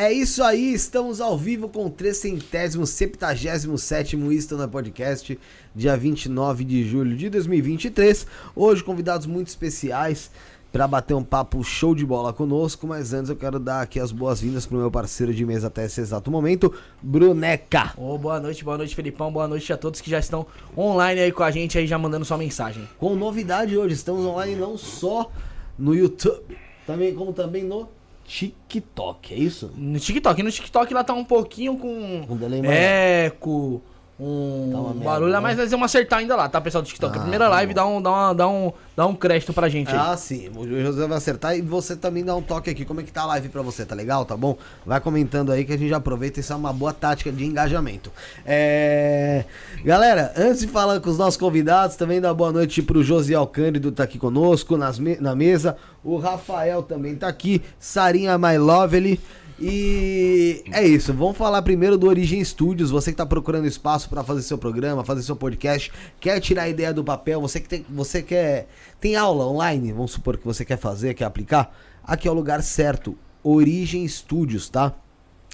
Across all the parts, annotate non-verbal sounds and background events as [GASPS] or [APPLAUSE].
É isso aí, estamos ao vivo com o 377 Isto na Podcast, dia 29 de julho de 2023. Hoje, convidados muito especiais para bater um papo show de bola conosco, mas antes eu quero dar aqui as boas-vindas pro meu parceiro de mesa até esse exato momento, Bruneca. Oh, boa noite, boa noite, Felipão, boa noite a todos que já estão online aí com a gente, aí já mandando sua mensagem. Com novidade hoje, estamos online não só no YouTube, também como também no TikTok, é isso? No TikTok, no TikTok lá tá um pouquinho com Um delay eco, um Tá barulho lá, né? mas nós vamos acertar ainda lá, tá, pessoal do TikTok? Ah, a primeira tá live dá um, dá, uma, dá, um, dá um crédito pra gente aí. Ah, sim. O José vai acertar e você também dá um toque aqui. Como é que tá a live pra você, tá legal? Tá bom? Vai comentando aí que a gente aproveita. Isso é uma boa tática de engajamento. É... Galera, antes de falar com os nossos convidados, também dá boa noite pro Josiel Cândido, tá aqui conosco nas me- na mesa. O Rafael também tá aqui. Sarinha My Lovely. E é isso, vamos falar primeiro do Origem Studios. Você que tá procurando espaço para fazer seu programa, fazer seu podcast, quer tirar a ideia do papel, você que tem, você quer tem aula online, vamos supor que você quer fazer, quer aplicar, aqui é o lugar certo. Origem Studios, tá?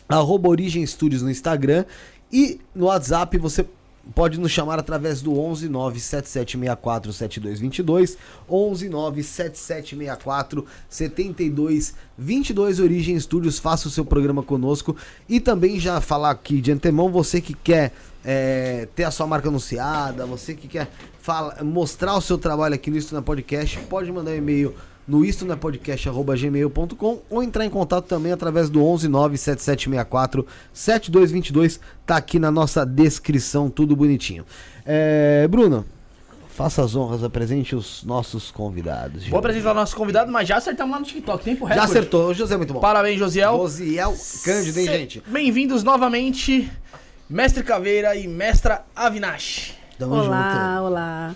Arroba Origem Studios no Instagram e no WhatsApp você pode nos chamar através do 11 97764 7222 11 97764 7222 Origem Studios, faça o seu programa conosco. E também já falar aqui de antemão, você que quer é, ter a sua marca anunciada, você que quer fala, mostrar o seu trabalho aqui no Isto na Podcast, pode mandar um e-mail no istonapodcast.gmail.com ou entrar em contato também através do 11 97764 7222. Tá aqui na nossa descrição, tudo bonitinho. É, Bruno, faça as honras, apresente os nossos convidados. Vou apresentar o nosso convidado, mas já acertamos lá no TikTok, tempo Já recorde. acertou, o José é muito bom. Parabéns, Josiel. Josiel Cândido, hein, Se- gente? Bem-vindos novamente, Mestre Caveira e Mestra Avinash. Tamo Olá, olá.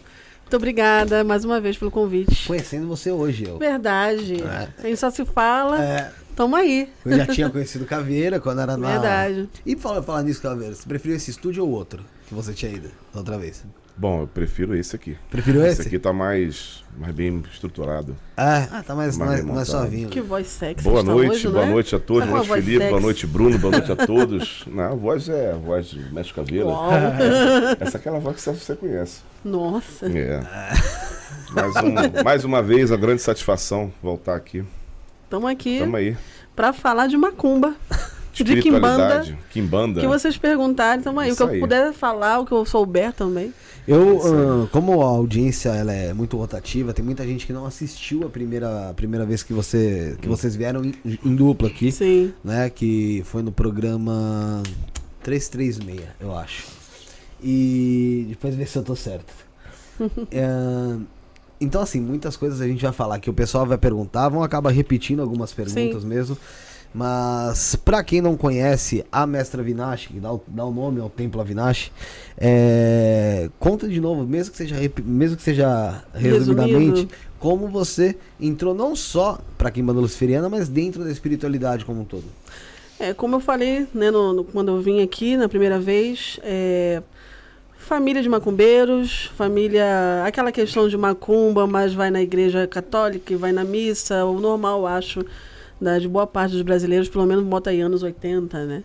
Muito obrigada mais uma vez pelo convite. Conhecendo você hoje, eu. Verdade. É. A gente só se fala. É, Tamo aí. eu já tinha conhecido Caveira quando era na. Verdade. E falar falar nisso, Caveira, você preferiu esse estúdio ou outro que você tinha ido outra vez? Bom, eu prefiro esse aqui. Preferiu esse? Esse aqui tá mais, mais bem estruturado. Ah, ah, tá mais, Mais mais, mais suavinho. Que voz sexy boa noite, hoje, boa né? noite a todos. Tá Boa noite, Felipe. Boa sexy. noite, Bruno. Boa noite a todos. [LAUGHS] Não, a voz é a voz de Mestre Caveira. Uau. [LAUGHS] Essa é aquela voz que você conhece. Nossa. É. Mais, um- mais uma vez, a grande satisfação voltar aqui. Tamo aqui Tamo aí. pra falar de macumba. De Kimbanda. Kimbanda. O que vocês perguntarem, tamo aí. O que Isso eu aí. puder falar, o que eu souber também. Eu, ah, como a audiência ela é muito rotativa, tem muita gente que não assistiu a primeira, a primeira vez que, você, que vocês vieram em, em dupla aqui, Sim. né? Que foi no programa 336, eu acho. E depois ver se eu tô certo. [LAUGHS] É, então, assim, muitas coisas a gente vai falar que o pessoal vai perguntar, vão acabar repetindo algumas perguntas mesmo. Mas, pra quem não conhece a Mestra Vinache, que dá o, dá o nome ao Templo Avinash, é, conta de novo, mesmo que seja, mesmo que seja resumidamente, Resumindo. como você entrou não só pra Quimbanda Luciferiana, mas dentro da espiritualidade como um todo. É, como eu falei, né, no- no- quando eu vim aqui na primeira vez, é, família de macumbeiros, família, aquela questão de macumba, mas vai na igreja católica e vai na missa, o normal, acho, da, de boa parte dos brasileiros, pelo menos bota aí anos 80, né?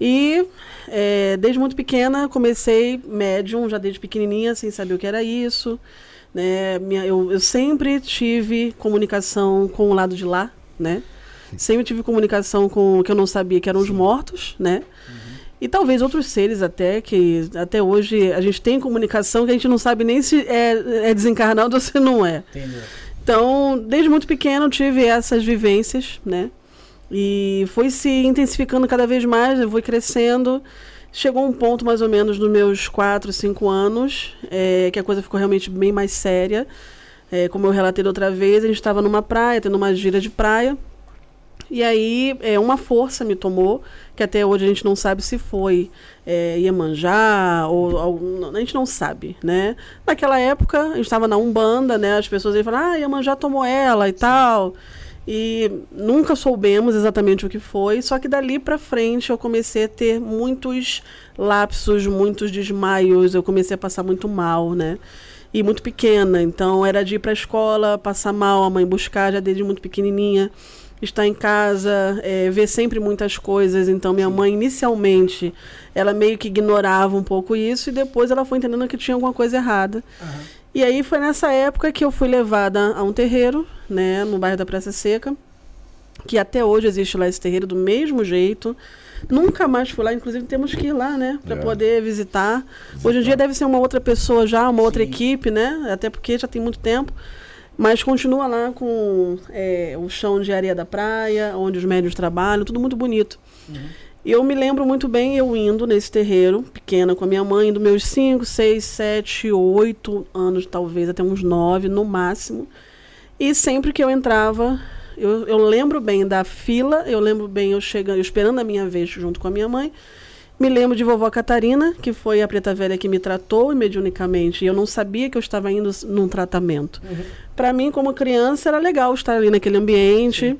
E é, desde muito pequena comecei médium, já desde pequenininha, sem saber o que era isso. Né? Minha, eu, eu sempre tive comunicação com o lado de lá, né? Sempre tive comunicação com o que eu não sabia, que eram os mortos, né? E talvez outros seres até, que até hoje a gente tem comunicação que a gente não sabe nem se é, é desencarnado ou se não é. Entendeu? Então, desde muito pequeno tive essas vivências, né? E foi se intensificando cada vez mais, eu fui crescendo. Chegou um ponto mais ou menos nos meus 4, 5 anos, é, que a coisa ficou realmente bem mais séria. É, como eu relatei da outra vez, a gente estava numa praia, tendo uma gira de praia. E aí é, uma força me tomou, que até hoje a gente não sabe se foi é, Iemanjá ou algum, a gente não sabe, né? Naquela época, a gente estava na Umbanda, né? As pessoas iam falar, ah, Iemanjá tomou ela e tal. E nunca soubemos exatamente o que foi, só que dali pra frente eu comecei a ter muitos lapsos, muitos desmaios, eu comecei a passar muito mal, né? E muito pequena, então era de ir pra escola, passar mal, a mãe buscar já desde muito pequenininha. Estar em casa, é, ver sempre muitas coisas. Então, minha mãe, inicialmente, ela meio que ignorava um pouco isso e depois ela foi entendendo que tinha alguma coisa errada. E aí foi nessa época que eu fui levada a um terreiro, né, no bairro da Praça Seca, que até hoje existe lá esse terreiro do mesmo jeito. Nunca mais fui lá, inclusive temos que ir lá, né, para É. poder visitar. Hoje em dia deve ser uma outra pessoa já, uma outra equipe, né, até porque já tem muito tempo. Mas continua lá com é, o chão de areia da praia, onde os médios trabalham, tudo muito bonito. E eu me lembro muito bem eu indo nesse terreiro, pequena com a minha mãe, dos meus 5, 6, 7, 8 anos, talvez até uns 9 no máximo. E sempre que eu entrava, eu, eu lembro bem da fila, eu lembro bem eu chegando, eu esperando a minha vez junto com a minha mãe. Me lembro de vovó Catarina, que foi a preta velha que me tratou mediunicamente. E eu não sabia que eu estava indo num tratamento. Para mim, como criança, era legal estar ali naquele ambiente.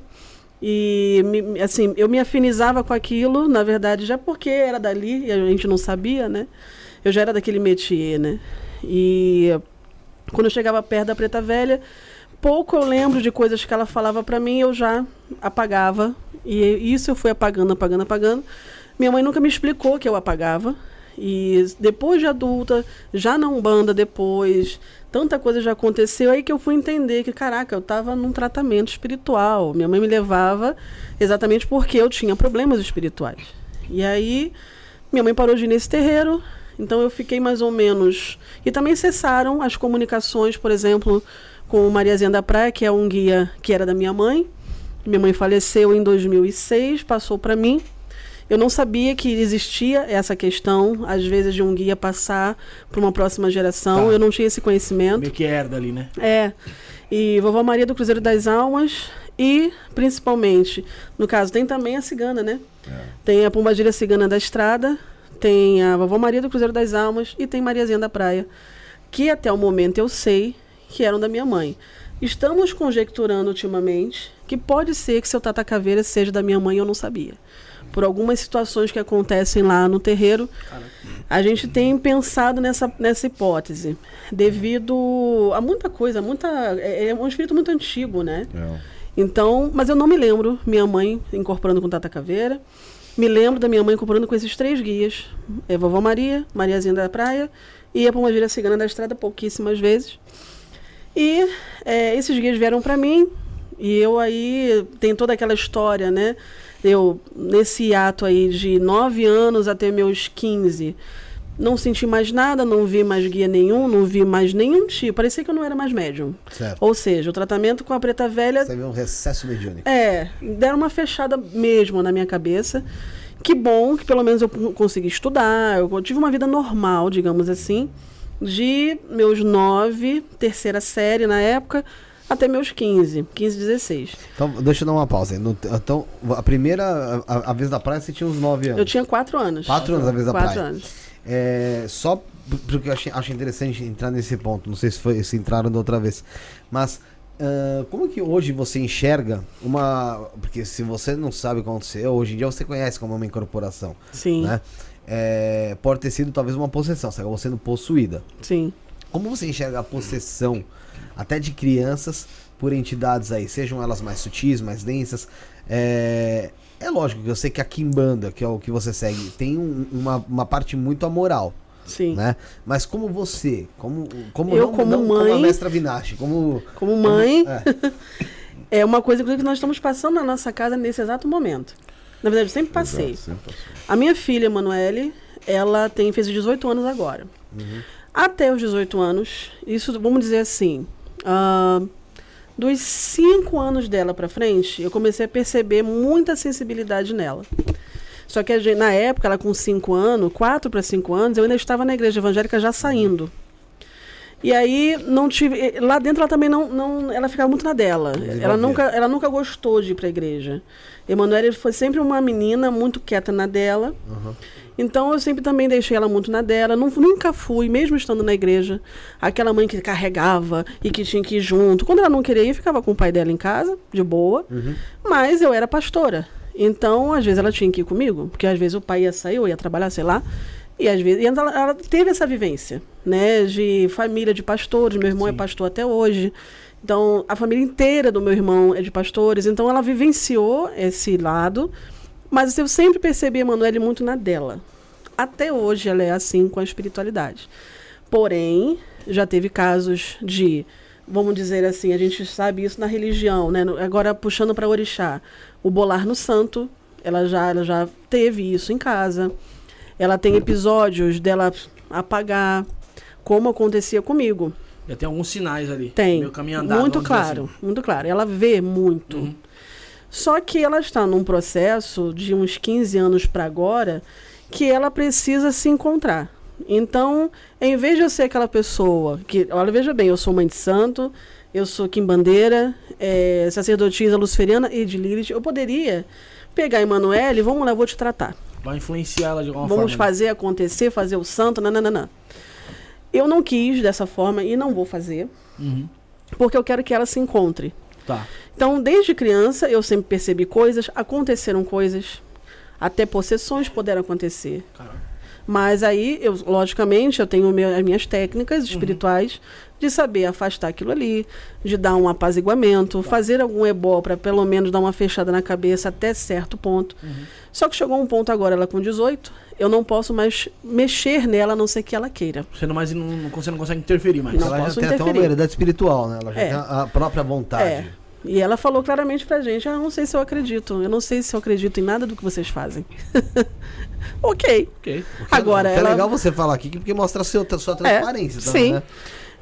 E, me- me- assim, eu me afinizava com aquilo, na verdade, já porque era dali e a gente não sabia, né? Eu já era daquele métier, né? E quando eu chegava perto da preta velha, pouco eu lembro de coisas que ela falava para mim, eu já apagava. E isso eu fui apagando, apagando, apagando. Minha mãe nunca me explicou que eu apagava. E depois de adulta, já na Umbanda depois, tanta coisa já aconteceu aí que eu fui entender que, caraca, eu estava num tratamento espiritual. Minha mãe me levava exatamente porque eu tinha problemas espirituais. E aí, minha mãe parou de ir nesse terreiro, então eu fiquei mais ou menos. E também cessaram as comunicações, por exemplo, com o Mariazinha da Praia, que é um guia que era da minha mãe. Minha mãe faleceu em 2006, passou para mim. Eu não sabia que existia essa questão, às vezes, de um guia passar para uma próxima geração. Tá. Eu não tinha esse conhecimento. Meio que herda ali, né? É. E Vovó Maria do Cruzeiro das Almas e, principalmente, no caso, tem também a cigana, né? Tem a Pombadilha Cigana da Estrada, tem a Vovó Maria do Cruzeiro das Almas e tem Mariazinha da Praia, que até o momento eu sei que eram da minha mãe. Estamos conjecturando ultimamente que pode ser que seu Tata Caveira seja da minha mãe eu não sabia. Por algumas situações que acontecem lá no terreiro, a gente tem pensado nessa, nessa hipótese, devido a muita coisa, muita é, é um espírito muito antigo, né? É. Então, mas eu não me lembro minha mãe incorporando com Tata Caveira. Me lembro da minha mãe incorporando com esses três guias: é Vovó Maria, Mariazinha da Praia e a Pomagira Cigana da Estrada, pouquíssimas vezes. E é, esses guias vieram para mim e eu aí tem toda aquela história, né? Eu nesse ato aí de nove anos até meus 15 não senti mais nada, não vi mais guia nenhum, não vi mais nenhum tipo. Parecia que eu não era mais médium. Certo. Ou seja, o tratamento com a preta velha Você viu um recesso mediúnico. é, deram uma fechada mesmo na minha cabeça. Que bom que pelo menos eu con- consegui estudar, eu tive uma vida normal, digamos assim, de meus nove, terceira série na época, até meus 15, 15, 16. Então, deixa eu dar uma pausa. No- então, a primeira, a, a vez da praia, você tinha uns 9 anos. Eu tinha quatro anos. Quatro anos a vez da Quatro praia. anos. É, só porque eu achei, acho interessante entrar nesse ponto. Não sei se, foi, se entraram da outra vez. Mas ah, como que hoje você enxerga uma. Porque se você não sabe o que aconteceu, hoje em dia você conhece como uma incorporação. Sim, Né? É, pode ter sido talvez uma possessão, você acabou sendo possuída. sim. Como você enxerga a possessão até de crianças por entidades aí, sejam elas mais sutis, mais densas? É, é lógico que eu sei que a Kimbanda, que é o que você segue, tem um- uma, uma parte muito amoral, Sim. né? Mas como você, como, como Eu não, como não como a mãe- mestra Vinache, como... Como mãe, É, [LAUGHS] é uma coisa que nós estamos passando na nossa casa nesse exato momento. Na verdade, eu sempre passei. Exato, sempre. A minha filha, Emanuele, ela tem, fez 18 anos agora. Até os 18 anos, isso, vamos dizer assim, ah, dos 5 anos dela pra frente, eu comecei a perceber muita sensibilidade nela. Só que gente- na época, ela com 5 anos, 4 para 5 anos, eu ainda estava na igreja evangélica já saindo. E aí não tive. Lá dentro ela também não. não ela ficava muito na dela. Ela nunca, ela nunca gostou de ir para a igreja. Emanuele foi sempre uma menina muito quieta na dela. Então eu sempre também deixei ela muito na dela. Não, nunca fui, mesmo estando na igreja, aquela mãe que carregava e que tinha que ir junto. Quando ela não queria ir, ficava com o pai dela em casa, de boa. Mas eu era pastora. Então, às vezes ela tinha que ir comigo, porque às vezes o pai ia sair ou ia trabalhar, sei lá. E às vezes e ela, ela teve essa vivência, né, de família de pastores. Meu irmão é pastor até hoje. Então, a família inteira do meu irmão é de pastores, então ela vivenciou esse lado, mas eu sempre percebi a Emanuele muito na dela. Até hoje ela é assim com a espiritualidade. Porém, já teve casos de, vamos dizer assim, a gente sabe isso na religião, né? Agora puxando para orixá, o bolar no santo, ela já, ela já teve isso em casa. Ela tem episódios dela apagar, como acontecia comigo. Já tem alguns sinais ali. Tem. Meu caminho andado. muito dizer claro, assim. muito claro. Ela vê muito. Uhum. Só que ela está num processo de uns 15 anos para agora que ela precisa se encontrar. Então, em vez de eu ser aquela pessoa que, olha, veja bem, eu sou mãe de santo, eu sou Kim Bandeira, é, sacerdotisa luciferiana e de Lilith, eu poderia pegar a Emanuele, vamos lá, vou te tratar. Vai influenciar ela de alguma Vamos forma. né? fazer acontecer, fazer o santo, nananana. Eu não quis dessa forma e não vou fazer, Uhum. porque eu quero que ela se encontre. Tá. Então, desde criança, eu sempre percebi coisas, aconteceram coisas, até possessões puderam acontecer. Caramba. Mas aí, eu, logicamente, eu tenho as minhas Uhum. técnicas espirituais de saber afastar aquilo ali, de dar um apaziguamento, Tá. fazer algum ebó para pelo menos dar uma fechada na cabeça até certo ponto. Uhum. Só que chegou um ponto agora, ela com 18, eu não posso mais mexer nela, a não ser que ela queira. Você não, mais, não, você não consegue interferir mais. Não ela posso já tem até uma interferir. maioridade espiritual, né? Ela já É. tem a própria vontade. É. E ela falou claramente pra gente: ah, eu não sei se eu acredito, eu não sei se eu acredito em nada do que vocês fazem. [LAUGHS] ok. Ok. Agora, é ela- legal você falar aqui porque mostra a sua, sua transparência também, sim. né?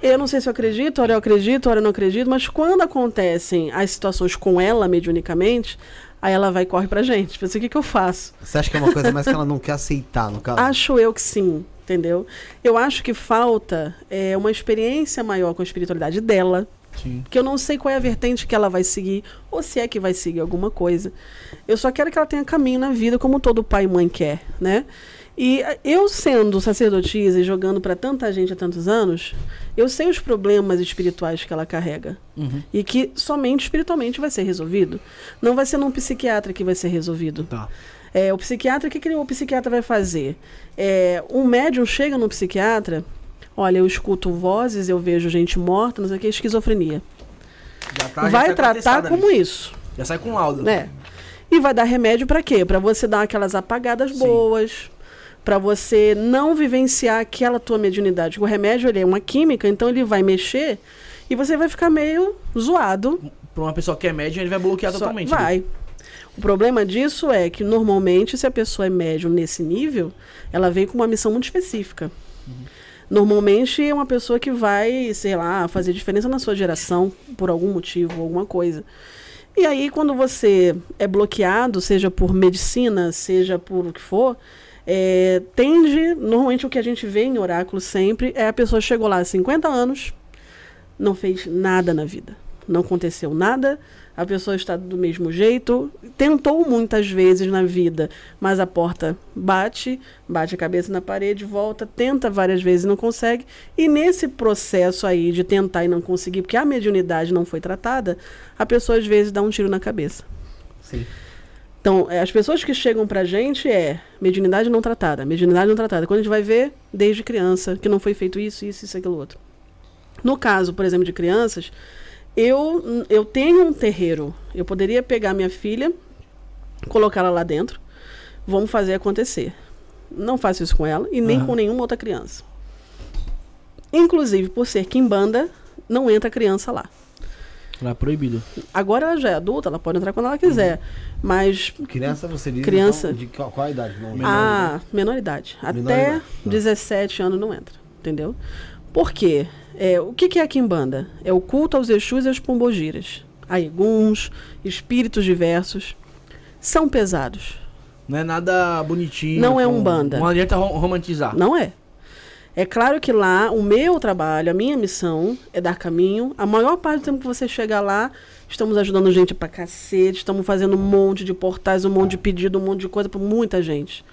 Eu não sei se eu acredito, ora eu acredito, ora eu não acredito, mas quando acontecem as situações com ela mediunicamente, aí ela vai e corre pra gente. Tipo assim, o que, que eu faço? Você acha que é uma coisa mais que ela não quer aceitar, no caso? Acho eu que sim, entendeu? Eu acho que falta é, uma experiência maior com a espiritualidade dela, Sim. porque eu não sei qual é a vertente que ela vai seguir, ou se é que vai seguir alguma coisa. Eu só quero que ela tenha caminho na vida, como todo pai e mãe quer, né? E eh, eu sendo sacerdotisa e jogando para tanta gente há tantos anos, eu sei os problemas espirituais que ela carrega. Uhum. E que somente espiritualmente vai ser resolvido. Não vai ser num psiquiatra que vai ser resolvido. Tá. É, o psiquiatra, o que, que o psiquiatra vai fazer? É, um médium chega no psiquiatra, olha, eu escuto vozes, eu vejo gente morta, não sei o que, esquizofrenia. Tá, vai sai tratar contestada como isso, Já sai com laudo. né? E vai dar remédio pra quê? Pra você dar aquelas apagadas Sim. boas, pra você não vivenciar aquela tua mediunidade. O remédio ele é uma química, então ele vai mexer e você vai ficar meio zoado Pra uma pessoa que é médium, ele vai bloquear Só- totalmente. né? Vai. O problema disso é que, normalmente, se a pessoa é médium nesse nível, ela vem com uma missão muito específica. Normalmente é uma pessoa que vai, sei lá, fazer diferença na sua geração por algum motivo, alguma coisa. E aí, quando você é bloqueado, seja por medicina, seja por o que for, é, tende, normalmente o que a gente vê em oráculo sempre é a pessoa chegou lá há 50 anos, não fez nada na vida. Não aconteceu nada, a pessoa está do mesmo jeito, tentou muitas vezes na vida, mas a porta bate, bate a cabeça na parede, volta, tenta várias vezes e não consegue. E nesse processo aí de tentar e não conseguir, porque a mediunidade não foi tratada, a pessoa às vezes dá um tiro na cabeça. Sim. Então, é, as pessoas que chegam pra gente é mediunidade não tratada, mediunidade não tratada. Quando a gente vai ver, desde criança, que não foi feito isso, isso, isso, aquilo outro. No caso, por exemplo, de crianças, eu, eu tenho um terreiro. Eu poderia pegar minha filha, colocá-la lá dentro, vamos fazer acontecer. Não faço isso com ela e nem Aham. com nenhuma outra criança. Inclusive, por ser quimbanda, não entra criança lá. Lá é proibido. Agora ela já é adulta, ela pode entrar quando ela quiser. Mas Criança, você diz. Criança. então, de qual, qual a idade? Não, Menor Ah, menor idade. Menor Até idade, tá. 17 anos não entra, entendeu? Por quê? É, o que, que é a Kimbanda? É o culto aos Exus e aos Pombogiras. A Eguns, espíritos diversos. São pesados. Não é nada bonitinho. Não é com- Umbanda. Não adianta ro- romantizar. Não é. É claro que lá, o meu trabalho, a minha missão é dar caminho. A maior parte do tempo que você chegar lá, estamos ajudando gente pra cacete, estamos fazendo um monte de portais, um monte de pedido, um monte de coisa pra muita gente.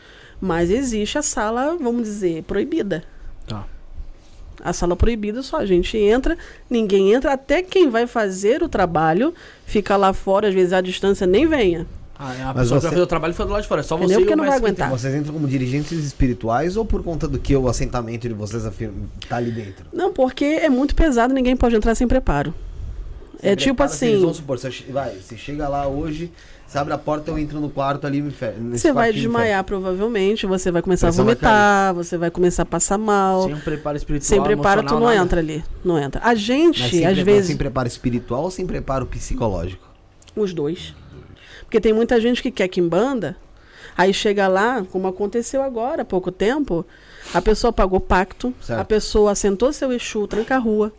Mas existe a sala, vamos dizer, proibida. Tá. A sala proibida só a gente entra, ninguém entra, até quem vai fazer o trabalho fica lá fora, às vezes à distância nem venha. Ah, a Mas pessoa que você- vai fazer o trabalho foi do lado de fora. É só Entendeu? você e Porque o não vai que aguentar. Vocês entram como dirigentes espirituais ou por conta do que o assentamento de vocês afirma, tá ali dentro? Não, porque é muito pesado, ninguém pode entrar sem preparo. Você é tipo eles- assim, Vamos supor, você, vai, você chega lá hoje, você abre a porta, eu entro no quarto ali, me fe... nesse você vai desmaiar provavelmente, você vai começar a Pressão vai vomitar, você vai começar a passar mal. Sem um preparo espiritual. Sem preparo, tu não nada. entra ali. Não entra. A gente, às preparo, vezes, Sem preparo espiritual ou sem preparo psicológico? os dois. Porque tem muita gente que quer que em banda, aí chega lá, como aconteceu agora, há pouco tempo, a pessoa pagou pacto, Certo. a pessoa assentou seu Exu, tranca-rua,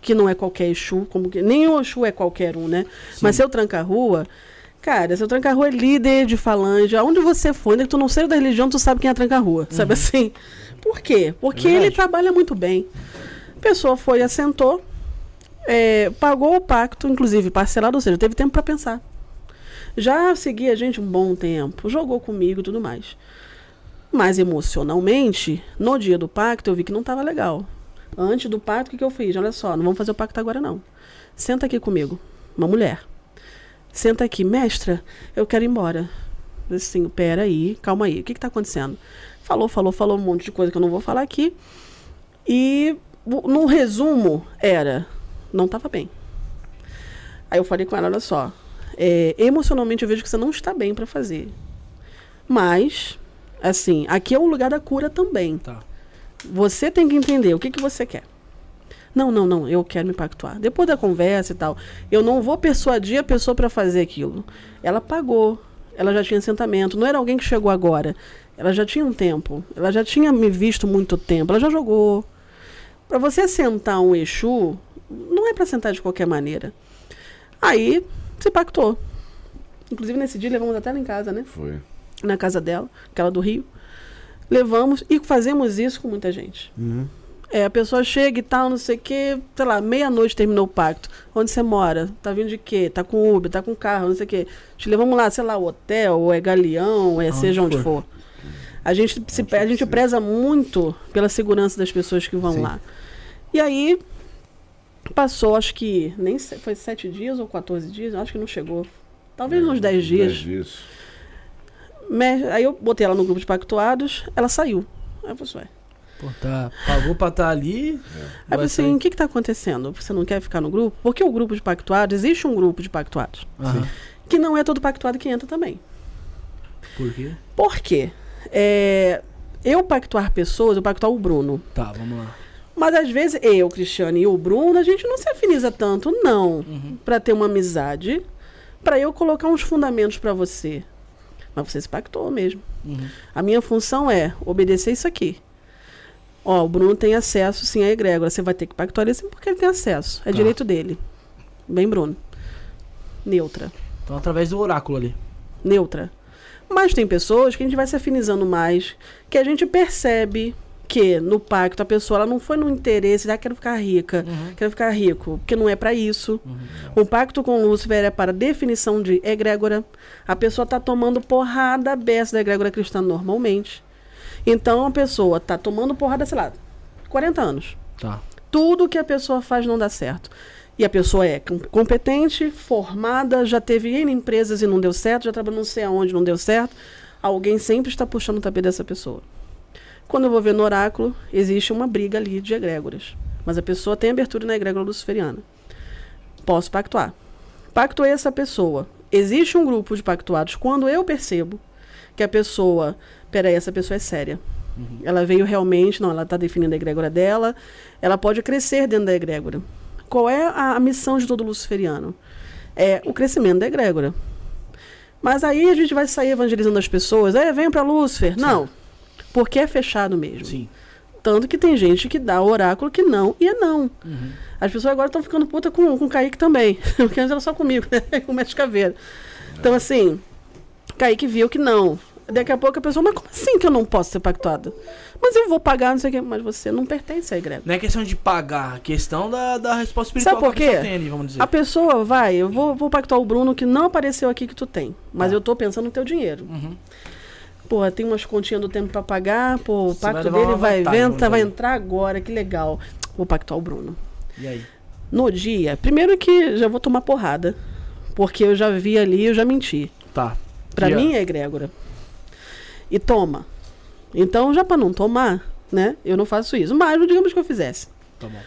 que não é qualquer Exu, como que, nem o Exu é qualquer um, né? Mas seu tranca-rua, cara, seu tranca-rua é líder de falange, aonde você for, ainda que tu não seja da religião, tu sabe quem é tranca-rua, sabe assim? Por quê? Porque É ele trabalha muito bem. A pessoa foi, assentou, é, pagou o pacto, inclusive parcelado, ou seja, teve tempo para pensar. Já seguia a gente um bom tempo, jogou comigo e tudo mais. Mas emocionalmente, no dia do pacto, eu vi que não estava legal. Antes do pacto, o que, que eu fiz? Olha só, não vamos fazer o pacto agora não. Senta aqui comigo, uma mulher. Senta aqui, mestra, eu quero ir embora. Assim, pera aí, calma aí, o que está acontecendo? Falou, falou, falou um monte de coisa que eu não vou falar aqui. E no resumo era, não estava bem. Aí eu falei com ela, olha só, é, emocionalmente eu vejo que você não está bem para fazer. Mas, assim, aqui é o lugar da cura também. Tá. Você tem que entender o que, que você quer. Não, não, não, eu quero me pactuar. Depois da conversa e tal, eu não vou persuadir a pessoa para fazer aquilo. Ela pagou, ela já tinha assentamento, não era alguém que chegou agora. Ela já tinha um tempo, ela já tinha me visto muito tempo, ela já jogou. Para você sentar um Exu, não é para sentar de qualquer maneira. Aí se pactou. Inclusive nesse dia levamos até lá em casa, né? Foi. Na casa dela, aquela do Rio. Levamos e fazemos isso com muita gente. Uhum. É, a pessoa chega e tal, não sei o quê, sei lá, meia-noite terminou o pacto. Onde você mora? Tá vindo de quê? Tá com Uber, tá com carro, não sei o quê. Te levamos lá, sei lá, hotel, ou é galeão, ou é Aonde seja onde for. for. A gente, se, Onde a gente preza muito pela segurança das pessoas que vão Sim. lá. E aí, passou, acho que, nem se- foi sete dias ou 14 dias, acho que não chegou. Talvez uns 10 dias. Dez dias. Me- Aí eu botei ela no grupo de pactuados, ela saiu. Aí eu falei, assim, ué. Pô, tá, pagou pra estar ali. Aí eu falei assim, o que está acontecendo? Você não quer ficar no grupo? Porque o grupo de pactuados, existe um grupo de pactuados. Aham. Que não é todo pactuado que entra também. Por quê? Por quê? É, eu pactuar pessoas, eu pactuar o Bruno. Tá, vamos lá. Mas às vezes eu, Cristiane e o Bruno, a gente não se afiniza tanto, não. Uhum. Pra ter uma amizade. Pra eu colocar uns fundamentos pra você. Mas você se pactou mesmo. Uhum. A minha função é obedecer isso aqui. Ó, o Bruno tem acesso sim à egrégora. Você vai ter que pactuar isso porque ele tem acesso. É Tá. direito dele. Bem, Bruno. Neutra. Então, através do oráculo ali. Neutra. Mas tem pessoas que a gente vai se afinizando mais, que a gente percebe que no pacto a pessoa ela não foi no interesse, ah, quero ficar rica, Uhum. quero ficar rico, porque não é para isso. O pacto com Lúcifer é para definição de egrégora. A pessoa está tomando porrada beça da egrégora cristã normalmente. Então a pessoa está tomando porrada, sei lá, 40 anos. Tá. Tudo que a pessoa faz não dá certo. E a pessoa é com- competente, formada, já teve N empresas e não deu certo, já trabalhou não sei aonde, não deu certo. Alguém sempre está puxando o tapete dessa pessoa. Quando eu vou ver no oráculo, existe uma briga ali de egrégoras. Mas a pessoa tem abertura na egrégora luciferiana. Posso pactuar. Pactuei essa pessoa. Existe um grupo de pactuados quando eu percebo que a pessoa. Peraí, essa pessoa é séria. Ela veio realmente, não, ela está definindo a egrégora dela, ela pode crescer dentro da egrégora. Qual é a, a missão de todo luciferiano? É o crescimento da egrégora. Mas aí a gente vai sair evangelizando as pessoas, é, venham para Lúcifer. Não, porque é fechado mesmo. Sim. Tanto que tem gente que dá oráculo que não e é não. Uhum. As pessoas agora estão ficando puta com, com o Kaique também. [LAUGHS] Porque antes era só comigo, né? [LAUGHS] Com o Mestre Caveira. Então, assim, Kaique viu que não. Daqui a pouco a pessoa, mas como assim que eu não posso ser pactuada? Mas eu vou pagar, não sei o quê. Mas você não pertence à igreja. Não é questão de pagar, é questão da, da resposta espiritual Sabe por que a pessoa quê? tem ali, vamos dizer. A pessoa vai, eu vou, vou pactuar o Bruno que não apareceu aqui que tu tem. Mas Tá. eu tô pensando no teu dinheiro. Uhum. Pô, tem umas continhas do tempo pra pagar, pô, o vai pacto levar dele vai, vantagem, venta, vai entrar agora, que legal. Vou pactuar o Bruno. E aí? No dia, primeiro que já vou tomar porrada. Porque eu já vi ali, eu já menti. Tá. Pra Dia- mim é egrégora. E toma. Então, já pra não tomar, né? Eu não faço isso. Mas digamos que eu fizesse. Tá bom.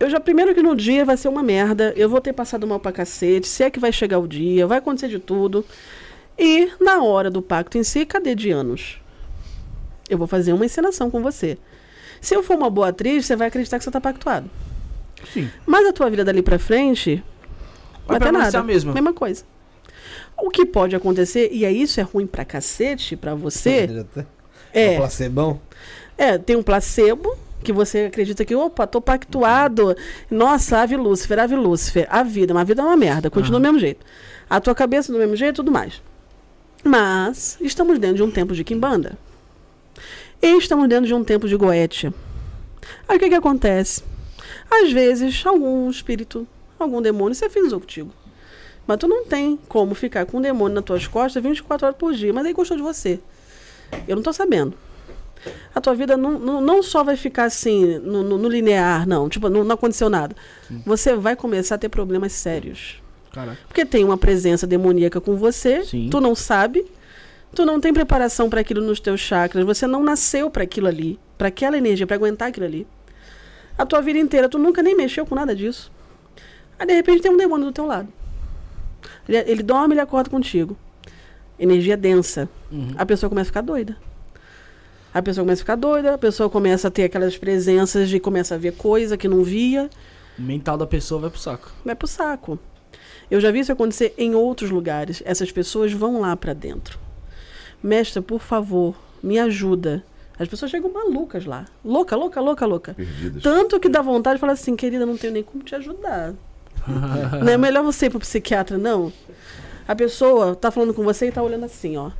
Eu já, primeiro que no dia vai ser uma merda, eu vou ter passado mal pra cacete, se é que vai chegar o dia, vai acontecer de tudo. E na hora do pacto em si, cadê de anos? Eu vou fazer uma encenação com você. Se eu for uma boa atriz, você vai acreditar que você tá pactuado. Sim. Mas a tua vida dali pra frente, Vai vai ter nada. a mesma. Mesma coisa. O que pode acontecer, e aí isso é ruim pra cacete pra você, [LAUGHS] tá- é, Um placebão? é, tem um placebo, que você acredita que, opa, tô pactuado. Nossa, ave Lúcifer, ave Lúcifer. A vida, mas a vida é uma merda, continua do mesmo jeito. A tua cabeça do mesmo jeito, tudo mais. Mas estamos dentro de um tempo de quimbanda. E estamos dentro de um tempo de goetia. Aí o que que acontece? Às vezes, algum espírito, algum demônio se afinizou contigo. Mas tu não tem como ficar com um demônio nas tuas costas 24 horas por dia. Mas aí gostou de você. Eu não tô sabendo a tua vida não, não, não só vai ficar assim, no, no- no linear, não. Tipo, não, não aconteceu nada. Você vai começar a ter problemas sérios. Caraca. Porque tem uma presença demoníaca com você, Sim. tu não sabe, tu não tem preparação para aquilo nos teus chakras, você não nasceu para aquilo ali, para aquela energia, para aguentar aquilo ali. A tua vida inteira, tu nunca nem mexeu com nada disso. Aí, de repente, tem um demônio do teu lado. Ele, ele dorme, ele acorda contigo. Energia densa. Uhum. A pessoa começa a ficar doida. A pessoa começa a ficar doida, a pessoa começa a ter aquelas presenças de começa a ver coisa que não via, O mental da pessoa vai pro saco. vai pro saco. Eu já vi isso acontecer em outros lugares. Essas pessoas vão lá pra dentro. Mestra, por favor, me ajuda. As pessoas chegam malucas lá. Louca, louca, louca, louca. Perdidas. Tanto que dá vontade de falar assim, querida, não tenho nem como te ajudar. [LAUGHS] não é melhor você ir pro psiquiatra, não? A pessoa tá falando com você e tá olhando assim, ó.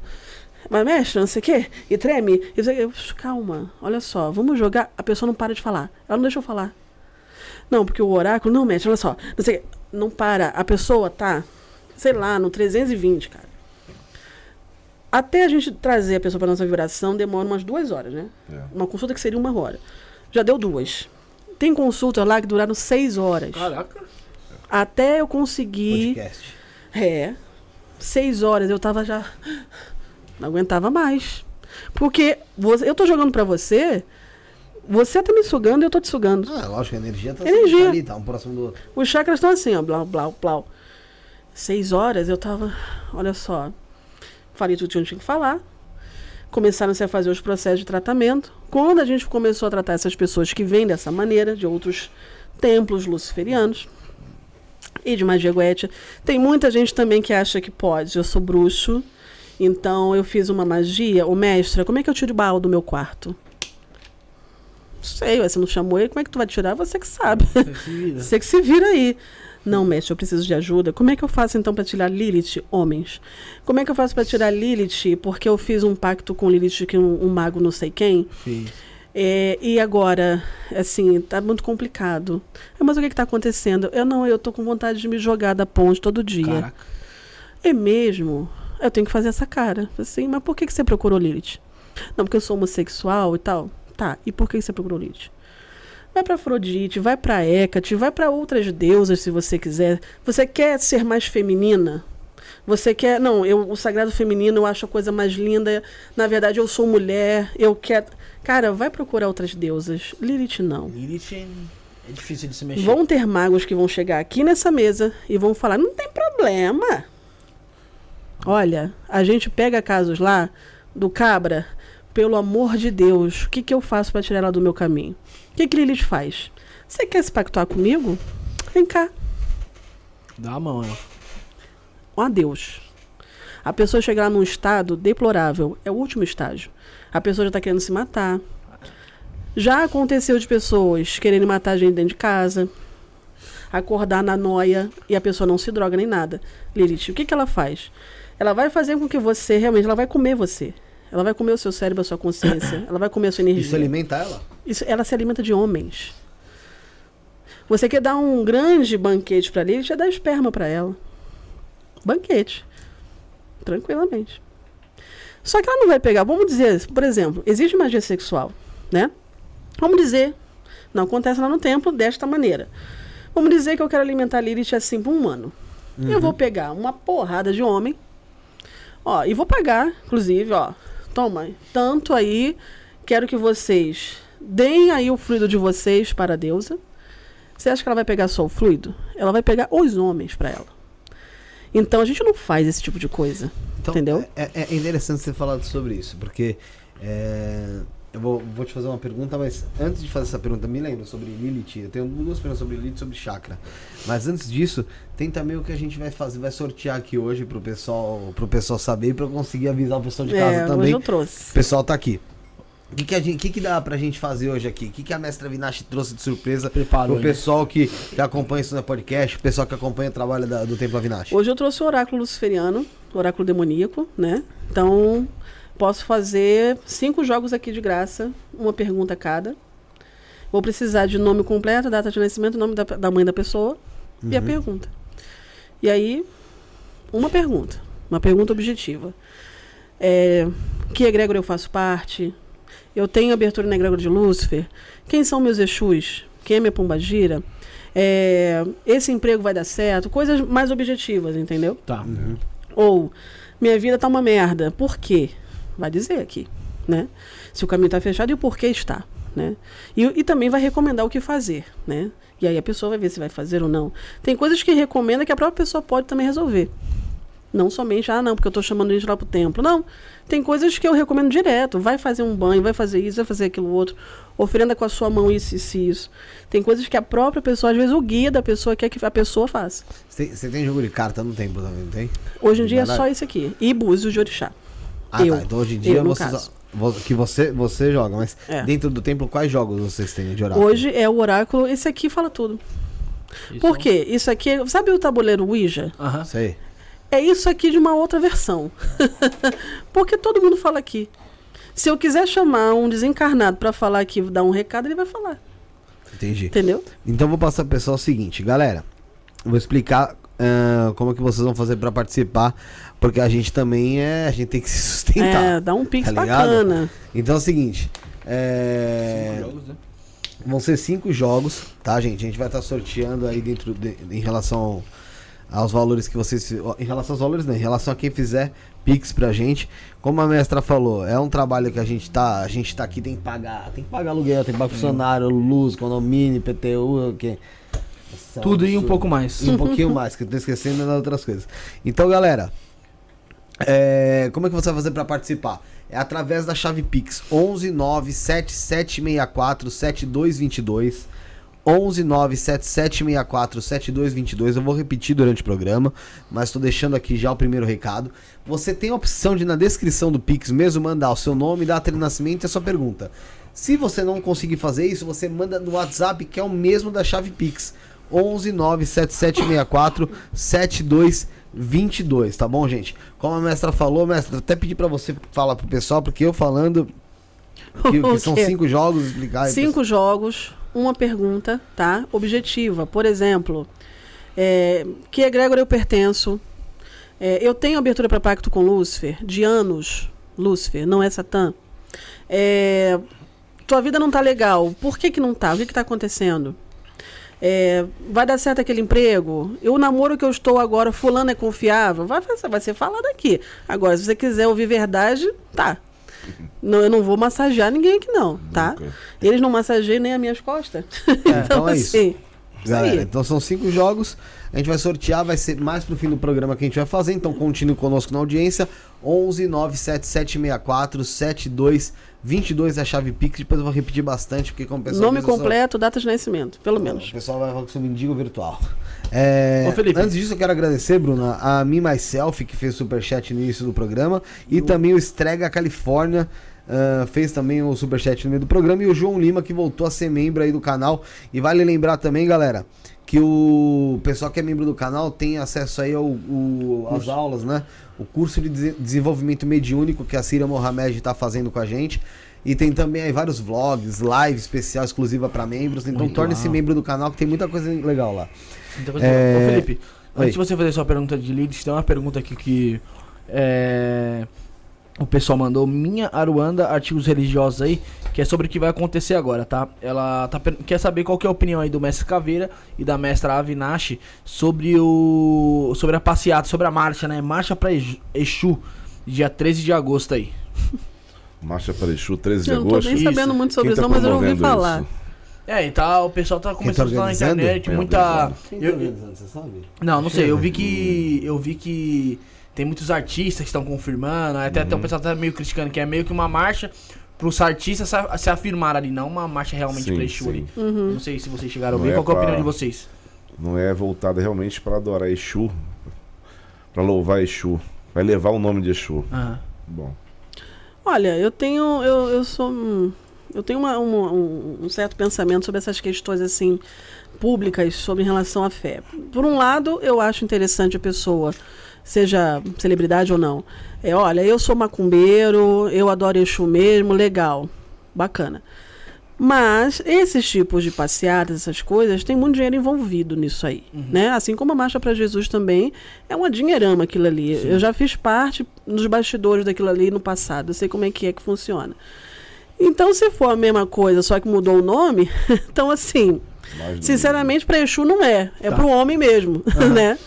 Mas, mestre, não sei o quê, e treme. E você, eu, calma, olha só, vamos jogar. A pessoa não para de falar. Ela não deixa eu falar. Não, porque o oráculo, não, mestre, olha só. Não sei, o quê. Não para. A pessoa tá, sei lá, no 320, cara. Até a gente trazer a pessoa para nossa vibração demora umas duas horas, né? É. Uma consulta que seria uma hora. Já deu duas. Tem consultas lá que duraram seis horas. Caraca. Até eu conseguir. Podcast. É. Seis horas eu tava já. Não aguentava mais. Porque você, eu tô jogando pra você. Você tá me sugando e eu tô te sugando. Ah, lógico, a energia tá Energia. tá ali, tá um próximo do outro. Os chakras estão assim, ó. Blau, blau, blau. Seis horas eu tava. Olha só. Falei tudo que eu tinha que falar. Começaram-se a fazer os processos de tratamento. Quando a gente começou a tratar essas pessoas que vêm dessa maneira, de outros templos luciferianos e de magia goétia, tem muita gente também que acha que pode. Eu sou bruxo, então eu fiz uma magia. O mestre, como é que eu tiro o baú do meu quarto? Sei, você não chamou ele, como é que tu vai tirar? Você que sabe. Vira. [LAUGHS] Você que se vira aí. Não, mestre, eu preciso de ajuda. Como é que eu faço então para tirar Lilith, homens? Como é que eu faço para tirar Lilith? Porque eu fiz um pacto com Lilith, que um, um mago não sei quem. Fiz. É, e agora, assim, tá muito complicado. É, Mas o que que tá acontecendo? Eu não, eu tô com vontade de me jogar da ponte todo dia. Caraca. É mesmo? Eu tenho que fazer essa cara. Assim, mas por que, que você procurou Lilith? Não, porque eu sou homossexual e tal. Tá, e por que você procurou Lilith? Vai pra Afrodite, vai pra Hecate, vai pra outras deusas se você quiser. Você quer ser mais feminina? Você quer. Não, eu, o sagrado feminino eu acho a coisa mais linda. Na verdade, eu sou mulher, eu quero. Cara, vai procurar outras deusas. Lilith não. Lilith é difícil de se mexer. Vão ter magos que vão chegar aqui nessa mesa e vão falar: não tem problema. Olha, a gente pega casos lá do cabra, pelo amor de Deus, o que, que eu faço para tirar ela do meu caminho? O que, que Lilith faz? Você quer se pactuar comigo? Vem cá, Dá a mão, né? um adeus. A pessoa chega lá num estado deplorável, é o último estágio. A pessoa já está querendo se matar. Já aconteceu de pessoas querendo matar a gente dentro de casa, acordar na noia e a pessoa não se droga nem nada. Lilith, o que, que ela faz? Ela vai fazer com que você, realmente, ela vai comer você. Ela vai comer o seu cérebro, a sua consciência. [COUGHS] Ela vai comer a sua energia. Isso alimenta ela? Isso, ela se alimenta de homens. Você quer dar um grande banquete para Lilith, é dar esperma para ela. Banquete. Tranquilamente. Só que ela não vai pegar, vamos dizer, por exemplo, existe magia sexual, né? Vamos dizer, não acontece lá no templo desta maneira. Vamos dizer que eu quero alimentar a Lilith assim por um ano. Eu vou pegar uma porrada de homem, ó, e vou pagar, inclusive, ó, toma, tanto aí, quero que vocês deem aí o fluido de vocês para a deusa, Você acha que ela vai pegar só o fluido? Ela vai pegar os homens pra ela. Então a gente não faz esse tipo de coisa. Então, Entendeu? É, é interessante você falar sobre isso, porque é, eu vou, vou te fazer uma pergunta, mas antes de fazer essa pergunta, me lembra sobre Lilith. Eu tenho duas perguntas sobre Lilith e sobre chakra. Mas antes disso, tem também o que a gente vai fazer, vai sortear aqui hoje pro pessoal, pro pessoal saber e pra eu conseguir avisar o pessoal de casa é, hoje também. eu O trouxe. pessoal tá aqui. O que, que, a gente, que, que dá pra gente fazer hoje aqui? O que, que a mestra Vinache trouxe de surpresa Preparou, pro né? pessoal que, que acompanha isso no podcast, o pessoal que acompanha o trabalho da- do Templo Avinache? Hoje eu trouxe o oráculo luciferiano, oráculo demoníaco, né? Então, posso fazer cinco jogos aqui de graça, uma pergunta cada. Vou precisar de nome completo, data de nascimento, nome da, da mãe da pessoa e a pergunta. E aí, uma pergunta, uma pergunta objetiva. É, que egrégora eu faço parte? Eu tenho abertura na egrégora de Lúcifer? Quem são meus Exus? Quem é minha pombagira? É, esse emprego vai dar certo? Coisas mais objetivas, entendeu? Tá. Ou minha vida tá uma merda. Por quê? Vai dizer aqui, né? Se o caminho tá fechado e o porquê está, né? E, e também vai recomendar o que fazer, né? E aí a pessoa vai ver se vai fazer ou não. Tem coisas que recomenda que a própria pessoa pode também resolver. Não somente, ah, não, porque eu tô chamando gente lá pro templo. Não. Tem coisas que eu recomendo direto. Vai fazer um banho, vai fazer isso, vai fazer aquilo outro. Oferenda com a sua mão isso, isso, isso. Tem coisas que a própria pessoa, às vezes o guia da pessoa quer que a pessoa faça. Você tem, jogo de carta no templo também, não tem? Hoje em dia é só isso aqui. E búzios de orixá. Ah, Eu. tá. Então hoje em dia Eu, no você caso. só- vo- que você, você joga, mas É. dentro do templo, quais jogos vocês têm de oráculo? Hoje é o oráculo. Esse aqui fala tudo. Isso- Por quê? Isso aqui, é- sabe o tabuleiro Ouija? Aham. Sei. É isso aqui de uma outra versão. [LAUGHS] Porque todo mundo fala aqui. Se eu quiser chamar um desencarnado pra falar aqui, dar um recado, ele vai falar. Entendi. Entendeu? Então eu vou passar pro pessoal o seguinte, galera. eu Vou explicar ah, como é que vocês vão fazer pra participar, porque a gente também é, a gente tem que se sustentar. É, dá um pix tá bacana. Então é o seguinte, é, Jogos, né? vão ser cinco jogos, tá, gente? A gente vai estar sorteando aí dentro de, em relação aos valores que vocês, em relação aos valores, não, em relação a quem fizer pix pra gente. Como a mestra falou, é um trabalho que a gente tá, a gente tá aqui tem que pagar, tem que pagar aluguel, tem que pagar funcionário, luz, condomínio, PTU, o quê? Nossa, Tudo e um absurdo. pouco mais. E um pouquinho mais, que eu tô esquecendo das outras coisas. Então, galera, é, como é que você vai fazer para participar? É através da chave Pix 11 97764 7222. 11 97764 7222. Eu vou repetir durante o programa, mas estou deixando aqui já o primeiro recado. Você tem a opção de na descrição do Pix mesmo mandar o seu nome, data de nascimento e a sua pergunta. Se você não conseguir fazer isso, você manda no WhatsApp, que é o mesmo da chave Pix. 11 97764 7222, tá bom, gente? Como a mestra falou, mestra, até pedi pra você falar pro pessoal, porque eu falando que, [LAUGHS] que são cinco jogos, explicar aí, Cinco jogos, uma pergunta, tá? Objetiva. Por exemplo, é, que egrégora eu pertenço? É, eu tenho abertura para pacto com Lúcifer de anos. Lúcifer, não é Satã. É, tua vida não tá legal. Por que que não tá? O que que tá acontecendo? É, vai dar certo aquele emprego? Eu, o namoro que eu estou agora, fulano é confiável? Vai, vai ser falado aqui. Agora, se você quiser ouvir verdade, tá. Não, eu não vou massagear ninguém aqui, não, tá? Nunca. Eles não massageiam nem as minhas costas. É, [LAUGHS] então é isso. assim, isso Galera, então são cinco jogos. A gente vai sortear, vai ser mais pro fim do programa que a gente vai fazer. Então continue conosco na audiência. 11 97764 7222 é a chave Pix. Depois eu vou repetir bastante, porque como o pessoal. Nome completo, data de nascimento, pelo O menos. pessoal vai falar que sou mendigo virtual. É, Ô, Felipe. Antes disso, eu quero agradecer, Bruna, a Me Myself, que fez o superchat no início do programa, e também o Estrega Califórnia. ah, fez também o superchat no meio do programa e o João Lima que voltou a ser membro aí do canal e vale lembrar também galera que o pessoal que é membro do canal tem acesso aí ao, às aulas né o curso de dese- desenvolvimento mediúnico que a Cira Mohamed está fazendo com a gente e tem também aí vários vlogs, live especial exclusiva para membros. Então torne-se membro do canal que tem muita coisa legal lá. Muita coisa É. Ô, Felipe, Oi. antes de você fazer sua pergunta de leads, tem uma pergunta aqui que é, o pessoal mandou. Minha Aruanda, artigos religiosos aí, que é sobre o que vai acontecer agora, tá? Ela tá, quer saber qual que é a opinião aí do mestre Caveira e da mestra Avinashi sobre o sobre a passeata, sobre a marcha, né? Marcha pra Exu- dia 13 de agosto aí. Marcha para Exu, 13 de Eu não tô agosto. nem Isso. sabendo muito sobre isso, tá não, mas eu não ouvi falar. isso? É, e tá, o pessoal tá começando a falar na internet, É, muita. Quem tá Eu- organizando, você sabe? Não, não sei, eu vi que. Eu vi que tem muitos artistas que estão confirmando, até, até o pessoal tá meio criticando, que é meio que uma marcha pros artistas se, afirmar ali, não uma marcha realmente Sim, pra Exu sim. ali. Uhum. Não sei se vocês chegaram a ver, é qual é a pra- opinião de vocês? Não é voltada realmente para adorar Exu, para louvar Exu. Vai levar o nome de Exu. Aham. Bom, Olha, eu tenho. Eu, eu sou. Eu tenho uma- um, um certo pensamento sobre essas questões assim públicas sobre em relação à fé. Por um lado, eu acho interessante a pessoa, seja celebridade ou não. É, olha, eu sou macumbeiro, eu adoro Exu mesmo, legal, bacana. Mas esses tipos de passeatas, essas coisas, tem muito dinheiro envolvido nisso aí, né? Assim como a Marcha para Jesus também é uma dinheirama aquilo ali. Eu já fiz parte dos bastidores daquilo ali no passado, eu sei como é que é que funciona. Então, se for a mesma coisa, só que mudou o nome, [LAUGHS] então assim, sinceramente para Exu não é, é Tá. para o homem mesmo, [LAUGHS] né?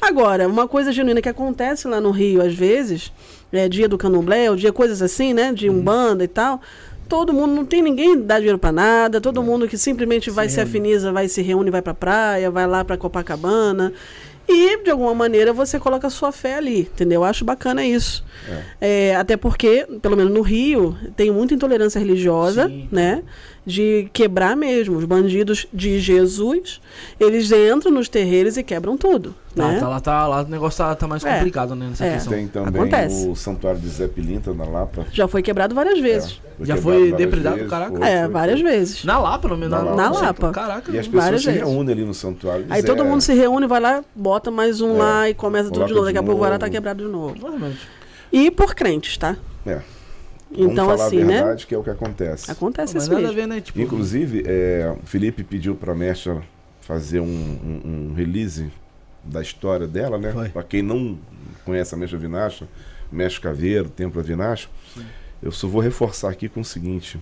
Agora, uma coisa genuína que acontece lá no Rio às vezes, é dia do Candomblé, ou dia coisas assim, né, de umbanda e tal, todo mundo não tem ninguém dá dinheiro para nada, todo mundo que simplesmente vai se afiniza, vai se reúne, vai para praia, vai lá para Copacabana. E, de alguma maneira, você coloca a sua fé ali, entendeu? Eu acho bacana isso. É, até porque, pelo menos no Rio, tem muita intolerância religiosa, Sim. né? De quebrar mesmo. Os bandidos de Jesus, eles entram nos terreiros e quebram tudo, Tá, né? tá lá, tá lá, o negócio tá, tá mais É. complicado, né, nessa É. questão. Tem também Acontece. o Santuário de Zé Pilinta na Lapa. Já foi quebrado várias vezes. É, Já quebrado foi depredado, vezes, caraca? foi, É, foi, várias foi. vezes. Na Lapa, pelo menos. Na Lapa. Na Lapa. Caraca. E as Várias pessoas se vezes. reúnem ali no santuário. Aí Zé- todo mundo se reúne, vai lá, bota mais um É. lá e começa tudo de novo. Daqui a pouco vai lá, novo. tá quebrado de novo. E por crentes, tá? É. Vamos Então, falar assim, a né? verdade, que é o que acontece. Acontece Mas isso nada a mesmo. ver, né? Tipo, Inclusive, é, o Felipe pediu pra Mestra fazer um, um- um release da história dela, né? Pra quem não conhece a Mestra Vinacha, Mestre Caveiro, Templo Vinacha, eu só vou reforçar aqui com o seguinte.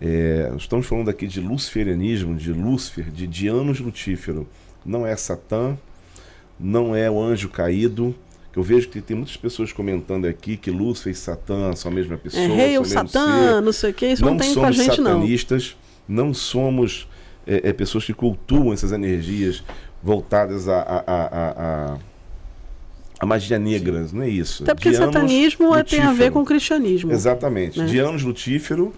É, estamos falando aqui de luciferianismo, de Lúcifer, de Dianos Lutífero. Não é Satã, não é o anjo caído. Eu vejo que tem muitas pessoas comentando aqui que Lúcifer e Satã são a mesma pessoa. É rei ou o mesmo ser satã, não sei o que, isso não, tem com a somos gente, não. satanistas, não, somos é, é, pessoas que cultuam essas energias voltadas a, a, a, a, a- magia negra, não é isso. Até porque satanismo é- tem a ver lutífero. com o cristianismo. Exatamente. né? Dianos lutífero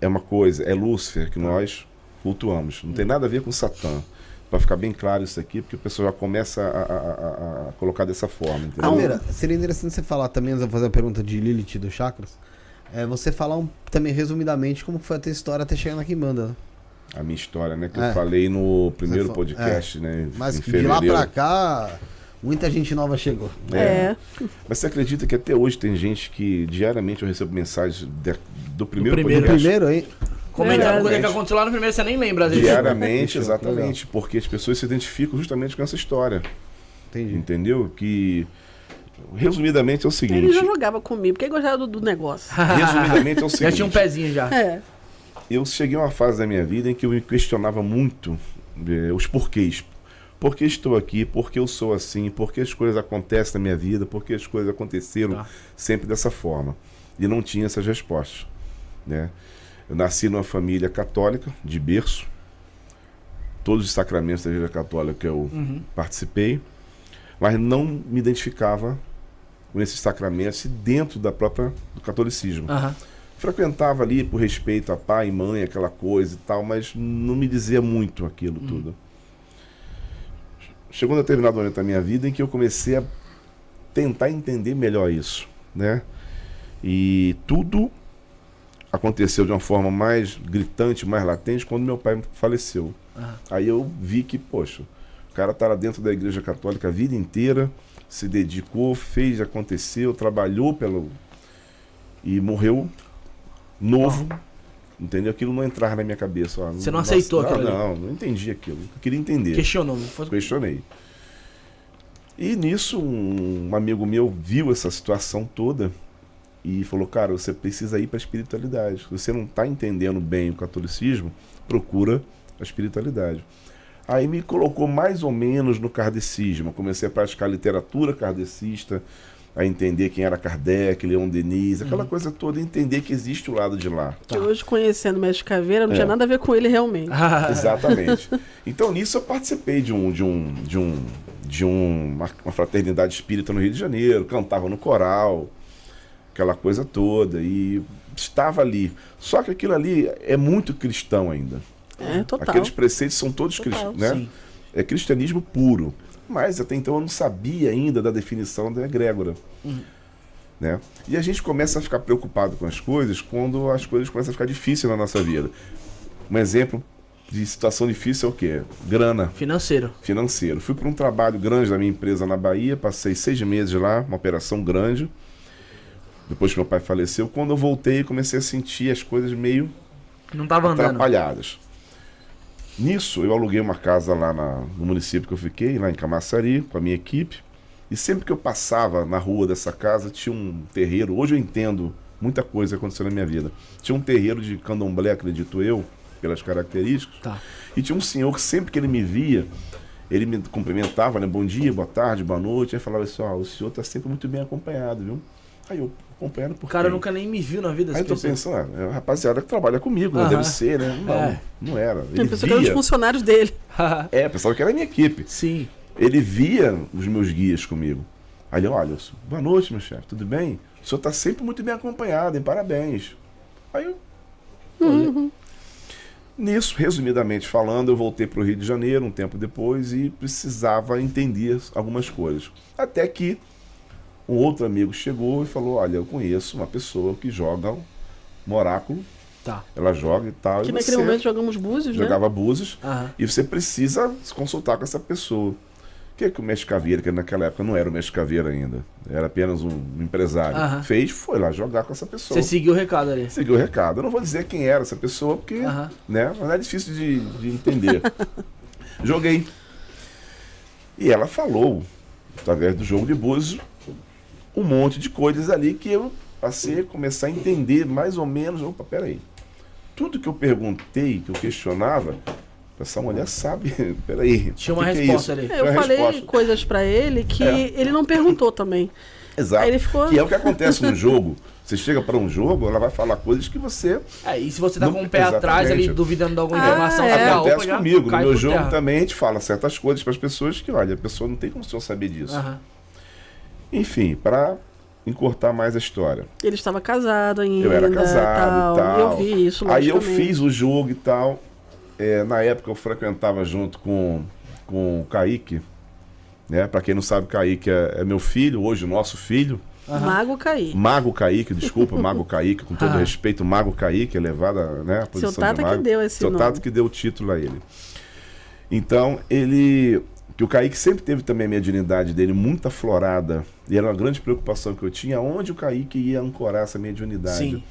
é uma coisa, é Lúcifer que nós cultuamos. Não tem nada a ver com Satã. Para ficar bem claro isso aqui, porque o pessoal já começa a, a- a- colocar dessa forma, entendeu? Almeida, seria interessante você falar também, antes de eu fazer a pergunta de Lilith do Chakras, é você falar um, também resumidamente como foi a tua história até chegar na Quimbanda. né? A minha história, né? Que É. eu falei no primeiro podcast, né? Mas de lá pra cá, muita gente nova chegou. É. Mas você acredita que até hoje tem gente que diariamente eu recebo mensagens de- do primeiro, primeiro. Podcast? primeiro, hein? Comentar Verdade. coisa que aconteceu lá no primeiro, você nem lembra, às vezes. Diariamente, [LAUGHS] Fechou, exatamente. Porque as pessoas se identificam justamente com essa história. Entendi. Entendeu? Que. Resumidamente é o Ele seguinte. já jogava comigo, porque ele gostava do, do negócio. [LAUGHS] Resumidamente é o [LAUGHS] Já seguinte. tinha um pezinho já. É. eu cheguei a uma fase da minha vida em que eu me questionava muito eh, os porquês. Por que estou aqui? Por que eu sou assim? Por que as coisas acontecem na minha vida? Por que as coisas aconteceram Tá. sempre dessa forma? E não tinha essas respostas. Né? Eu nasci numa família católica, de berço. Todos os sacramentos da Igreja Católica eu Uhum. participei, mas não me identificava com esses sacramentos dentro da própria do catolicismo Aham. frequentava ali por respeito a pai e mãe, aquela coisa e tal, mas não me dizia muito aquilo tudo. Chegou um determinado momento da minha vida em que eu comecei a tentar entender melhor isso, né? E tudo aconteceu de uma forma mais gritante, mais latente quando meu pai faleceu. Aí eu vi que, poxa, o cara tá lá dentro da igreja católica a vida inteira, se dedicou, fez, aconteceu, trabalhou pelo. e morreu novo. Entendeu? Aquilo não entrar na minha cabeça. Você não aceitou aquilo? Não, não entendi aquilo. Eu queria entender. Questionou. Foi... Questionei. E nisso, um amigo meu viu essa situação toda e falou: Cara, você precisa ir para a espiritualidade. Se você não está entendendo bem o catolicismo, procura a espiritualidade. Aí me colocou mais ou menos no kardecismo. Comecei a praticar literatura kardecista, a entender quem era Kardec, Leon Denis, aquela coisa toda, entender que existe o lado de lá. Que hoje, conhecendo o Mestre Caveira, não É. tinha nada a ver com ele realmente. [LAUGHS] Exatamente. Então nisso eu participei de um de um de um de um- uma, uma fraternidade espírita no Rio de Janeiro, cantava no coral, aquela coisa toda e estava ali. Só que aquilo ali é muito cristão ainda. É, total. Aqueles preceitos são todos cristãos, né? sim. É cristianismo puro. Mas até então eu não sabia ainda da definição da egrégora. Né? E a gente começa a ficar preocupado com as coisas quando as coisas começam a ficar difíceis na nossa vida. Um exemplo de situação difícil é o quê? Grana Financeiro. financeiro. Fui para um trabalho grande da minha empresa na Bahia, passei seis meses lá, uma operação grande. Depois que meu pai faleceu, quando eu voltei, comecei a sentir as coisas meio Não tava andando. atrapalhadas. Nisso, eu aluguei uma casa lá na- no município que eu fiquei, lá em Camaçari, com a minha equipe. E sempre que eu passava na rua dessa casa, tinha um terreiro. Hoje eu entendo muita coisa aconteceu na minha vida. Tinha um terreiro de candomblé, acredito eu, pelas características. Tá. E tinha um senhor que sempre que ele me via, ele me cumprimentava, né? Bom dia, boa tarde, boa noite. Aí falava assim: ó, o senhor tá sempre muito bem acompanhado, viu? Aí eu, acompanhado por O cara nunca nem me viu na vida. Aí eu tô pensando, ah, é a rapaziada que trabalha comigo, né? Deve ser, né? Não, É. não era. Ele pessoa que eram os funcionários dele. [LAUGHS] é, pensava que era a minha equipe. Sim. Ele via os meus guias comigo. Aí ele, olha, boa noite, meu chefe, tudo bem? O senhor tá sempre muito bem acompanhado, hein? Parabéns. Aí eu. Olha. Nisso, resumidamente falando, eu voltei para o Rio de Janeiro um tempo depois e precisava entender algumas coisas. Até que um outro amigo chegou e falou: Olha, eu conheço uma pessoa que joga um oráculo, Tá. ela joga e tal. Que e naquele momento jogamos búzios, né? jogava búzios Aham. e você precisa se consultar com essa pessoa. O que, é que o Mestre Caveira, que naquela época não era o Mestre Caveira ainda, era apenas um empresário, Aham. fez, foi lá jogar com essa pessoa. Você seguiu o recado ali. Seguiu o recado. Eu não vou dizer quem era essa pessoa, porque Aham. né, mas é difícil de, de entender. [LAUGHS] Joguei. E ela falou, através do jogo de búzios, um monte de coisas ali que eu passei a começar a entender mais ou menos. Opa, peraí. Tudo que eu perguntei, que eu questionava, essa mulher sabe. [LAUGHS] Peraí. Tinha o uma que que é resposta isso? ali. É, eu falei resposta. coisas pra ele que É. ele não perguntou também. Exato. Aí ele ficou- Que é o que acontece no jogo. Você chega para um jogo, ela vai falar coisas que você É, e se você tá Não- com o pé atrás ali, exatamente. duvidando de alguma Ah, informação, é. Acontece opa, comigo. No meu jogo terra. também a gente fala certas coisas para as pessoas que, olha, a pessoa não tem como senhor saber disso. Aham. Enfim, para encurtar mais a história. Ele estava casado ainda. Eu era casado tal. e tal. Eu vi isso, Aí eu fiz o jogo e tal. É, na época eu frequentava junto com, com o Kaique. Né? Para quem não sabe, Kaique é, é meu filho, hoje nosso filho. Aham. Mago cair. Mago Kaique, desculpa, Mago Kaique, com todo Ah. respeito, Mago Kaique, elevada né, a Seu posição de Tata que Mago. deu esse Seu nome. Tato que deu o título a ele. Então, ele. Que o Kaique sempre teve também a mediunidade dele muito aflorada. E era uma grande preocupação que eu tinha, onde o Kaique ia ancorar essa mediunidade. Sim.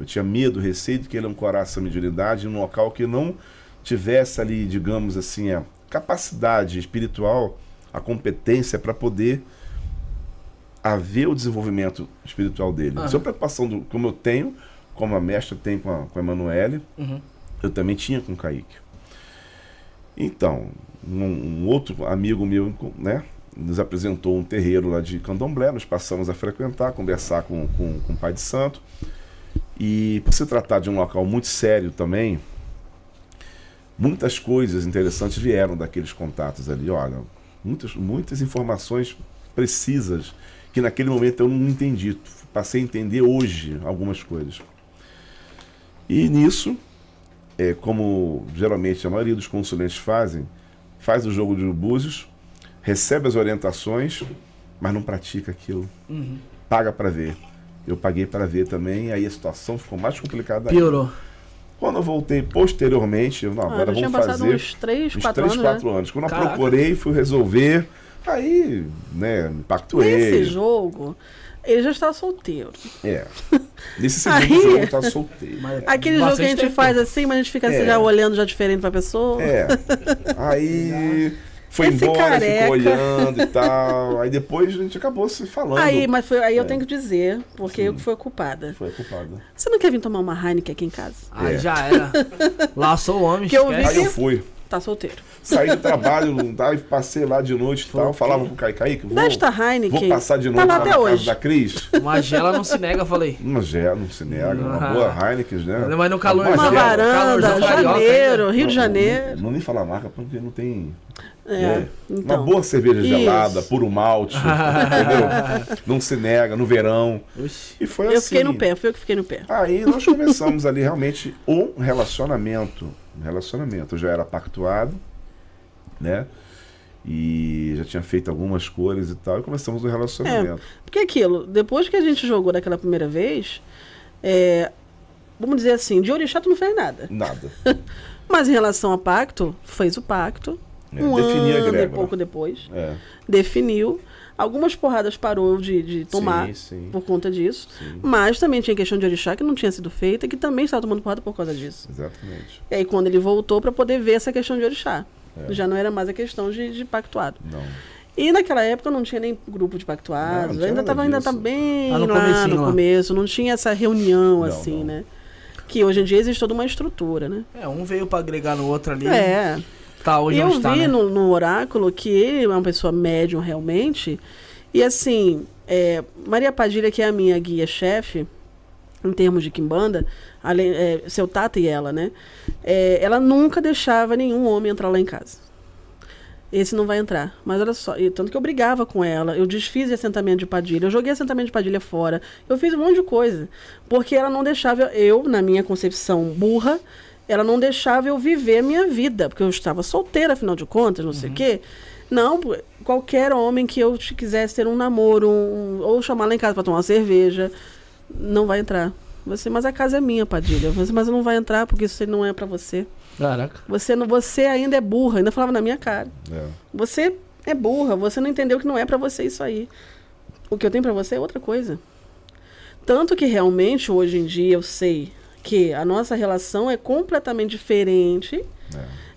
Eu tinha medo, receio de que ele ancorasse essa mediunidade em um local que não tivesse ali, digamos assim, a capacidade espiritual, a competência para poder haver o desenvolvimento espiritual dele. Aham. Isso é uma preocupação do, como eu tenho, como a mestra tem com a, com a Emanuele, Uhum. eu também tinha com o Kaique. Então, um, um outro amigo meu, né, nos apresentou um terreiro lá de candomblé, nós passamos a frequentar, conversar com, com, com o pai de santo. E por se tratar de um local muito sério também, muitas coisas interessantes vieram daqueles contatos ali. Olha, muitas, muitas informações precisas que naquele momento eu não entendi. Passei a entender hoje algumas coisas. E nisso, é, como geralmente a maioria dos consulentes fazem, faz o jogo de búzios, recebe as orientações, mas não pratica aquilo. Uhum. Paga para ver. Eu paguei para ver também, aí a situação ficou mais complicada. ainda. Piorou. Quando eu voltei posteriormente, eu, não, Ah, agora vamos passado fazer uns 3, uns 4 3, anos. 4 né? anos. Quando eu Caraca. procurei, fui resolver, aí, né, me pactuei. Nesse jogo, ele já estava solteiro. É. [LAUGHS] Nesse segundo Aí- jogo eu tava solteiro. Mas- Aquele jogo que a gente tempo. faz assim, mas a gente fica assim, É. já olhando já diferente pra pessoa. É. Aí [LAUGHS] foi Esse embora, careca. ficou olhando e tal. Aí depois a gente acabou se falando. Aí, mas foi, aí eu É. tenho que dizer, porque Sim. eu que fui a culpada. Foi culpado. Você não quer vir tomar uma Heineken aqui em casa? Aí É. já era. Laçou o homem. Que eu esquece. Aí eu fui. Tá solteiro. Saí do [LAUGHS] trabalho, não tá, e passei lá de noite e tal. Falava pro Kai Kaique, vou, Desta Heineken. vou passar de Tá noite lá lá até na hoje. casa da Cris. Uma gela não se nega, eu falei. Uma gel, não se nega. Uma Ah. boa Heineken, né? Mas no calor, Uma é, varanda, carioca janeiro, Rio de Não, Janeiro. Não, não nem falar marca porque não tem. É, né? então. Uma boa cerveja Isso. gelada, puro malte, entendeu? [LAUGHS] Não se nega, no verão. E foi Eu assim. fiquei no pé, foi eu que fiquei no pé. Aí nós começamos ali realmente um relacionamento. Um relacionamento. Eu já era pactuado, né? E já tinha feito algumas cores e tal, e começamos o relacionamento. Porque aquilo, depois que a gente jogou daquela primeira vez, é, vamos dizer assim, de orixá tu não fez nada. Nada. [LAUGHS] Mas em relação a pacto, fez o pacto. É, um a ano e egrégora. pouco depois, É. definiu. Algumas porradas parou de, de tomar Sim, sim. por conta disso. sim. Mas também tinha questão de orixá que não tinha sido feita e que também estava tomando porrada por causa disso. Exatamente. E aí quando ele voltou para poder ver essa questão de orixá. É. Já não era mais a questão de, de pactuado. Não. E naquela época não tinha nem grupo de pactuados, Não, não ainda estava ainda tá bem Ah, no lá no lá. começo, não tinha essa reunião Não, assim, não. né? Que hoje em dia existe toda uma estrutura, né? É, um veio pra agregar no outro ali. É. Tá, hoje eu tá, vi né? no, no oráculo que ele é uma pessoa médium realmente. E assim, é, Maria Padilha, que é a minha guia-chefe, em termos de Kimbanda, além, é, seu Tata e ela, né? É, ela nunca deixava nenhum homem entrar lá em casa. Esse não vai entrar. Mas olha só, e tanto que eu brigava com ela, eu desfiz assentamento de Padilha, eu joguei assentamento de Padilha fora, eu fiz um monte de coisa. Porque ela não deixava, eu, na minha concepção burra, ela não deixava eu viver a minha vida, porque eu estava solteira, afinal de contas, não sei o quê. Não, qualquer homem que eu te- quisesse ter um namoro, um- ou chamar lá em casa para tomar uma cerveja, não vai entrar. Você, mas a casa é minha, Padilha. Você, mas não vai entrar porque isso não é para você. Caraca. Você, não, você ainda é burra, ainda falava na minha cara. É. Você é burra, você não entendeu que não é pra você isso aí. O que eu tenho pra você é outra coisa. Tanto que realmente hoje em dia eu sei que a nossa relação é completamente diferente.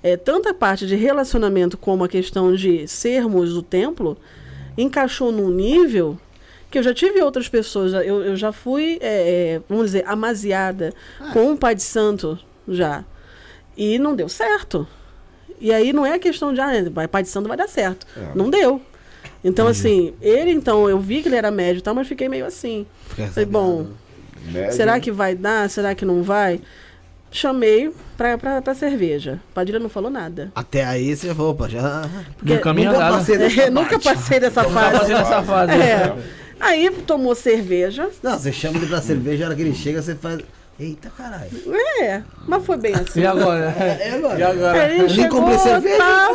É, tanto a parte de relacionamento como a questão de sermos o templo encaixou num nível que eu já tive outras pessoas, eu, eu já fui, é, é, vamos dizer, amaziada com um pai de santo já. E não deu certo. E aí não é a questão de, ah, pai de santo vai dar certo. É. Não deu. Então, assim, ele então, eu vi que ele era médio e tal, mas fiquei meio assim. Falei, bom, Médio, será que vai dar? Será que não vai? Chamei pra, pra, pra cerveja. Padilha não falou nada. Até aí você falou, opa, já. Porque No caminho nunca passei dessa [LAUGHS] É, nunca passei dessa fase. fazendo essa fase. É. Aí tomou cerveja. Não, você chama ele pra cerveja, a hora que ele chega, você faz. Eita caralho. É, mas foi bem assim. E agora? É agora. E agora? Aí nem chegou, comprei cerveja. tal.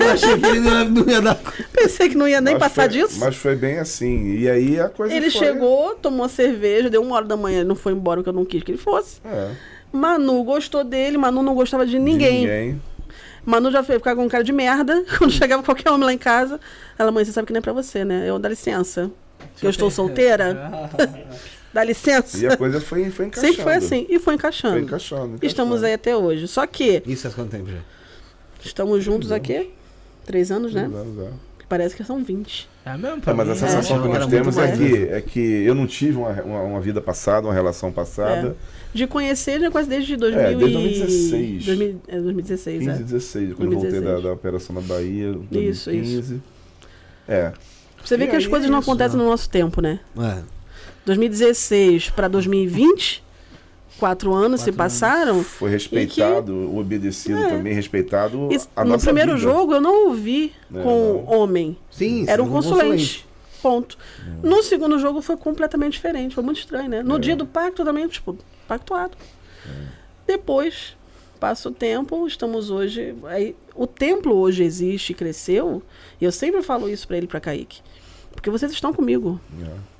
Eu achei que ele não ia, não ia dar. Pensei que não ia nem Mas passar foi- disso. Mas foi bem assim. E aí a coisa Ele foi... chegou, tomou cerveja, deu uma hora da manhã, ele não foi embora porque eu não quis que ele fosse. É, Manu gostou dele, Manu não gostava de ninguém. De ninguém. Manu já foi ficar com um cara de merda. [LAUGHS] Quando chegava qualquer homem lá em casa, ela, mãe, você sabe que não é pra você, né? Eu, dá licença. Que eu estou [LAUGHS] solteira. [LAUGHS] dá licença. E a coisa foi, foi encaixando. [LAUGHS] Sempre foi assim. E foi encaixando. Foi encaixando, encaixando. Estamos aí até hoje. Só que Isso faz quanto tempo já? estamos juntos aqui. Três anos, né? Exato, exato. Parece que são 20. É mesmo, É, mas mim, a sensação é, que nós temos é que, é que eu não tive uma, uma, uma vida passada, uma relação passada. De conhecer já quase desde 2000 É, desde e... 2016. 2000 é, 2016, 15 é. e 16, quando eu voltei da, 2016. da operação na Bahia. Isso, 2015. É. Você vê E que as coisas é não isso, acontecem né? no nosso tempo, né? É. 2016 para 2020, quatro anos se Quatro passaram. Foi respeitado, obedecido É. também, respeitado E a no nossa primeiro vida. jogo eu não ouvi É, com não. homem. Sim, Era um sim, consulente. Ponto. No segundo jogo foi completamente diferente. Foi muito estranho, né? No É. dia do pacto também, tipo, pactuado. Depois, passa o tempo, estamos hoje. Aí, o templo hoje existe e cresceu. E eu sempre falo isso pra ele e pra Kaique. Porque vocês estão comigo. É.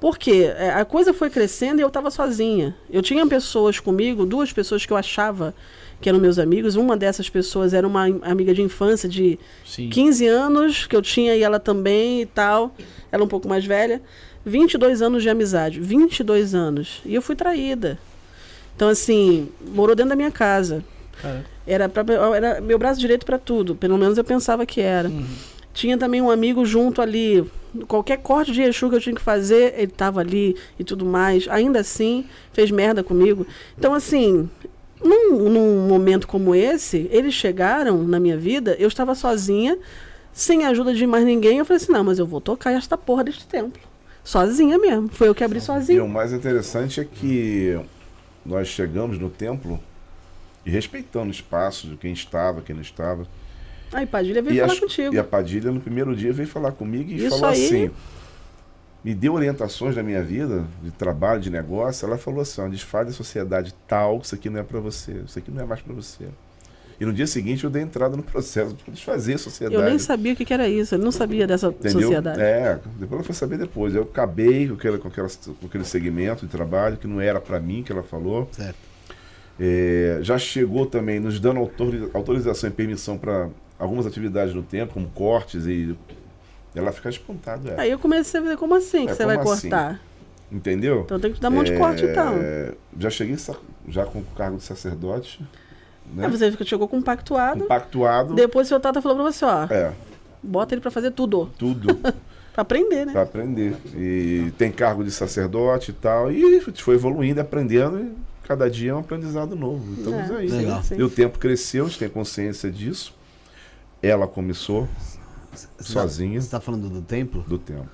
Porque é, a coisa foi crescendo e eu estava sozinha. Eu tinha pessoas comigo, duas pessoas que eu achava que eram meus amigos. Uma dessas pessoas era uma am- amiga de infância de Sim. 15 anos, que eu tinha e ela também e tal. Ela um pouco mais velha. 22 anos de amizade. 22 anos. E eu fui traída. Então, assim, morou dentro da minha casa. Caraca. Era, pra, era meu braço direito para tudo. Pelo menos eu pensava que era. Uhum. Tinha também um amigo junto ali. Qualquer corte de Exu que eu tinha que fazer, ele tava ali e tudo mais. Ainda assim, fez merda comigo. Então, assim, num, num momento como esse, eles chegaram na minha vida, eu estava sozinha, sem a ajuda de mais ninguém. Eu falei assim: não, mas eu vou tocar esta porra deste templo. Sozinha mesmo. Foi eu que abri E sozinha. o mais interessante é que nós chegamos no templo e respeitando o espaço de quem estava, quem não estava. Aí Padilha veio E, falar as- contigo. e a Padilha, no primeiro dia, veio falar comigo e Isso falou aí- assim: me deu orientações da minha vida, de trabalho, de negócio. Ela falou assim: ó, desfaz da sociedade tal, isso aqui não é para você, isso aqui não é mais para você. E no dia seguinte eu dei entrada no [LAUGHS] processo para desfazer a sociedade. Eu nem sabia o que, que era isso, eu não sabia dessa Entendeu? sociedade. É, depois ela foi saber depois. Eu acabei com, aquela, com, aquela, com aquele segmento de trabalho que não era para mim, que ela falou. Certo. É, já chegou também nos dando autori- autorização e permissão para algumas atividades no tempo, como cortes e. Ela fica espantada, é. Aí eu comecei a ver como assim que É, você vai assim? cortar? Entendeu? Então tem que dar um monte de corte então. É, Já cheguei já com o cargo de sacerdote, né? Aí você fica- chegou compactuado. Compactuado. Depois seu Tata falou pra você, ó, É, bota ele pra fazer tudo. tudo. [LAUGHS] Pra aprender, né? para aprender. E tem cargo de sacerdote e tal. E foi evoluindo, aprendendo. E cada dia é um aprendizado novo. Estamos É, aí. sim, Legal. E o tempo cresceu, a gente tem consciência disso. Ela começou Você sozinha Você tá falando do templo? do tempo.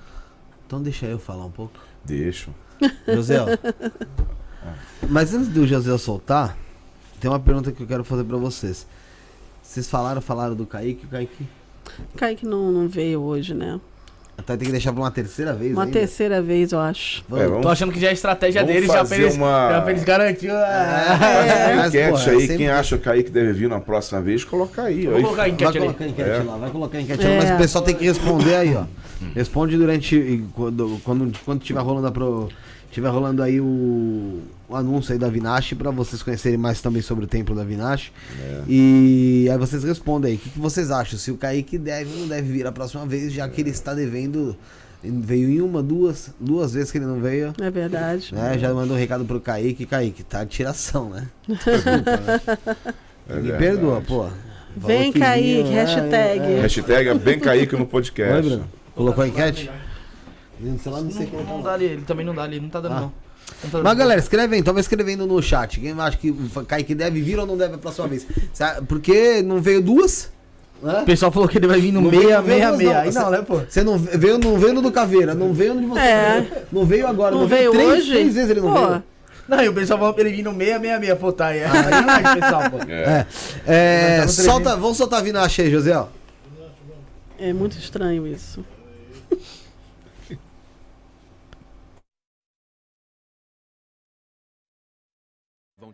Então deixa eu falar um pouco. Deixo. [LAUGHS] José, mas antes do José soltar, tem uma pergunta que eu quero fazer pra vocês. Vocês falaram, falaram do Kaique, o Kaique Kaique não, não veio hoje, né? Até tem que deixar pra uma terceira vez Uma ainda. terceira vez, eu acho. Vamos. É, vamos- Tô achando que já é estratégia Vamos deles, já pra eles, uma- já pra eles garantir. ah, É, [LAUGHS] mas, enquete porra, aí, sempre- quem acha que aí que deve vir na próxima vez, coloca aí. Vou Aí- colocar a Vai enquete ali. colocar enquete É. lá, vai colocar enquete É. lá, mas o pessoal tem que responder aí, ó. Responde durante. Quando, quando, quando tiver rolando a pro. Tiver rolando aí o, o anúncio aí da Vinache pra vocês conhecerem mais também sobre o templo da Vinache. É. E aí vocês respondem aí. O que, que vocês acham? Se o Kaique deve ou não deve vir a próxima vez, já que ele está devendo. ele Veio em uma, duas, duas vezes que ele não veio. É verdade. Né? Já mandou um recado pro Kaique. Kaique, tá de tiração, né? [LAUGHS] É Me verdade. perdoa, pô. Vem, Kaique, vinha, hashtag. é, é. Hashtag é bem Kaique no Oi, podcast. Bruno. Colocou a enquete? Não sei Não, não colocar. dá ali, ele também não dá ali, não tá dando Ah. não. Não tá Mas galera, escreve aí, então vai escrevendo no chat. Quem acha que Kaique deve vir ou não deve a próxima vez? Porque não veio duas? Hã? O pessoal falou que ele vai vir no Não veio- meia, não veio meia, duas, meia. não. Aí não, né, pô? Você não veio, não veio no do Caveira, não veio no de você. É. Não veio agora, não, Não veio três, hoje? Três vezes ele não Pô, veio. Não, e o pessoal falou pra ele vir no meia, meia, meia. Pô, tá aí. É sacanagem, [LAUGHS] pessoal, pô. É. É. É, solta, vamos soltar a Vinache aí, José. ó. É muito estranho isso. vão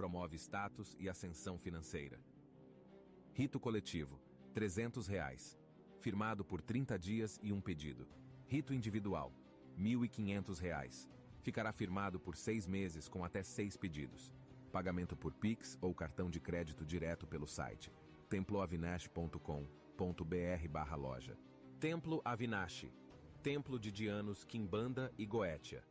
promove status e ascensão financeira. Rito coletivo, 300 reais. Firmado por 30 dias e um pedido. Rito individual, 1.500 reais. Ficará firmado por seis meses com até seis pedidos. Pagamento por Pix ou cartão de crédito direto pelo site temploavinash.com.br barra loja. Templo Avinashi. Templo de Dianos, Quimbanda e Goetia.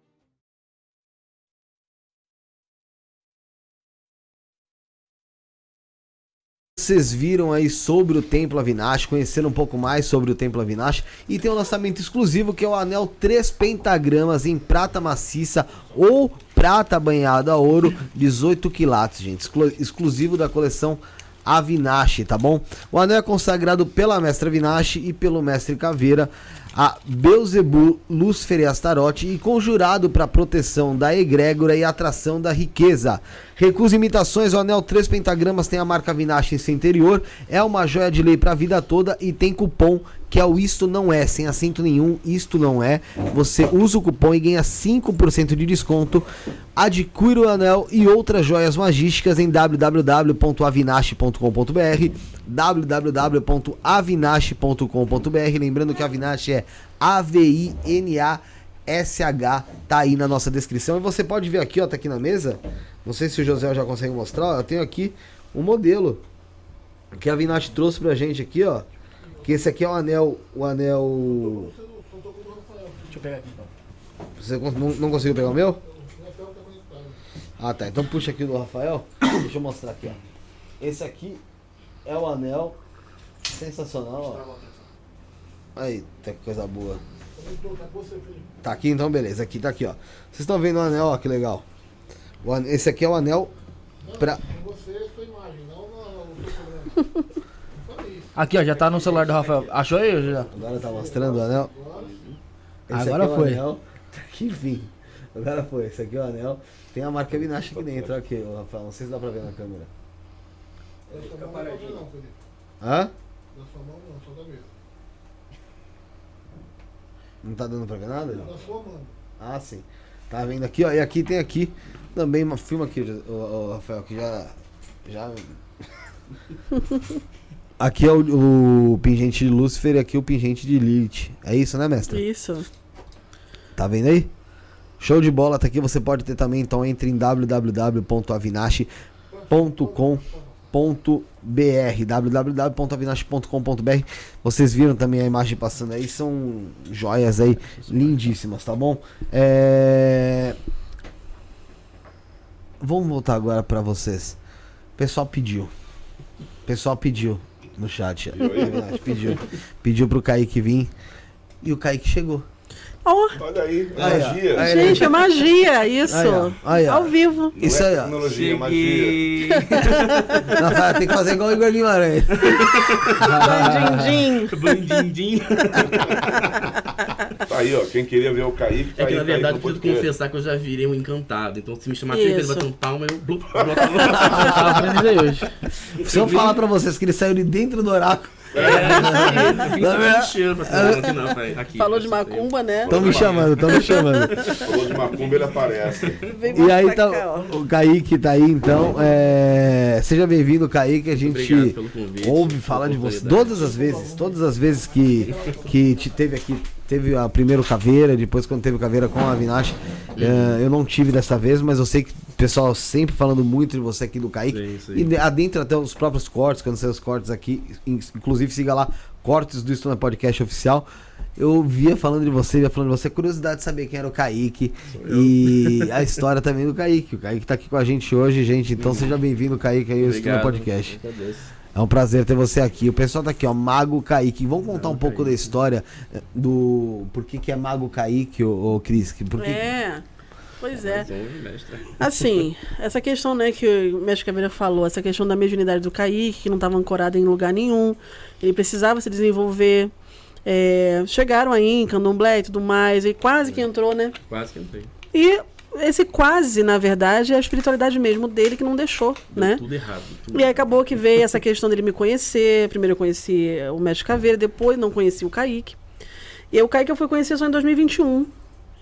Vocês viram aí sobre o Templo Avinash, conheceram um pouco mais sobre o Templo Avinash e tem um lançamento exclusivo que é o anel 3 pentagramas em prata maciça ou prata banhada a ouro, 18 quilates, gente, exclu- exclusivo da coleção Avinash, tá bom? O anel é consagrado pela mestra Avinash e pelo mestre Caveira a Beuzebu, Lúcifer e Astarote e conjurado para proteção da egrégora e atração da riqueza. Recusa imitações, o anel 3 pentagramas tem a marca Vinache em seu interior, é uma joia de lei para a vida toda e tem cupom que é o Isto Não É, sem acento nenhum, Isto Não É. Você usa o cupom e ganha 5% de desconto. Adquira o anel e outras joias magísticas em www.avinache.com.br www.avinache.com.br Lembrando que a Avinache é A-V-I-N-A-S-H, tá aí na nossa descrição. E você pode ver aqui, ó, tá aqui na mesa. Não sei se o José já consegue mostrar, ó, eu tenho aqui um modelo. que a Vinati trouxe pra gente aqui, ó. Que esse aqui é o anel. O anel. Deixa eu pegar aqui então. Você não, não conseguiu pegar o meu? Ah tá, então puxa aqui do Rafael. Deixa eu mostrar aqui, ó. Esse aqui é o anel. Sensacional, ó. Aí, tá que coisa boa. Tá aqui então, beleza. Aqui tá aqui, ó. Vocês estão vendo o anel, ó, que legal. O an- Esse aqui é o anel pra. [LAUGHS] Aqui, ó, já tá no celular do Rafael. Achou aí, já? Agora tá mostrando o anel. Esse Agora aqui é o foi. anel. [LAUGHS] Que enfim. Agora foi. Esse aqui é o anel. Tem a marca Vinache aqui dentro. Aqui, Rafael. Não sei se dá pra ver na câmera. Hã? Não tá dando pra ver nada? Ah, sim. Tá vendo aqui, ó. E aqui tem aqui também uma filma aqui, ô, ô, Rafael, que já. Já. [LAUGHS] Aqui é o, o pingente de Lúcifer e aqui o pingente de Lilith. É isso, né, mestre? Isso. Tá vendo aí? Show de bola, tá aqui. Você pode ter também, então entre em www.avinache.com.br www.avinache.com.br Vocês viram também a imagem passando aí, são joias aí lindíssimas, tá bom? É... Vamos voltar agora pra vocês. O pessoal pediu. O pessoal pediu no chat. Avinache [LAUGHS] Pediu. Pediu pro Kaique vir. E o Kaique chegou. Ó, Olha aí, magia. Aí, gente, é magia, isso. Aí. Ao vivo. Não Isso é aí, ó. tecnologia, é magia. [LAUGHS] Rafael, tem que fazer igual o Igor Guimarães. Din, din. Bandindim. Tá aí, ó. Quem queria ver o Kaique, É que na verdade eu preciso confessar que eu já virei um encantado. Então se me chamar três vezes Isso. bater um palma, eu hoje. [LAUGHS] Se eu falar pra vocês que ele saiu de dentro do oráculo, É, aqui. Falou de aí. macumba, né? estão me chamando, estão me [LAUGHS] chamando. Falou de macumba, ele aparece. Vem E aí tá, cá, o Kaique tá aí, então. É... Seja bem-vindo, Kaique. A gente ouve falar de você todas as vezes, todas as vezes que, que te teve aqui. Teve a primeiro caveira, depois quando teve caveira com a Avinash. é, eu não tive dessa vez, mas eu sei que o pessoal sempre falando muito de você aqui do Kaique. Sim, sim. E de- adentro até os próprios cortes, quando saem os cortes aqui, in- inclusive siga lá, cortes do Estuna Podcast Oficial. Eu via falando de você, via falando de você, curiosidade de saber quem era o Kaique e a história também do Kaique. O Kaique tá aqui com a gente hoje, gente. Então seja bem-vindo, Kaique, aí ao Estuna. Podcast. Eu. É um prazer ter você aqui. O pessoal tá aqui, ó, Mago Kaique. Vamos contar um Mago pouco Kaique. da história eh, do por que, que é Mago Kaique, ô, ô Cris? Por que... É. Pois é. Um, mestre. Assim, [LAUGHS] essa questão, né, que o Mestre Caveira falou, essa questão da mediunidade do Kaique, que não estava ancorada em lugar nenhum, ele precisava se desenvolver. É, chegaram aí em Candomblé e tudo mais, e quase que entrou, né? Quase que entrei. E esse quase, na verdade, é a espiritualidade mesmo dele que não deixou, Deu né? tudo errado. Tudo. E aí acabou que veio essa questão dele me conhecer. Primeiro eu conheci o Mestre Caveira, depois não conheci o Kaique. E aí o Kaique eu fui conhecer só em 2021.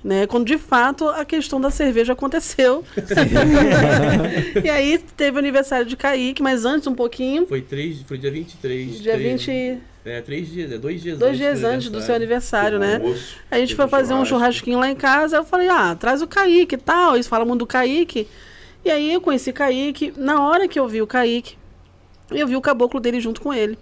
Né, quando de fato a questão da cerveja aconteceu. [LAUGHS] e aí teve o aniversário de Kaique, mas antes um pouquinho, Foi, três, foi dia 23. dia três- 20, É, três dias, é dois dias dois antes dias do antes do seu aniversário, né? almoço. A gente foi fazer um churrasquinho lá em casa. Eu falei, ah, traz o Kaique e tal. Eles falam muito do Kaique. E aí eu conheci Kaique. Na hora que eu vi o Kaique, eu vi o caboclo dele junto com ele.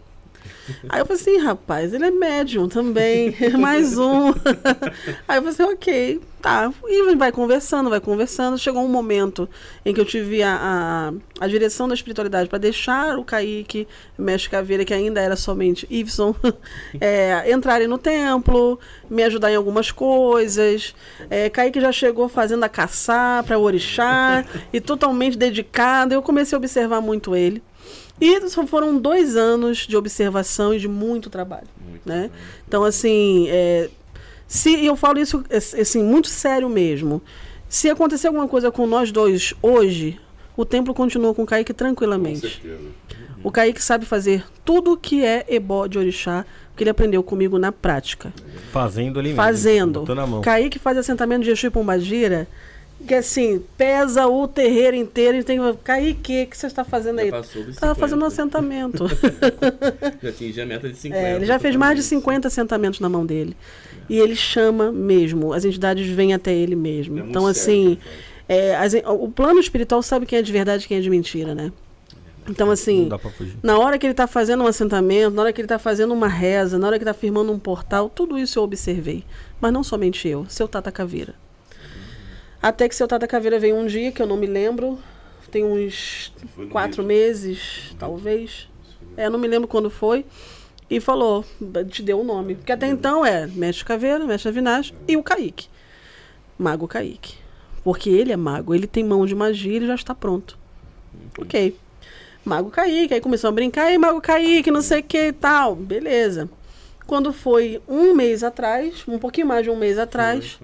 Aí eu falei assim, rapaz, ele é médium também, [LAUGHS] mais um. [LAUGHS] Aí eu falei assim, ok, tá. E vai conversando, vai conversando. Chegou um momento em que eu tive a, a, a direção da espiritualidade para deixar o Kaique, mestre Caveira, que ainda era somente Ibson, [LAUGHS] é, entrarem no templo, me ajudar em algumas coisas. É, Kaique já chegou fazendo a caçar para o orixá e totalmente dedicado. Eu comecei a observar muito ele. E foram dois anos de observação e de muito trabalho. né? Então, assim, é, se e eu falo isso é, assim, muito sério mesmo. Se acontecer alguma coisa com nós dois hoje, o templo continua com o Kaique Com tranquilamente. certeza. O Kaique sabe fazer tudo que é ebó de orixá, que ele aprendeu comigo na prática. Fazendo ali mesmo. Fazendo. Na mão. Kaique faz assentamento de Exu e Pombagira, que assim, pesa o terreiro inteiro e tem. Kaique, o que você está fazendo aí? Já Estava 50. fazendo um assentamento. [LAUGHS] Já atingi a meta de 50. É, ele já fez mais de totalmente. 50 assentamentos na mão dele. E ele chama mesmo, as entidades vêm até ele mesmo. É então, assim, que é, as o plano espiritual sabe quem é de verdade e quem é de mentira, né? Então, assim, Não dá pra fugir. na hora que ele está fazendo um assentamento, na hora que ele está fazendo uma reza, na hora que está firmando um portal, tudo isso eu observei. Mas não somente eu, seu Tata Caveira. Até que seu Tata Caveira veio um dia, que eu não me lembro, tem uns Foi quatro meses, talvez. É, não me lembro quando foi. E falou, te deu o nome. Porque até então é Mestre Caveira, Mestre Avinash e o Kaique. Mago Kaique. Porque ele é mago, ele tem mão de magia, ele já está pronto. Ok. Mago Kaique, aí começou a brincar, aí Mago Kaique, não sei o que e tal. Beleza. Quando foi um mês atrás, um pouquinho mais de um mês atrás,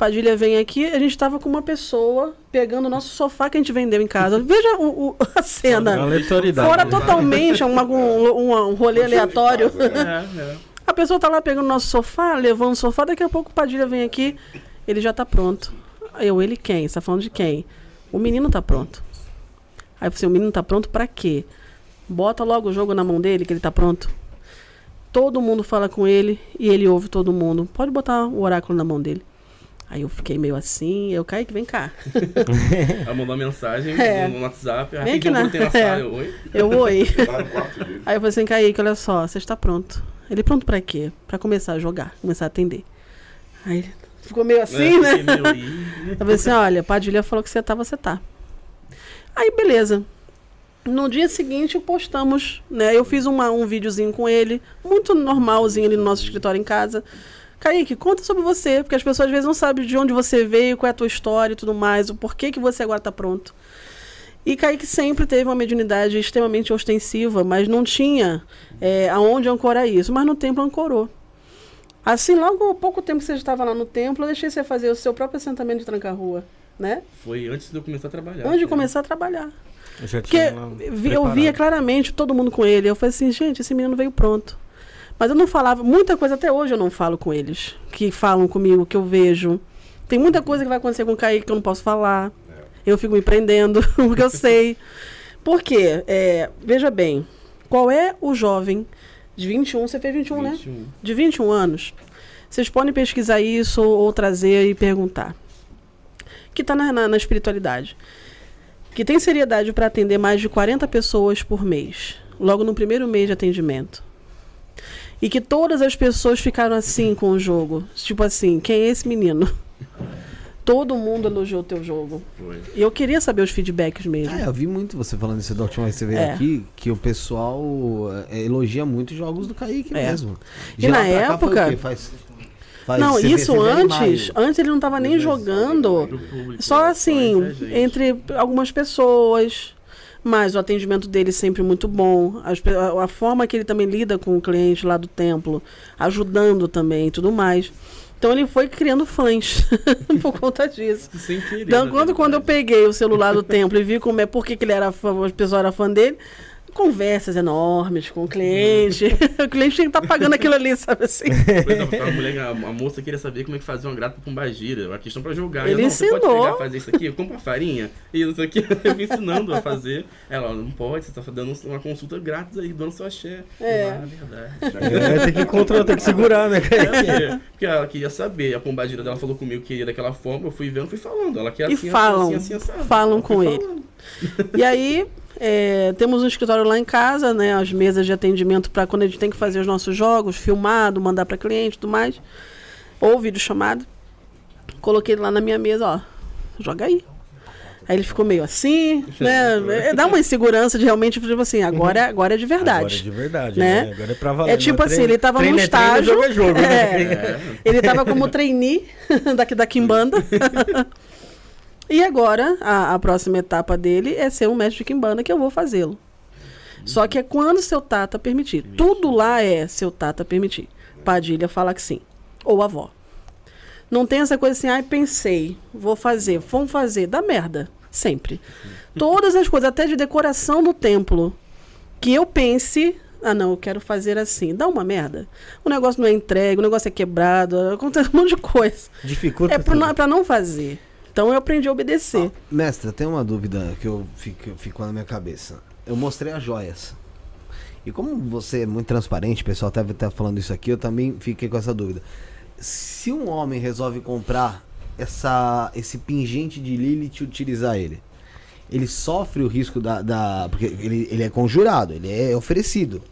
Padilha vem aqui, a gente estava com uma pessoa pegando o nosso sofá que a gente vendeu em casa. Veja o- o- [LAUGHS] a cena. Aleatoriedade. Fora totalmente um, um- um rolê aleatório. [LAUGHS] É, é. A pessoa tá lá pegando o nosso sofá, levando o sofá, daqui a pouco o Padilha vem aqui, ele já tá pronto. Eu, ele quem? Você tá falando de quem? O menino tá pronto. Aí eu falei, o menino tá pronto pra quê? Bota logo o jogo na mão dele, que ele tá pronto. Todo mundo fala com ele e ele ouve todo mundo. Pode botar o oráculo na mão dele. Aí eu fiquei meio assim, eu caí que vem cá. [LAUGHS] Ela mandou uma mensagem É. no WhatsApp. Vem aqui na- na [LAUGHS] é. eu, Oi? Eu oi. [LAUGHS] Aí eu falei assim, Kaique, olha só, você está pronto. Ele pronto pra quê? Pra começar a jogar, começar a atender. Aí ele ficou meio assim, É, né? fiquei meio. Eu falei assim, olha, Padilha falou que você tá, você tá. Aí, beleza. No dia seguinte, postamos, né? Eu fiz uma, um videozinho com ele, muito normalzinho ali no nosso escritório em casa. Kaique, conta sobre você, porque as pessoas às vezes não sabem de onde você veio, qual é a tua história e tudo mais, o porquê que você agora tá pronto. E Kaique sempre teve uma mediunidade extremamente ostensiva, mas não tinha é, aonde ancorar isso. Mas no templo ancorou. Assim, logo há pouco tempo que você estava lá no templo, eu deixei você fazer o seu próprio assentamento de tranca-rua, né? Foi antes de eu começar a trabalhar. Antes de né? começar a trabalhar. Eu já Porque tinha lá vi- eu via claramente todo mundo com ele. Eu falei assim, gente, esse menino veio pronto. Mas eu não falava, muita coisa até hoje eu não falo com eles, que falam comigo, que eu vejo. Tem muita coisa que vai acontecer com o Kaique que eu não posso falar. Eu fico me prendendo, [LAUGHS] porque eu sei. Por quê? É, veja bem, qual é o jovem de 21, você fez 21, né? 21. de 21 anos, vocês podem pesquisar isso ou trazer e perguntar. Que está na, na, na espiritualidade. Que tem seriedade para atender mais de 40 pessoas por mês, logo no primeiro mês de atendimento. E que todas as pessoas ficaram assim com o jogo. Tipo assim, quem é esse menino? [LAUGHS] Todo mundo elogiou o teu jogo. Foi. E eu queria saber os feedbacks mesmo. Ah, eu vi muito você falando isso da última vez que você veio É. aqui, que o pessoal é, elogia muito os jogos do Kaique É. mesmo. E De na foi o época- quê? Faz, faz Não, isso vê antes, animais. antes ele não estava nem jogando. Público, Só né? assim, entre algumas pessoas, mas o atendimento dele sempre muito bom. As a, a forma que ele também lida com o cliente lá do templo, ajudando também e tudo mais. Então ele foi criando fãs [LAUGHS] por conta disso. Sem querer. Então, quando, quando eu peguei o celular do templo e vi como é, por que que ele era fã, o pessoal era fã dele, conversas enormes com o cliente. [LAUGHS] o cliente tinha que estar pagando aquilo ali, sabe assim? Exemplo, a, mulher, a, a moça queria saber como é que fazia uma grata pra Pombagira. Uma questão pra jogar. Ele Eu, não, Você pode ensinou. pegar fazer isso aqui? Eu compro a farinha e isso aqui. [LAUGHS] Eu me ensinando a fazer. Ela, não pode, você tá dando uma consulta grátis aí, dando seu axé. É. Ah, verdade. É, tem que controlar, tem que segurar, né? É, porque, porque ela queria saber. A pombagira dela falou comigo que ia daquela forma. Eu fui vendo, fui falando. Ela quer E assim, falam, assim, assim, assado. falam Eu fui com ele. falando. E aí, é, temos um escritório lá em casa, né? As mesas de atendimento para quando a gente tem que fazer os nossos jogos, filmado, mandar para cliente e tudo mais. Ou vídeo chamado. Coloquei ele lá na minha mesa, ó. Joga aí. Aí ele ficou meio assim, né? É, Dá uma insegurança de realmente, tipo assim, agora, agora é de Agora é verdade. de verdade, Né? né? Agora é pra valer. É tipo Não assim, treino- ele tava treino num é treino, estágio. jogo é jogo, né? É. Ele tava como trainee [LAUGHS] daqui da Kimbanda. [LAUGHS] e agora, a, a próxima etapa dele é ser um mestre de Kimbanda, que eu vou fazê-lo. Só que é quando seu tata permitir. Tudo lá é seu tata permitir. Padilha fala que sim. Ou avó. Não tem essa coisa assim, ai, pensei, vou fazer, vamos fazer. Dá merda. Sempre. [LAUGHS] Todas as coisas, até de decoração do templo, que eu pense, ah não, eu quero fazer assim. Dá uma merda. O negócio não é entregue, o negócio é quebrado, [LAUGHS] acontece um monte de coisa. Dificulta É tudo. não, é pra não fazer. Então eu aprendi a obedecer. Mestre, tem uma dúvida que eu fico, ficou na minha cabeça. Eu mostrei as joias. E como você é muito transparente, o pessoal deve estar falando isso aqui, eu também fiquei com essa dúvida. Se um homem resolve comprar essa, esse pingente de Lilith e utilizar ele, ele sofre o risco da. da porque ele, ele é conjurado, ele é oferecido.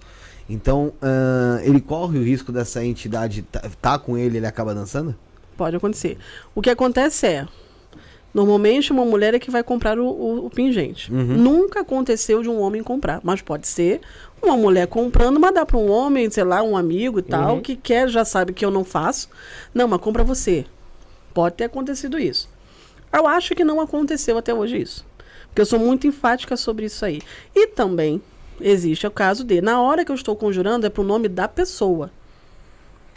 Então, ah, ele corre o risco dessa entidade tá, tá com ele ele acaba dançando? Pode acontecer. O que acontece é, normalmente uma mulher é que vai comprar o, o- o pingente. Uhum. Nunca aconteceu de um homem comprar, mas pode ser uma mulher comprando, mas dá para um homem, sei lá, um amigo e tal, Uhum. que quer, já sabe que eu não faço. Não, mas compra você. Pode ter acontecido isso. Eu acho que não aconteceu até hoje isso. Porque eu sou muito enfática sobre isso aí. E também existe o caso de, na hora que eu estou conjurando, é pro nome da pessoa.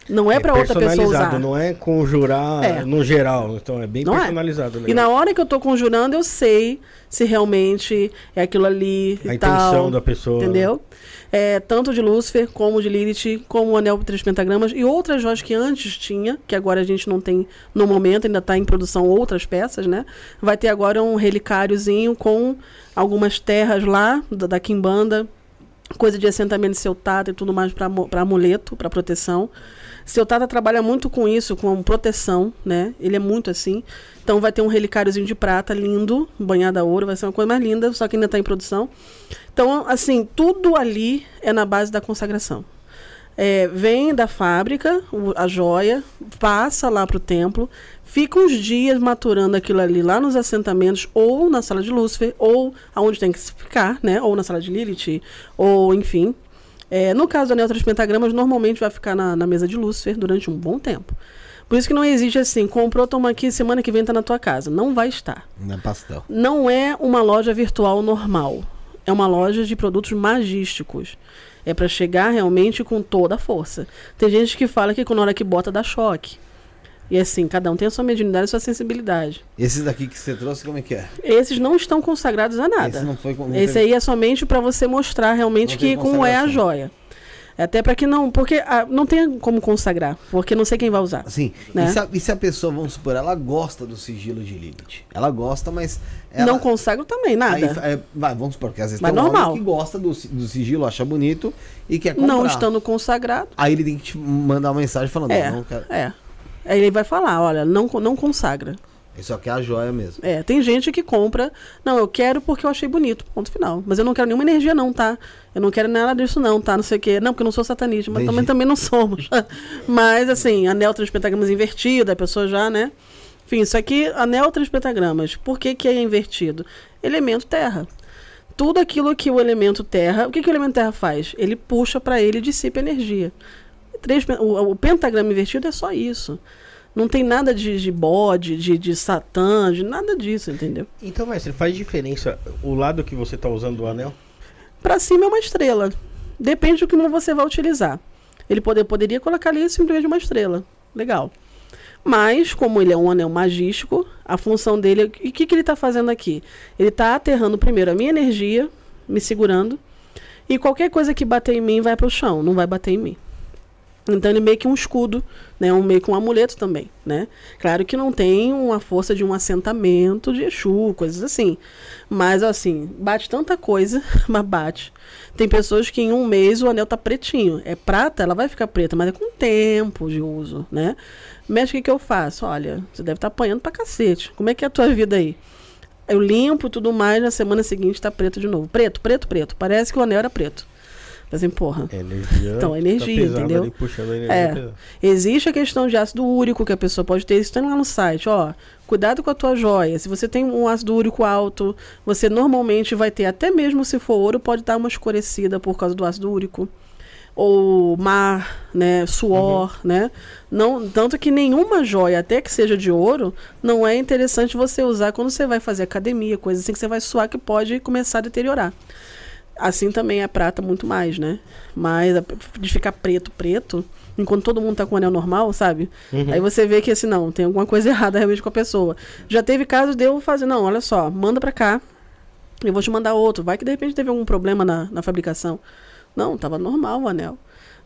Não é, para outra pessoa personalizado, usar. Não é conjurar É. no geral. Então é bem Não é. personalizado. né? E na hora que eu tô conjurando, eu sei se realmente é aquilo ali A e intenção tal. da pessoa. Entendeu? É, tanto de Lúcifer, como de Lilith, como o Anel de Três Pentagramas e outras joias que antes tinha, que agora a gente não tem no momento, ainda está em produção outras peças, né? Vai ter agora um relicáriozinho com algumas terras lá da, da Quimbanda, coisa de assentamento de seu tata e tudo mais para amuleto, para proteção. Seu Tata trabalha muito com isso, com proteção, né? Ele é muito assim. Então vai ter um relicáriozinho de prata lindo, banhado a ouro, vai ser uma coisa mais linda, só que ainda está em produção. Então, assim, tudo ali é na base da consagração. É, vem da fábrica, a joia, passa lá para o templo, fica uns dias maturando aquilo ali lá nos assentamentos, ou na sala de Lúcifer, ou aonde tem que ficar, né? Ou na sala de Lilith, ou enfim. É, no caso do anel pentagramas, normalmente vai ficar na, na mesa de Lúcifer durante um bom tempo. Por isso que não existe assim, comprou, toma aqui, semana que vem tá na tua casa. Não vai estar. Não é pastel. Não é uma loja virtual normal. É uma loja de produtos magísticos. É para chegar realmente com toda a força. Tem gente que fala que na hora que bota dá choque. E assim, cada um tem a sua mediunidade e a sua sensibilidade. Esses daqui que você trouxe, como é que é? Esses não estão consagrados a nada. Esse não foi não Esse teve- aí é somente para você mostrar realmente Não que como é a joia. Até para que não, porque ah, não tem como consagrar, porque não sei quem vai usar. Assim, né? e, se a, e se a pessoa, vamos supor, ela gosta do sigilo de Lilith? Ela gosta, mas. Ela, Não consagro também, nada. Aí, é, vai, vamos supor, porque às vezes Mas tem um normal. que gosta do, do sigilo, acha bonito e quer comprar. não estando consagrado, Aí ele tem que te mandar uma mensagem falando, é, não, não quero. é. Aí ele vai falar, olha, não, não consagra. Ele só quer a joia mesmo. É, tem gente que compra, não, eu quero porque eu achei bonito, ponto final. Mas eu não quero nenhuma energia não, tá? Eu não quero nada disso não, tá? Não sei o quê. Não, porque eu não sou satanista, mas Entendi. também, também não somos. [LAUGHS] mas, assim, anel três pentagramas invertido, a pessoa já, né? Enfim, isso aqui, anel três pentagramas, por que que é invertido? Elemento terra. Tudo aquilo que o elemento terra, o que, que o elemento terra faz? Ele puxa para ele e dissipa energia. Três, o, o pentagrama invertido é só isso. Não tem nada de, de bode, de, de satã, de nada disso, entendeu? Então, mestre, faz diferença o lado que você tá usando do anel? Para cima é uma estrela. Depende do que você vai utilizar. Ele poder, poderia colocar ali simplesmente uma estrela. Legal. Mas, como ele é um anel magístico, a função dele. é- E o que, que ele está fazendo aqui? Ele está aterrando primeiro a minha energia, me segurando. E qualquer coisa que bater em mim vai para o chão, não vai bater em mim. Então ele meio que um escudo, né? Um meio que um amuleto também, né? Claro que não tem uma força de um assentamento de Exu, coisas assim. Mas assim, bate tanta coisa, [LAUGHS] mas bate. Tem pessoas que em um mês o anel tá pretinho. É prata, ela vai ficar preta, mas é com tempo de uso, né? Mas o que, que eu faço? Olha, você deve estar apanhando pra cacete. Como é que é a tua vida aí? Eu limpo tudo mais, na semana seguinte tá preto de novo. Preto, preto, preto. Parece que o anel era preto. Mas assim, porra. É energia. Então, energia, pesada entendeu? ali, puxando a energia É. pesada. Existe a questão de ácido úrico que a pessoa pode ter. Isso tem lá no site, ó. Cuidado com a tua joia. Se você tem um ácido úrico alto, você normalmente vai ter, até mesmo se for ouro, pode dar uma escurecida por causa do ácido úrico. Ou mar, né? Suor, né? Não, tanto que nenhuma joia, até que seja de ouro, não é interessante você usar quando você vai fazer academia, coisa assim que você vai suar que pode começar a deteriorar. Assim também é prata muito mais, né? Mas a- de ficar preto, preto, enquanto todo mundo tá com o anel normal, sabe? Uhum. Aí você vê que assim, não, tem alguma coisa [LAUGHS] errada realmente com a pessoa. Já teve casos de eu fazer, não, olha só, manda pra cá, eu vou te mandar outro. Vai que de repente teve algum problema na, na fabricação. Não, tava normal o anel.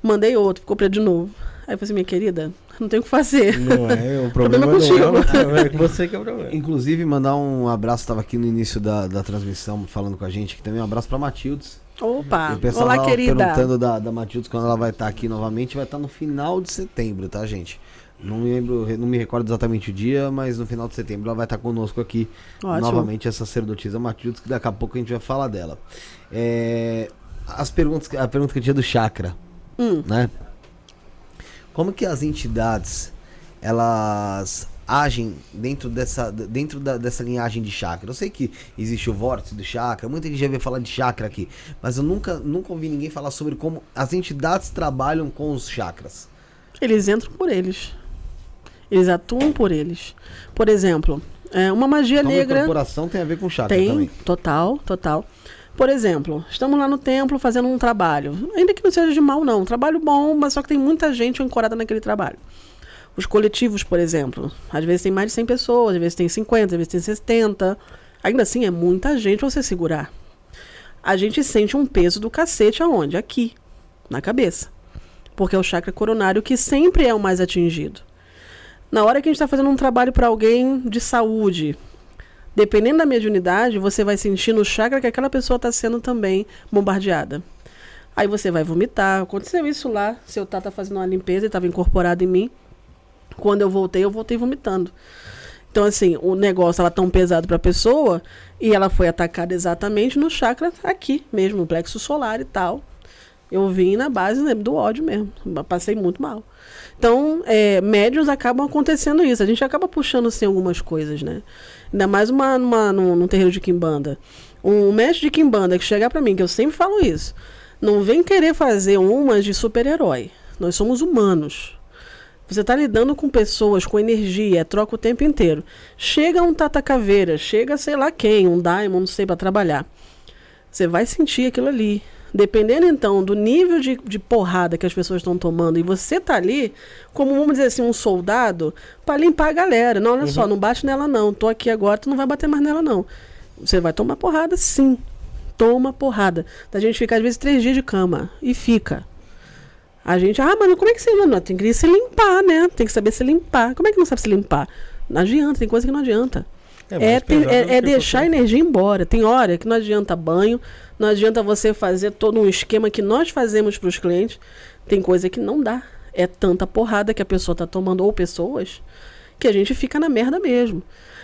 Mandei outro, ficou preto de novo. Aí eu falei assim, minha querida, não tem o que fazer. Não é, o [LAUGHS] Problema problema, não é, é você que é o problema. Inclusive, mandar um abraço, tava aqui no início da, da transmissão falando com a gente aqui também. Um abraço pra Matildes. Opa, olá querida. perguntando da, da Matildes quando ela vai estar aqui novamente. Vai estar no final de setembro, tá, gente? Não me lembro, não me recordo exatamente o dia, mas no final de setembro ela vai estar conosco aqui Ótimo. novamente, essa sacerdotisa Matildes, que daqui a pouco a gente vai falar dela. É, as perguntas, a pergunta que eu tinha do chakra, Hum. né? Como que as entidades elas agem dentro dessa dentro da- dessa linhagem de chakra? Eu sei que existe o vórtice do chakra, muita gente já veio falar de chakra aqui, mas eu nunca nunca ouvi ninguém falar sobre como as entidades trabalham com os chakras. Eles entram por eles. Eles atuam por eles. Por exemplo, é, uma magia Então, a negra. incorporação tem a ver com chakra Tem, também. total, total. Por exemplo, estamos lá no templo fazendo um trabalho. Ainda que não seja de mal, não. Um trabalho bom, mas só que tem muita gente ancorada naquele trabalho. Os coletivos, por exemplo. Às vezes tem mais de 100 pessoas, às vezes tem 50, às vezes tem 70. Ainda assim, é muita gente você segurar. A gente sente um peso do cacete aonde? Aqui, na cabeça. Porque é o chakra coronário que sempre é o mais atingido. Na hora que a gente está fazendo um trabalho para alguém de saúde, dependendo da mediunidade, você vai sentir no chakra que aquela pessoa está sendo também bombardeada. Aí você vai vomitar. Aconteceu isso lá. Seu tata fazendo uma limpeza estava incorporado em mim. Quando eu voltei, eu voltei vomitando. Então, assim, o negócio era tão pesado para a pessoa e ela foi atacada exatamente no chakra aqui mesmo, no plexo solar e tal. Eu vim na base né, do ódio mesmo. Passei muito mal. Então, é, médios acabam acontecendo isso. A gente acaba puxando assim algumas coisas, né? Ainda mais uma, uma, num, num terreiro de Kimbanda. Um mestre de Kimbanda que chegar pra mim, que eu sempre falo isso, não vem querer fazer umas de super-herói. Nós somos humanos. Você está lidando com pessoas, com energia, troca o tempo inteiro. Chega um Tata Caveira, chega sei lá quem, um Daimon, não sei, para trabalhar. Você vai sentir aquilo ali. Dependendo, então, do nível de, de porrada que as pessoas estão tomando, e você tá ali, como vamos dizer assim, um soldado, para limpar a galera. Não, olha só, não bate nela, não. Tô aqui agora, tu não vai bater mais nela, não. Você vai tomar porrada, sim. Toma porrada. Da gente ficar, às vezes, três dias de cama. E fica. A gente, ah, mano, como é que você. Não, tem que se limpar, né? Tem que saber se limpar. Como é que não sabe se limpar? Não adianta, tem coisa que não adianta. É, mais ter- é- é deixar a energia embora. Tem hora que não adianta banho, não adianta você fazer todo um esquema que nós fazemos para os clientes. Tem coisa que não dá. É tanta porrada que a pessoa tá tomando, ou pessoas, que a gente fica na merda mesmo.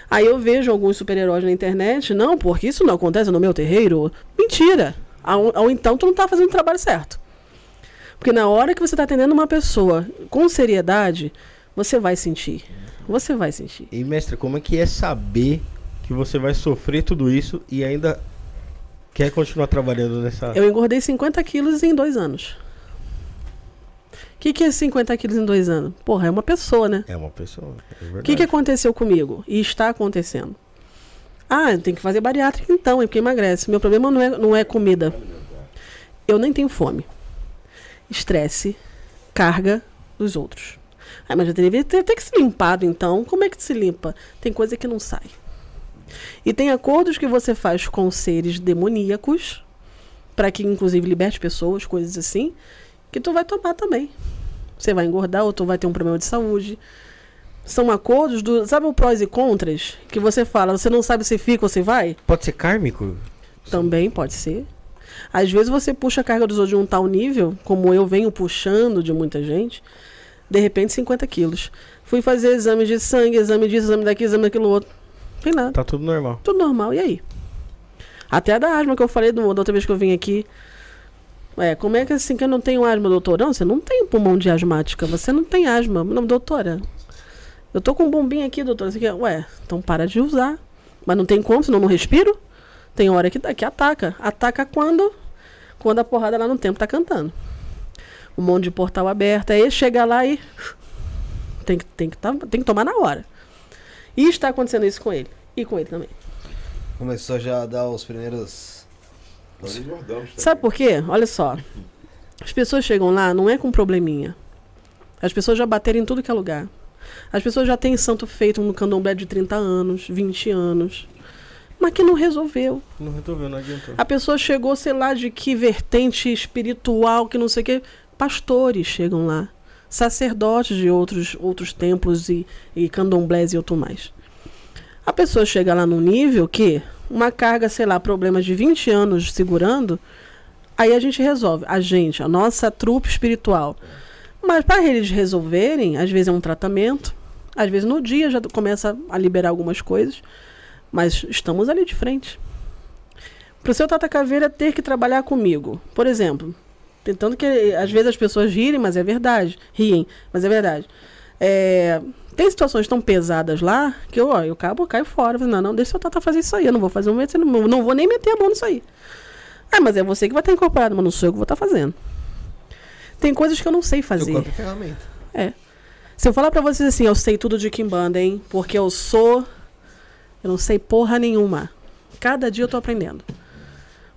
Aí eu vejo alguns super-heróis na internet, não, porque isso não acontece no meu terreiro. Mentira! Ou, ou então tu não tá fazendo o trabalho certo. Porque na hora que você tá atendendo uma pessoa com seriedade, você vai sentir. Você vai sentir. E mestre, como é que é saber que você vai sofrer tudo isso e ainda quer continuar trabalhando nessa. Eu engordei 50 quilos em dois anos. O que, que é 50 quilos em dois anos? Porra, é uma pessoa, né? É uma pessoa. É O verdade. que, que aconteceu comigo? E está acontecendo. Ah, tem que fazer bariátrica então, é porque emagrece. Meu problema não é, não é comida. Eu nem tenho fome. Estresse, carga dos outros. Ah, mas já deveria ter, ter que ser limpado então. Como é que se limpa? Tem coisa que não sai. E tem acordos que você faz com seres demoníacos, para que inclusive liberte pessoas, coisas assim, que tu vai tomar também. Você vai engordar ou tu vai ter um problema de saúde são acordos do. Sabe o prós e contras? Que você fala, você não sabe se fica ou se vai? Pode ser kármico? Também pode ser. Às vezes você puxa a carga dos outros de um tal nível, como eu venho puxando de muita gente, de repente 50 quilos. Fui fazer exame de sangue, exame disso, exame daqui, exame daquilo outro. Tem nada. Tá tudo normal. Tudo normal. E aí? Até a da asma que eu falei do- da outra vez que eu vim aqui. É, como é que assim que eu não tenho asma, doutor? Não, você não tem pulmão de asmática, você não tem asma. Não, doutora. Eu tô com um bombinho aqui, doutora. Quer? Ué, então para de usar. Mas não tem como, senão eu não respiro. Tem hora que, que ataca. Ataca quando? Quando a porrada lá no tempo tá cantando. Um monte de portal aberto. Aí chega lá e. Tem que, tem, que tá, tem que tomar na hora. E está acontecendo isso com ele. E com ele também. Começou já a dar os primeiros. Nós engordamos Sabe por quê? Olha só. As pessoas chegam lá, não é com probleminha. As pessoas já bateram em tudo que é lugar. As pessoas já têm santo feito no candomblé de 30 anos, 20 anos. Mas que não resolveu. Não resolveu, não adiantou. A pessoa chegou, sei lá, de que vertente espiritual, que não sei o quê. Pastores chegam lá. Sacerdotes de outros, outros templos e, e candomblés e outro mais. A pessoa chega lá num nível que uma carga, sei lá, problemas de 20 anos segurando, aí a gente resolve. A gente, a nossa trupe espiritual. Mas para eles resolverem, às vezes é um tratamento, às vezes no dia já começa a liberar algumas coisas, mas estamos ali de frente. Para o seu Tata Caveira ter que trabalhar comigo, por exemplo, tentando que às vezes as pessoas rirem, mas é verdade, riem, mas é verdade. É, tem situações tão pesadas lá que eu, ó, eu cabo, eu caio fora. Eu falo, não, não, deixa o seu Tata fazer isso aí, eu não vou fazer um não, não vou nem meter a mão nisso aí. Ah, mas é você que vai estar incorporado, mas não sou eu que vou estar fazendo. Tem coisas que eu não sei fazer. corpo é ferramenta. É. Se eu falar pra vocês assim, eu sei tudo de Kimbanda, hein? Porque eu sou. Eu não sei porra nenhuma. Cada dia eu tô aprendendo.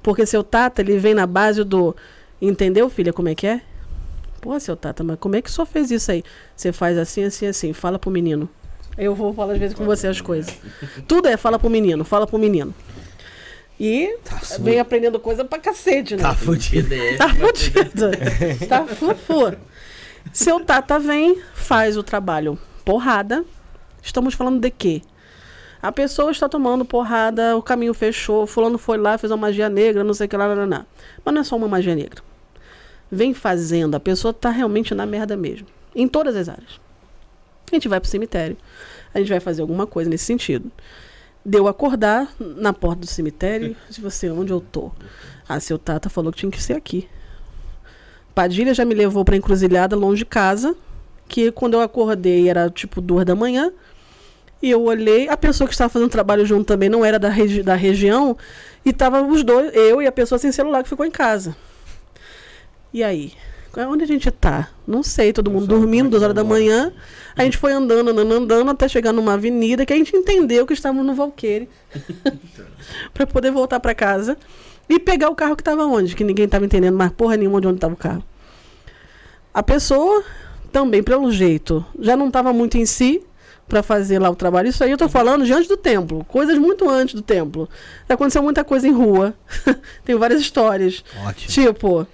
Porque seu Tata, ele vem na base do. Entendeu, filha, como é que é? Pô, seu Tata, mas como é que o senhor fez isso aí? Você faz assim, assim, assim. Fala pro menino. Eu vou falar às vezes com você as coisas. Tudo é fala pro menino, fala pro menino. E vem aprendendo coisa pra cacete, né? Tá fudido. PDF. Tá fudido. tá fufu. Seu Tata vem, faz o trabalho porrada. Estamos falando de quê? A pessoa está tomando porrada, o caminho fechou, fulano foi lá, fez uma magia negra, não sei o que lá, lá, lá, lá. Mas não é só uma magia negra. Vem fazendo, a pessoa tá realmente na merda mesmo. Em todas as áreas. A gente vai pro cemitério. A gente vai fazer alguma coisa nesse sentido. Deu acordar na porta do cemitério, [LAUGHS] de você, onde eu tô? Ah, seu Tata falou que tinha que ser aqui. Padilha já me levou pra encruzilhada longe de casa, que quando eu acordei era tipo duas da manhã. E eu olhei, a pessoa que estava fazendo trabalho junto também não era da, regi da região, e tava os dois, eu e a pessoa sem celular que ficou em casa. E aí? Onde a gente tá? Não sei, todo mundo dormindo, duas horas da manhã. A gente foi andando, andando, andando, até chegar numa avenida que a gente entendeu que estávamos no Valqueire. [LAUGHS] para poder voltar para casa e pegar o carro que estava onde, que ninguém estava entendendo mais porra nenhuma de onde estava o carro. A pessoa também, pelo jeito, já não estava muito em si para fazer lá o trabalho. Isso aí eu tô falando diante do templo, coisas muito antes do templo. Aconteceu muita coisa em rua. [LAUGHS] Tem várias histórias. Ótimo. Tipo,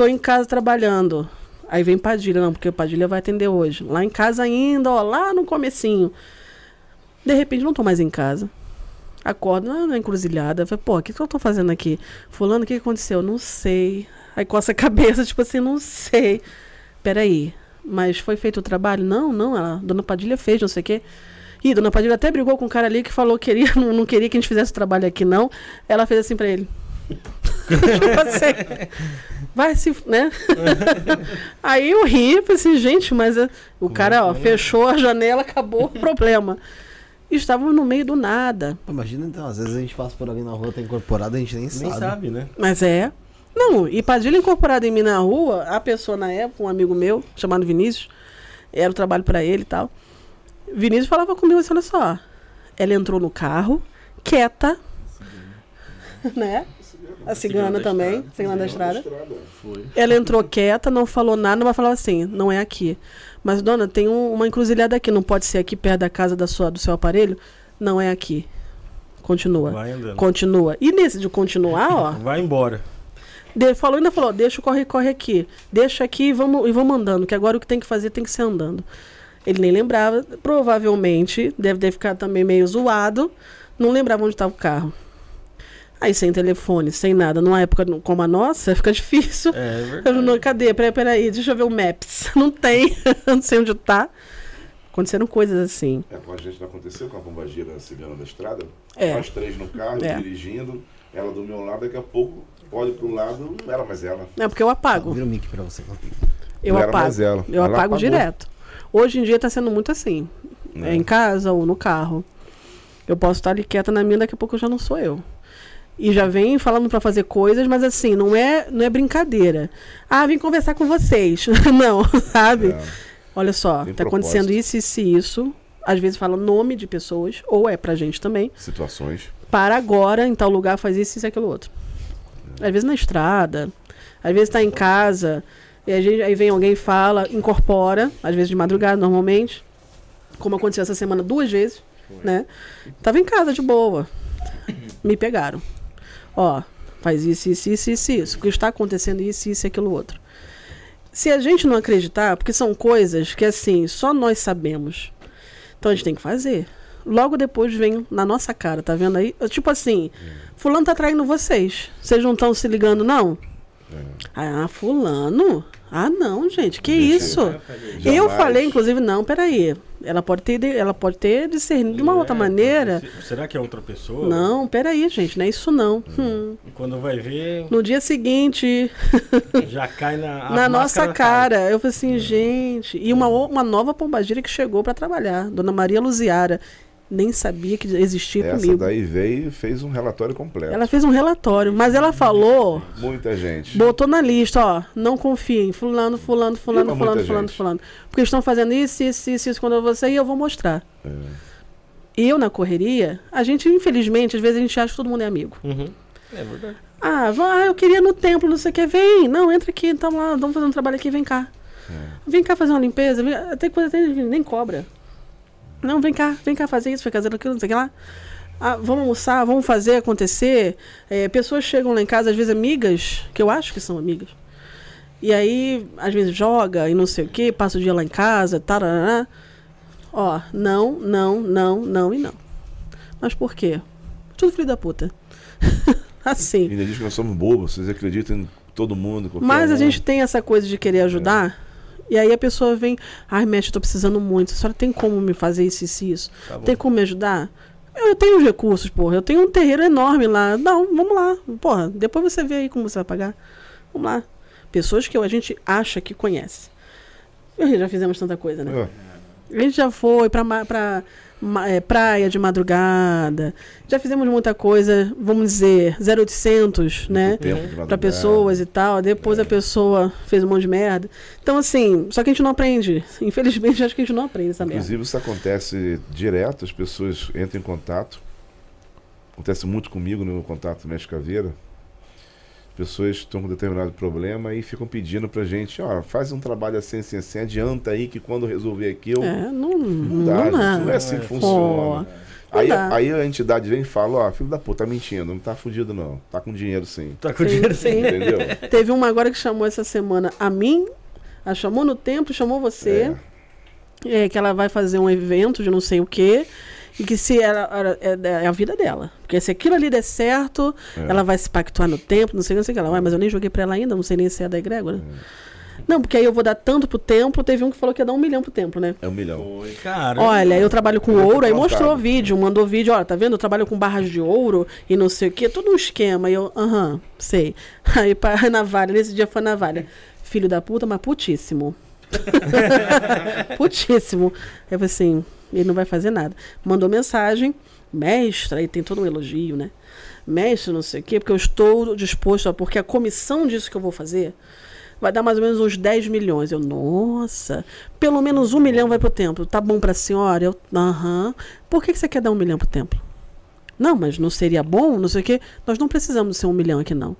tô em casa trabalhando. Aí vem Padilha, não, porque o Padilha vai atender hoje. Lá em casa ainda, ó, lá no comecinho. De repente não tô mais em casa. Acordo ah, na encruzilhada. Falei, pô, o que, que eu tô fazendo aqui? Fulano, o que que aconteceu? Não sei. Aí coça a [LAUGHS] cabeça, tipo assim, não sei. Peraí, mas foi feito o trabalho? Não, não, a dona Padilha fez, não sei o quê. Ih, dona Padilha até brigou com um cara ali que falou que queria, [LAUGHS] não, não queria que a gente fizesse o trabalho aqui, não. Ela fez assim pra ele. Tipo assim, vai se, né? Aí eu ri, falei assim, gente, mas o cara, ó, fechou a janela, acabou o problema. Estávamos no meio do nada. Imagina então, às vezes a gente passa por alguém na rua, tá incorporado, a gente nem, Nem sabe. sabe, né? Mas é. Não, e Padilha incorporada em mim na rua, a pessoa na época, um amigo meu, chamado Vinícius, era o trabalho pra ele e tal. Vinícius falava comigo assim, olha só. Ela entrou no carro, quieta, né? A cigana também, estrada. cigana da estrada. Ela entrou quieta, não falou nada, mas falava assim, não é aqui. Mas, dona, tem um- uma encruzilhada aqui, não pode ser aqui perto da casa da sua, do seu aparelho? Não é aqui. Continua. Vai andando. Continua. E nesse de continuar, ó, [LAUGHS] Vai embora. de- falou ainda falou, deixa o corre-corre aqui. Deixa aqui e vamos, e vamos andando, que agora o que tem que fazer tem que ser andando. Ele nem lembrava, provavelmente, deve ter ficado também meio zoado, não lembrava onde estava o carro. Aí sem telefone, sem nada, numa época como a nossa, [LAUGHS] fica difícil. É Eu verdade. não, cadê? Peraí, peraí, deixa eu ver o Maps. [LAUGHS] Não tem, [LAUGHS] não sei onde tá. Aconteceram coisas assim. É, com a gente não aconteceu com a pombagira cigana da estrada? É. Nós três no carro, É. dirigindo, ela do meu lado, daqui a pouco olho pro lado, não era mais ela. É porque eu apago. Vira o mic pra você. Eu Não era apago. mais ela. Eu Ela apago apagou. direto. Hoje em dia tá sendo muito assim. É. É. em casa ou no carro. Eu posso estar ali quieta na minha, daqui a pouco já não sou eu. E já vem falando pra fazer coisas, mas assim, não é, não é brincadeira. Ah, vim conversar com vocês. [LAUGHS] não, [LAUGHS] sabe? É. Olha só, Tem tá acontecendo propósito. isso, isso e isso. Às vezes fala nome de pessoas, ou é pra gente também. Situações. Para agora, em tal lugar, faz isso, isso e aquilo outro. Às vezes na estrada, às vezes tá em casa, e a gente, aí vem alguém fala, incorpora, às vezes de madrugada, normalmente. Como aconteceu essa semana duas vezes, né? Tava em casa de boa. Me pegaram. Ó, faz isso, isso, isso, isso, isso. Porque está acontecendo isso, isso e aquilo outro. Se a gente não acreditar, porque são coisas que assim, só nós sabemos. Então a gente tem que fazer. Logo depois vem na nossa cara, tá vendo aí? Tipo assim, fulano tá traindo vocês. Vocês não estão se ligando, não? Ah, fulano? Ah, não, gente, que isso? Eu falei, inclusive, não, peraí. Ela pode ter, ela pode ter discernido de uma outra É, maneira. se- Será que é outra pessoa? Não, peraí, gente, não é isso não. Hum. E quando vai ver, No dia seguinte, [LAUGHS] já cai na, na nossa cara, eu falei assim, gente. E uma, o- uma nova pombagira que chegou pra trabalhar, Dona Maria Luziara. Nem sabia que existia Essa comigo. daí veio e fez um relatório completo. Ela fez um relatório, mas ela falou, Muita gente. botou na lista, ó, não confiem, fulano, fulano, fulano, fulano, fulano, gente. fulano. Porque estão fazendo isso, isso, isso, isso quando eu vou sair, eu vou mostrar. É. Eu, na correria, a gente, infelizmente, às vezes a gente acha que todo mundo é amigo. Uhum. É verdade. Ah, ah, eu queria no templo, não sei o que. Vem, não, entra aqui, então lá, vamos fazer um trabalho aqui, vem cá. Vem cá fazer uma limpeza. Vem, tem coisa que nem cobra. Não, vem cá, vem cá fazer isso, vai fazer aquilo, não sei o que lá. Ah, vamos almoçar, vamos fazer acontecer. É, pessoas chegam lá em casa, às vezes amigas, que eu acho que são amigas. E aí, às vezes joga e não sei o que, passa o dia lá em casa, tarará. Ó, não, não, não, não e não. Mas por quê? Tudo filho da puta. [LAUGHS] assim. Ainda diz que nós somos bobos, vocês acreditam em todo mundo. Mas a um. gente tem essa coisa de querer ajudar. E aí a pessoa vem, ai, mestre, eu tô precisando muito. A senhora tem como me fazer isso, isso, e isso? Tá tem como me ajudar? Eu tenho os recursos, porra. Eu tenho um terreiro enorme lá. Não, vamos lá. Porra, depois você vê aí como você vai pagar. Vamos lá. Pessoas que a gente acha que conhece. Já fizemos tanta coisa, né? É. A gente já foi pra, pra praia de madrugada. Já fizemos muita coisa, vamos dizer, 0800, né? Tempo de Pra madrugada. pessoas e tal. Depois a pessoa fez um monte de merda. Então, assim, só que a gente não aprende. [LAUGHS] Infelizmente, acho que a gente não aprende essa merda. Inclusive, isso acontece direto, as pessoas entram em contato. Acontece muito comigo no contato Mestre Caveira. As pessoas estão com determinado problema e ficam pedindo pra gente, ó, faz um trabalho assim, assim, assim, adianta aí que quando resolver aquilo, É, não, não não, dá, gente, dá. não é assim que Pô, funciona. não Aí, aí a entidade vem e fala, ó, filho da puta, tá mentindo, não tá fudido não, tá com dinheiro sim. Tá com Sim, dinheiro sim. Entendeu? [LAUGHS] Teve uma agora que chamou essa semana a mim, a chamou no templo, chamou você, é, que ela vai fazer um evento de não sei o quê. E que se ela, ela- é, é a vida dela. Porque se aquilo ali der certo, É. ela vai se pactuar no templo, não sei o que, não sei o que ela vai, mas eu nem joguei pra ela ainda, não sei nem se é da egrégora. Não, porque aí eu vou dar tanto pro templo, teve um que falou que ia dar um milhão pro templo, né? É um milhão. Foi, cara. Olha, eu trabalho com ouro, aí tô mostrou plantado. vídeo, mandou vídeo, ó, tá vendo? Eu trabalho com barras de ouro e não sei o que, todo um esquema. E eu, aham, sei. [LAUGHS] Aí pra navalha, nesse dia foi navalha. Filho da puta, mas putíssimo. [LAUGHS] putíssimo. Eu falei assim, ele não vai fazer nada. Mandou mensagem, mestra, aí tem todo um elogio, né? Mestre, não sei o quê, porque eu estou disposto, a, porque a comissão disso que eu vou fazer vai dar mais ou menos uns 10 milhões. Eu, nossa, pelo menos um milhão vai pro templo. Tá bom pra senhora? Eu, aham. Por que, que você quer dar um milhão pro templo? Não, mas não seria bom, não sei o quê. Nós não precisamos ser um milhão aqui, não.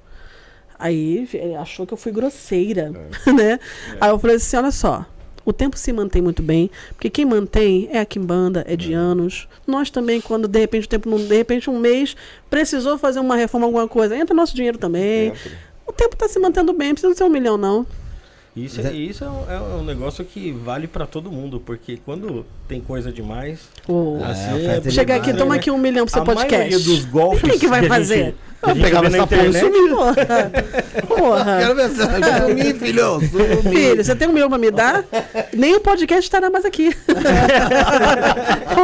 Aí ele achou que eu fui grosseira, [LAUGHS] né? Aí eu falei assim, olha só, o tempo se mantém muito bem, porque quem mantém é a Kimbanda, é de anos. Nós também, quando de repente o tempo, não, de repente um mês, precisou fazer uma reforma, alguma coisa, entra nosso dinheiro também. O tempo está se mantendo bem, não precisa ser um milhão, não. Isso, é, isso é, um, é um negócio que vale pra todo mundo, porque quando tem coisa demais, Ô, assim, oferta é- Chega aqui, né? toma aqui um milhão pro seu a podcast. maioria dos [LAUGHS] golpes Quem que vai fazer? gente pegava essa porra e internet, Porra. Porra. Quero ver se sumir, filho. Filho, você tem um milhão pra me dar? Nem o podcast estará mais aqui. [LAUGHS]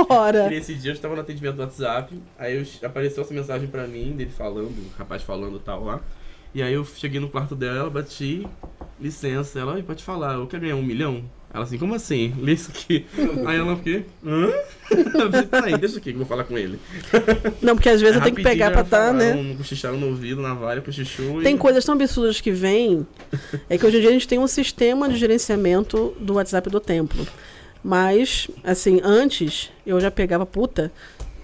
Ora. Nesse dia eu estava no atendimento do WhatsApp, aí eu- apareceu essa mensagem pra mim, dele falando, o rapaz falando tal lá. E aí eu cheguei no quarto dela, bati, licença, ela, "Oi, pode falar, eu quero ganhar um milhão? Ela assim, como assim? Lê isso aqui. [LAUGHS] aí ela fiquei, hã? [LAUGHS] Peraí, deixa aqui que eu vou falar com ele. Não, porque às vezes eu tenho que pegar pra tá, né? falaram, Cochicharam no ouvido, na valha, cochichou Tem e... coisas tão absurdas que vêm. [LAUGHS] É que hoje em dia a gente tem um sistema de gerenciamento do WhatsApp do templo. Mas, assim, antes eu já pegava puta.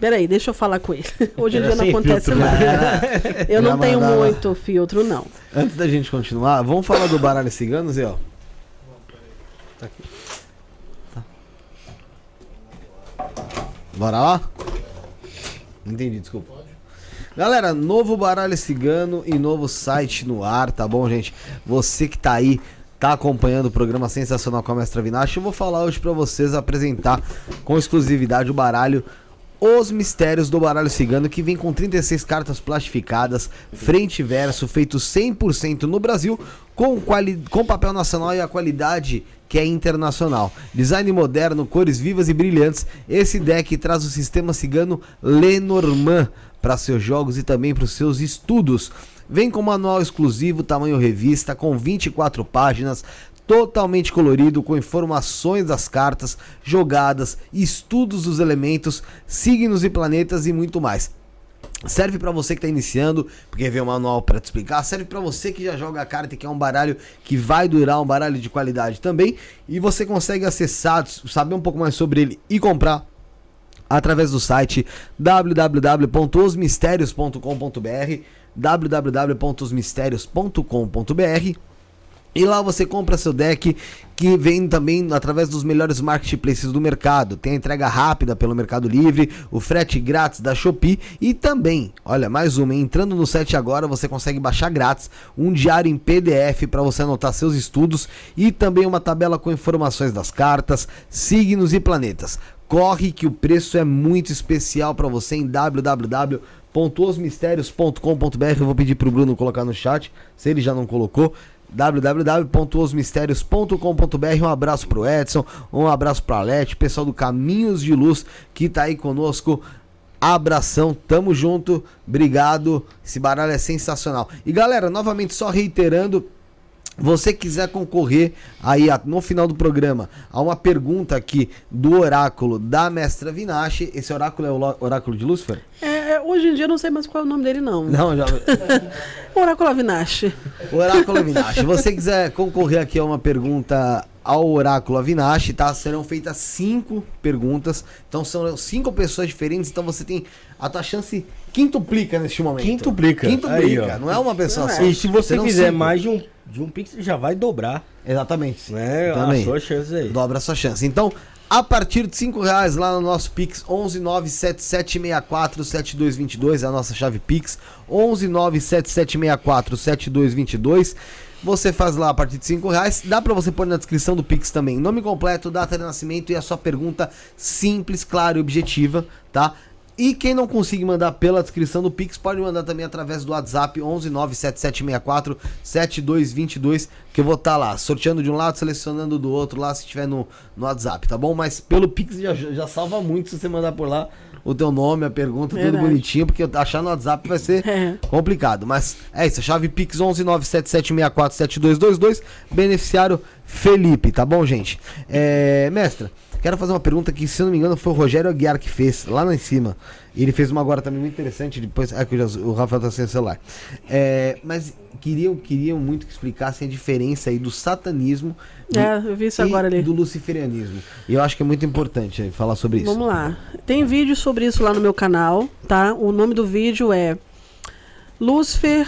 Peraí, deixa eu falar com ele. [LAUGHS] Hoje em dia não acontece filtro, né? nada. [LAUGHS] Eu não tenho mandava. muito filtro, não. Antes da gente continuar, vamos falar do baralho cigano, Zé? ó? Tá aqui. Tá. Bora lá? Entendi, desculpa. Galera, novo baralho cigano e novo site no ar, tá bom, gente? Você que tá aí, tá acompanhando o programa Sensacional com a Mestra Vinache, eu vou falar hoje pra vocês apresentar com exclusividade o baralho Os Mistérios do Baralho Cigano, que vem com 36 cartas plastificadas, frente e verso, feito 100% no Brasil, com, quali com papel nacional e a qualidade que é internacional. Design moderno, cores vivas e brilhantes. Esse deck traz o sistema cigano Lenormand para seus jogos e também para os seus estudos. Vem com manual exclusivo, tamanho revista, com 24 páginas, totalmente colorido, com informações das cartas, jogadas, estudos dos elementos, signos e planetas e muito mais. Serve para você que está iniciando, porque vem um manual para te explicar. Serve para você que já joga a carta e quer um baralho que vai durar, um baralho de qualidade também. E você consegue acessar, saber um pouco mais sobre ele e comprar através do site www.osmistérios.com.br www.osmistérios.com.br e lá você compra seu deck que vem também através dos melhores marketplaces do mercado. Tem a entrega rápida pelo Mercado Livre, o frete grátis da Shopee e também, olha, mais uma, entrando no site agora você consegue baixar grátis um diário em PDF para você anotar seus estudos e também uma tabela com informações das cartas, signos e planetas. Corre que o preço é muito especial para você em www.osmistérios.com.br. Eu vou pedir pro Bruno colocar no chat, se ele já não colocou www.osmistérios.com.br. Um abraço pro Edson, um abraço pra Lete, pessoal do Caminhos de Luz que tá aí conosco. Abração, tamo junto, obrigado. Esse baralho é sensacional. E galera, novamente só reiterando, você quiser concorrer aí no final do programa a uma pergunta aqui do oráculo da mestra Vinache, esse oráculo é o oráculo de Lúcifer? É, hoje em dia eu não sei mais qual é o nome dele não. Não, já [LAUGHS] Oráculo Avinache. Oráculo Avinache. Se você quiser concorrer aqui a uma pergunta ao Oráculo Avinache, tá? Serão feitas cinco perguntas. Então são cinco pessoas diferentes, então você tem a tua chance quintuplica neste momento. Quintuplica. Quintuplica, não é uma pessoa só. E se você fizer cinco. mais de um, de um pix, já vai dobrar. Exatamente. Né? Também. A sua chance aí. Dobra a sua chance. Então, a partir de 5 reais lá no nosso Pix, 11977647222, é a nossa chave Pix, 11977647222. Você faz lá a partir de 5 reais. Dá pra você pôr na descrição do Pix também. Nome completo, data de nascimento e a sua pergunta simples, clara e objetiva, tá? E quem não conseguir mandar pela descrição do Pix, pode mandar também através do WhatsApp 11977647222, que eu vou estar lá, sorteando de um lado, selecionando do outro lá, se tiver no, no WhatsApp, tá bom? Mas pelo Pix já, já salva muito se você mandar por lá o teu nome, a pergunta, tudo Verdade. bonitinho, porque achar no WhatsApp vai ser É. complicado. Mas é isso, a chave Pix 11977647222, beneficiário Felipe, tá bom, gente? É, mestra, quero fazer uma pergunta que, se eu não me engano, foi o Rogério Aguiar que fez, lá, lá em cima. E ele fez uma agora também muito interessante, depois, é que o Rafael tá sem celular. É, mas queriam, queriam muito que explicassem a diferença aí do satanismo do- É, eu vi isso e agora ali. do luciferianismo. E eu acho que é muito importante falar sobre isso. Vamos lá. Tem vídeo sobre isso lá no meu canal, tá? O nome do vídeo é Lúcifer,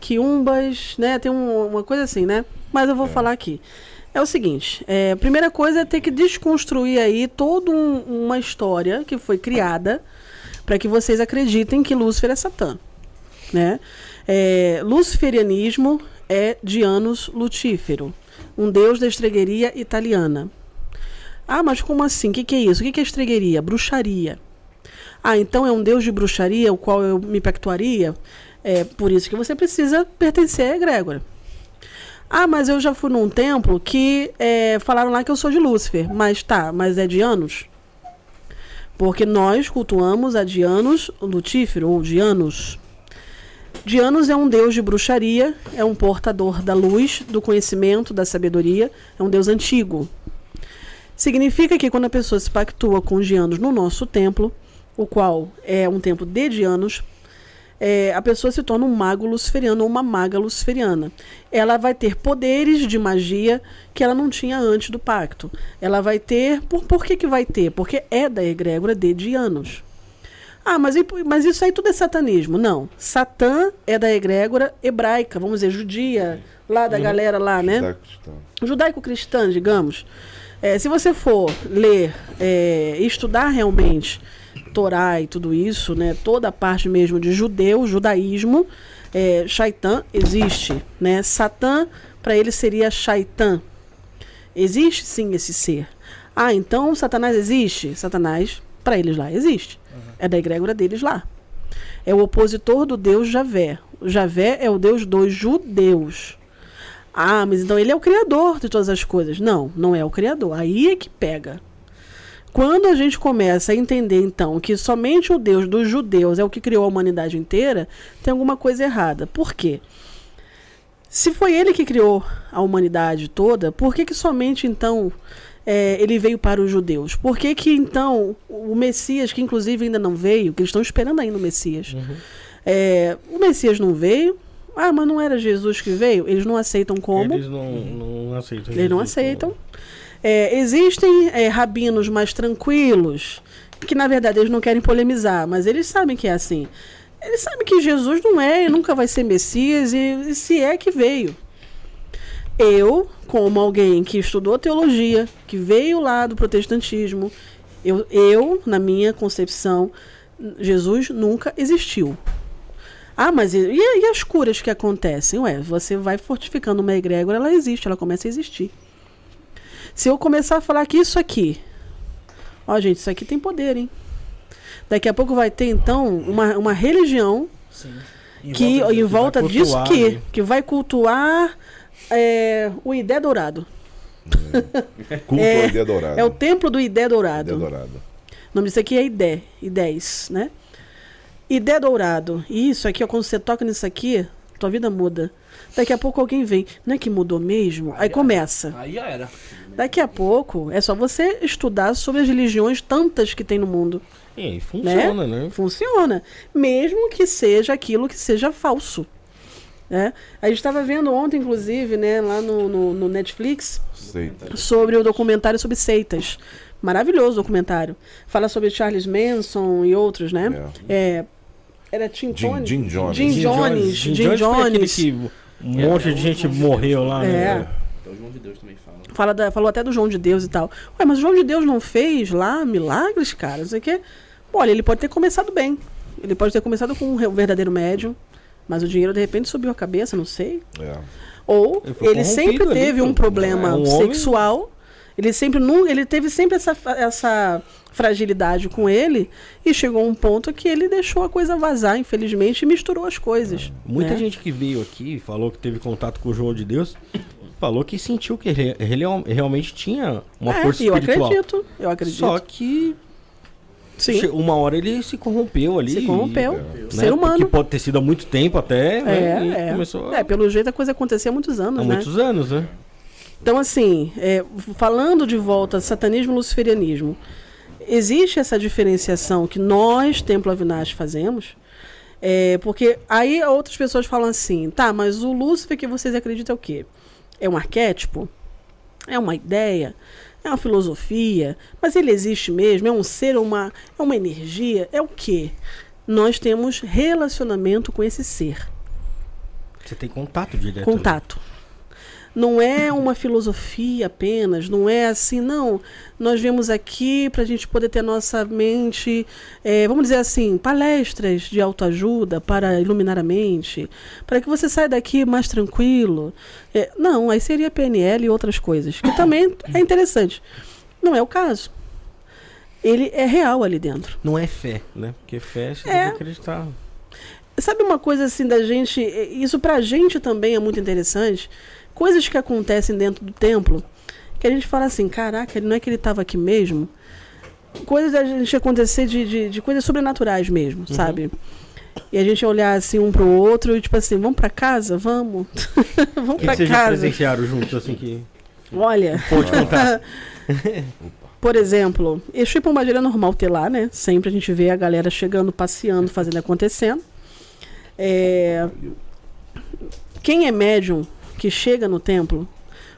Quiumbas, né? Tem um- uma coisa assim, né? Mas eu vou falar aqui. É o seguinte, é, a primeira coisa é ter que desconstruir aí toda um- uma história que foi criada para que vocês acreditem que Lúcifer é Satã, né? É, luciferianismo é Dianus Lutífero, um deus da estregueria italiana. Ah, mas como assim? O que, que é isso? O que, que é estregueria? Bruxaria. Ah, então é um deus de bruxaria, o qual eu me pactuaria? É por isso que você precisa pertencer à egrégora. Ah, mas eu já fui num templo que é, falaram lá que eu sou de Lúcifer. Mas tá, mas é de Anos? Porque nós cultuamos a Dianos Lutífero, ou Dianos. Dianos é um deus de bruxaria, é um portador da luz, do conhecimento, da sabedoria, é um deus antigo. Significa que quando a pessoa se pactua com os Dianos no nosso templo, o qual é um templo de Dianos, é, a pessoa se torna um mago luciferiano ou uma maga luciferiana. Ela vai ter poderes de magia que ela não tinha antes do pacto. Ela vai ter. Por, por que, que vai ter? Porque é da egrégora de Dianos. Ah, mas, mas isso aí tudo é satanismo. Não. Satã é da egrégora hebraica, vamos dizer, judia, lá da galera lá, né? Judaico-cristã, digamos, é, se você for ler, é, estudar realmente Torá e tudo isso, né, toda a parte mesmo de judeu, judaísmo, é, Shaitan existe, né? Satã para ele seria Shaitan. Existe sim esse ser. Ah, então Satanás existe? Satanás Para eles lá existe. É da egrégora deles lá. É o opositor do Deus Javé. O Javé é o Deus dos judeus. Ah, mas então ele é o criador de todas as coisas. Não, não é o criador. Aí é que pega. Quando a gente começa a entender, então, que somente o Deus dos judeus é o que criou a humanidade inteira, tem alguma coisa errada. Por quê? Se foi ele que criou a humanidade toda, por que, que somente então é, ele veio para os judeus? Por que, que então o Messias, que inclusive ainda não veio, que eles estão esperando ainda o Messias, é, o Messias não veio? Ah, mas não era Jesus que veio? Eles não aceitam como? Eles não, não aceitam. Eles não Jesus aceitam. É, existem é, rabinos mais tranquilos, que na verdade eles não querem polemizar, mas eles sabem que é assim. Eles sabem que Jesus não é e nunca vai ser Messias, e, e se é que veio. Eu, como alguém que estudou teologia, que veio lá do protestantismo, eu, eu na minha concepção, Jesus nunca existiu. Ah, mas e, e as curas que acontecem? Ué, você vai fortificando uma egrégora, ela existe, ela começa a existir. Se eu começar a falar que isso aqui, ó, gente, isso aqui tem poder, hein? Daqui a pouco vai ter, então, uma, uma religião que volta em volta vai disso cultuar, que, né? que vai cultuar é, o Idé Dourado. [LAUGHS] Culto É, ao Idé Dourado. É o templo do Idé Dourado. Idé Dourado. O nome disso aqui é Idé, Idés, né? Idé Dourado. E isso aqui, ó, quando você toca nisso aqui, tua vida muda. Daqui a pouco alguém vem. Não é que mudou mesmo? Aí começa. Aí já era. Daqui a pouco é só você estudar sobre as religiões tantas que tem no mundo. E aí funciona, né? Funciona. Mesmo que seja aquilo que seja falso. Né? A gente estava vendo ontem, inclusive, né, lá no, no, no Netflix, sobre o documentário sobre seitas. Maravilhoso documentário. Fala sobre Charles Manson e outros, né? É, era Tim Jim- Jones. Jim Jones. Jim Jones. Jim Jim Jones aquele Jones. que um monte de gente morreu lá, É. né? Então o João de Deus também fala. Da- falou até do João de Deus e tal. Ué, mas o João de Deus não fez lá milagres, cara? Não sei o quê. Olha, ele pode ter começado bem. Ele pode ter começado com um verdadeiro médium. Mas o dinheiro de repente subiu a cabeça, não sei. É. Ou Ele ele sempre corrompido ali, teve um problema É um homem- sexual. Ele sempre nu, ele teve sempre essa, essa fragilidade com ele e chegou a um ponto que ele deixou a coisa vazar, infelizmente, e misturou as coisas. Muita né? gente que veio aqui falou que teve contato com o João de Deus, falou que sentiu que ele, ele realmente tinha uma É, força e eu espiritual. acredito, eu acredito. Só que Sim, uma hora ele se corrompeu ali. se corrompeu. né? Ser humano. Que pode ter sido há muito tempo até, né? É, é. começou É, pelo jeito a coisa acontecia há muitos anos, há né? muitos anos, né? Então, assim, é, falando de volta satanismo e luciferianismo, existe essa diferenciação que nós, Templo Avinash, fazemos, é, porque aí outras pessoas falam assim, tá, mas o Lúcifer que vocês acreditam é o quê? É um arquétipo? É uma ideia? É uma filosofia? Mas ele existe mesmo? É um ser, uma, é uma energia? É o quê? Nós temos relacionamento com esse ser Você tem contato direto. contato. Não é uma filosofia apenas, não é assim, não. Nós viemos aqui para a gente poder ter nossa mente, eh, vamos dizer assim, palestras de autoajuda para iluminar a mente, para que você saia daqui mais tranquilo. Eh, não, aí seria PNL e outras coisas, que também é interessante. Não é o caso. Ele é real ali dentro. Não é fé, né? Porque fé você É. tem que acreditar. Sabe uma coisa assim da gente, isso pra gente também é muito interessante, coisas que acontecem dentro do templo, que a gente fala assim, caraca, não é que ele estava aqui mesmo? Coisas da gente acontecer de, de, de coisas sobrenaturais mesmo, sabe? E a gente olhar assim um pro outro e tipo assim, vamos pra casa? Vamos. [LAUGHS] vamos que vocês já casa. presenciaram juntos, assim, que... Olha, Pode contar. [LAUGHS] por exemplo, Exu e Pombagira é normal ter lá, né? Sempre a gente vê a galera chegando, passeando, fazendo acontecendo. É, Quem é médium que chega no templo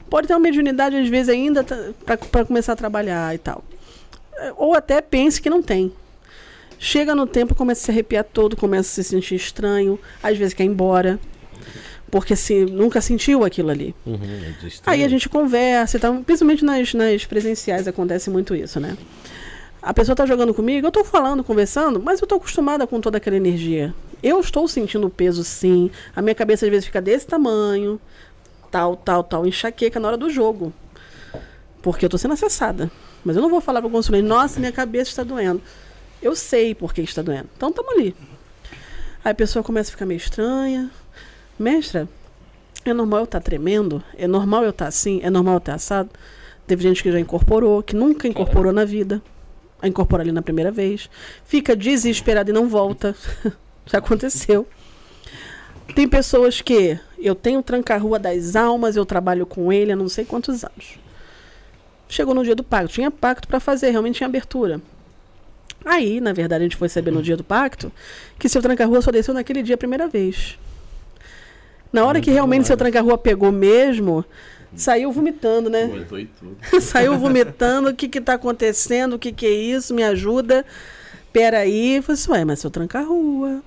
pode ter uma mediunidade, às vezes, ainda para começar a trabalhar e tal. É, Ou até pense que não tem. Chega no templo, começa a se arrepiar todo, começa a se sentir estranho, às vezes quer ir embora. Porque se nunca sentiu aquilo ali. Uhum, é Aí a gente conversa e tal. Principalmente nas, nas presenciais acontece muito isso, né? A pessoa tá jogando comigo, eu tô falando, conversando, mas eu tô acostumada com toda aquela energia. Eu estou sentindo o peso, sim. A minha cabeça às vezes fica desse tamanho, tal, tal, tal, enxaqueca na hora do jogo. Porque eu tô sendo acessada. Mas eu não vou falar para o consulente, nossa, minha cabeça está doendo. Eu sei por que está doendo. Então estamos ali. Aí a pessoa começa a ficar meio estranha. Mestra, é normal eu estar tremendo? É normal eu estar assim? É normal eu estar assado? Teve gente que já incorporou, que nunca incorporou na vida. A incorpora ali na primeira vez. Fica desesperada e não volta. [LAUGHS] já aconteceu. Tem pessoas que eu tenho tranca-rua das almas, eu trabalho com ele há não sei quantos anos. Chegou no dia do pacto, tinha pacto para fazer, realmente tinha abertura. Aí, na verdade, a gente foi saber no dia do pacto que seu tranca-rua só desceu naquele dia a primeira vez. Na hora que realmente seu tranca-rua pegou mesmo, saiu vomitando, né? [LAUGHS] Saiu vomitando, o que que tá acontecendo, o que que é isso, me ajuda. Peraí, eu falei assim, ué, mas seu tranca-rua.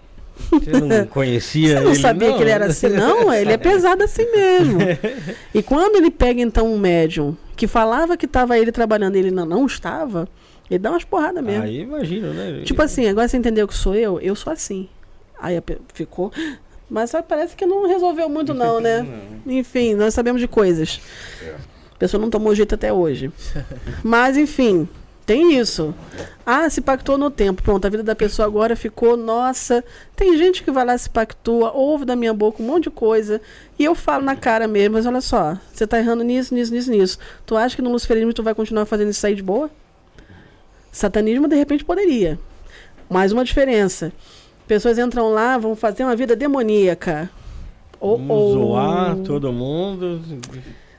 Você não conhecia Você não ele, sabia que ele era assim? Não, [LAUGHS] ele é pesado assim mesmo. [LAUGHS] E quando ele pega, então, um médium que falava que estava ele trabalhando e ele não, não estava, ele dá umas porradas mesmo. Aí imagino, né? Tipo assim, agora você entendeu que sou eu? Eu sou assim. Aí ficou. [GASPS] Mas só parece que não resolveu muito, não, né? [LAUGHS] Enfim, nós sabemos de coisas. A pessoa não tomou jeito até hoje. Mas, enfim, tem isso. Ah, se pactou no tempo. Pronto, a vida da pessoa agora ficou, nossa. Tem gente que vai lá, se pactua, ouve da minha boca um monte de coisa. E eu falo na cara mesmo, mas olha só, você tá errando nisso, nisso, nisso, nisso. Tu acha que no luciferismo tu vai continuar fazendo isso aí de boa? Satanismo, de repente, poderia. Mais uma diferença. Pessoas entram lá, vão fazer uma vida demoníaca. Ou, Vamos ou- zoar todo mundo.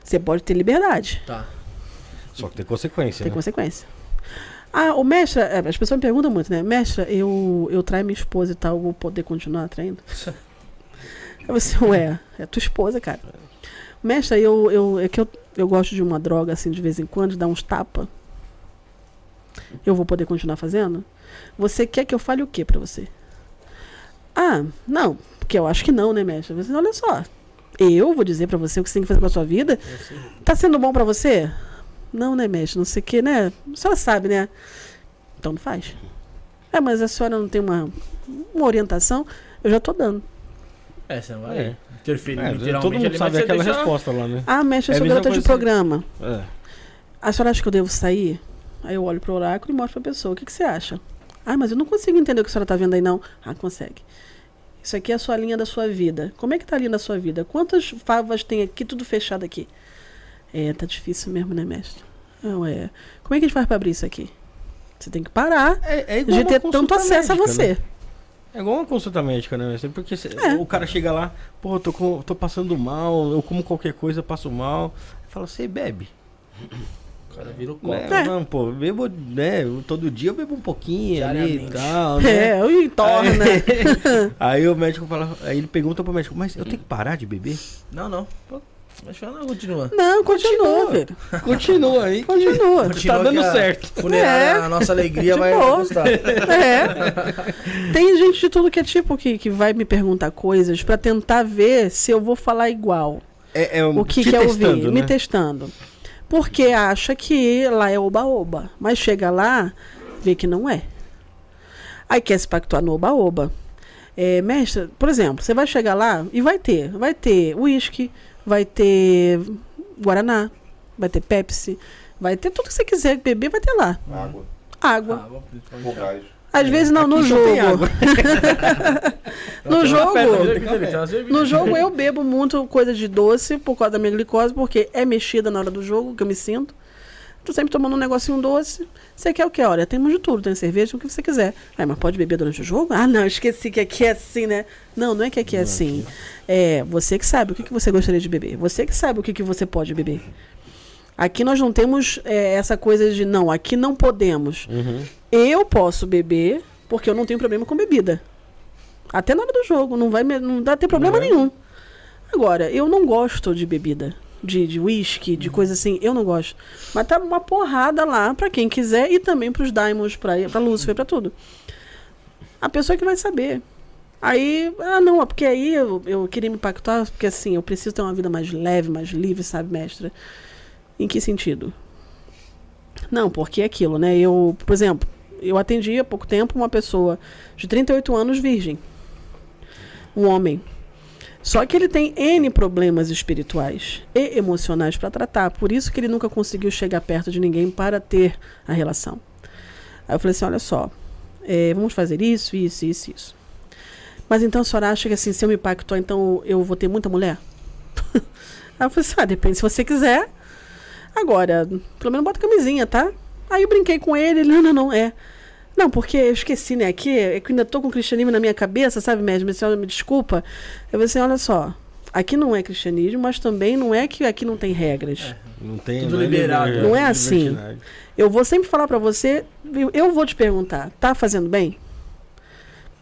Você pode ter liberdade. Tá. Só que tem consequência. Tem né? consequência. Ah, o mestre, é, as pessoas me perguntam muito, né? Mestre, eu, eu traio minha esposa e tal, vou poder continuar traindo? [LAUGHS] Eu assim, ué, é tua esposa, cara. Mestre, eu, eu, é que eu, eu gosto de uma droga, assim, de vez em quando, de dar uns tapa. Eu vou poder continuar fazendo? Você quer que eu fale o que pra você? Ah, não, porque eu acho que não, né, mestre? Você, olha só, eu vou dizer pra você o que você tem que fazer com a sua vida. Tá sendo bom pra você? Não, né, mestre? Não sei o que, né? A senhora sabe, né? Então não faz. É, mas a senhora não tem uma, uma orientação? Eu já tô dando. É, você não vai É. interferir É, literalmente todo mundo ali, sabe aquela deixa- resposta lá, né? Ah, mestre, eu É sou garota de coisa- programa. É. A senhora acha que eu devo sair? Aí eu olho pro oráculo e mostro pra pessoa. O que, que você acha? Ah, mas eu não consigo entender o que a senhora tá vendo aí, não. Ah, consegue. Isso aqui é a sua linha da sua vida. Como é que tá a linha da sua vida? Quantas favas tem aqui, tudo fechado aqui? É, tá difícil mesmo, né, mestre? Não, é. Como é que a gente faz pra abrir isso aqui? Você tem que parar É, é igual de ter tanto consulta acesso a médica, você. né? É igual uma consulta médica, né? mestre? Porque cê- É. o cara chega lá, pô, eu tô, com- tô passando mal, eu como qualquer coisa, passo mal. Fala, você bebe. O cara vira o copo. Né? É. Não, pô, bebo, né? Todo dia eu bebo um pouquinho ali e tal, né? É, eu entorna. [LAUGHS] Aí o médico fala, aí ele pergunta pro médico, mas eu tenho que parar de beber? Não, não. Mas não, continua. Não, continua, Continua. velho. Continua aí. Continua. Continua tá dando certo. Funerária, É. a nossa alegria De vai boa. custar. [LAUGHS] É. Tem gente de tudo que é tipo que, que vai me perguntar coisas pra tentar ver se eu vou falar igual. É, é O que quer testando, ouvir? Me né? testando. Porque acha que lá é oba-oba. Mas chega lá, vê que não é. Aí quer se pactuar no oba-oba. É, mestre, por exemplo, você vai chegar lá e vai ter. Vai ter uísque, vai ter Guaraná, vai ter Pepsi, vai ter tudo que você quiser beber, vai ter lá. Água, Água. Água. Às vezes não, no [LAUGHS] Aqui jogo. No jogo. No jogo eu bebo muito coisa de doce por causa da minha glicose, porque é mexida na hora do jogo, que eu me sinto. Tô sempre tomando um negocinho doce. Você quer o que? Olha, temos de tudo, tem cerveja, o que você quiser. Aí, mas pode beber durante o jogo? Ah, não, esqueci que aqui é assim, né? Não, não é que aqui é assim. É você que sabe o que, que você gostaria de beber. Você que sabe o que, que você pode beber. Aqui nós não temos é, essa coisa de, não, aqui não podemos. Uhum. Eu posso beber, porque eu não tenho problema com bebida. Até na hora do jogo, não vai me- não dá ter problema Não é? nenhum. Agora, eu não gosto de bebida, de de whisky, de coisa assim, eu não gosto. Mas tá uma porrada lá pra quem quiser e também pros Diamonds, pra, pra Lucifer, pra tudo. A pessoa que vai saber. Aí, ah não, é porque aí eu, eu queria me pactuar, porque assim, eu preciso ter uma vida mais leve, mais livre, sabe, mestra? Em que sentido? Não, porque é aquilo, né? Eu, por exemplo, eu atendi há pouco tempo uma pessoa de 38 anos virgem. Um homem. Só que ele tem N problemas espirituais e emocionais para tratar. Por isso que ele nunca conseguiu chegar perto de ninguém para ter a relação. Aí eu falei assim: olha só, é, vamos fazer isso, isso, isso, isso. Mas então a senhora acha que assim, se eu me pactuar, então eu vou ter muita mulher? [LAUGHS] Aí eu falei assim: ah, depende se você quiser. Agora, pelo menos bota camisinha, tá? Aí eu brinquei com ele, ele, não, não, não, é. Não, porque eu esqueci, né? Aqui, é que eu ainda tô com o cristianismo na minha cabeça, sabe, mesmo? A senhora me desculpa. Eu falei assim, olha só, aqui não é cristianismo, mas também não é que aqui não tem regras. Não tem. Tudo não é liberado. liber- Não é assim. Eu vou sempre falar pra você, eu- eu vou te perguntar, tá fazendo bem?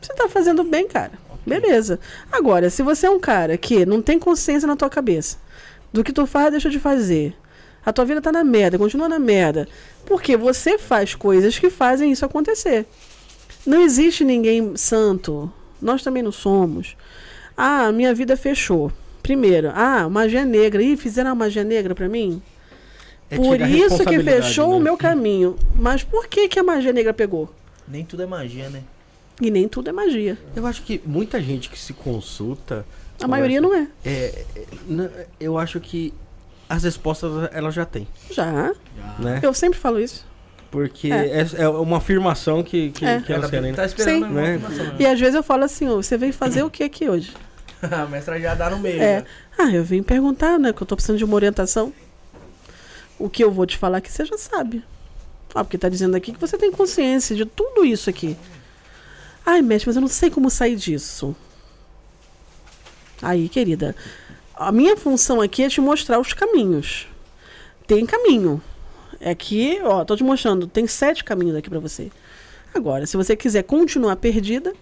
Você tá fazendo bem, cara. Beleza. Agora, se você é um cara que não tem consciência na tua cabeça do que tu faz, deixa de fazer. A tua vida tá na merda, continua na merda. Porque você faz coisas que fazem isso acontecer. Não existe ninguém santo. Nós também não somos. Ah, minha vida fechou. Primeiro, ah, magia negra. Ih, fizeram a magia negra pra mim? É Por isso que fechou né? o meu caminho. Mas por que, que a magia negra pegou? Nem tudo é magia, né? E nem tudo é magia. Eu acho que muita gente que se consulta. A maioria não é. É, é, eu acho que as respostas ela já tem, Já. né? Eu sempre falo isso. Porque É. é, é uma afirmação que, que, É. que elas Ela querem. tá esperando Sim. Né? E às vezes eu falo assim, ó, você veio fazer o que aqui hoje? [LAUGHS] A mestra já dá no meio. É. né? Ah, eu vim perguntar, né? Que eu tô precisando de uma orientação. O que eu vou te falar que você já sabe. Ah, porque tá dizendo aqui que você tem consciência de tudo isso aqui. Ai, mestre, mas eu não sei como sair disso. Aí, querida, a minha função aqui é te mostrar os caminhos. Tem caminho. É aqui, ó, tô te mostrando, tem sete caminhos aqui pra você. Agora, se você quiser continuar perdida,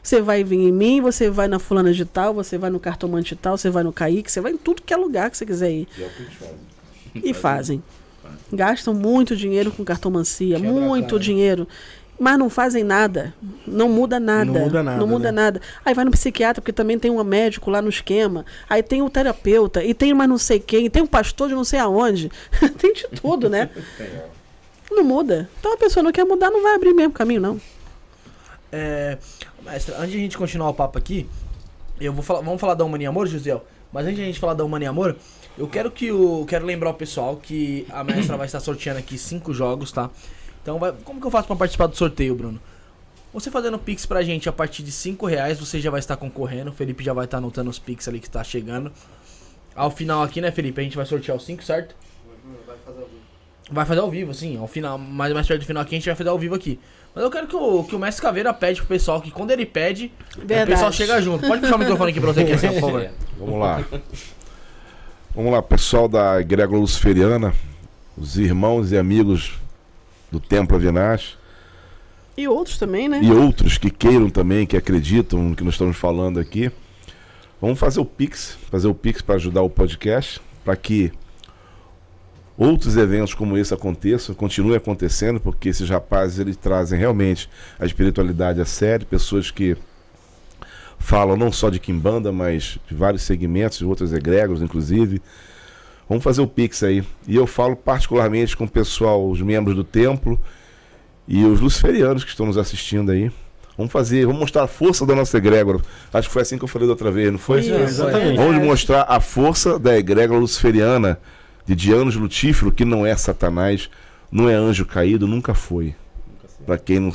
você vai vir em mim, você vai na fulana de tal, você vai no cartomante tal, você vai no Kaique, você vai em tudo que é lugar que você quiser ir. E é o que eles fazem. E fazem. Gastam muito dinheiro com cartomancia, Quebra muito dinheiro. Mas não fazem nada. Não muda nada. Não muda nada, Não muda né? nada. Aí vai no psiquiatra, porque também tem um médico lá no esquema. Aí tem o terapeuta, e tem mais não sei quem, e tem um pastor de não sei aonde. [LAUGHS] tem de tudo, né? Não muda. Então a pessoa não quer mudar, não vai abrir mesmo caminho, não. É, mestra, antes de a gente continuar o papo aqui, eu vou falar, vamos falar da Humana e Amor, Josiel? Mas antes de a gente falar da Humana e Amor, eu quero que o quero lembrar o pessoal que a mestra vai estar sorteando aqui cinco jogos, tá? Então, vai, como que eu faço pra participar do sorteio, Bruno? Você fazendo pix pra gente a partir de 5 reais, você já vai estar concorrendo. O Felipe já vai estar anotando os pix ali que tá chegando. Ao final aqui, né, Felipe? A gente vai sortear os 5, certo? Vai fazer ao vivo, sim. Ao final, mais, mais perto do final aqui, a gente vai fazer ao vivo aqui. Mas eu quero que o, que o Mestre Caveira pede pro pessoal que quando ele pede, o Verdade. pessoal chega junto. Pode puxar o microfone aqui pra você, aqui, assim, por favor. [LAUGHS] Vamos lá. Vamos lá, pessoal da Egrégora Luciferiana, os irmãos e amigos do Templo Avinash E outros também, né? e outros que queiram também, que acreditam no que nós estamos falando aqui. Vamos fazer o Pix, fazer o Pix para ajudar o podcast, para que outros eventos como esse aconteçam, continuem acontecendo, porque esses rapazes eles trazem realmente a espiritualidade a sério, pessoas que falam não só de Kimbanda, mas de vários segmentos, de outros egregos, inclusive. Vamos fazer o Pix aí. E eu falo particularmente com o pessoal, os membros do templo e os luciferianos que estão nos assistindo aí. Vamos fazer, vamos mostrar a força da nossa egrégora. Acho que foi assim que eu falei da outra vez, não foi? Isso, exatamente. Vamos mostrar a força da egrégora luciferiana de Dianos Lutífero, que não é Satanás, não é anjo caído, nunca foi. Para quem, não,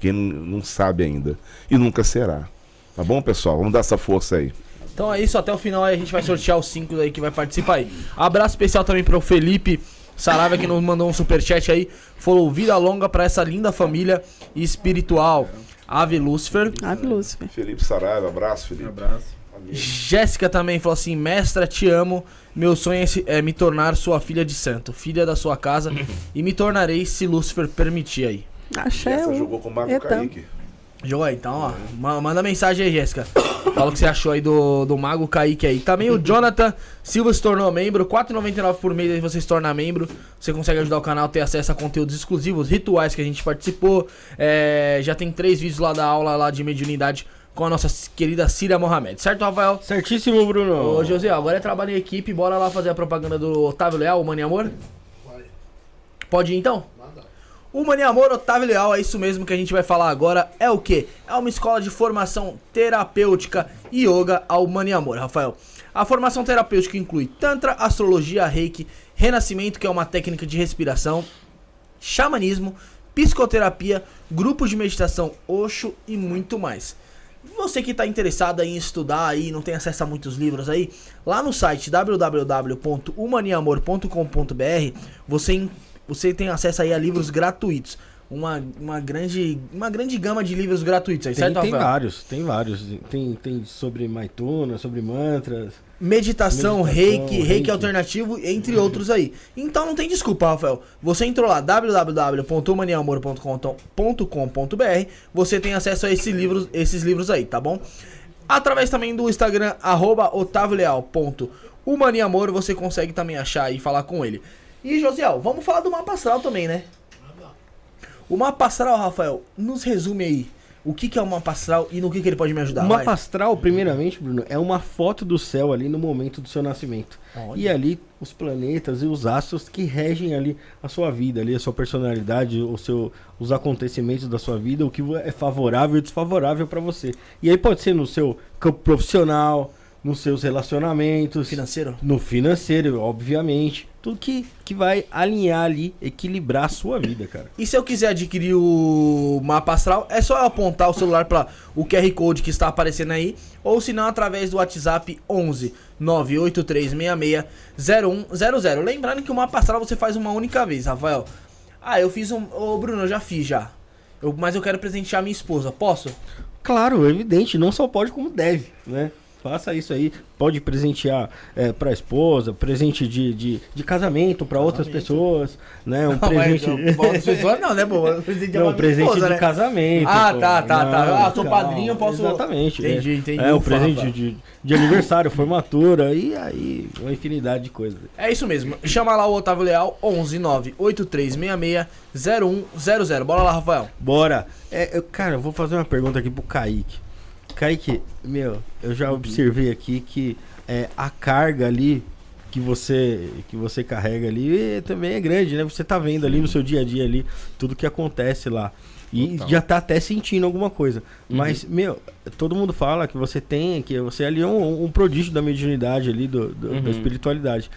quem não sabe ainda. E nunca será. Tá bom, pessoal? Vamos dar essa força aí. Então é isso, até o final aí a gente vai sortear os 5 aí que vai participar aí. Abraço especial também pro Felipe Saraiva que nos mandou um superchat aí. Falou vida longa pra essa linda família espiritual. Ave Lúcifer. Ave Lúcifer. Felipe Saraiva, abraço, Felipe. abraço. Jéssica também falou assim: Mestra, te amo. Meu sonho é, é me tornar sua filha de santo, filha da sua casa, e me tornarei se Lúcifer permitir aí. Axé. Essa jogou com o Mago Eita. Kaique. Jogou aí, então, ó. ma- Manda mensagem aí, Jéssica. Fala o que você achou aí do, do Mago Kaique aí. Também o Jonathan Silva se tornou membro. R$ 4,99 por mês aí você se torna membro. Você consegue ajudar o canal a ter acesso a conteúdos exclusivos, rituais que a gente participou. É, já tem três vídeos lá da aula lá de mediunidade com a nossa querida Círia Mohamed. Certo, Rafael? Certíssimo, Bruno. Ô, José, agora é trabalho em equipe. Bora lá fazer a propaganda do Otávio Leal, o Mano e Amor? Pode ir então? O Mania Amor Otávio Leal, é isso mesmo que a gente vai falar agora. É o que? É uma escola de formação terapêutica e yoga ao Mania Amor, Rafael. A formação terapêutica inclui Tantra, Astrologia, Reiki, Renascimento, que é uma técnica de respiração, xamanismo, psicoterapia, grupos de meditação Osho e muito mais. Você que está interessado em estudar aí, não tem acesso a muitos livros aí, lá no site www.humaniamor.com.br você, en- você tem acesso aí a livros gratuitos. Uma, uma, grande, uma grande gama de livros gratuitos aí, Tem, certo, tem vários, tem vários. Tem, tem sobre maituna, sobre mantras. Meditação, Meditação, reiki, reiki, reiki. alternativo, entre outros aí. Então não tem desculpa, Rafael. Você entrou lá, www.humaniamor.com.br, você tem acesso a esses livros, esses livros aí, tá bom? Através também do Instagram, arroba otavioleal.humaniamor, você consegue também achar e falar com ele. E, Josiel, vamos falar do mapa astral também, né? O mapa astral, Rafael, nos resume aí. O que, que é o mapa astral e no que, que ele pode me ajudar? o vai? mapa astral, primeiramente, Bruno, é uma foto do céu ali no momento do seu nascimento. Olha. E ali os planetas e os astros que regem ali a sua vida, ali a sua personalidade, o seu, os acontecimentos da sua vida, o que é favorável e desfavorável para você. E aí pode ser no seu campo profissional, nos seus relacionamentos, Financeiro? no financeiro, obviamente, tudo que, que vai alinhar ali, equilibrar a sua vida, cara. E se eu quiser adquirir o mapa astral, é só eu apontar o celular para o QR Code que está aparecendo aí, ou se não, através do WhatsApp 11 98366 0100. Lembrando que o mapa astral você faz uma única vez, Rafael. Ah, eu fiz um. Ô, Bruno, eu já fiz já. Eu- mas eu quero presentear minha esposa, posso? Claro, evidente, não só pode como deve, né? Faça isso aí, pode presentear é, para a esposa, presente de, de, de casamento para outras pessoas, né? Um presente, Não, mas, não, né, pô? Presente não, um presente de casamento. Ah, pô. tá, tá, tá. Não, Ah, sou calma. padrinho, eu posso- Exatamente. Entendi, é. entendi. É, um presente de, de aniversário, formatura, e aí uma infinidade de coisas. É isso mesmo. Chama lá o Otávio Leal, 11 98366 0100. Bora lá, Rafael. Bora. É, eu- cara, eu vou fazer uma pergunta aqui pro Kaique. Kaique, meu, eu já observei aqui que é, a carga ali que você que você carrega ali também é grande, né? Você tá vendo ali no seu dia a dia ali tudo que acontece lá. E Total. já tá até sentindo alguma coisa. Mas, meu, todo mundo fala que você tem, que você ali é um, um prodígio da mediunidade ali, do, do- da Uhum. espiritualidade.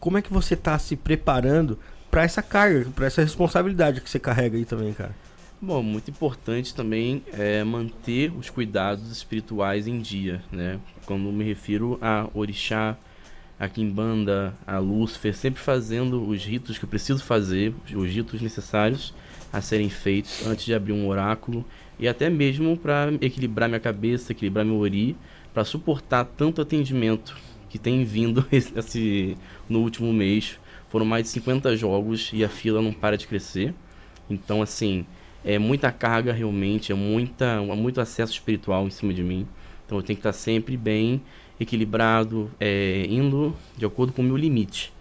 Como é que você tá se preparando pra essa carga, pra essa responsabilidade que você carrega aí também, cara? Bom, muito importante também é manter os cuidados espirituais em dia, né? Quando me refiro a orixá, a quimbanda, a Lúcifer, sempre fazendo os ritos que eu preciso fazer, os ritos necessários a serem feitos antes de abrir um oráculo e até mesmo para equilibrar minha cabeça, equilibrar meu ori, para suportar tanto atendimento que tem vindo [LAUGHS] esse, no último mês. Foram mais de 50 jogos e a fila não para de crescer. Então, assim, é muita carga realmente, é muita, é muito acesso espiritual em cima de mim. Então eu tenho que estar sempre bem equilibrado, é, indo de acordo com o meu limite,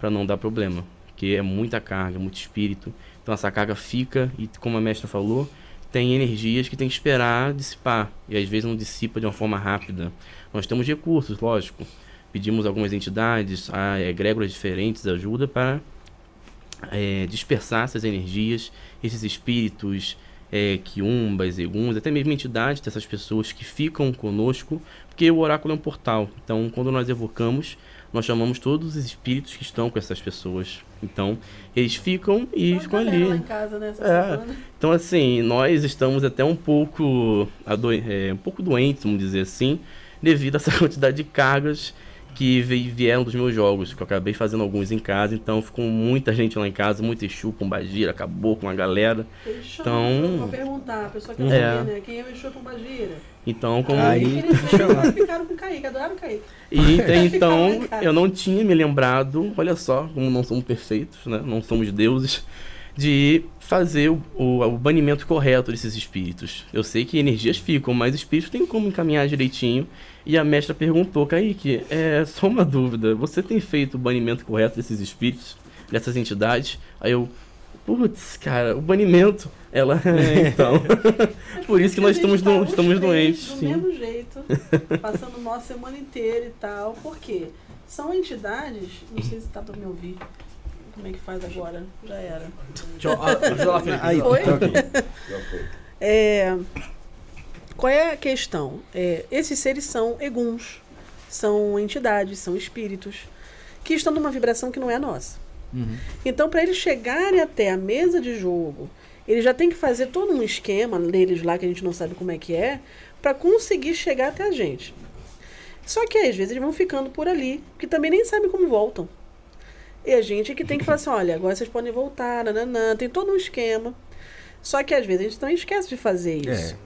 para não dar problema. Porque é muita carga, muito espírito. Então essa carga fica, e como a mestra falou, tem energias que tem que esperar dissipar. E às vezes não dissipa de uma forma rápida. Nós temos recursos, lógico. Pedimos algumas entidades, a egrégoras diferentes, ajuda para é, dispersar essas energias, esses espíritos, é, quiumbas, eguns, até mesmo entidades dessas pessoas que ficam conosco, porque o oráculo é um portal. Então, quando nós evocamos, nós chamamos todos os espíritos que estão com essas pessoas. Então, eles ficam e ficam ali. Lá em casa, né, É. Então, assim, nós estamos até um pouco, é, um pouco doentes, vamos dizer assim, devido a essa [LAUGHS] quantidade de cargas que vi- vieram dos meus jogos, que eu acabei fazendo alguns em casa, então ficou muita gente lá em casa, muito Exu, Pombagira, acabou com a galera. Exu, Então- Vou perguntar, a pessoa quer É. saber, né? Quem é o Exu Pombagira? Então, como... Aí- Eles, ficaram com o Kaique, adoraram o Kaique. E então eu não tinha me lembrado, olha só, como não somos perfeitos, né? Não somos deuses, de fazer o, o, o banimento correto desses espíritos. Eu sei que energias ficam, mas espíritos tem como encaminhar direitinho. E a mestra perguntou, Kaique, é só uma dúvida, você tem feito o banimento correto desses espíritos, dessas entidades? Aí eu, putz, cara, o banimento, ela, [LAUGHS] é, então. [LAUGHS] [LAUGHS] Por isso que nós estamos, tá do, os estamos doentes. Do sim. mesmo jeito, passando nossa semana inteira e tal. Por quê? São entidades, não sei se tá pra me ouvir. Como é que faz agora. Já era. Aí, foi. É, qual é a questão? É, esses seres são eguns, são entidades, são espíritos que estão numa vibração que não é a nossa. Uhum. Então, para eles chegarem até a mesa de jogo, eles já têm que fazer todo um esquema deles lá que a gente não sabe como é que é, para conseguir chegar até a gente. Só que às vezes eles vão ficando por ali, que também nem sabem como voltam. E a gente que tem que falar assim, olha, agora vocês podem voltar, nananã, tem todo um esquema. Só que às vezes a gente também esquece de fazer isso.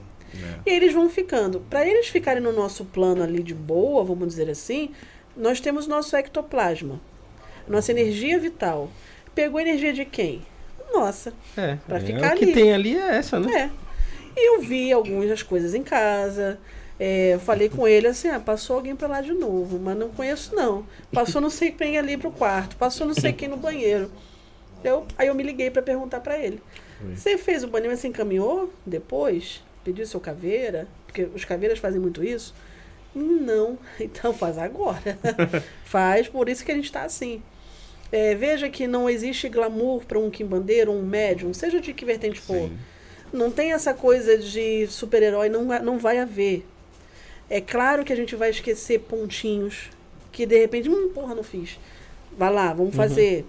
E aí eles vão ficando. Para eles ficarem no nosso plano ali de boa, vamos dizer assim, nós temos o nosso ectoplasma. Nossa energia vital. Pegou energia de quem? Nossa. É, Pra é, ficar o que ali. tem ali é essa, né? É. E eu vi algumas coisas em casa. É, eu falei com ele assim, ah, passou alguém pra lá de novo, mas não conheço não. Passou não sei quem ali pro quarto, passou não sei quem no banheiro. Eu, aí eu me liguei pra perguntar pra ele. Você fez o banheiro, mas você encaminhou depois? Pediu seu caveira? Porque os caveiras fazem muito isso. Não, [LAUGHS] então faz agora. [LAUGHS] faz, por isso que a gente está assim. É, veja que não existe glamour para um quimbandeiro, um médium, seja de que vertente for. Não tem essa coisa de super-herói, não, não vai haver. É claro que a gente vai esquecer pontinhos que de repente, hum, porra, não fiz. Vai lá, vamos fazer.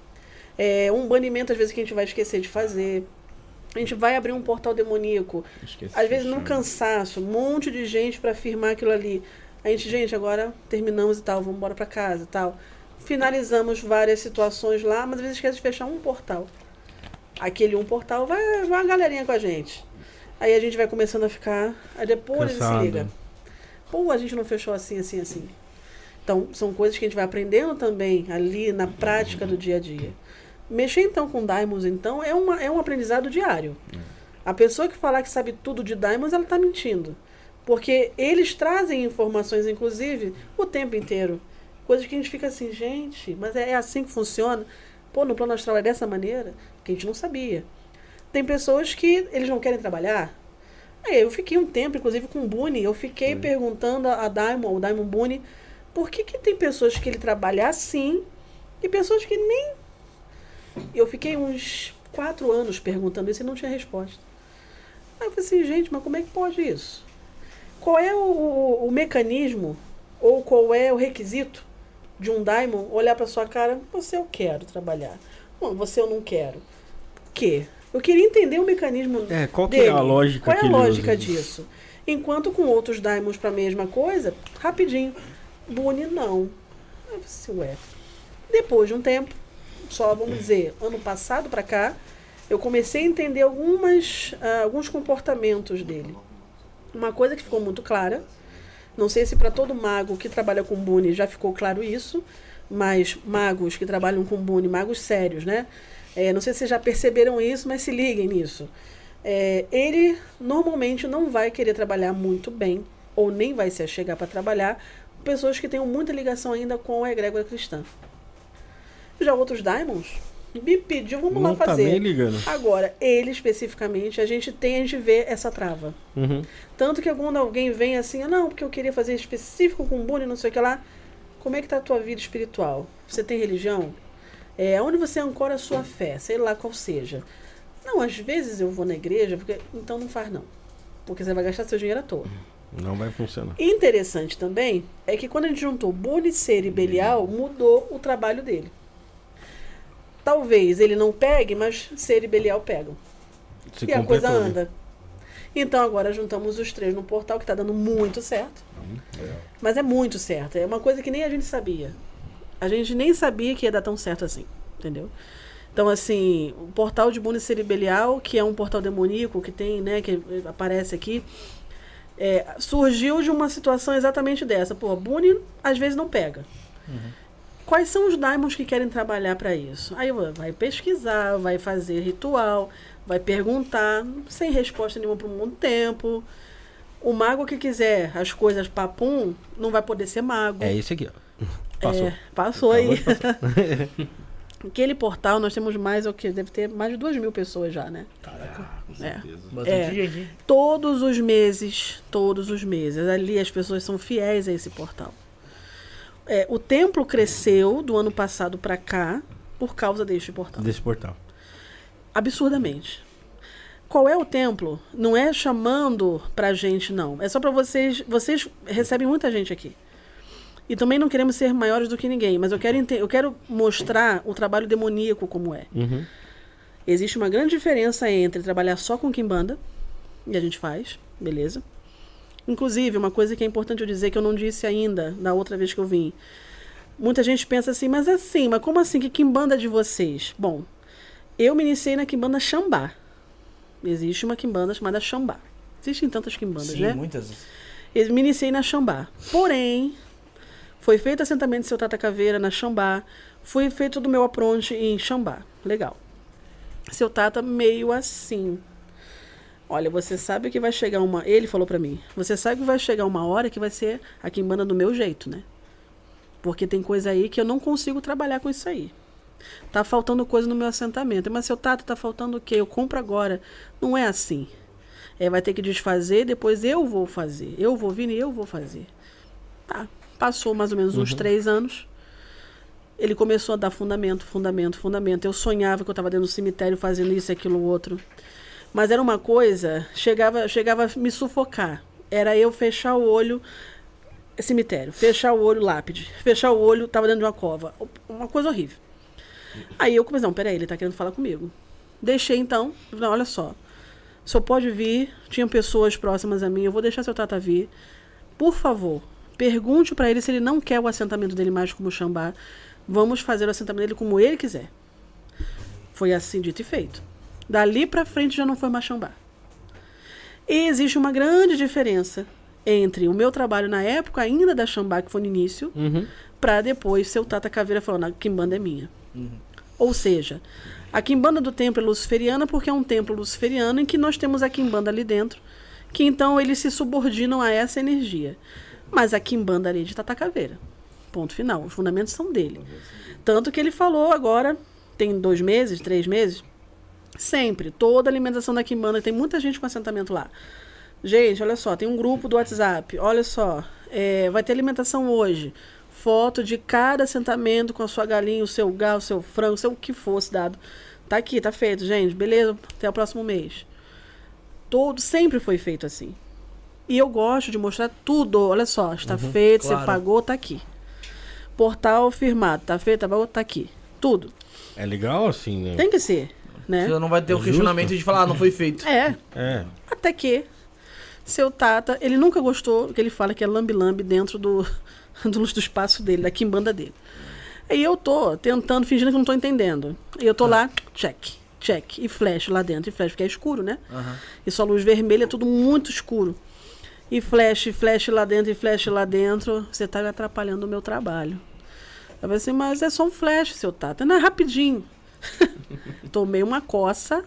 É, um banimento, às vezes, que a gente vai esquecer de fazer. A gente vai abrir um portal demoníaco. Esqueci Às vezes, num cansaço, um monte de gente para afirmar aquilo ali. A gente, gente, agora terminamos e tal, vamos embora para casa e tal. Finalizamos várias situações lá, mas às vezes esquece de fechar um portal. Aquele um portal vai, vai uma galerinha com a gente. Aí a gente vai começando a ficar. Aí depois ele se Cansado. liga. Pô, a gente não fechou assim, assim, assim. Então, são coisas que a gente vai aprendendo também ali na prática do dia a dia. Mexer então com Daimons, então, é, uma, é um aprendizado diário. A pessoa que falar que sabe tudo de Daimons, ela está mentindo. Porque eles trazem informações, inclusive, o tempo inteiro. Coisas que a gente fica assim, gente, mas é, é assim que funciona? Pô, no plano astral é dessa maneira? Que a gente não sabia. Tem pessoas que eles não querem trabalhar. Aí eu fiquei um tempo, inclusive, com o Boone, eu fiquei perguntando a Daimon, ao Daimon Boone, por que, que tem pessoas que ele trabalha assim e pessoas que nem. Eu fiquei uns quatro anos perguntando isso e não tinha resposta. Aí eu falei assim, gente, mas como é que pode isso? Qual é o, o, o mecanismo ou qual é o requisito de um Daimon olhar para sua cara? Você eu quero trabalhar. Não, você eu não quero. Por quê? Eu queria entender o mecanismo É, qual que dele. é a lógica Qual é a lógica disso? Enquanto com outros Daimons para a mesma coisa, rapidinho. Boone não. Aí falei assim, ué. Depois de um tempo, só vamos dizer, ano passado para cá, eu comecei a entender algumas, ah, alguns comportamentos dele. Uma coisa que ficou muito clara, não sei se para todo mago que trabalha com Boone já ficou claro isso, mas magos que trabalham com Boone, magos sérios, né? É, não sei se vocês já perceberam isso, mas se liguem nisso. É, ele normalmente não vai querer trabalhar muito bem, ou nem vai se chegar para trabalhar, com pessoas que tenham muita ligação ainda com a egrégora cristã. Já outros Diamonds me pediu, vamos Não lá tá fazer. ligando. Agora, ele especificamente, a gente tem, a gente vê essa trava. Uhum. Tanto que quando alguém vem assim, ah, não, porque eu queria fazer específico com Boone, não sei o que lá. Como é que tá a tua vida espiritual? Você tem religião? É, onde você ancora a sua fé? Sei lá qual seja. Não, às vezes eu vou na igreja, porque então não faz não. Porque você vai gastar seu dinheiro à toa. Não vai funcionar. Interessante também é que quando a gente juntou Boone, Ser e Belial, mudou o trabalho dele. Talvez ele não pegue, mas Ser e Belial pegam Se e a coisa né? anda. Então agora juntamos os três no portal que está dando muito certo. Mas é muito certo. É uma coisa que nem a gente sabia. A gente nem sabia que ia dar tão certo assim. Entendeu? Então, assim, o portal de Bune Cerebelial, que é um portal demoníaco que tem, né, que aparece aqui, é, surgiu de uma situação exatamente dessa. Pô, Bune às vezes não pega. Quais são os daimons que querem trabalhar para isso? Aí vai pesquisar, vai fazer ritual, vai perguntar, sem resposta nenhuma por muito tempo. O mago que quiser as coisas papum, não vai poder ser mago. É esse aqui, ó. Passou. É, passou aí. [LAUGHS] Aquele portal nós temos mais, o que? Deve ter mais de duas mil pessoas já, né? Com É. certeza. É. gente, hein? Todos os meses, todos os meses. Ali as pessoas são fiéis a esse portal. É, o templo cresceu do ano passado para cá, por causa deste portal. Desse portal. absurdamente. Qual é o templo? Não é chamando pra gente, não. É só pra vocês. Vocês recebem muita gente aqui. E também não queremos ser maiores do que ninguém, mas eu quero, eu quero mostrar o trabalho demoníaco como é. Uhum. Existe uma grande diferença entre trabalhar só com Kimbanda, e a gente faz, beleza? Inclusive, uma coisa que é importante eu dizer que eu não disse ainda da outra vez que eu vim. Muita gente pensa assim, mas assim, mas como assim? Que Kimbanda é de vocês? Bom, eu me iniciei na Kimbanda Xambá. Existe uma Kimbanda chamada Xambá. Existem tantas Kimbandas, Sim, né? muitas. Eu me iniciei na Xambá. Porém, foi feito assentamento de seu Tata Caveira na Xambá. Foi feito do meu apronte em Xambá. Legal. Seu Tata meio assim. Olha, você sabe que vai chegar uma. Ele falou pra mim. Você sabe que vai chegar uma hora que vai ser a Kimbanda do meu jeito, né? Porque tem coisa aí que eu não consigo trabalhar com isso aí. Tá faltando coisa no meu assentamento. Mas seu Tata tá faltando o quê? Eu compro agora. Não é assim. É, vai ter que desfazer, depois eu vou fazer. Eu vou vir e eu vou fazer. Tá. Passou mais ou menos uns três anos. Ele começou a dar fundamento, fundamento, fundamento. Eu sonhava que eu estava dentro do cemitério fazendo isso, aquilo, outro. Mas era uma coisa, chegava, chegava a me sufocar. Era eu fechar o olho, cemitério, fechar o olho, lápide, fechar o olho, tava dentro de uma cova. Uma coisa horrível. Aí eu comecei, não, peraí, ele tá querendo falar comigo. Deixei então, falei, olha só, o senhor pode vir, tinham pessoas próximas a mim, eu vou deixar seu tata vir. Por favor, pergunte para ele se ele não quer o assentamento dele mais como Xambá. Vamos fazer o assentamento dele como ele quiser. Foi assim dito e feito. Dali para frente já não foi mais Xambá. E existe uma grande diferença entre o meu trabalho na época ainda da Xambá, que foi no início, Uhum. para depois ser o Tata Caveira falando, a Kimbanda é minha. Ou seja, a Kimbanda do templo é luciferiana porque é um templo luciferiano em que nós temos a Kimbanda ali dentro, que então eles se subordinam a essa energia. Mas a Kimbanda ali de Tata Caveira. Ponto final. Os fundamentos são dele. Tanto que ele falou agora, tem dois meses, três meses, sempre, toda a alimentação da Kimbanda, tem muita gente com assentamento lá. Gente, olha só, tem um grupo do WhatsApp. Olha só, é, vai ter alimentação hoje. Foto de cada assentamento com a sua galinha, o seu galo, o seu frango, o que fosse dado. Tá aqui, tá feito, gente. Beleza, até o próximo mês. Todo, sempre foi feito assim. E eu gosto de mostrar tudo. Olha só, está feito, claro. você pagou, tá aqui. Portal firmado, tá feito, tá pagou, tá aqui. Tudo. É legal assim, né? Tem que ser, né? Você não vai ter o É questionamento justo. de falar, ah, não foi [LAUGHS] feito. É, É. Até que seu Tata, ele nunca gostou, que ele fala que é lambe-lambe dentro do, [LAUGHS] do, do espaço dele, da quimbanda dele. Aí eu tô tentando, fingindo que eu não tô entendendo. E eu tô lá, check, check, e flash lá dentro, e flash, porque é escuro, né? Aham. E só luz vermelha, é tudo muito escuro. E flash, flash lá dentro, e flash lá dentro, você tá me atrapalhando o meu trabalho. Eu falei assim, mas é só um flash, seu Tata. Não, é rapidinho. [LAUGHS] Tomei uma coça,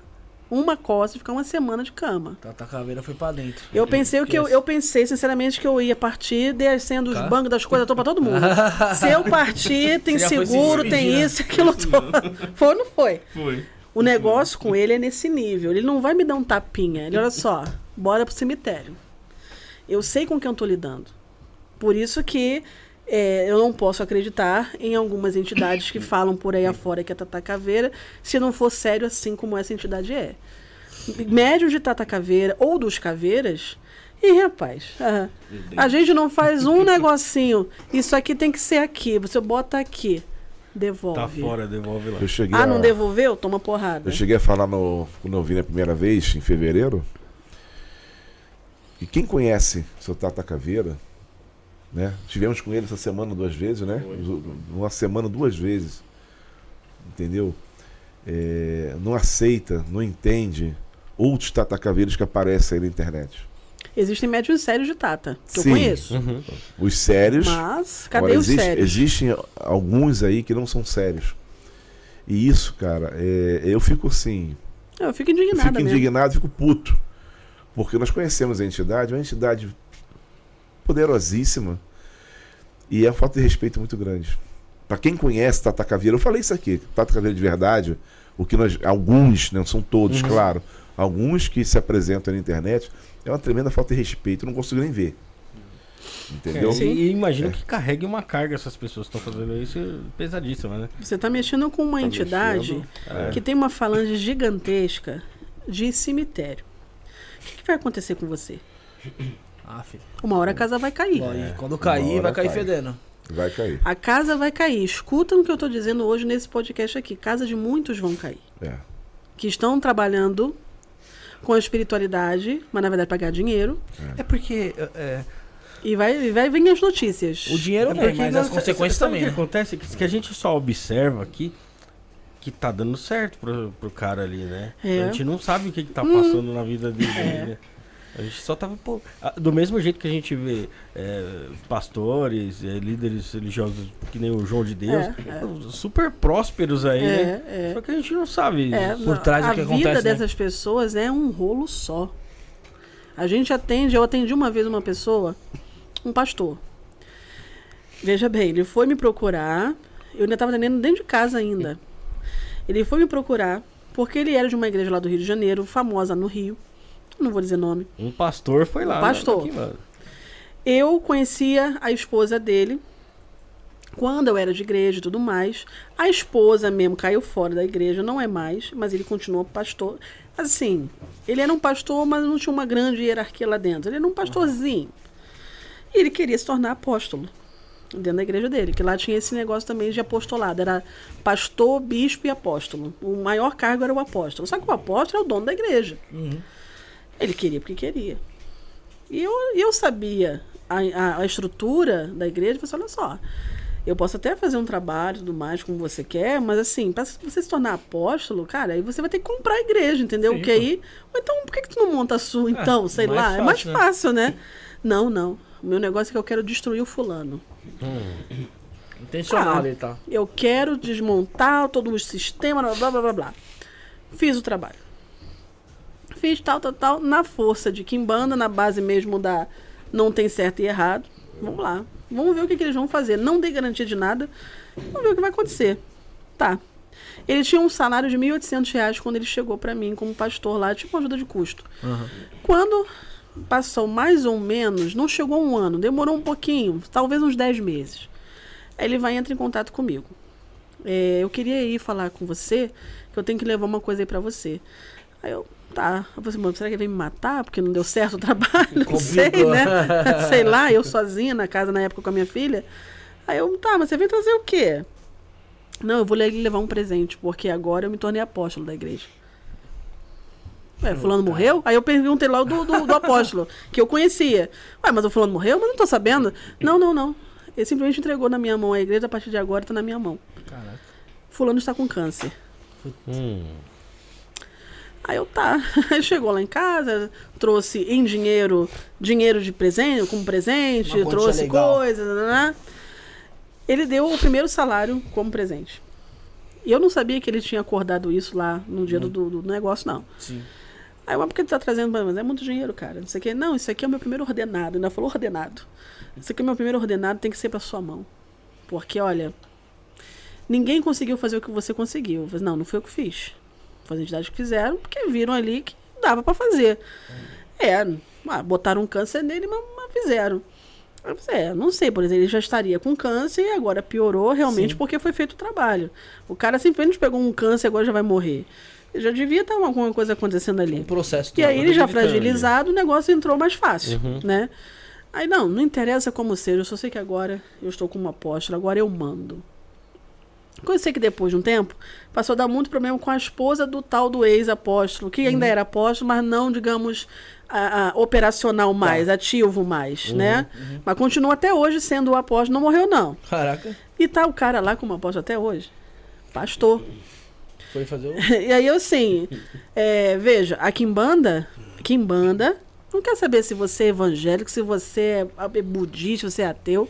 uma coça e ficar uma semana de cama. Tata Caveira foi pra dentro. Eu pensei o que eu, eu pensei, sinceramente, que eu ia partir descendo os Tá. bancos das coisas todas pra todo mundo. [LAUGHS] Se eu partir, tem seguro, tem isso, aquilo todo. [LAUGHS] Foi ou não foi? Foi. O negócio com ele é nesse nível. Ele não vai me dar um tapinha. Ele, olha só, bora pro cemitério. Eu sei com quem eu tô lidando. Por isso que é, eu não posso acreditar em algumas entidades que falam por aí afora que é Tata Caveira, se não for sério assim como essa entidade é. Médios de Tata Caveira ou dos Caveiras. E rapaz, ah, a gente não faz um [LAUGHS] negocinho. Isso aqui tem que ser aqui. Você bota aqui. Devolve. Tá fora, devolve lá. Eu cheguei, Ah, a, não devolveu? Toma porrada. eu cheguei a falar no, quando eu vim a primeira vez, em fevereiro, que quem conhece o seu Tata Caveira, né? Tivemos com ele essa semana duas vezes, né? Uma semana duas vezes. Entendeu? É, não aceita, não entende outros Tata Caveiras que aparecem aí na internet. Existem médios sérios de Tata, que Sim. eu conheço. Uhum. Os sérios. Mas, cadê Agora, os existe- sérios? Existem alguns aí que não são sérios. E isso, cara, é, eu fico assim. Eu fico Eu indignada fico mesmo. indignado, fico puto. Porque nós conhecemos a entidade, uma entidade poderosíssima. E é uma falta de respeito muito grande. Pra quem conhece Tata Caveira, eu falei isso aqui, Tata Caveira de verdade, o que nós. Alguns, não são todos, claro. Alguns que se apresentam na internet, é uma tremenda falta de respeito, eu não consigo nem ver. Entendeu? É, e, imagino que carregue uma carga essas pessoas que estão fazendo isso pesadíssima, né? Você está mexendo com uma Tá entidade mexendo, é. que tem uma falange gigantesca de cemitério. O que, vai acontecer com você? Ah, filho. Uma hora a casa vai cair. E É. quando cair, vai cair cai. fedendo. Vai cair. A casa vai cair. Escutam o que eu estou dizendo hoje nesse podcast aqui. Casa de muitos vão cair. É. Que estão trabalhando com a espiritualidade, mas na verdade pagar dinheiro. É porque. É, E vai, e vai vir as notícias. O dinheiro é vem, mas as consequências também, O né? que acontece? Que, que a gente só observa aqui que tá dando certo pro, pro cara ali, né? É. A gente não sabe o que, que tá passando na vida dele. né? A gente só tava. Pô, do mesmo jeito que a gente vê é, pastores, é, líderes religiosos que nem o João de Deus, É, super prósperos aí, né? É, é. Só que a gente não sabe. É, por trás do a que vida acontece, né? dessas pessoas é um rolo só. A gente atende, eu atendi uma vez uma pessoa, um pastor. Veja bem, ele foi me procurar, eu ainda estava atendendo dentro de casa ainda. Ele foi me procurar porque ele era de uma igreja lá do Rio de Janeiro, famosa no Rio. Não vou dizer nome. Um pastor foi lá. Um pastor. Eu conhecia a esposa dele quando eu era de igreja e tudo mais. A esposa mesmo caiu fora da igreja, não é mais, mas ele continuou pastor. Assim, ele era um pastor, mas não tinha uma grande hierarquia lá dentro. Ele era um pastorzinho. E ele queria se tornar apóstolo dentro da igreja dele, que lá tinha esse negócio também de apostolado. Era pastor, bispo e apóstolo. O maior cargo era o apóstolo. Só que o apóstolo é o dono da igreja. Ele queria porque queria. E eu, eu sabia a, a, a estrutura da igreja. Eu falei assim, olha só, eu posso até fazer um trabalho tudo mais como você quer, mas assim, para você se tornar apóstolo, cara, aí você vai ter que comprar a igreja, entendeu? Sim, Porque aí, então, por que, que tu não monta a sua, então? sei mais lá, é mais fácil, né? fácil, né? Não, não. O meu negócio é que eu quero destruir o fulano. Intencional Ah. tá? Eu quero desmontar todo o sistema, blá blá blá blá. Fiz o trabalho. Fiz tal, tal, tal, na força de Kimbanda, na base mesmo da não tem certo e errado. Vamos lá. Vamos ver o que, que eles vão fazer. Não dei garantia de nada. Vamos ver o que vai acontecer. Tá. Ele tinha um salário de 1.800 reais quando ele chegou pra mim como pastor lá, tipo uma ajuda de custo. Quando passou mais ou menos, não chegou um ano, demorou um pouquinho, talvez uns 10 meses. Aí ele vai e entra em contato comigo. É, eu queria ir falar com você, que eu tenho que levar uma coisa aí pra você. Aí eu, tá. Eu falei assim, "Mano, será que ele vem me matar? Porque não deu certo o [LAUGHS] trabalho? Não sei, né? [LAUGHS] sei lá, eu sozinha na casa na época com a minha filha. Aí eu, tá, mas você vem trazer o quê? Não, eu vou levar um presente, porque agora eu me tornei apóstolo da igreja. Ué, fulano morreu? Aí eu perguntei logo do, do, do apóstolo, [LAUGHS] que eu conhecia. Ué, mas o fulano morreu? Mas não tô sabendo. Não, não, não. Ele simplesmente entregou na minha mão a igreja, a partir de agora tá na minha mão. Caraca. Fulano está com câncer. Hum. Aí eu tá. [LAUGHS] Aí chegou lá em casa, trouxe em dinheiro, dinheiro de presente, como presente, trouxe coisas. né? Ele deu o primeiro salário como presente. E eu não sabia que ele tinha acordado isso lá no dia do, do- do negócio, não. Sim. Aí, mas por que ele tá trazendo? Mas é muito dinheiro, cara. Não sei o quê. Não, isso aqui é o meu primeiro ordenado. Ainda falou ordenado. Isso aqui é o meu primeiro ordenado, tem que ser pra sua mão. Porque, olha, ninguém conseguiu fazer o que você conseguiu. Não, não foi eu que fiz. Foi as entidades que fizeram, porque viram ali que dava pra fazer. É, ah, botaram um câncer nele, mas, mas fizeram. É, não sei, por exemplo, ele já estaria com câncer e agora piorou realmente Sim. porque foi feito o trabalho. O cara simplesmente pegou um câncer e agora já vai morrer. Já devia estar alguma coisa acontecendo ali. Um processo. E aí ele já fragilizado, o negócio entrou mais fácil, Uhum. né? Aí não, não interessa como seja, eu só sei que agora eu estou como apóstolo, agora eu mando. Eu sei que depois de um tempo, passou a dar muito problema com a esposa do tal do ex-apóstolo, que ainda era apóstolo, mas não, digamos, a- a- operacional mais, ativo mais, né? Mas continua até hoje sendo o apóstolo, não morreu não. Caraca. E tá o cara lá como apóstolo até hoje, pastor. Foi fazer o. [LAUGHS] E aí, assim, é, veja, a Kimbanda, Kimbanda não quer saber se você é evangélico, se você é budista, se você é ateu.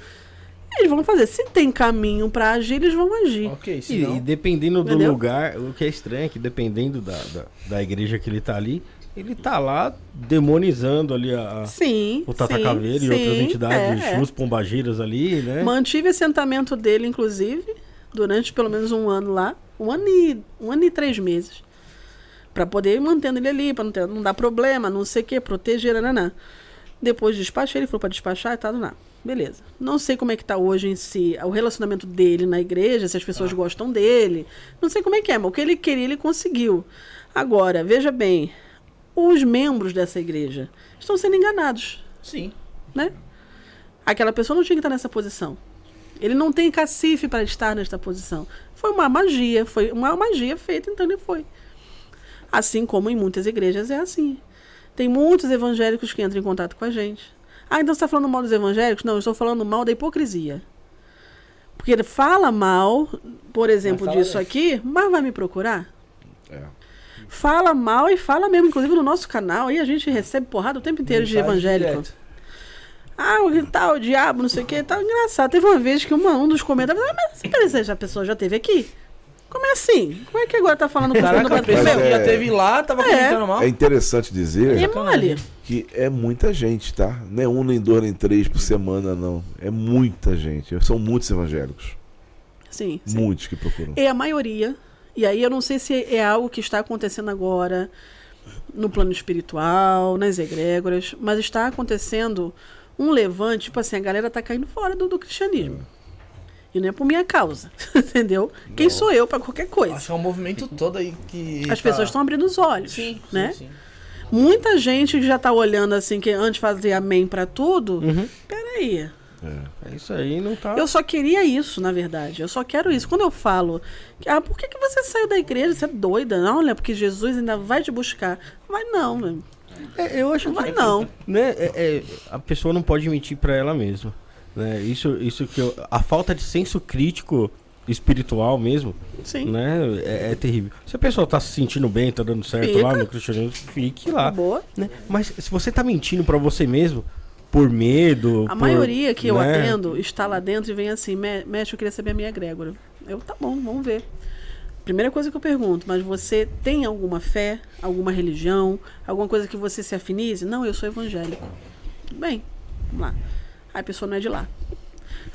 Eles vão fazer. Se tem caminho pra agir, eles vão agir. Ok, E, senão... e dependendo do Entendeu? lugar, o que é estranho é que dependendo da, da, da igreja que ele tá ali, ele tá lá demonizando ali a, a- Sim. o Tata sim, Caveira e outras sim, entidades, é, é. os pombagiras ali, né? Mantive assentamento dele, inclusive, durante pelo menos um ano lá. Um ano e, um ano e três meses. Pra poder ir mantendo ele ali, pra não, ter, não dar problema, não sei o que, proteger, nananã. Depois despachei, ele falou para despachar e tal, não. Beleza. Não sei como é que tá hoje em si o relacionamento dele na igreja, se as pessoas Ah. gostam dele. Não sei como é que é, mas o que ele queria, ele conseguiu. Agora, veja bem, os membros dessa igreja estão sendo enganados, Sim. né? Aquela pessoa não tinha que estar nessa posição. Ele não tem cacife para estar nesta posição. Foi uma magia, foi uma magia feita, então ele foi. Assim como em muitas igrejas é assim. Tem muitos evangélicos que entram em contato com a gente. Ah, então você está falando mal dos evangélicos? Não, eu estou falando mal da hipocrisia. Porque ele fala mal, por exemplo, disso bem. aqui, mas vai me procurar? É. Fala mal e fala mesmo. Inclusive no nosso canal aí a gente recebe porrada o tempo inteiro de Mensagem evangélico. direto. Ah, o tal, o diabo, não sei o que, tal. Engraçado. Teve uma vez que uma, um dos comentários, ah, mas que a pessoa já teve aqui? Como é assim? Como é que agora tá falando com Caraca, a o pessoa Mas que é- já teve lá, tava É. comentando mal. É interessante dizer mole. que é muita gente, tá? Não é um, nem dois, nem três por semana, não. É muita gente. São muitos evangélicos. Sim, sim. Muitos que procuram. É a maioria. E aí eu não sei se é algo que está acontecendo agora no plano espiritual, nas egrégoras, mas está acontecendo um levante, tipo assim, a galera tá caindo fora do, do cristianismo. E não é por minha causa, [LAUGHS] entendeu? Quem sou eu para qualquer coisa? Acho que é um movimento todo aí que. As tá- pessoas estão abrindo os olhos, Sim, né? sim, sim. Muita gente que já tá olhando assim, que antes fazia amém pra tudo. Uhum. Peraí. É isso aí, não tá. Eu só queria isso, na verdade. Eu só quero isso. Quando eu falo, ah, por que, que você saiu da igreja? Você é doida? Não, olha, porque Jesus ainda vai te buscar. Vai não, né? É, eu acho que não. né, é- é, a pessoa não pode mentir pra ela mesma. Né? Isso, isso que eu- a falta de senso crítico espiritual mesmo, Sim. né, é, é terrível. Se a pessoa tá se sentindo bem, tá dando certo Fica. lá no cristianismo, fique lá. Boa. né? Mas se você tá mentindo pra você mesmo por medo, A por, maioria que eu né, atendo está lá dentro e vem assim, "Me- mestre, eu queria saber a minha egrégora. Eu, tá bom, vamos ver. Primeira coisa que eu pergunto, mas você tem alguma fé, alguma religião, alguma coisa que você se afinize? Não, eu sou evangélico. Tudo bem, vamos lá. Aí a pessoa não é de lá.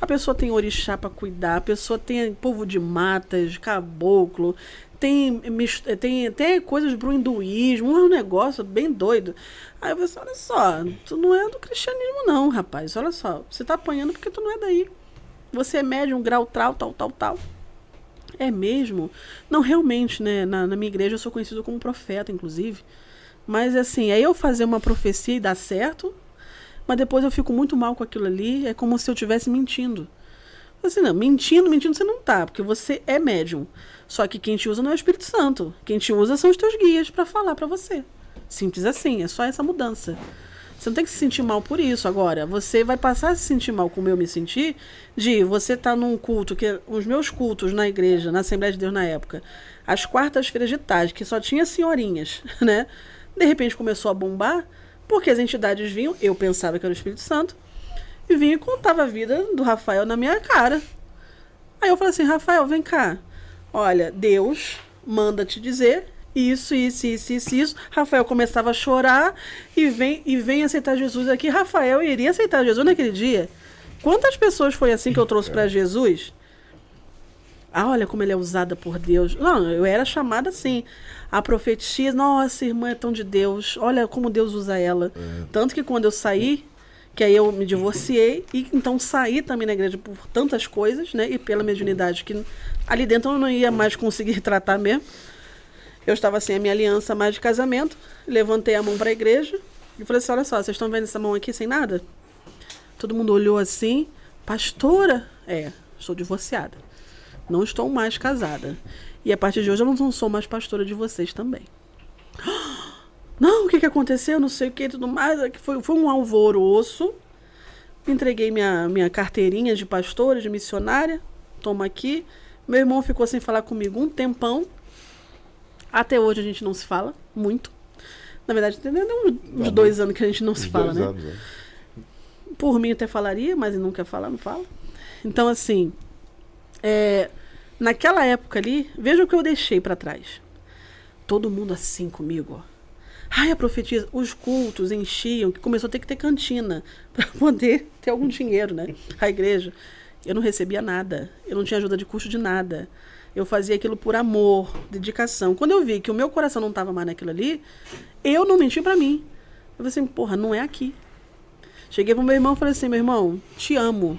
A pessoa tem orixá para cuidar, a pessoa tem povo de matas, caboclo, tem, mis- tem, tem coisas pro hinduísmo, um negócio bem doido. Aí assim, olha só, tu não é do cristianismo não, rapaz. Olha só, você tá apanhando porque tu não é daí. Você é médium, grau, tal, tal, tal, tal. É mesmo? Não, realmente, né? Na, na minha igreja eu sou conhecido como profeta, inclusive. Mas assim, aí eu fazer uma profecia e dar certo, mas depois eu fico muito mal com aquilo ali, é como se eu estivesse mentindo. Assim, não, mentindo, mentindo você não tá, porque você é médium. Só que quem te usa não é o Espírito Santo. Quem te usa são os teus guias para falar para você. Simples assim, é só essa mudança. Você não tem que se sentir mal por isso. Agora, você vai passar a se sentir mal como eu me senti, de você estar num culto, que os meus cultos na igreja, na Assembleia de Deus na época, às quartas-feiras de tarde, que só tinha senhorinhas, [LAUGHS] né? De repente começou a bombar, porque as entidades vinham, eu pensava que era o Espírito Santo, e vinha e contava a vida do Rafael na minha cara. Aí eu falei assim, Rafael, vem cá. Olha, Deus manda te dizer isso, isso, isso, isso, isso. Rafael começava a chorar e vem, e vem aceitar Jesus aqui. Rafael iria aceitar Jesus naquele dia. Quantas pessoas foi assim que eu trouxe para Jesus? Ah, olha como ele é usada por Deus. Não, eu era chamada assim. A profetia, nossa, irmã é tão de Deus. Olha como Deus usa ela. Tanto que quando eu saí, que aí eu me divorciei, e então saí também na igreja por tantas coisas, né? E pela mediunidade, que ali dentro eu não ia mais conseguir [LAUGHS] tratar mesmo. Eu estava sem a minha aliança mais de casamento, levantei a mão para a igreja e falei assim: olha só, vocês estão vendo essa mão aqui sem nada? Todo mundo olhou assim, pastora? É, estou divorciada. Não estou mais casada. E a partir de hoje eu não sou mais pastora de vocês também. [GASPS] Não, o que, que aconteceu? Não sei o que, tudo mais. É Foi, foi um alvoroço. Entreguei minha, minha carteirinha de pastora, de missionária. Toma aqui. Meu irmão ficou sem falar comigo um tempão. Até hoje a gente não se fala muito. Na verdade, tem uns, uns dois anos que a gente não se fala, né? anos, né? Por mim até falaria, mas não quer falar, não fala. Então, assim, é, naquela época ali, veja o que eu deixei para trás. Todo mundo assim comigo, ó. Ai, a profetisa, os cultos enchiam, que começou a ter que ter cantina [LAUGHS] para poder ter algum dinheiro, né? A igreja. Eu não recebia nada, eu não tinha ajuda de custo de nada. Eu fazia aquilo por amor, dedicação. Quando eu vi que o meu coração não estava mais naquilo ali, eu não menti para mim. Eu falei assim, porra, não é aqui. Cheguei pro meu irmão e falei assim: meu irmão, te amo,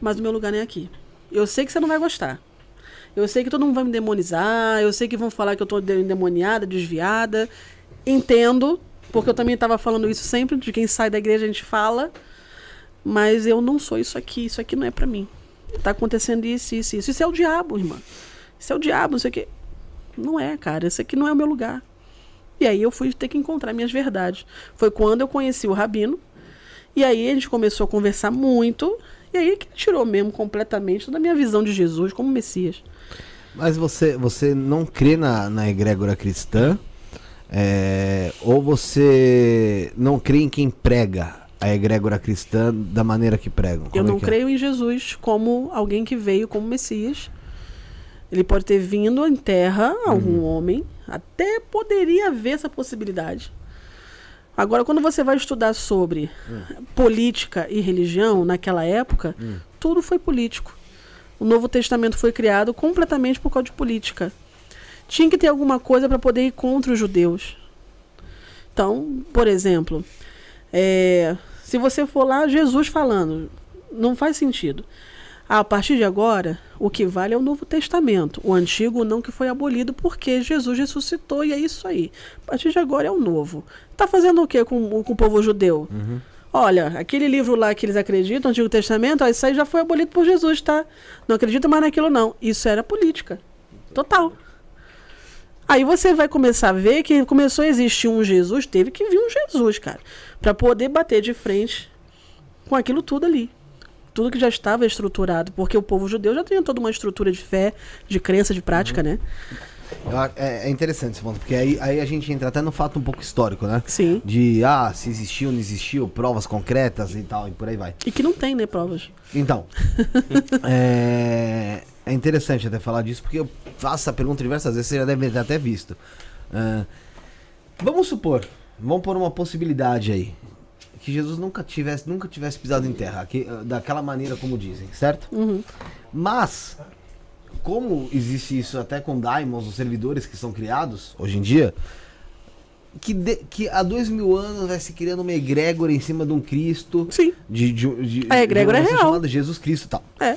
mas o meu lugar nem é aqui. Eu sei que você não vai gostar. Eu sei que todo mundo vai me demonizar, eu sei que vão falar que eu tô de- endemoniada, desviada. Entendo, porque eu também estava falando isso sempre, de quem sai da igreja a gente fala, mas eu não sou isso aqui, isso aqui não é pra mim. Tá acontecendo isso, isso, isso. Isso é o diabo, irmã. Isso é o diabo, não sei o quê. Não é, cara, isso aqui não é o meu lugar. E aí eu fui ter que encontrar minhas verdades. Foi quando eu conheci o Rabino. E aí a gente começou a conversar muito. E aí que tirou mesmo completamente toda a minha visão de Jesus como Messias. Mas você, você não crê na, na egrégora cristã? é, ou você não crê em quem prega a egrégora cristã da maneira que pregam? Eu Como é não é? creio em Jesus como alguém que veio como Messias. Ele pode ter vindo em terra, algum Uhum. homem, até poderia haver essa possibilidade. Agora, quando você vai estudar sobre Hum. política e religião naquela época, tudo foi político. O Novo Testamento foi criado completamente por causa de política. Tinha que ter alguma coisa para poder ir contra os judeus. Então, por exemplo, é, se você for lá, Jesus falando, não faz sentido. Ah, a partir de agora, o que vale é o Novo Testamento. O Antigo não que foi abolido porque Jesus ressuscitou e é isso aí. A partir de agora é o Novo. Tá fazendo o que com, com o povo judeu? Olha, aquele livro lá que eles acreditam, o Antigo Testamento, ó, isso aí já foi abolido por Jesus, tá? Não acredita mais naquilo não. Isso era política. Total. Aí você vai começar a ver que começou a existir um Jesus, teve que vir um Jesus, cara, Pra poder bater de frente com aquilo tudo ali. Tudo que já estava estruturado, porque o povo judeu já tinha toda uma estrutura de fé, de crença, de prática, né? Eu a- É, é interessante esse ponto, porque aí, aí a gente entra até no fato um pouco histórico, né? Sim. De, ah, se existiu, não existiu, provas concretas e tal, e por aí vai. E que não tem, né, provas. Então, [LAUGHS] é, é interessante até falar disso, porque eu faço essa pergunta diversas vezes, você já deve ter até visto. Ah, vamos supor, vamos pôr uma possibilidade aí, que Jesus nunca tivesse, nunca tivesse pisado em terra, que, ah, daquela maneira como dizem, certo? Uhum. Mas, como existe isso até com daimons, os servidores que são criados hoje em dia, que, de- que há dois mil anos vai se criando uma egrégora em cima de um Cristo. Sim. De, de, de, A egrégora de é real. chamada Jesus Cristo e tal. É.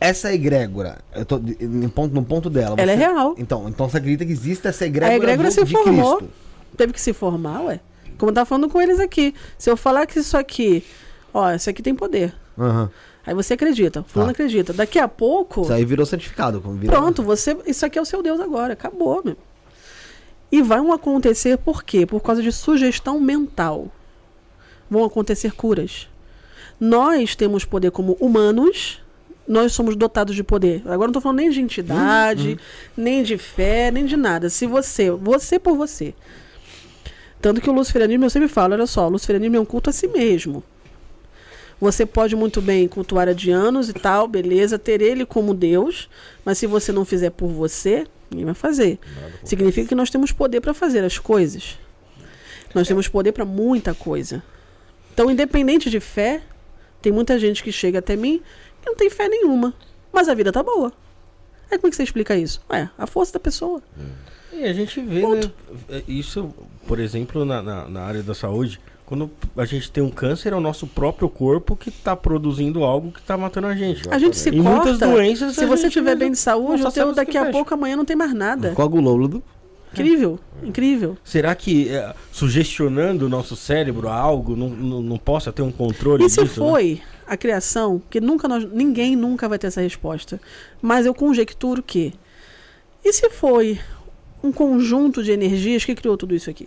Essa egrégora, eu tô no ponto, no ponto dela. Ela é real. Então, então você acredita que existe essa egrégora, A egrégora do- se de formou. Cristo? Teve que se formar, ué. Como eu tava falando com eles aqui. Se eu falar que isso aqui, ó, isso aqui tem poder. Aham. Aí você acredita, fulano Tá. acredita. Daqui a pouco, Isso aí virou certificado. virou- pronto, você, isso aqui é o seu Deus agora, acabou, meu. E vão acontecer por quê? Por causa de sugestão mental. Vão acontecer curas. Nós temos poder como humanos, nós somos dotados de poder. Agora não estou falando nem de entidade, nem de fé, nem de nada. Se você, você por você. Tanto que o luciferianismo, eu sempre falo, olha só, o luciferianismo é um culto a si mesmo. Você pode muito bem cultuar adianos e tal, beleza, ter ele como Deus, mas se você não fizer por você, ninguém vai fazer. Significa que nós temos poder para fazer as coisas. Nós temos poder para muita coisa. Então, independente de fé, tem muita gente que chega até mim que não tem fé nenhuma, mas a vida tá boa. Aí como é que você explica isso? É, a força da pessoa. E a gente vê, né? Isso, por exemplo, na, na, na área da saúde, quando a gente tem um câncer, é o nosso próprio corpo que está produzindo algo que está matando a gente. A gente se E corta. muitas doenças se você mesmo bem de saúde, o teu daqui a fecha. pouco amanhã não tem mais nada. Coagulou. Incrível, incrível. Será que é, sugestionando o nosso cérebro a algo não, não, não possa ter um controle E se disso? né? A criação, que nunca nós, ninguém nunca vai ter essa resposta, mas eu conjecturo que. E se foi um conjunto de energias que criou tudo isso aqui?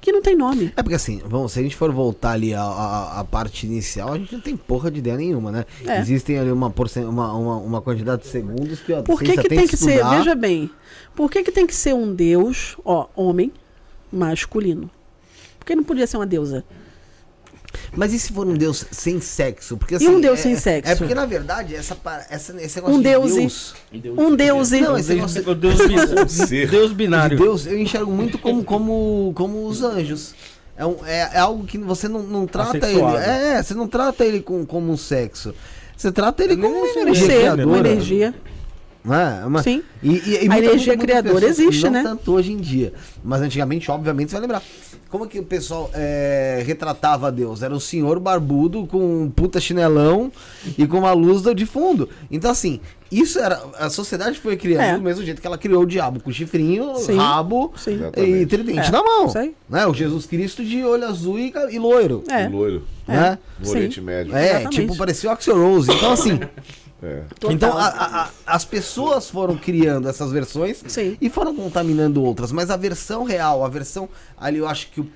Que não tem nome. É porque assim, vamos, se a gente for voltar ali à, parte inicial, a gente não tem porra de ideia nenhuma, né? É. Existem ali uma, uma, uma, uma quantidade de segundos que ó, a Por que, que tem que ser, estudar. veja bem, por que, que tem que ser um deus, ó, homem, masculino? Por que não podia ser uma deusa? Mas e se for um deus sem sexo? Porque, E assim, um deus é- sem sexo? É porque, na verdade, essa, essa, esse negócio Um de deus e- deus, Um deus e. Não, esse negócio O Deus, bi- [LAUGHS] Ser. Deus de binário. Deus, eu enxergo muito como, como, como os anjos. É, um- é, é algo que você não, não trata ele. Assexuado. É, você não trata ele com, como um sexo. Você trata ele como uma nem um energia uma energia. Não é? Uma- Sim. E, e- e A energia criadora pessoas, existe, não né? tanto hoje em dia. Mas antigamente, obviamente, você vai lembrar. Como que o pessoal é, retratava Deus? Era o senhor barbudo com um puta chinelão e com uma luz de fundo. Então, assim, isso era. A sociedade foi criando É. do mesmo jeito que ela criou o diabo, com chifrinho, Sim. rabo Sim. e tridente É, na mão. Né? O Jesus Cristo de olho azul e, e loiro. É. Loiro. Né? No Sim. Oriente Médio. É, Exatamente. tipo, parecia o Axel Rose. Então, assim. [LAUGHS] É. Então, a- a- as pessoas foram criando essas versões Sim. e foram contaminando outras, mas a versão real, a versão ali, eu acho que o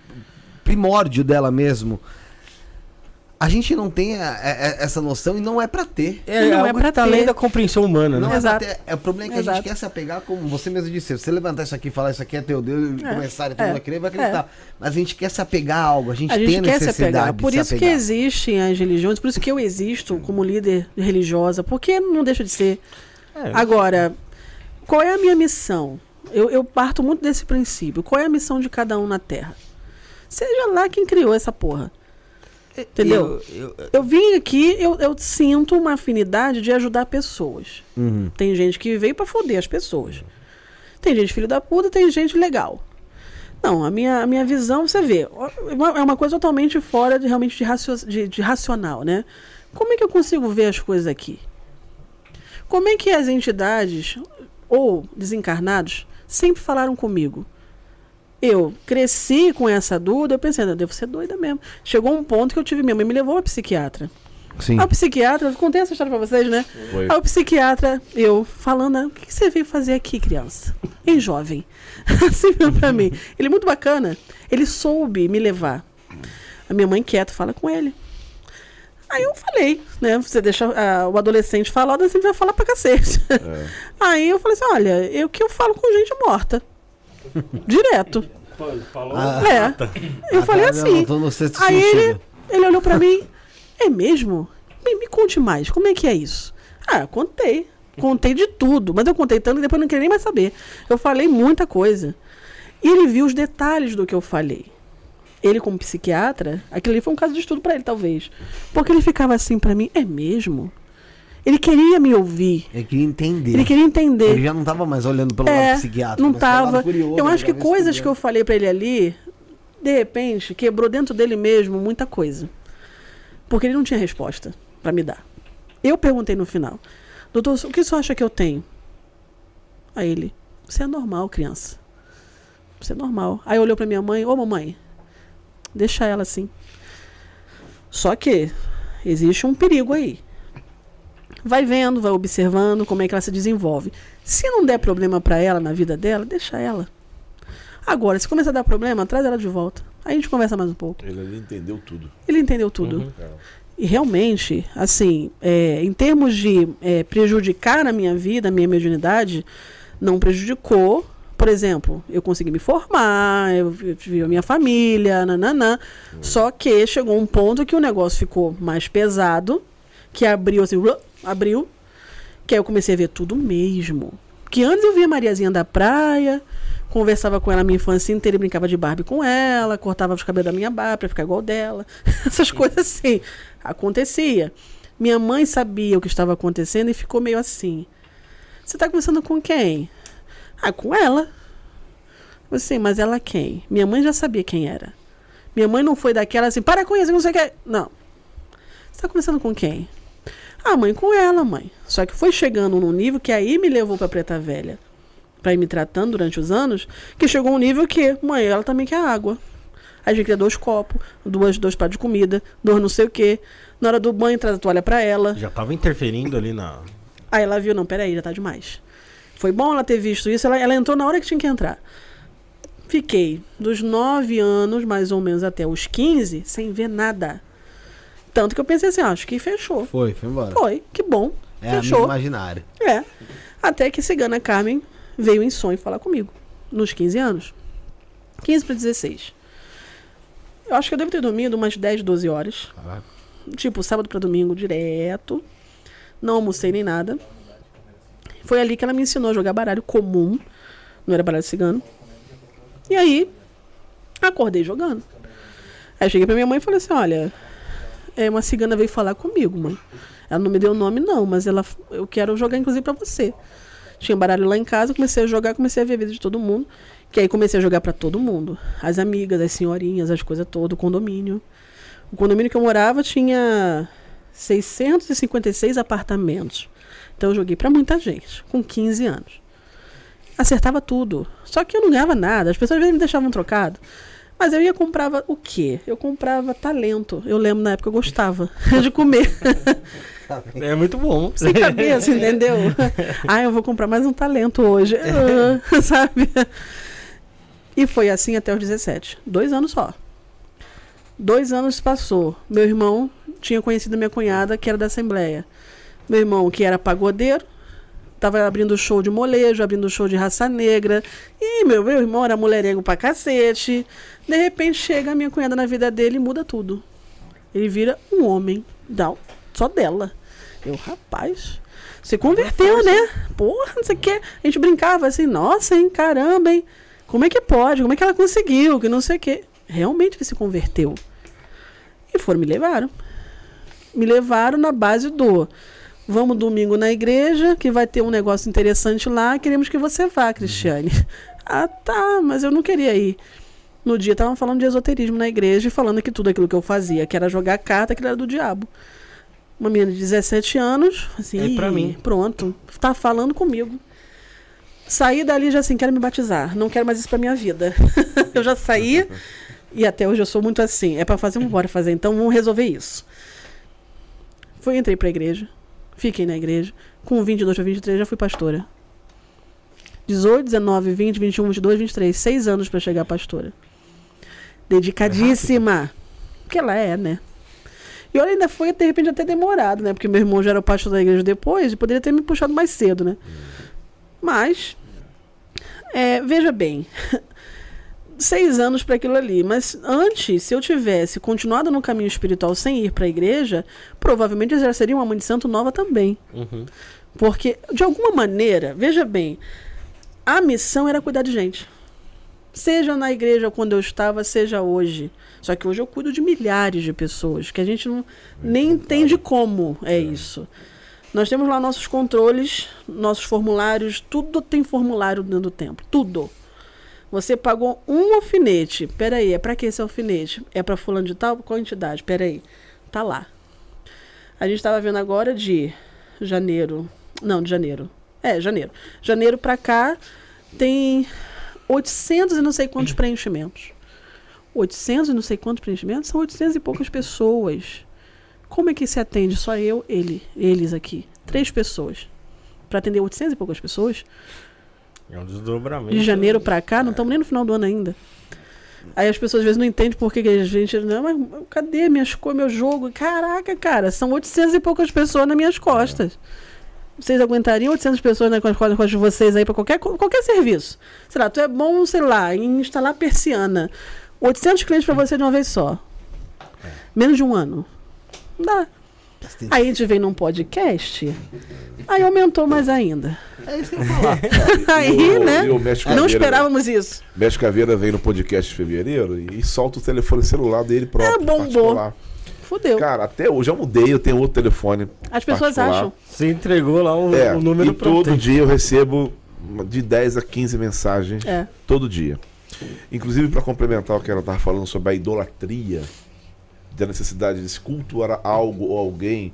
primórdio dela mesmo, a gente não tem a- a- a- essa noção e não é pra ter. É, Não é algo pra que tá ter. além da compreensão humana, Não né? é pra Exato. ter. É, o problema é que a Exato. gente quer se apegar, como você mesmo disse. Se você levantar isso aqui e falar isso aqui é teu Deus e É, começar e todo é, mundo a crer, vai acreditar. Mas a gente quer se apegar a algo, a gente, A tem gente a quer se necessidade apegar. de Por se isso que apegar. existem as religiões, por isso que eu existo como líder religiosa, porque não deixa de ser. É. Agora, qual é a minha missão? Eu, eu parto muito desse princípio. Qual é a missão de cada um na Terra? Seja lá quem criou essa porra. Entendeu? Eu- eu- Eu vim aqui, eu, eu sinto uma afinidade de ajudar pessoas. Uhum. Tem gente que veio pra foder as pessoas. Tem gente filho da puta, tem gente legal. Não, a minha, a minha visão, você vê, é uma- é uma coisa totalmente fora de realmente de, racio- de- de racional, né? Como é que eu consigo ver as coisas aqui? Como é que as entidades ou desencarnados sempre falaram comigo? Eu cresci com essa dúvida, eu pensei, eu devo ser doida mesmo. Chegou um ponto que eu tive, minha mãe me levou a psiquiatra. Sim. A psiquiatra, eu contei essa história pra vocês, né? Foi. Aí o psiquiatra, eu falando, "Ah, o que você veio fazer aqui, criança? Em jovem. [LAUGHS] Assim pra mim. Ele é muito bacana. Ele soube me levar. A minha mãe quieta, fala com ele. Aí eu falei, né? Você deixa ah, o adolescente falar, adolescente vai falar pra cacete. É. [LAUGHS] Aí eu falei assim: olha, eu que eu falo com gente morta. Direto. Ah, É. Eu ah, falei tá, assim. tô no sexto Aí ele, sentido. ele olhou pra mim, é mesmo? Me, me conte mais, como é que é isso? Ah, contei. Contei de tudo, mas eu contei tanto que depois eu não queria nem mais saber. Eu falei muita coisa. E ele viu os detalhes do que eu falei. Ele, como psiquiatra, aquilo ali foi um caso de estudo pra ele, talvez. Porque ele ficava assim pra mim, é mesmo? Ele queria me ouvir. Ele queria entender. Ele queria entender. Ele já não tava mais olhando pelo É, lado psiquiatra. não mas pelo lado tava. curioso, eu ele acho que coisas que eu falei pra ele ali, de repente, quebrou dentro dele mesmo muita coisa. Porque ele não tinha resposta pra me dar. Eu perguntei no final, doutor, o que o senhor acha que eu tenho? Aí ele, você é normal, criança. Você é normal. Aí olhou pra minha mãe, ô mamãe, deixa ela assim. Só que existe um perigo aí. Vai vendo, vai observando como é que ela se desenvolve. Se não der problema pra ela na vida dela, deixa ela. Agora, se começar a dar problema, traz ela de volta. Aí a gente conversa mais um pouco. Ele ali entendeu tudo. Ele entendeu tudo. E realmente, assim, é, em termos de é, prejudicar a minha vida, a minha mediunidade, não prejudicou. Por exemplo, eu consegui me formar, eu vi- eu tive a minha família, nananã. Só que chegou um ponto que o negócio ficou mais pesado, que abriu assim, abriu, que aí eu comecei a ver tudo mesmo. Que antes eu via Mariazinha da praia, conversava com ela a minha infância inteira e brincava de Barbie com ela, cortava os cabelos da minha Barbie pra ficar igual dela. [LAUGHS] Essas coisas assim. Acontecia. Minha mãe sabia o que estava acontecendo e ficou meio assim. Você tá conversando com quem? Ah, com ela. Eu Assim, mas ela quem? Minha mãe já sabia quem era. Minha mãe não foi daquela assim, para com isso, não sei o que. Não. Você tá conversando com quem? Ah, mãe, com ela, mãe. Só que foi chegando num nível que aí me levou pra Preta Velha. Pra ir me tratando durante os anos, que chegou um nível que, mãe, ela também quer água. Aí a gente queria dois copos, duas, dois pratos de comida, dois não sei o quê. Na hora do banho, traz a toalha pra ela. Já tava interferindo ali na. Aí ela viu, não, peraí, já tá demais. Foi bom ela ter visto isso, ela, ela entrou na hora que tinha que entrar. Fiquei dos 9 anos, mais ou menos, até os 15, sem ver nada. Tanto que eu pensei assim, ah, acho que fechou. Foi, foi embora. Foi, que bom. É fechou. imaginário. É. Até que Cigana Carmen veio em sonho falar comigo. Nos 15 anos. 15 para 16. Eu acho que eu devo ter dormido umas 10, 12 horas. Caraca. Tipo, sábado para domingo direto. Não almocei nem nada. Foi ali que ela me ensinou a jogar baralho comum. Não era baralho cigano. E aí, acordei jogando. Aí cheguei pra minha mãe e falei assim: olha, é, uma cigana veio falar comigo, mãe. Ela não me deu nome, não, mas ela, eu quero jogar, inclusive, pra você. Tinha baralho lá em casa, comecei a jogar, comecei a ver a vida de todo mundo. Que aí comecei a jogar pra todo mundo. As amigas, as senhorinhas, as coisas todas, o condomínio. O condomínio que eu morava tinha 656 apartamentos. Então eu joguei pra muita gente, com 15 anos. Acertava tudo. Só que eu não ganhava nada. As pessoas às vezes me deixavam trocado. Mas eu ia comprava o quê? Eu comprava talento. Eu lembro na época eu gostava [LAUGHS] de comer. É muito bom. [LAUGHS] Sem cabeça, [LAUGHS] entendeu? ah, eu vou comprar mais um talento hoje. Ah, sabe? E foi assim até os 17. Dois anos só. Dois anos passou. Meu irmão tinha conhecido minha cunhada, que era da Assembleia. Meu irmão, que era pagodeiro, tava abrindo show de molejo, abrindo show de raça negra. E meu, meu irmão era mulherengo pra cacete. De repente chega a minha cunhada na vida dele e muda tudo. Ele vira um homem. Não, só dela. Eu, rapaz, você converteu, né? Porra, não sei o que. A gente brincava assim, nossa, hein, caramba, hein? Como é que pode? Como é que ela conseguiu? Que não sei o que. Realmente ele se converteu. E foram me levaram. Me levaram na base do Vamos domingo na igreja, que vai ter um negócio interessante lá, queremos que você vá, Cristiane. Ah, tá, mas eu não queria ir. No dia estavam falando de esoterismo na igreja e falando que tudo aquilo que eu fazia, que era jogar carta, que era do diabo. Uma menina de 17 anos, assim, É pra mim. pronto, tá falando comigo. Saí dali já assim, quero me batizar, não quero mais isso pra minha vida. [LAUGHS] eu já saí e até hoje eu sou muito assim, é pra fazer, vamos embora fazer, então vamos resolver isso. Fui, entrei pra igreja, fiquei na igreja, com 22 para 23 já fui pastora. 18, 19, 20, 21, 22, 23, seis anos pra chegar pastora. Dedicadíssima. Porque ela é, né? E olha, ainda foi, de repente, até demorado, né? Porque meu irmão já era o pastor da igreja depois e poderia ter me puxado mais cedo, né? Mas, é, veja bem, [LAUGHS] seis anos para aquilo ali. Mas antes, se eu tivesse continuado no caminho espiritual sem ir para a igreja, provavelmente eu já seria uma mãe de santo nova também. Uhum. Porque, de alguma maneira, veja bem, a missão era cuidar de gente. Seja na igreja quando eu estava, seja hoje. Só que hoje eu cuido de milhares de pessoas, que a gente não, nem entende como é isso. Nós temos lá nossos controles, nossos formulários, tudo tem formulário dentro do templo, tudo. Você pagou um alfinete. Peraí, é para que esse alfinete? É para fulano de tal? Qual entidade? Peraí. Tá lá. A gente estava vendo agora de janeiro. Não, de janeiro. É, janeiro. Janeiro para cá tem 800 e não sei quantos preenchimentos. 800 e não sei quantos preenchimentos? São 800 e poucas pessoas. Como é que se atende só eu, ele, eles aqui? Três pessoas. Para atender 800 e poucas pessoas? É um desdobramento. de janeiro pra cá, não estamos nem no final do ano ainda. Aí as pessoas às vezes não entendem por que que a gente. Não, mas cadê minhas coisas, meu jogo? Caraca, cara, são 800 e poucas pessoas nas minhas costas. Vocês aguentariam 800 pessoas nas costas de vocês aí pra qualquer, qualquer serviço? Sei lá, tu é bom, sei lá, em instalar persiana. 800 clientes pra você de uma vez só. Menos de um ano. Não dá. Aí a gente vem num podcast, aí aumentou mais ainda. É isso que eu ia falar. [LAUGHS] Aí, o- né? Não Caveira- esperávamos isso. Mestre Caveira vem no podcast de fevereiro e, solta o telefone celular dele próprio. É, bombou. particular. Fudeu. Cara, até hoje eu mudei, eu tenho outro telefone. As pessoas particular. acham. Você entregou lá o, É, o número e todo ter. dia eu recebo de 10 a 15 mensagens. É. Todo dia. Inclusive, para complementar o que ela estava falando sobre a idolatria, da necessidade de se cultuar algo ou alguém,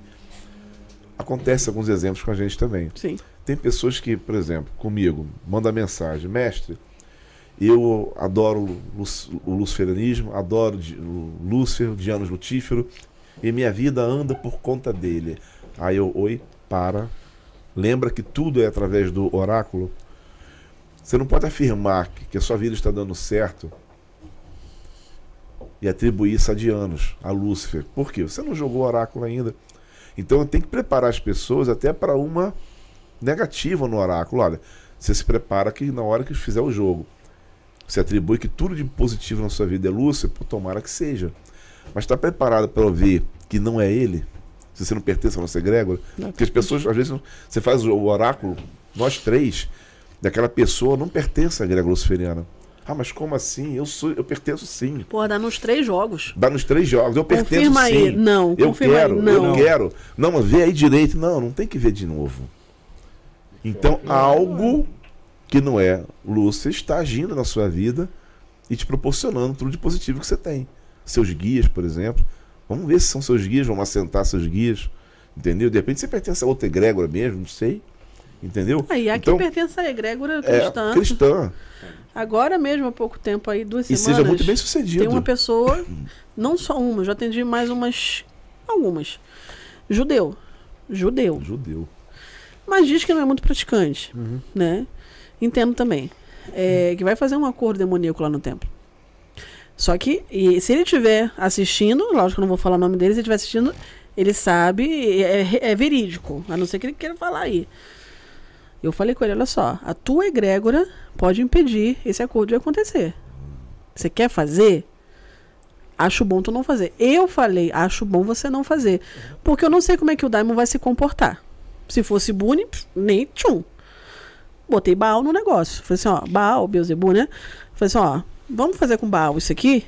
acontece alguns exemplos com a gente também. Sim. Tem pessoas que, por exemplo, comigo, manda mensagem, mestre, eu adoro o luz- o luciferianismo, adoro Lúcifer, o Dianos Lutífero, e minha vida anda por conta dele. Aí eu, oi, para. Lembra que tudo é através do oráculo? Você não pode afirmar que, que a sua vida está dando certo e atribuir isso a Dianos, a Lúcifer. Por quê? Você não jogou o oráculo ainda. Então tem que preparar as pessoas até para uma negativa no oráculo. Olha, você se prepara que na hora que fizer o jogo, você atribui que tudo de positivo na sua vida é Lúcifer, pô, tomara que seja. Mas está preparado para ouvir que não é ele? Se você não pertence à nossa egrégora? Porque as pessoas, às vezes, você faz o oráculo, nós três, daquela pessoa não pertence à egrégora luciferiana. Ah, mas como assim? Eu sou, eu pertenço sim. Pô, dá nos três jogos. Dá nos três jogos. Eu pertenço Confirma sim. aí. Não, Eu confirma quero, aí. Não. eu quero. Não, mas vê aí direito. Não, não tem que ver de novo. Então, algo que não é Lúcia está agindo na sua vida e te proporcionando tudo de positivo que você tem. Seus guias, por exemplo. Vamos ver se são seus guias, vamos assentar seus guias. Entendeu? De repente você pertence a outra egrégora mesmo, não sei. Entendeu? Aí aqui então, pertence à egrégora é cristã. cristã. Agora mesmo, há pouco tempo aí, duas E semanas. seja muito bem sucedido. Tem uma pessoa, não só uma, já atendi mais umas. algumas. Judeu. Judeu. Judeu. Mas diz que não é muito praticante. Uhum. Né? Entendo também. É, que vai fazer um acordo demoníaco lá no templo. Só que, e se ele estiver assistindo, lógico que eu não vou falar o nome dele, se ele estiver assistindo, ele sabe, é, é verídico, a não ser que ele queira falar aí. Eu falei com ele, olha só, a tua egrégora pode impedir esse acordo de acontecer. Você quer fazer? Acho bom tu não fazer. Eu falei, acho bom você não fazer. Porque eu não sei como é que o Daimon vai se comportar. Se fosse Buni, nem tchum. Botei Baal no negócio. Falei assim, ó, Baal, Beuzebu, né? Falei assim, ó, vamos fazer com Baal isso aqui?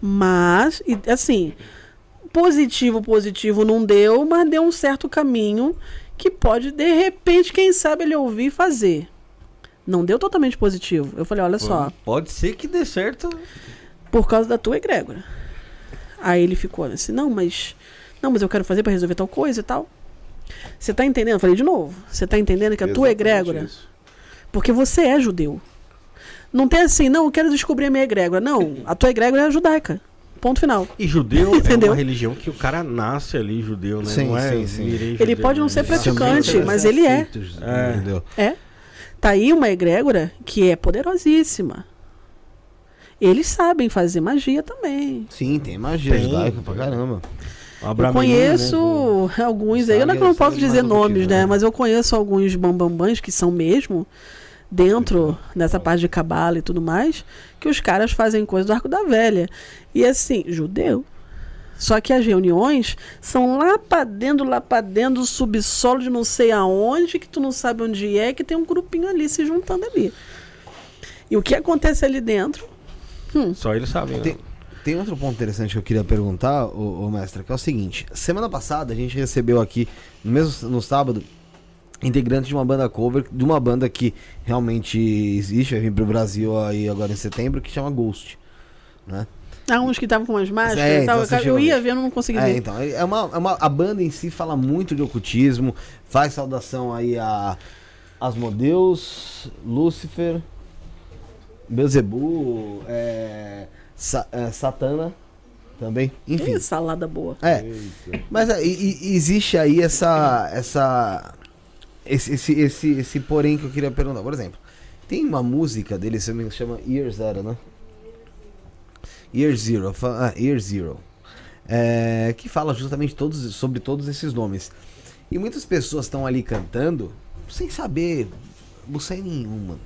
Mas, e, assim, positivo, positivo não deu, mas deu um certo caminho que pode, de repente, quem sabe ele ouvir e fazer. Não deu totalmente positivo. Eu falei, olha só, Pode ser que dê certo. por causa da tua egrégora. Aí ele ficou assim, não, mas. Não, mas eu quero fazer pra resolver tal coisa e tal. Você tá entendendo? Eu falei de novo. Você tá entendendo que a tua Exatamente egrégora. isso. Porque você é judeu. Não tem assim, não, eu quero descobrir a minha egrégora. Não, a tua egrégora é a judaica. Ponto final. E judeu é Entendeu? uma religião que o cara nasce ali judeu, né? Sim, não é sim, sim. Ele judeu, pode não né? ser Ele praticante, mas ele é. É. Entendeu? É. Tá aí uma egrégora que é poderosíssima. Eles sabem fazer magia também. Sim, tem magia Tem. judaica pra caramba. O Eu Abramelino, conheço né? alguns aí, eu não, Sabe- não posso dizer nomes, né? né? Mas eu conheço alguns bambambãs que são mesmo dentro dessa parte de cabala e tudo mais, que os caras fazem coisa do arco da velha. E assim, judeu. Só que as reuniões são lá pra dentro, lá pra dentro do subsolo de não sei aonde, que tu não sabe onde é, que tem um grupinho ali se juntando ali. E o que acontece ali dentro? Só eles sabem. né? Tem, tem outro ponto interessante que eu queria perguntar, o, mestre, que é o seguinte: semana passada a gente recebeu aqui, no mesmo no sábado, integrante de uma banda cover, de uma banda que realmente existe, vai vir pro Brasil aí agora em setembro, que chama Ghost. Né? Ah, uns que estavam com as máscaras É, e tal. então você eu ia ver, eu não consegui É, ver. então, é uma, é uma, a banda em si fala muito de ocultismo, faz saudação aí a Asmodeus, Lúcifer, Beelzebub, é, Sa- é, Satana também, enfim. Ih, salada boa. É, mas é, e- e- existe aí essa, essa, esse, esse, esse, esse porém que eu queria perguntar. Por exemplo, tem uma música dele, se me chama Year Zero, né? Year Zero, ah, Year Zero. É, que fala justamente todos, sobre todos esses nomes. E muitas pessoas estão ali cantando sem saber bucei nenhuma,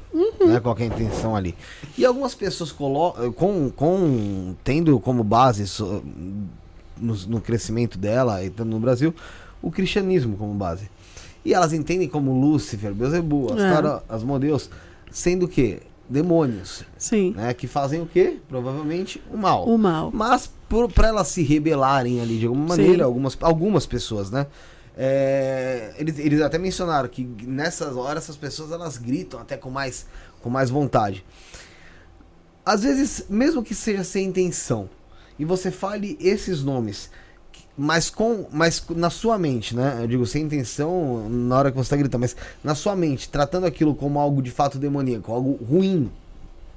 né, qual que é intenção ali. E algumas pessoas colocam, com, com, tendo como base so- no, no crescimento dela, e no Brasil, o cristianismo como base. E elas entendem como Lúcifer, Beelzebub, É. Astarot, Asmodeus, sendo que demônios, Sim. né, que fazem o quê? Provavelmente o mal. O mal. Mas para elas se rebelarem ali de alguma Sim. maneira, algumas, algumas pessoas, né? É, eles, eles até mencionaram que nessas horas essas pessoas elas gritam até com mais, com mais vontade. Às vezes, mesmo que seja sem intenção, e você fale esses nomes, mas com mas na sua mente, né? Eu digo sem intenção na hora que você está gritando, mas na sua mente, tratando aquilo como algo de fato demoníaco, algo ruim,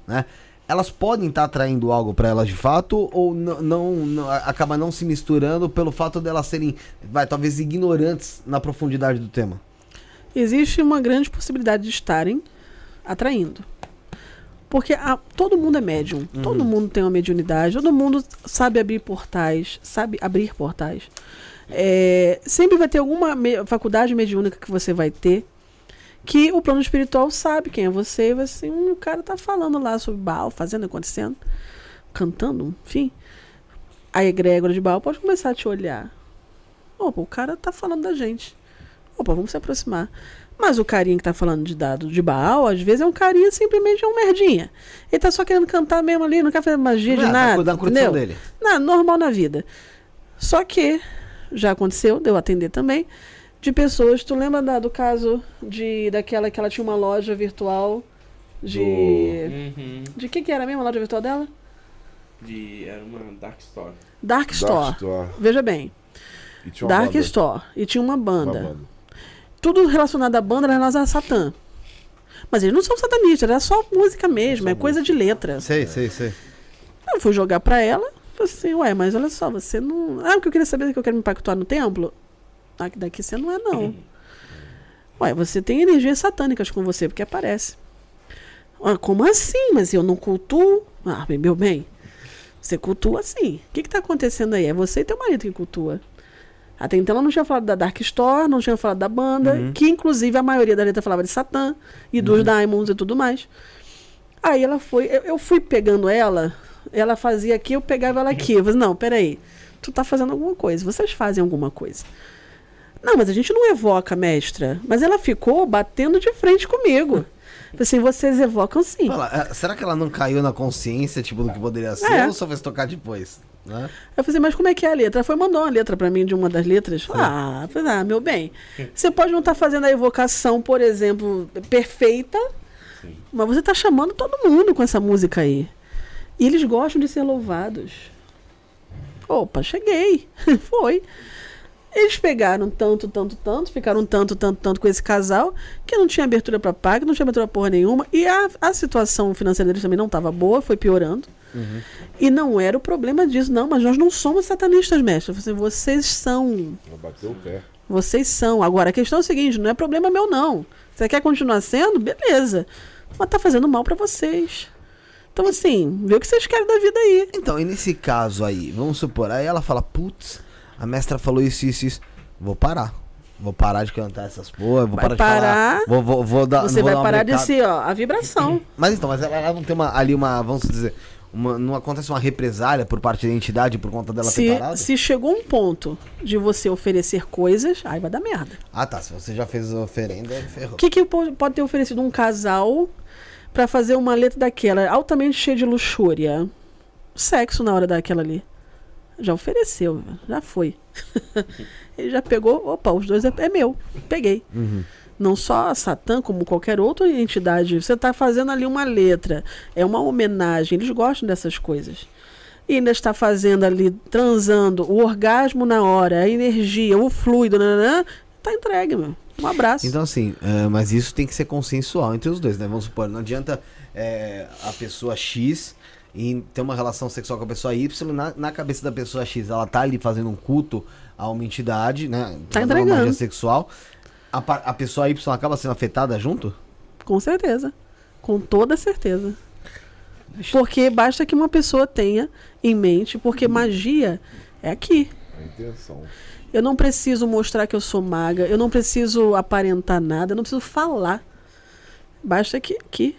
né? Elas podem estar atraindo algo para elas de fato ou não, não a- acaba não se misturando pelo fato delas serem, vai, talvez ignorantes na profundidade do tema. Existe uma grande possibilidade de estarem atraindo. Porque a- todo mundo é médium. Todo mundo tem uma mediunidade. Todo mundo sabe abrir portais. Sabe abrir portais. É, sempre vai ter alguma me- faculdade mediúnica que você vai ter que o plano espiritual sabe quem é você. E vai assim, hum, o cara tá falando lá sobre Baal, fazendo, acontecendo, cantando, enfim. A egrégora de Baal pode começar a te olhar. Opa, o cara tá falando da gente. Opa, vamos se aproximar. Mas o carinha que tá falando de dado de Baal, às vezes é um carinha simplesmente é um merdinha. Ele tá só querendo cantar mesmo ali, não quer fazer magia de É, tá nada. curtição entendeu? dele. Não, normal na vida. Só que já aconteceu, deu atender também. de pessoas. Tu lembra da- do caso de daquela que ela tinha uma loja virtual de. Uhum. De que, que era mesmo a loja virtual dela? De, era uma Dark Store. Dark Store. Dark Store. Veja bem, E tinha uma Dark banda. Store. E tinha uma Uma banda. Tudo relacionado à banda era relacionado a Satã. Mas eles não são satanistas, era só música mesmo, é coisa de letra. Sei, sei, sei. Eu fui jogar pra ela, falei assim, ué, mas olha só, você não. Ah, porque eu queria saber que eu quero me pactuar no templo? Ah, que daqui você não é, não. [CLEARS THROAT] Ué, você tem energias satânicas com você, porque aparece. Ah, como assim? Mas eu não cultuo? Ah, meu bem, você cultua sim. O que que tá acontecendo aí? É você e teu marido que cultua. Até então ela não tinha falado da Dark Store, não tinha falado da banda, que inclusive a maioria da letra falava de Satã e dos Diamonds e tudo mais. Aí ela foi, eu, eu fui pegando ela, ela fazia aqui, eu pegava ela aqui. Eu falei, não, peraí, tu tá fazendo alguma coisa, vocês fazem alguma coisa. Não, mas a gente não evoca, mestra. Mas ela ficou batendo de frente comigo. Assim, vocês evocam sim. Fala, é, será que ela não caiu na consciência, tipo, do que poderia ser, É. ou só vai se tocar depois? Né? Eu falei, mas como é que é a letra? Ela foi mandou uma letra pra mim de uma das letras. Ah, falei, ah, meu bem, você pode não estar fazendo a evocação, por exemplo, perfeita, mas você tá chamando todo mundo com essa música aí. E eles gostam de ser louvados. Opa, cheguei. [LAUGHS] Foi. Eles pegaram tanto, tanto, tanto, ficaram tanto, tanto, tanto com esse casal, que não tinha abertura pra paga, não tinha abertura porra nenhuma, e a, a situação financeira deles também não estava boa, foi piorando. E não era o problema disso, não, mas nós não somos satanistas, mestre. Assim, vocês são. Ela bateu o pé. Vocês são. Agora, a questão é o seguinte: não é problema meu, não. Você quer continuar sendo? Beleza. Mas tá fazendo mal pra vocês. Então, assim, vê o que vocês querem da vida aí. Então, e nesse caso aí, vamos supor, aí ela fala, putz, a mestra falou isso, isso, isso. Vou parar. Vou parar de cantar essas porra, vou Vai parar de parar, falar. Vou, vou, vou dar, Você vou vai dar uma parar de ser, ó, a vibração. [CLEARS THROAT] Mas então, mas ela, ela não tem uma, ali uma, vamos dizer, uma, não acontece uma represália por parte da entidade por conta dela ter Se, parado? se chegou um ponto de você oferecer coisas, aí vai dar merda. Ah tá, se você já fez a oferenda, ferrou. O que, que po- pode ter oferecido um casal pra fazer uma letra daquela, altamente cheia de luxúria? Sexo na hora daquela ali. Já ofereceu, já foi. [LAUGHS] Ele já pegou, opa, os dois é, é meu. Peguei. Não só Satã, como qualquer outra entidade. Você está fazendo ali uma letra, é uma homenagem. Eles gostam dessas coisas. E ainda está fazendo ali, transando, o orgasmo na hora, a energia, o fluido, nananã, tá entregue, meu. Um abraço. Então assim, é, mas isso tem que ser consensual entre os dois, né? Vamos supor, não adianta é, a pessoa X e ter uma relação sexual com a pessoa Y, na, na cabeça da pessoa X, ela tá ali fazendo um culto a uma entidade, né? Tá uma entregando. magia sexual. A, a pessoa Y acaba sendo afetada junto? Com certeza. Com toda certeza. Porque basta que uma pessoa tenha em mente, porque magia é aqui. A intenção. Eu não preciso mostrar que eu sou maga, eu não preciso aparentar nada, eu não preciso falar. Basta que aqui.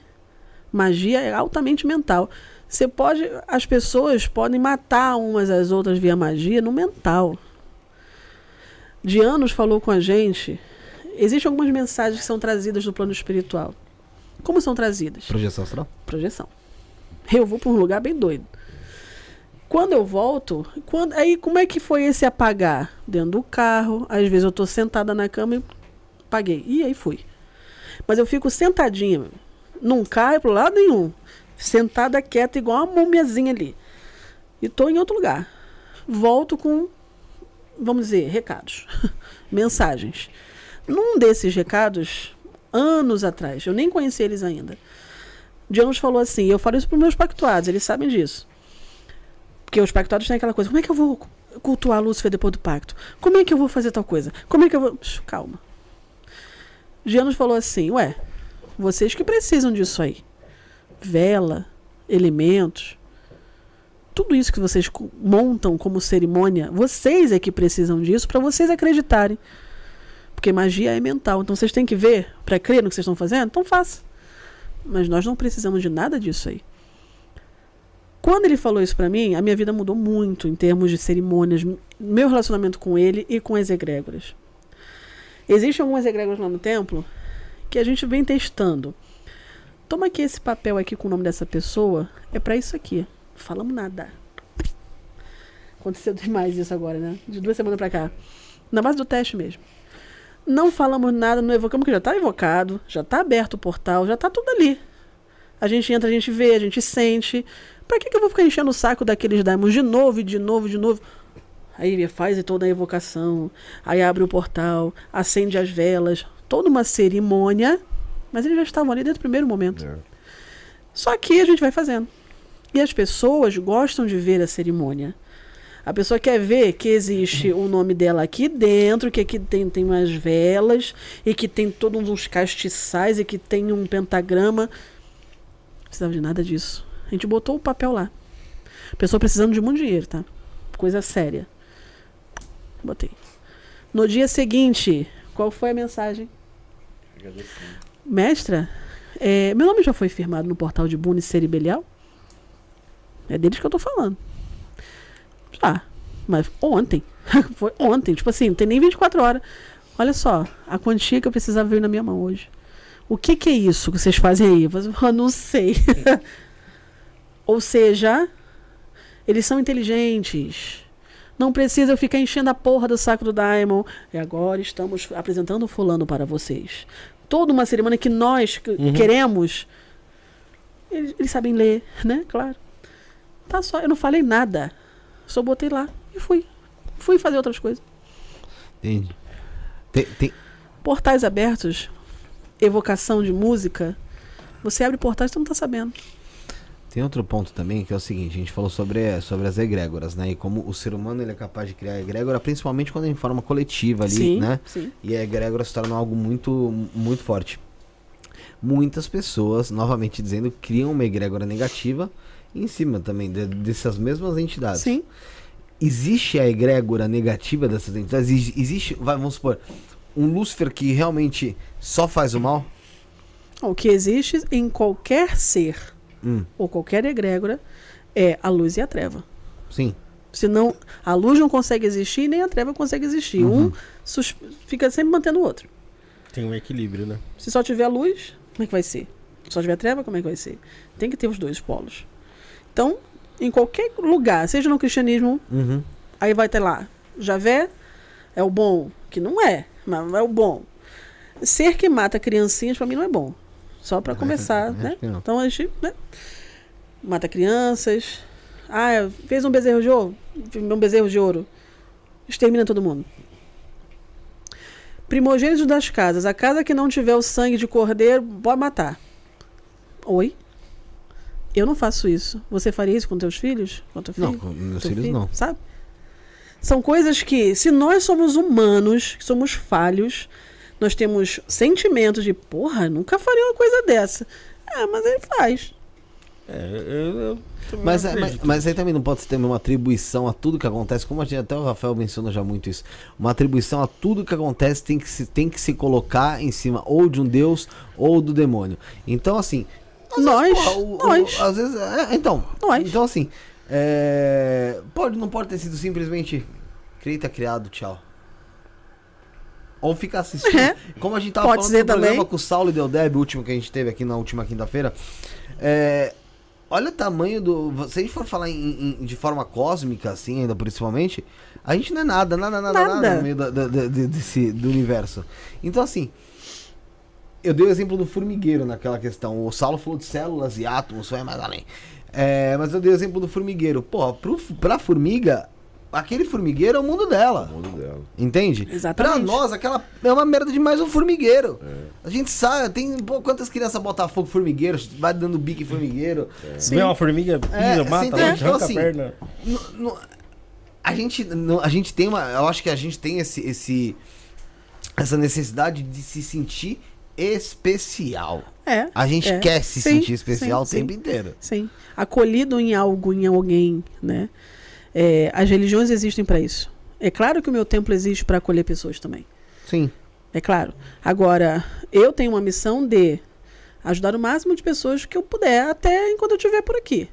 Magia é altamente mental. Você pode, as pessoas podem matar umas às outras via magia no mental. Dianos falou com a gente. Existem algumas mensagens que são trazidas do plano espiritual. Como são trazidas? Projeção astral? projeção. Eu vou para um lugar bem doido. Quando eu volto, quando, aí como é que foi esse apagar? Dentro do carro, às vezes eu tô sentada na cama e apaguei. E aí fui. Mas eu fico sentadinha, não caio pro lado nenhum. Sentada quieta, igual uma múmiazinha ali. E tô em outro lugar. Volto com, vamos dizer, recados, [LAUGHS] mensagens. Num desses recados, anos atrás, eu nem conheci eles ainda. Dianos falou assim, eu falo isso para meus pactuados, eles sabem disso. Porque os pactuados têm aquela coisa, como é que eu vou cultuar Lúcifer depois do pacto? Como é que eu vou fazer tal coisa? Como é que eu vou... Psh, calma. Dianos falou assim, ué, vocês que precisam disso aí. Vela, elementos, tudo isso que vocês montam como cerimônia, vocês é que precisam disso para vocês acreditarem. Porque magia é mental, então vocês têm que ver para crer no que vocês estão fazendo, então faça. Mas nós não precisamos de nada disso aí. Quando ele falou isso pra mim, a minha vida mudou muito em termos de cerimônias, meu relacionamento com ele e com as egrégoras. Existem algumas egrégoras lá no templo que a gente vem testando. Toma aqui esse papel aqui com o nome dessa pessoa, é pra isso aqui. Falamos nada. Aconteceu [LAUGHS] demais isso agora, né? De duas semanas pra cá. Na base do teste mesmo. Não falamos nada, não evocamos, porque já está evocado, já está aberto o portal, já está tudo ali. A gente entra, a gente vê, a gente sente. Pra que, que eu vou ficar enchendo o saco daqueles daimons de novo, e de novo, de novo? Aí faz toda a evocação, aí abre o portal, acende as velas, toda uma cerimônia, mas eles já estavam ali desde o primeiro momento. É. Só que a gente vai fazendo. E as pessoas gostam de ver a cerimônia. A pessoa quer ver que existe o nome dela aqui dentro, que aqui tem, tem umas velas, e que tem todos uns castiçais, e que tem um pentagrama. Não precisava de nada disso. A gente botou o papel lá. Pessoa precisando de muito dinheiro, tá? Coisa séria. Botei. No dia seguinte, qual foi a mensagem? Mestra, é, meu nome já foi firmado no portal de Buni Ceribelial? É deles que eu tô falando. Mas ontem. [LAUGHS] foi ontem. Tipo assim, não tem nem 24 horas. Olha só, a quantia que eu precisava ver na minha mão hoje. O que, que é isso que vocês fazem aí? Eu [LAUGHS] falo, "Eu não sei. [LAUGHS] Ou seja, eles são inteligentes. Não precisa eu ficar enchendo a porra do saco do Daimon. E agora estamos apresentando o fulano para vocês. Toda uma cerimônia que nós que- queremos. Eles, eles sabem ler, né? Claro. Tá só, eu não falei nada. Só botei lá e fui. Fui fazer outras coisas. Entendi. Tem, tem- Portais abertos, evocação de música. Você abre portais e você não tá sabendo. Tem outro ponto também que é o seguinte, a gente falou sobre, sobre as egrégoras, né? E como o ser humano ele é capaz de criar egrégora, principalmente quando é em forma coletiva ali, sim, né? sim. E a egrégora se torna algo muito, muito forte. Muitas pessoas, novamente dizendo, criam uma egrégora negativa em cima também de- dessas mesmas entidades. Sim. Existe a egrégora negativa dessas entidades? Exi- Existe, vai, vamos supor, um Lúcifer que realmente só faz o mal? O que existe em qualquer ser Hum, ou qualquer egrégora é a luz e a treva. sim. Senão, a luz não consegue existir nem a treva consegue existir. Uhum. Um fica sempre mantendo o outro. Tem um equilíbrio, né? Se só tiver luz, como é que vai ser? Se só tiver treva, como é que vai ser? Tem que ter os dois polos. Então, em qualquer lugar, seja no cristianismo, Uhum. aí vai ter lá, Javé é o bom, que não é, mas é o bom. Ser que mata criancinhas, pra mim, não é bom. Só pra [LAUGHS] começar, né? Então a gente né? mata crianças. Ah, fez um bezerro de ouro, um bezerro de ouro. Extermina todo mundo. Primogênitos das casas. A casa que não tiver o sangue de cordeiro, pode matar. Oi? Eu não faço isso. Você faria isso com teus filhos? Com teu filho? Não, com meus teu filhos filho? não. Sabe? São coisas que, se nós somos humanos, que somos falhos, nós temos sentimentos de, porra, nunca faria uma coisa dessa. É, mas ele faz. É, eu, eu Mas, é- mas, mas aí também não pode ter uma atribuição a tudo que acontece, como a gente, até o Rafael menciona já muito isso. Uma atribuição a tudo que acontece tem que se, tem que se colocar em cima ou de um deus ou do demônio. Então, assim. Às Nós, vezes, porra, o- o- nós. às vezes. é, então. Nós. Então, assim. é, pode, não pode ter sido simplesmente. Criei, tá criado, tchau. Ou ficar assistindo. É. Como a gente tava Pode falando no programa também. com o Saulo e Deldeb, o último que a gente teve aqui na última quinta-feira. É, olha o tamanho do. Se a gente for falar em- em- de forma cósmica, assim, ainda principalmente, a gente não é nada, nada, nada, nada, Nada. no meio da- da- da- de- desse, do universo. Então, assim. Eu dei o exemplo do formigueiro naquela questão. O Saulo falou de células e átomos, foi mais além. É, mas eu dei o exemplo do formigueiro. Pô, pro, pra formiga, aquele formigueiro é o mundo dela. O mundo dela. Entende? Exatamente. Pra nós, aquela é uma merda de mais um formigueiro. A gente sabe, tem pô, quantas crianças botam fogo formigueiro, vai dando bico em formigueiro. Se vê uma formiga, pisa, É, mata, você entende? arranca Então, a assim, perna. No- no- a gente no- a gente tem uma, eu acho que a gente tem esse esse essa necessidade de se sentir especial. É. A gente é. quer se Sim, sentir especial sim, o tempo sim. inteiro. Sim. Acolhido em algo, em alguém, né? É, as religiões existem para isso. É claro que o meu templo existe para acolher pessoas também. Sim. É claro. Agora, eu tenho uma missão de ajudar o máximo de pessoas que eu puder, até enquanto eu estiver por aqui.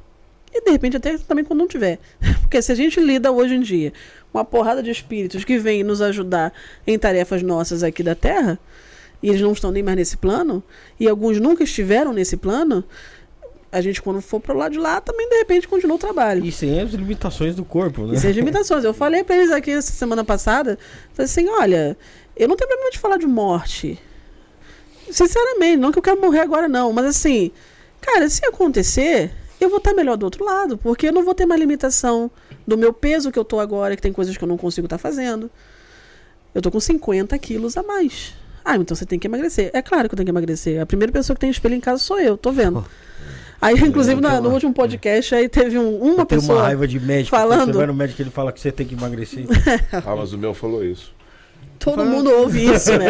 E de repente até também quando não tiver. [LAUGHS] Porque se a gente lida hoje em dia com uma porrada de espíritos que vêm nos ajudar em tarefas nossas aqui da Terra, e eles não estão nem mais nesse plano, e alguns nunca estiveram nesse plano, a gente quando for pro lado de lá também de repente continua o trabalho. E sem as limitações do corpo, né? E sem limitações. Eu falei pra eles aqui essa semana passada, falei assim, olha, Eu não tenho problema de falar de morte. Sinceramente, não que eu quero morrer agora, não. Mas assim, cara, se acontecer, eu vou estar melhor do outro lado. Porque eu não vou ter mais limitação do meu peso que eu tô agora, que tem coisas que eu não consigo estar fazendo. Eu tô com 50 quilos a mais. Ah, então você tem que emagrecer. É claro que eu tenho que emagrecer. A primeira pessoa que tem espelho em casa sou eu, tô vendo. Aí, inclusive, na- no último podcast, aí teve um- uma Eu tenho uma pessoa. raiva de médico. falando- Você vai no médico ele fala que você tem que emagrecer. [LAUGHS] Ah, mas o meu falou isso. Todo mundo ouve isso, né?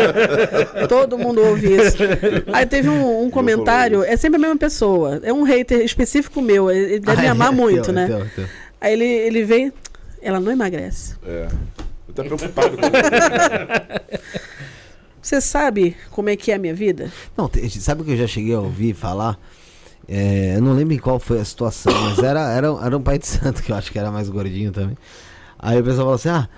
Todo mundo ouve isso. Aí teve um, um comentário, é sempre a mesma pessoa. É um hater específico meu. Ele deve me Ah, amar é, muito, teu, né? teu, teu. Aí ele, ele vem. Ela não emagrece. É. Eu tô preocupado com isso. [LAUGHS] Você sabe como é que é a minha vida? Não, sabe o que eu já cheguei a ouvir falar? É, eu não lembro em qual foi a situação, mas era, era, era um pai de santo que eu acho que era mais gordinho também. Aí o pessoal falou assim: ah,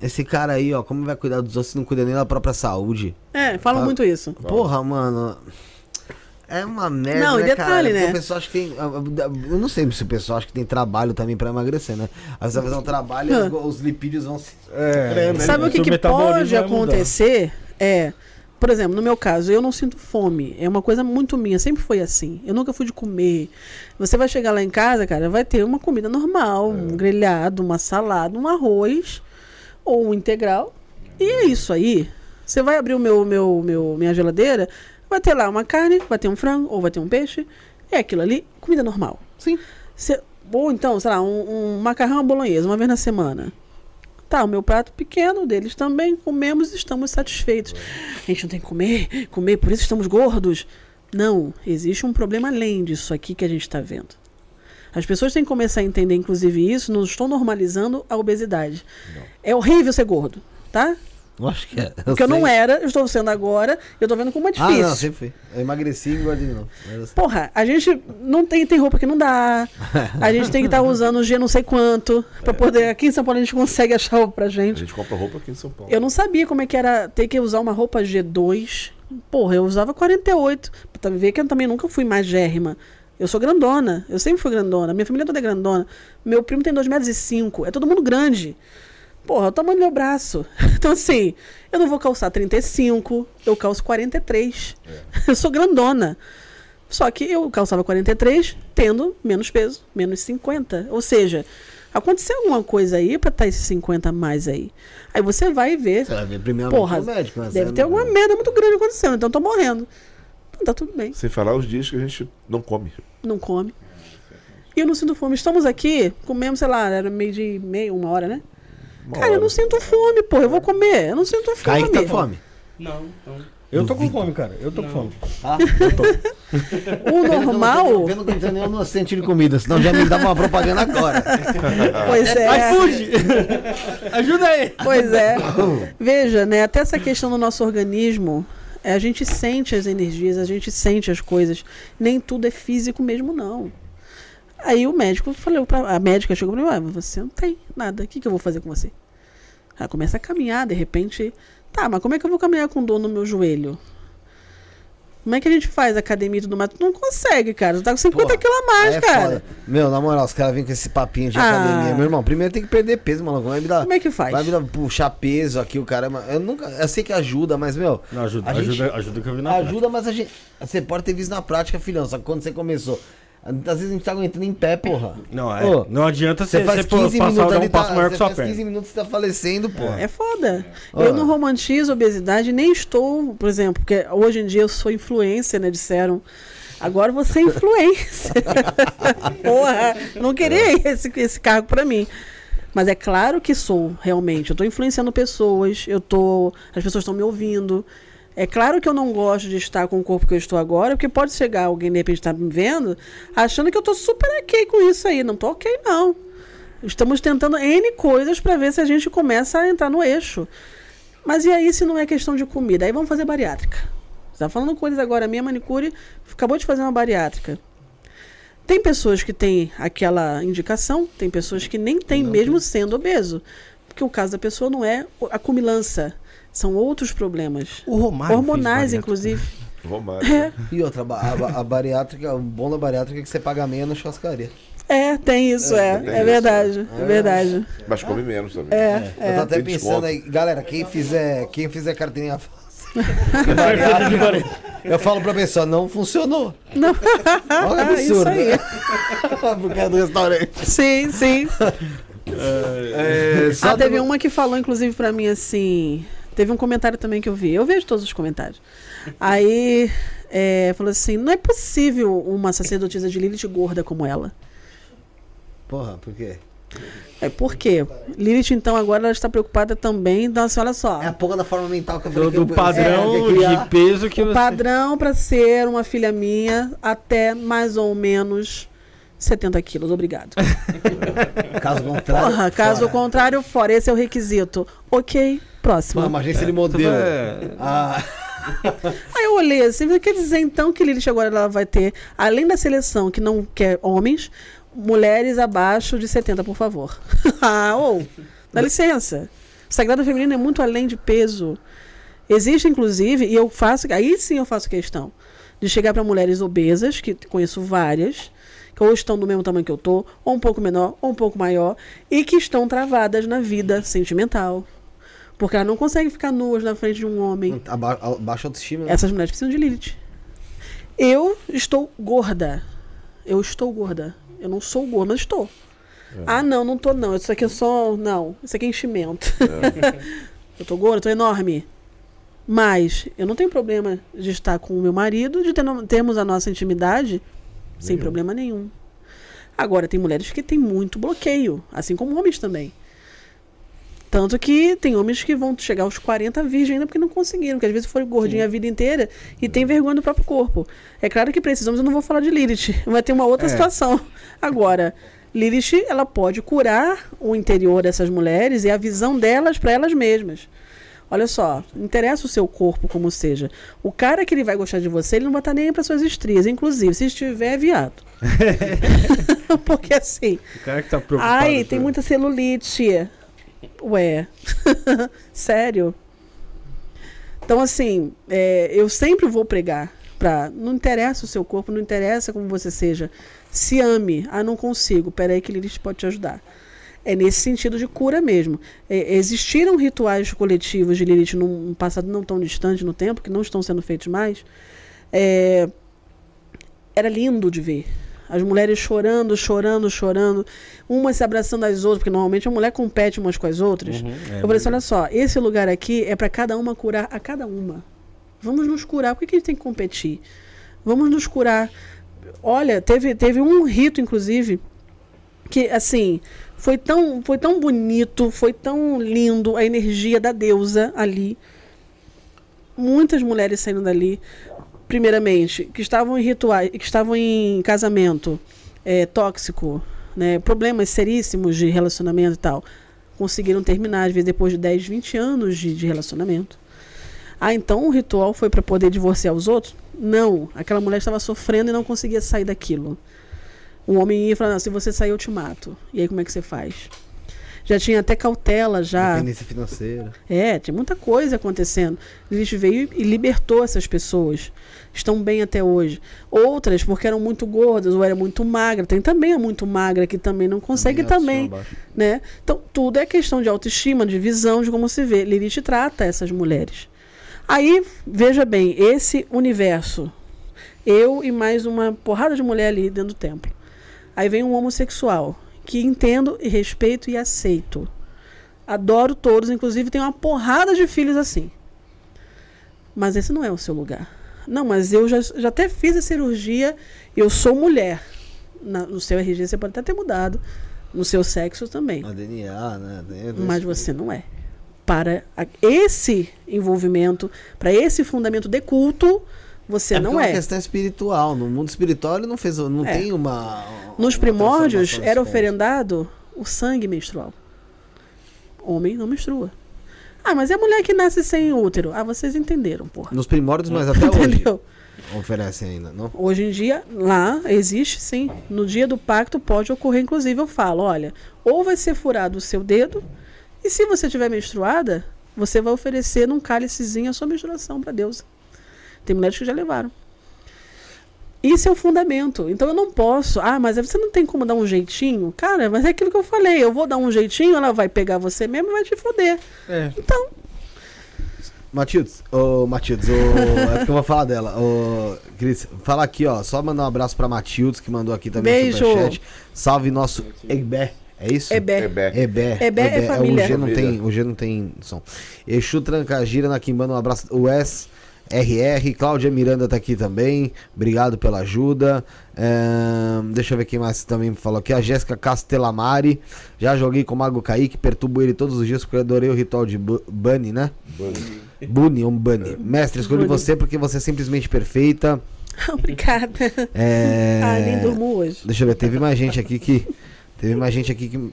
esse cara aí, ó, como vai cuidar dos outros se não cuida nem da própria saúde? É, falam muito isso. Porra, mano. É uma merda, Não, e né, detalhe, cara? né? Porque o pessoal acha que tem. Eu não sei se o pessoal acha que tem trabalho também pra emagrecer, né? Você vai fazer um trabalho e Ah. os, os lipídios vão se. É, Sabe o que, que pode acontecer? É, por exemplo, no meu caso, eu não sinto fome. É uma coisa muito minha, sempre foi assim. Eu nunca fui de comer. Você vai chegar lá em casa, cara, vai ter uma comida normal, um grelhado, uma salada, um arroz ou um integral. E é isso aí. Você vai abrir o meu, meu, meu, minha geladeira, vai ter lá uma carne, vai ter um frango ou vai ter um peixe. É aquilo ali, comida normal. Sim. Cê- ou então, sei lá, um, um macarrão à bolonhesa, uma vez na semana. Tá, o meu prato pequeno, deles também, comemos e estamos satisfeitos. A gente não tem que comer, comer, por isso estamos gordos. Não, existe um problema além disso aqui que a gente está vendo. As pessoas têm que começar a entender, inclusive, isso, não estou normalizando a obesidade. É horrível ser gordo, tá? Eu acho que é. Porque eu não era, eu estou sendo agora, eu estou vendo como é Ah, difícil. não, sempre fui. Eu emagreci e engordei de novo. Assim, Porra, a gente não tem, tem roupa que não dá. [LAUGHS] A gente tem que estar usando G não sei quanto. Pra poder. Aqui em São Paulo a gente consegue achar roupa pra A gente. gente compra roupa aqui em São Paulo. Eu não sabia como é que era ter que usar uma roupa G2. Porra, eu usava 48. Pra ver que eu também nunca fui magérrima. Eu sou grandona. Eu sempre fui grandona. Minha família toda é grandona. Meu primo tem 2,5 metros. e cinco. É todo mundo grande. Porra, é o tamanho do meu braço. [LAUGHS] Então, assim, eu não vou calçar 35, eu calço 43. [LAUGHS] Eu sou grandona. Só que eu calçava 43, tendo menos peso, menos 50. Ou seja, aconteceu alguma coisa aí pra estar esses 50 a mais aí. Aí você vai ver. Você vai ver primeiramente Porra, médico, né? deve Você ter alguma merda muito grande acontecendo, então eu tô morrendo. Então tá tudo bem, Sem falar os dias que a gente não come. não come. E eu não sinto fome. Estamos aqui, comemos, sei lá, era meio de meia, uma hora, né? Uma Cara, eu não sinto fome, pô. Eu vou comer. Eu não sinto fome. Kaique tá com fome. Não, então. Eu tô com fome, cara. Eu tô com fome. Tá? [LAUGHS] O normal. Vendo que não nenhum inocente de comida, senão já me dava uma propaganda agora. [LAUGHS] Pois é. iFood! Ajuda aí! Pois é. [LAUGHS] Veja, né? Até essa questão do nosso organismo, é, a gente sente as energias, a gente sente as coisas. Nem tudo é físico mesmo, não. Aí o médico falou pra, a médica chegou pra mim, ah, você não tem nada, o que, que eu vou fazer com você? Ela começa a caminhar, de repente, tá, mas como é que eu vou caminhar com dor no meu joelho? Como é que a gente faz academia e tudo mais? Tu não consegue, cara. Tu tá com 50 Porra, quilos a mais, é cara. foda. Meu, na moral, os caras vêm com esse papinho de Ah. academia. Meu irmão, primeiro tem que perder peso, mano. Vai me dar, Como é que faz? vai me dar puxar peso aqui, o cara. Eu nunca. Eu sei que ajuda, mas, meu. Não, ajuda, A gente- ajuda, ajuda que eu vi na Ajuda, mas a gente. Você pode ter visto na prática, filhão. Só que quando você começou. Às vezes a gente tá aguentando em pé, porra. Não, é. Ô, não adianta Você você, faz 15 passar minutos dar um passo tá, maior que sua faz perna. 15 minutos você tá falecendo, porra. É foda. Ó. Eu não romantizo a obesidade, nem estou, por exemplo, porque hoje em dia eu sou influência, né? Disseram. Agora você é influência. [LAUGHS] Porra, não queria esse, esse cargo pra mim. Mas é claro que sou, realmente. Eu tô influenciando pessoas, eu tô. As pessoas estão me ouvindo. É claro que eu não gosto de estar com o corpo que eu estou agora, porque pode chegar alguém, de repente, tá me vendo, achando que eu tô super ok com isso aí. Não tô ok, não. Estamos tentando N coisas para ver se a gente começa a entrar no eixo. Mas e aí se não é questão de comida? Aí vamos fazer bariátrica. Você tá falando com eles agora, a minha manicure acabou de fazer uma bariátrica. Tem pessoas que têm aquela indicação, tem pessoas que nem têm, mesmo sendo obeso. Porque o caso da pessoa não é a cumilança, são outros problemas. O Romário Hormonais, inclusive. [LAUGHS] Romário. É. [LAUGHS] E outra, a, a- bariátrica, o bom da bariátrica é que você paga meia na churrascaria. É, tem isso, é. tem É, isso, verdade. É verdade. Mas come menos também. É, Eu tô é. até Tem pensando desconto. aí, galera, quem fizer, quem fizer carteirinha falsa. [LAUGHS] eu falo pra pessoa, não funcionou. Não. Olha que Isso absurdo. aí. Por causa do restaurante. Sim, sim. É, só Ah, teve uma que falou, inclusive, pra mim assim. Teve um comentário também que eu vi. Eu vejo todos os comentários. Aí é, falou assim: não é possível uma sacerdotisa de Lilith gorda como ela. Porra, por quê? É por quê? Lilith, então, agora ela está preocupada também. Então, assim, olha só. É a porra da forma mental que eu Do, falei que do eu- padrão é, de peso que o você... padrão para ser uma filha minha até mais ou menos 70 quilos. Obrigado. [LAUGHS] Caso contrário. Porra, caso fora. contrário, fora. Esse é o requisito. Ok, próximo. Uma agência de modelo. É. Ah, [LAUGHS] Aí eu olhei assim, quer dizer então que Lilith agora ela vai ter, além da seleção que não quer homens, mulheres abaixo de 70, por favor. [LAUGHS] ah, ou, dá licença. O sagrado feminino é muito além de peso. Existe, inclusive, e eu faço, aí sim eu faço questão, de chegar para mulheres obesas, que conheço várias, que ou estão do mesmo tamanho que eu tô, ou um pouco menor, ou um pouco maior, e que estão travadas na vida sentimental. Porque elas não conseguem ficar nuas na frente de um homem. aba- baixa autoestima. né? Essas mulheres precisam de Lilith. Eu estou gorda. Eu estou gorda. Eu não sou gorda, mas estou. Ah, não, não tô não. Isso aqui é só. Não. Isso aqui é enchimento. [LAUGHS] eu tô gorda, tô enorme. Mas eu não tenho problema de estar com o meu marido, de ter, termos a nossa intimidade sem problema nenhum. Agora, tem mulheres que têm muito bloqueio, assim como homens também. Tanto que tem homens que vão chegar aos 40 virgem ainda porque não conseguiram, porque às vezes foram gordinhos a vida inteira e tem vergonha do próprio corpo. É claro que precisamos, eu não vou falar de Lilith, [LAUGHS] vai ter uma outra É. situação. Agora, Lilith, ela pode curar o interior dessas mulheres e a visão delas para elas mesmas. Olha só, não interessa o seu corpo como seja. O cara que ele vai gostar de você, ele não vai estar nem para suas estrias, inclusive, se estiver é viado. [LAUGHS] [LAUGHS] porque assim, O cara que tá preocupado. Ai, tem muita celulite. Ué. [LAUGHS] Sério? Então, assim, é, eu sempre vou pregar pra. Não interessa o seu corpo, não interessa como você seja. Se ame. Ah, não consigo. Peraí que Lilith pode te ajudar. É nesse sentido de cura mesmo. É, existiram rituais coletivos de Lilith num passado não tão distante no tempo, que não estão sendo feitos mais. É, era lindo de ver. As mulheres chorando, chorando, chorando, umas se abraçando às outras, porque normalmente a mulher compete umas com as outras. eu falei assim: olha só, esse lugar aqui é para cada uma curar a cada uma. Vamos nos curar. Por que, que a gente tem que competir? Vamos nos curar. Olha, teve, teve um rito, inclusive, que assim foi tão, foi tão bonito, foi tão lindo a energia da deusa ali. Muitas mulheres saindo dali, primeiramente, que estavam em rituais, que estavam em casamento é, tóxico, né, problemas seríssimos de relacionamento e tal, conseguiram terminar, às vezes depois de 10, 20 anos de, de relacionamento. Ah, então o ritual foi para poder divorciar os outros? Não, aquela mulher estava sofrendo e não conseguia sair daquilo. O homem ia falando, "Ah, se você sair eu te mato. E aí como é que você faz? Já tinha até cautela já. Dependência financeira. É, tinha muita coisa acontecendo. Lilith veio e libertou essas pessoas. Estão bem até hoje. Outras, porque eram muito gordas ou era muito magra. Tem também a muito magra que também não consegue também. baixa. Né? Então, tudo é questão de autoestima, de visão, de como se vê. Lilith trata essas mulheres. Aí, veja bem, esse universo. Eu e mais uma porrada de mulher ali dentro do templo. Aí vem um homossexual, que entendo e respeito e aceito. Adoro todos, inclusive tenho uma porrada de filhos assim. Mas esse não é o seu lugar. Não, mas eu já, já até fiz a cirurgia, eu sou mulher. Na- no seu RG você pode até ter mudado, no seu sexo também. A DNA, né? Tem- Mas você não é. Para a- esse envolvimento, para esse fundamento de culto, você É não é uma é. questão espiritual. No mundo espiritual ele não fez. Não É. tem uma. Nos uma primórdios era oferendado o sangue menstrual. Homem não menstrua. Ah, mas é mulher que nasce sem útero. Ah, vocês entenderam, porra. Nos primórdios, mas até [LAUGHS] hoje. Oferecem ainda, não? Hoje em dia, lá existe sim. No dia do pacto pode ocorrer, inclusive eu falo, olha, ou vai ser furado o seu dedo, e se você tiver menstruada, você vai oferecer num cálicezinho a sua menstruação para Deus. Tem mulheres que já levaram. Isso é o fundamento. Então eu não posso. Ah, mas você não tem como dar um jeitinho? Cara, mas é aquilo que eu falei. Eu vou dar um jeitinho, ela vai pegar você mesmo e vai te foder. É. Então, Matildes, ô Matildes, ô, é porque eu vou falar dela. Ô, Cris, fala aqui, ó. Só mandar um abraço pra Matildes, que mandou aqui também Beijo. no superchat. Salve nosso Ebé. É isso? é bé. É bé. Ebé. Ebé é família. O G não tem, o G não tem som. Exu Trancagira na Quimbanda, um abraço. O S. RR, Cláudia Miranda tá aqui também. Obrigado pela ajuda. Ahn, deixa eu ver quem mais também falou aqui. A Jéssica Castelamari. Já joguei com o Mago Kaique, perturbo ele todos os dias porque eu adorei o ritual de Bu- Bunny, né? Bunny, um Bunny. Mestre, escolhi Bunny. você porque você é simplesmente perfeita. [LAUGHS] Obrigada. É... Ah, nem durmo hoje. Deixa eu ver, teve mais gente aqui que. Teve mais gente aqui que.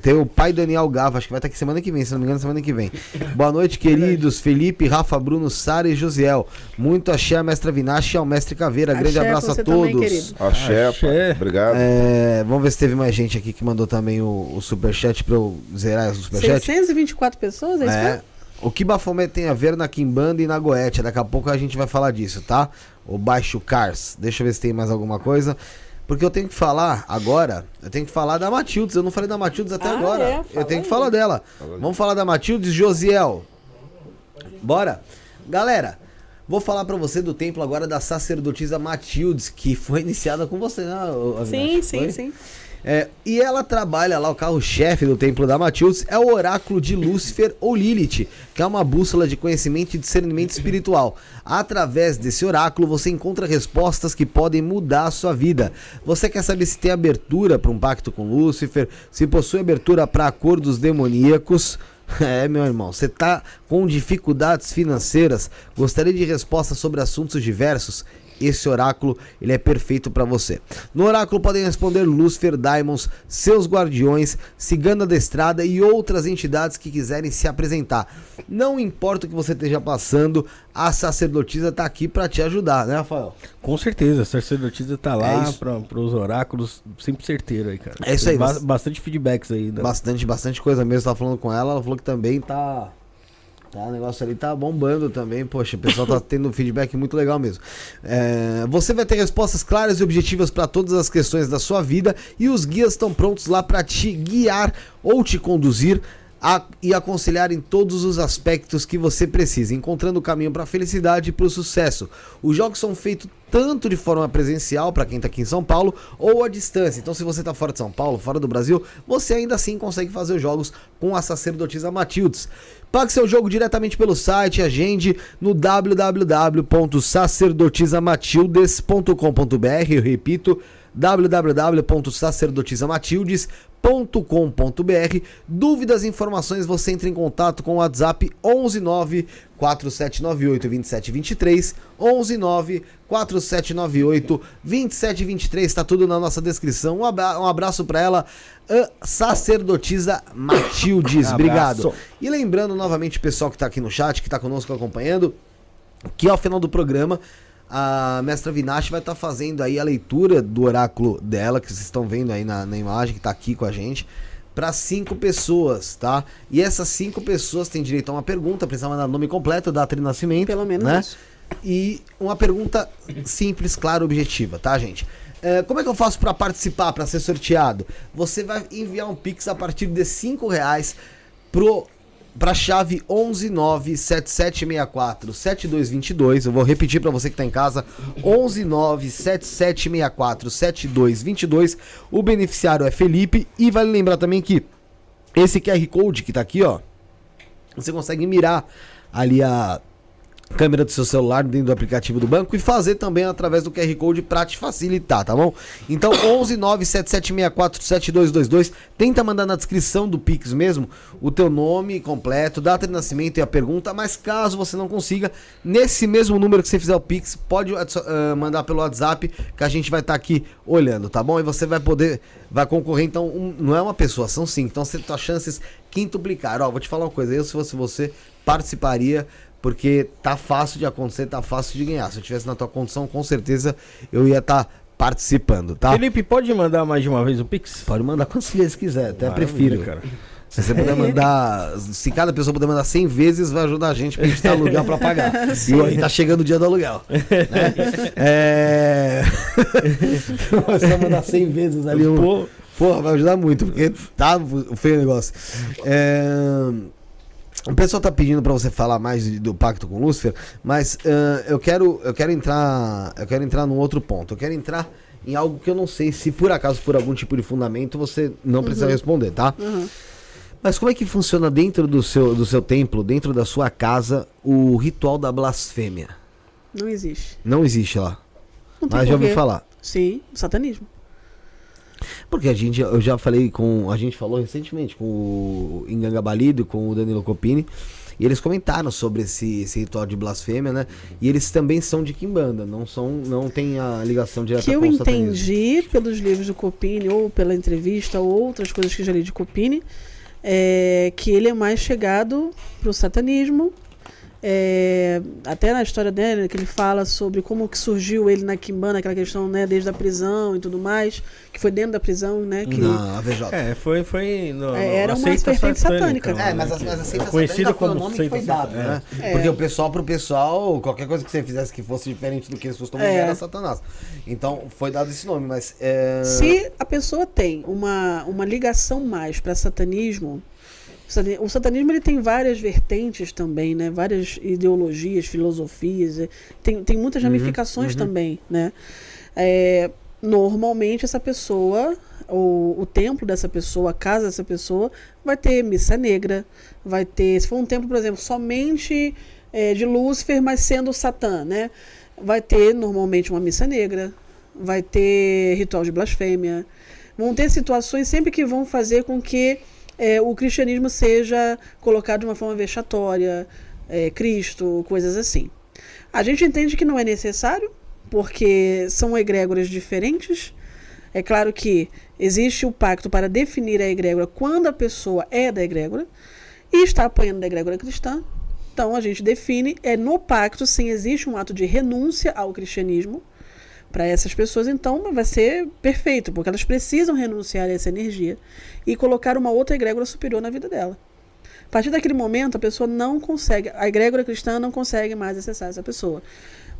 Tem o pai Daniel Gava, acho que vai estar aqui semana que vem, se não me engano, semana que vem. Boa noite, queridos. Felipe, Rafa, Bruno, Sara e Josiel. Muito axé a mestra Vinache e ao mestre Caveira. Grande Axé abraço a também, todos. querido. Axé, Axé. Obrigado. É, vamos ver se teve mais gente aqui que mandou também o, o superchat pra eu zerar o superchat. 624 pessoas, é isso É. O que Bafomé tem a ver na Kimbanda e na Goethe? Daqui a pouco a gente vai falar disso, tá? O Baixo Cars. Deixa eu ver se tem mais alguma coisa. Porque eu tenho que falar agora, eu tenho que falar da Matildes. Eu não falei da Matildes até Ah, agora. é? eu Fala tenho que aí. falar dela. Vamos falar da Matildes Josiel. Bora? Galera, vou falar pra você do templo agora da sacerdotisa Matildes, que foi iniciada com você, né? Sim, sim, Foi? sim. É, e ela trabalha lá, o carro-chefe do templo da Matildes é o oráculo de Lúcifer ou Lilith, que é uma bússola de conhecimento e discernimento espiritual. Através desse oráculo você encontra respostas que podem mudar a sua vida. Você quer saber se tem abertura para um pacto com Lúcifer, se possui abertura para acordos demoníacos? [LAUGHS] É, meu irmão, você tá com dificuldades financeiras? Gostaria de respostas sobre assuntos diversos? Esse oráculo, ele é perfeito para você. No oráculo podem responder Lúcifer, Daimons, seus guardiões, Cigana da Estrada e outras entidades que quiserem se apresentar. Não importa o que você esteja passando, a sacerdotisa tá aqui para te ajudar, né, Rafael? Com certeza, a sacerdotisa tá É lá isso. para os oráculos, sempre certeiro aí, cara. É isso aí, ba- bastante feedbacks aí. Da... Bastante, bastante coisa mesmo. Tava falando com ela, ela falou que também tá. Tá, o negócio ali tá bombando também. Poxa, o pessoal tá tendo um feedback muito legal mesmo. É, você vai ter respostas claras e objetivas para todas as questões da sua vida e os guias estão prontos lá para te guiar ou te conduzir a- e aconselhar em todos os aspectos que você precisa, encontrando o caminho para a felicidade e para o sucesso. Os jogos são feitos tanto de forma presencial para quem está aqui em São Paulo ou à distância. Então, se você está fora de São Paulo, fora do Brasil, você ainda assim consegue fazer os jogos com a sacerdotisa Matildes. Pague seu jogo diretamente pelo site, agende no www.sacerdotisamatildes.com.br. Eu repito, www.sacerdotisamatildes.com.br. Dúvidas informações você entra em contato com o WhatsApp 119 4798 2723 119 4798 2723 tá tudo na nossa descrição. Um abra- abraço para ela, sacerdotisa Matildes. [COUGHS] Obrigado. E lembrando novamente o pessoal que tá aqui no chat, que tá conosco acompanhando, que ao final do programa a mestra Vinache vai estar fazendo aí a leitura do oráculo dela, que vocês estão vendo aí na, na imagem, que tá aqui com a gente, para cinco pessoas, tá? E essas cinco pessoas têm direito a uma pergunta, precisa mandar nome completo, data de nascimento, Pelo menos né? isso. E uma pergunta simples, clara, objetiva, tá, gente? É, como é que eu faço para participar, para ser sorteado? Você vai enviar um pix a partir de cinco reais pro para chave 11977647222. Eu vou repetir para você que tá em casa. 11977647222. O beneficiário é Felipe e vale lembrar também que esse QR Code que tá aqui, ó, você consegue mirar ali a câmera do seu celular dentro do aplicativo do banco e fazer também através do QR Code para te facilitar, tá bom? Então 11 97764 7222, tenta mandar na descrição do Pix mesmo o teu nome completo, data de nascimento e a pergunta, mas caso você não consiga, nesse mesmo número que você fizer o Pix, pode ah, mandar pelo WhatsApp que a gente vai estar aqui olhando, tá bom? E você vai poder vai concorrer então, um- não é uma pessoa, são cinco. Então você tem as chances quintuplicar. Ó, vou te falar uma coisa, eu se fosse você participaria porque tá fácil de acontecer, tá fácil de ganhar. Se eu tivesse na tua condição, com certeza eu ia estar participando, tá? Felipe, pode mandar mais de uma vez o Pix? Pode mandar quantas vezes quiser, até Maravilha, prefiro. cara. Se você puder mandar, se cada pessoa puder mandar 100 vezes, vai ajudar a gente, porque a gente tem aluguel pra pagar. [LAUGHS] E aí tá chegando o dia do aluguel. né? [LAUGHS] É... [LAUGHS] A mandar 100 vezes ali um. Pô, Porra, vai ajudar muito, porque tá feio o negócio. É, O pessoal tá pedindo pra você falar mais do pacto com Lúcifer, mas ah, eu quero eu quero entrar eu quero entrar num outro ponto. Eu quero entrar em algo que eu não sei se por acaso por algum tipo de fundamento você não precisa responder, tá? Uhum. Mas como é que funciona dentro do seu do seu templo, dentro da sua casa, o ritual da blasfêmia? Não existe. Não existe lá. Não tem Mas já ouvi falar. Sim, satanismo. Porque a gente, eu já falei com. A gente falou recentemente com o Inganga Balido, com o Danilo Copini. E eles comentaram sobre esse, esse ritual de blasfêmia, né? E eles também são de Kimbanda, não são, não tem a ligação direta que eu com o satanismo. entendi pelos livros do Copini, ou pela entrevista, ou outras coisas que já li de Copini, é que ele é mais chegado pro satanismo. É, até na história dele, que ele fala sobre como que surgiu ele na Kimbanda, aquela questão, né, desde a prisão e tudo mais, que foi dentro da prisão, né, que Na VJ. é, foi, foi no, É, era uma vertente satânica. É, mas, as- mas a seita Conhecida satânica foi o como nome que foi dado, né? É. Porque o pessoal pro pessoal, qualquer coisa que você fizesse que fosse diferente do que eles costumam É. era Satanás. Então foi dado esse nome, mas. É... Se a pessoa tem uma, uma ligação mais para satanismo, o satan- o satanismo ele tem várias vertentes também, né? Várias ideologias, filosofias, é, tem, tem muitas ramificações também, né? É, normalmente essa pessoa, o, o templo dessa pessoa, a casa dessa pessoa, vai ter missa negra, vai ter, se for um templo, por exemplo, somente é, de Lúcifer, mas sendo Satã, né? Vai ter normalmente uma missa negra, vai ter ritual de blasfêmia, vão ter situações sempre que vão fazer com que é, o cristianismo seja colocado de uma forma vexatória, é, Cristo, coisas assim. A gente entende que não é necessário, porque são egrégoras diferentes. É claro que existe o pacto para definir a egrégora quando a pessoa é da egrégora e está apanhando da egrégora cristã. Então a gente define, é no pacto, sim, existe um ato de renúncia ao cristianismo para essas pessoas, então vai ser perfeito, porque elas precisam renunciar a essa energia e colocar uma outra egrégora superior na vida dela. A partir daquele momento, a pessoa não consegue, a egrégora cristã não consegue mais acessar essa pessoa.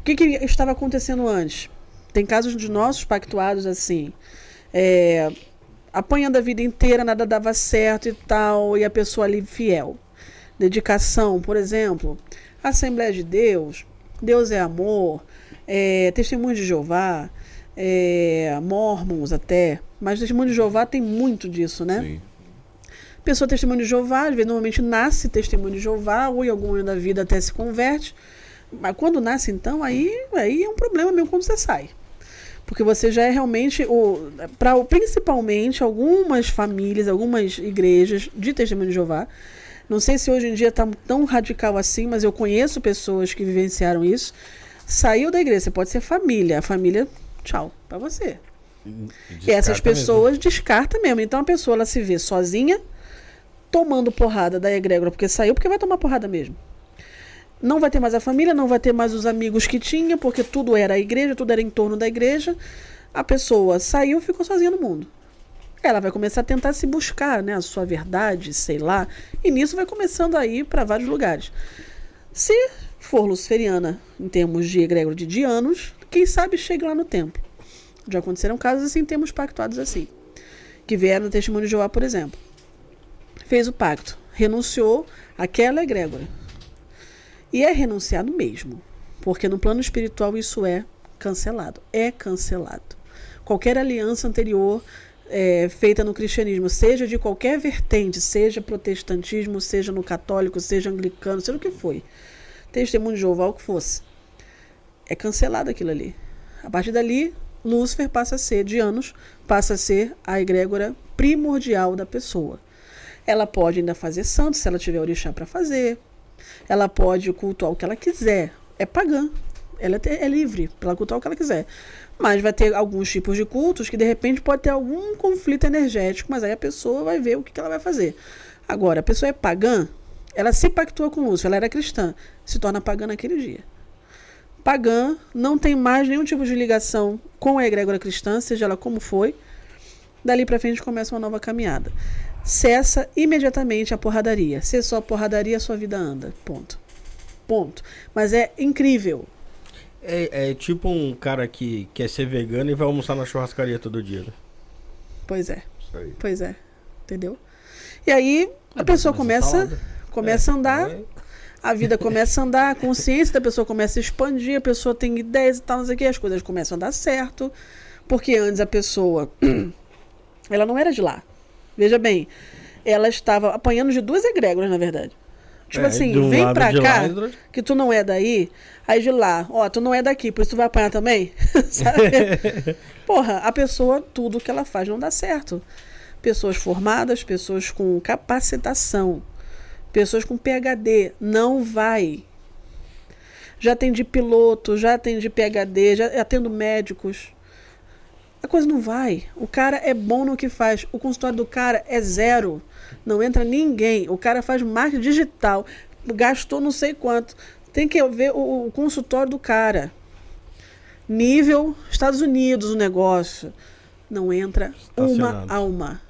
O que, que estava acontecendo antes? Tem casos de nossos pactuados assim, é, apanhando a vida inteira, nada dava certo e tal, e a pessoa ali fiel. Dedicação, por exemplo, Assembleia de Deus, Deus é amor, é, Testemunho de Jeová, é, Mormons até, mas Testemunho de Jeová tem muito disso, né? Sim. Pessoa testemunho de Jeová, às vezes normalmente nasce testemunho de Jeová, ou em algum momento da vida até se converte. Mas quando nasce, então, aí, aí é um problema mesmo quando você sai. Porque você já é realmente, o, pra, principalmente algumas famílias, algumas igrejas de testemunho de Jeová. Não sei se hoje em dia está tão radical assim, mas eu conheço pessoas que vivenciaram isso. Saiu da igreja, você pode ser família. A família, tchau, para você. E essas Descarta mesmo. pessoas descartam mesmo. Então a pessoa ela se vê sozinha, tomando porrada da egrégora, porque saiu, porque vai tomar porrada mesmo. Não vai ter mais a família, não vai ter mais os amigos que tinha, porque tudo era a igreja, tudo era em torno da igreja. A pessoa saiu, ficou sozinha no mundo. Ela vai começar a tentar se buscar, né, a sua verdade, sei lá, e nisso vai começando a ir para vários lugares. Se for luciferiana em termos de egrégora de dianos, quem sabe chegue lá no templo. Já aconteceram casos assim, temos pactuados assim. Que vieram no testemunho de Jeová, por exemplo. Fez o pacto, renunciou àquela egrégora. E é renunciado mesmo. Porque no plano espiritual isso é cancelado. É cancelado. Qualquer aliança anterior é, feita no cristianismo, seja de qualquer vertente, seja protestantismo, seja no católico, seja anglicano, seja o que foi. Testemunho de Jeová, o que fosse. É cancelado aquilo ali. A partir dali, Lúcifer passa a ser, de anos, passa a ser a egrégora primordial da pessoa. Ela pode ainda fazer santo, se ela tiver orixá para fazer. Ela pode cultuar o que ela quiser. É pagã. Ela é, é livre para cultuar o que ela quiser. Mas vai ter alguns tipos de cultos que de repente pode ter algum conflito energético, mas aí a pessoa vai ver o que ela vai fazer. Agora, a pessoa é pagã, ela se pactua com Lúcifer, ela era cristã, se torna pagã naquele dia pagã, não tem mais nenhum tipo de ligação com a egrégora cristã, seja ela como foi. Dali para frente começa uma nova caminhada. Cessa imediatamente a porradaria. Cessou a porradaria, a sua vida anda. Ponto. Ponto. Mas é incrível. É, é tipo um cara que quer ser vegano e vai almoçar na churrascaria todo dia. né? Pois é, Isso aí. pois é. Entendeu? E aí a pessoa começa, começa a andar, a vida começa a andar, a consciência da pessoa começa a expandir, a pessoa tem ideias e tal, não sei o que, as coisas começam a dar certo. Porque antes a pessoa, [CLEARS THROAT] ela não era de lá. Veja bem, ela estava apanhando de duas egrégoras, na verdade. Tipo É, assim, um vem pra cá, lá que tu não é daí, aí de lá, ó, tu não é daqui, por isso tu vai apanhar também, [LAUGHS] sabe? [LAUGHS] Porra, a pessoa, tudo que ela faz não dá certo. Pessoas formadas, pessoas com capacitação, pessoas com PhD, não vai. Já atendi piloto, já atendi PhD, já atendo médicos. A coisa não vai. O cara é bom no que faz. O consultório do cara é zero. Não entra ninguém. O cara faz marketing digital. Gastou não sei quanto. Tem que ver o, o consultório do cara. Nível Estados Unidos o negócio. Não entra uma alma.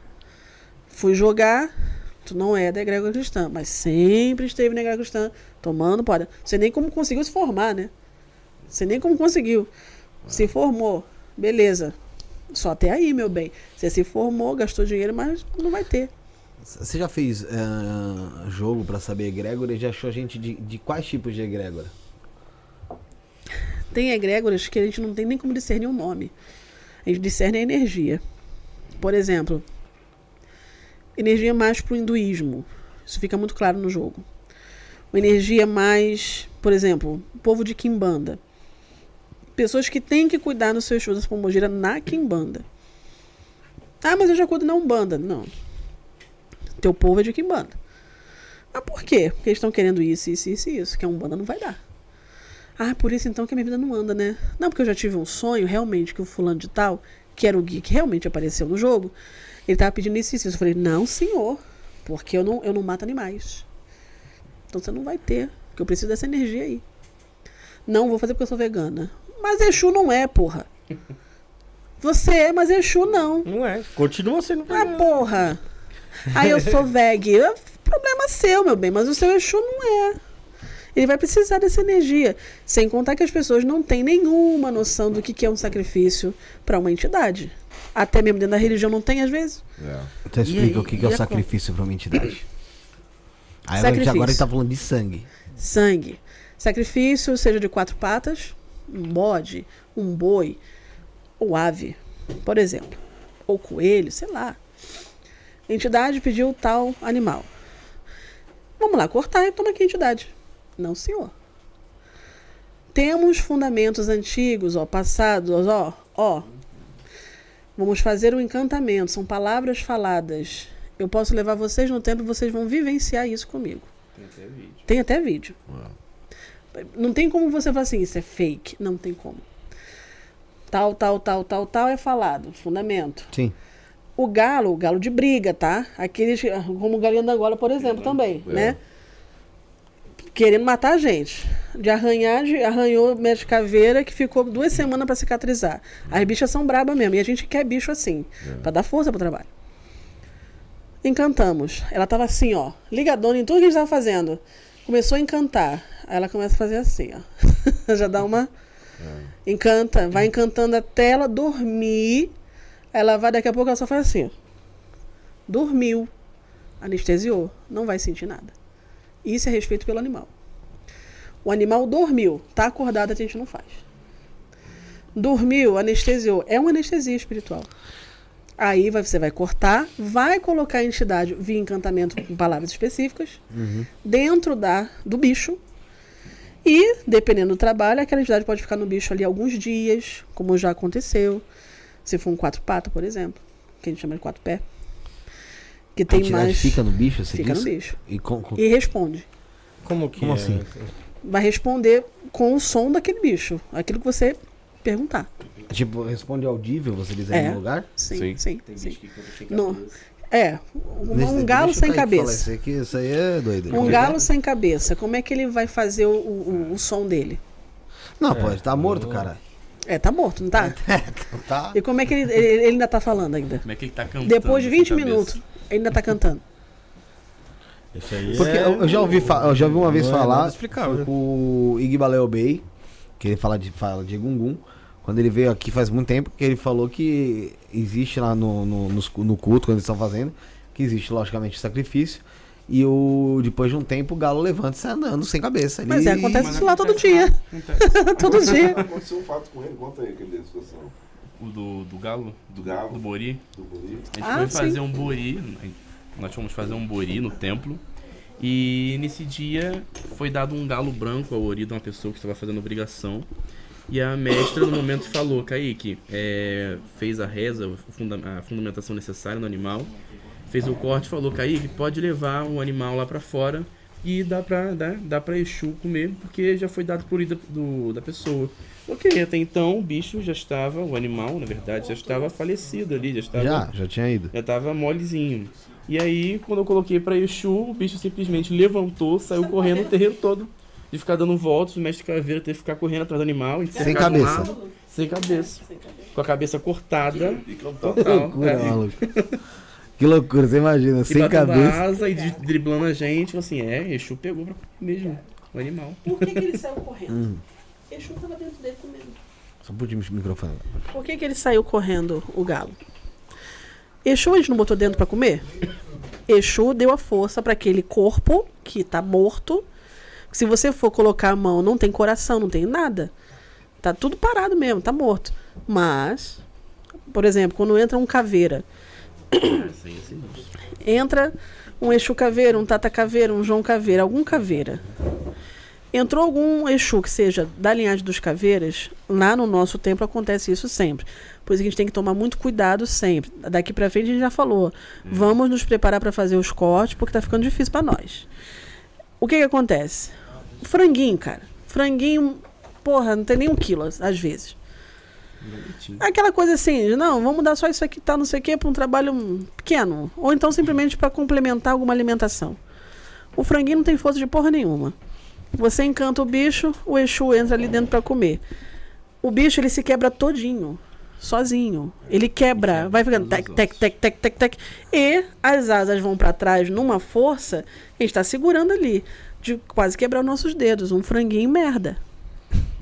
Fui jogar. Tu não é da egrégora cristã, mas sempre esteve na egrégora cristã, tomando poda. Você nem como conseguiu se formar, né? Você nem como conseguiu. Se formou. Beleza. Só até aí, meu bem. Você se formou, gastou dinheiro, mas não vai ter. Você já fez eh, jogo pra saber egrégora e já achou a gente de, de quais tipos de egrégora? Tem egrégoras que a gente não tem nem como discernir o nome. A gente discerne a energia. Por exemplo, energia mais pro hinduísmo. Isso fica muito claro no jogo. Uma energia mais, por exemplo, o povo de Kimbanda. Pessoas que têm que cuidar dos seus shows da Pombogira na Kimbanda. Ah, mas eu já cuido na Umbanda. Não. Teu povo é de Kimbanda. Mas por quê? Porque eles estão querendo isso, isso, isso e isso. Que a Umbanda não vai dar. Ah, por isso então que a minha vida não anda, né? Não, porque eu já tive um sonho, realmente, que o fulano de tal, que era o Gui que realmente apareceu no jogo, ele tava pedindo isso e isso. Eu falei, não, senhor, porque eu não, eu não mato animais. Então você não vai ter, porque eu preciso dessa energia aí. Não vou fazer porque eu sou vegana. Mas Exu não é, porra. [LAUGHS] Você é, mas Exu não. Não é. Continua sendo Ah, vegano. porra. Aí eu sou [LAUGHS] veg. É Problema seu, meu bem, mas o seu Exu não é. Ele vai precisar dessa energia. Sem contar que as pessoas não têm nenhuma noção do que que é um sacrifício para uma entidade. Até mesmo dentro da religião não tem, às vezes. É. Então E explica aí- o que, que e é o a sacrifício pra uma entidade. [COUGHS] Aí a gente Sacrifício. agora a gente tá falando de sangue. Sangue. Sacrifício, seja de quatro patas, um bode, um boi, ou ave, por exemplo. Ou coelho, sei lá. A entidade pediu tal animal. Vamos lá, cortar e toma aqui a entidade. Não, senhor. Temos fundamentos antigos, ó, passados, ó, ó. Vamos fazer um encantamento, são palavras faladas. Eu posso levar vocês no tempo e vocês vão vivenciar isso comigo. Tem até vídeo. Tem até vídeo. Não tem como você falar assim, isso é fake. Não tem como. Tal, tal, tal, tal, tal é falado. Fundamento. Sim. O galo, o galo de briga, tá? Aqueles, como o galinha da Angola, por exemplo, também, É. né? Querendo matar a gente. De arranhar, de, arranhou mestre caveira que ficou duas semanas pra cicatrizar. As bichas são brabas mesmo. E a gente quer bicho assim, pra dar força pro trabalho. Encantamos. Ela tava assim, ó, ligadona em tudo que a gente tava fazendo. Começou a encantar. Aí ela começa a fazer assim, ó. [LAUGHS] Já dá uma. Encanta, vai encantando até ela dormir. Ela vai, daqui a pouco ela só faz assim. Dormiu. Anestesiou. Não vai sentir nada. Isso é respeito pelo animal. O animal dormiu. Tá acordado, a gente não faz. Dormiu, anestesiou. É uma anestesia espiritual. Aí vai- você vai cortar, vai colocar a entidade via encantamento com palavras específicas dentro da, do bicho. E, dependendo do trabalho, aquela entidade pode ficar no bicho ali alguns dias, como já aconteceu. Se for um quatro patas, por exemplo, que a gente chama de quatro Que a tem entidade mais. fica no bicho, você fica no bicho. E com, com- E responde. Como que Como é? assim? Vai responder com o som daquele bicho. Aquilo que você perguntar. Tipo, responde audível, você diz aí É. no lugar? Sim, Sim. sim, Tem sim. bicho que cabeça. É, um, Deixa- um galo sem cabeça. Isso, aqui, isso aí é doido. Um galo sem cabeça. Como é que ele vai fazer o, o, o som dele? Não, pô, ele tá morto, cara. É, tá morto, não tá? [LAUGHS] Tá. E como é que ele, ele, ele ainda tá falando ainda? Como é que ele tá cantando? Depois de sem 20 cabeça? minutos, ainda tá cantando. Isso aí Porque é- eu, eu já ouvi, eu já ouvi uma vez não é falar foi com o Igbaleo Bey, que ele fala de, fala de Gungun. Quando ele veio aqui faz muito tempo, que ele falou que existe lá no, no, no culto, quando eles estão fazendo, que existe logicamente sacrifício. E o, depois de um tempo o galo levanta e sai andando sem cabeça. Mas é, acontece Mas isso lá todo dia. Acontece. [LAUGHS] todo dia. Aconteceu um fato com ele, conta aí aquele situação. O do, do galo? Do galo. Do bori? Do Buri. A gente Ah, foi sim. fazer um bori, nós fomos fazer um bori no templo. E nesse dia foi dado um galo branco ao ori de uma pessoa que estava fazendo obrigação. E a mestra no momento falou, Kaique, é, fez a reza, a fundamentação necessária no animal, fez o corte e falou, Kaique, pode levar o animal lá pra fora e dá pra, dá, dá pra Exu comer, porque já foi dado por ori da, do, da pessoa. Ok, até então o bicho já estava, o animal, na verdade, já estava falecido ali, já estava Já, já tinha ido. já tava molezinho. E aí, quando eu coloquei pra Exu, o bicho simplesmente levantou, saiu correndo o terreiro todo. De ficar dando voltas, o mestre caveira teve que ficar correndo atrás do animal. Sem cabeça. sem cabeça. Com a cabeça cortada. E Total. loucura, é. maluco. [LAUGHS] Que loucura, você imagina, E sem cabeça. a asa e de- driblando a gente. falou Assim, é, Exu pegou pra mesmo o animal. Por que, que ele saiu correndo? Hum. Exu tava dentro dele comendo. Só pude o microfone. Por que, que ele saiu correndo, o galo? Exu a gente não botou dentro pra comer? Exu deu a força para aquele corpo que tá morto. Se você for colocar a mão, não tem coração, não tem nada. Tá tudo parado mesmo, tá morto. Mas, por exemplo, quando entra um caveira, entra um Exu caveira, um Tata caveira, um João caveira, algum caveira. Entrou algum Exu que seja da linhagem dos caveiras, lá no nosso templo acontece isso sempre. Por isso que a gente tem que tomar muito cuidado sempre. Daqui pra frente a gente já falou. Vamos nos preparar para fazer os cortes, porque tá ficando difícil para nós. O que que acontece? Franguinho, cara. Franguinho, porra, não tem nem um quilo às vezes. Bonitinho. Aquela coisa assim, não, vamos dar só isso aqui, tá, não sei o quê, para um trabalho pequeno. Ou então simplesmente para complementar alguma alimentação. O franguinho não tem força de porra nenhuma. Você encanta o bicho, o Exu entra ali dentro para comer. O bicho, ele se quebra todinho, sozinho. Ele quebra, vai ficando tec, tec, tec, tec, tec, tec. E as asas vão para trás numa força, a gente tá segurando ali, de quase quebrar os nossos dedos. Um franguinho merda.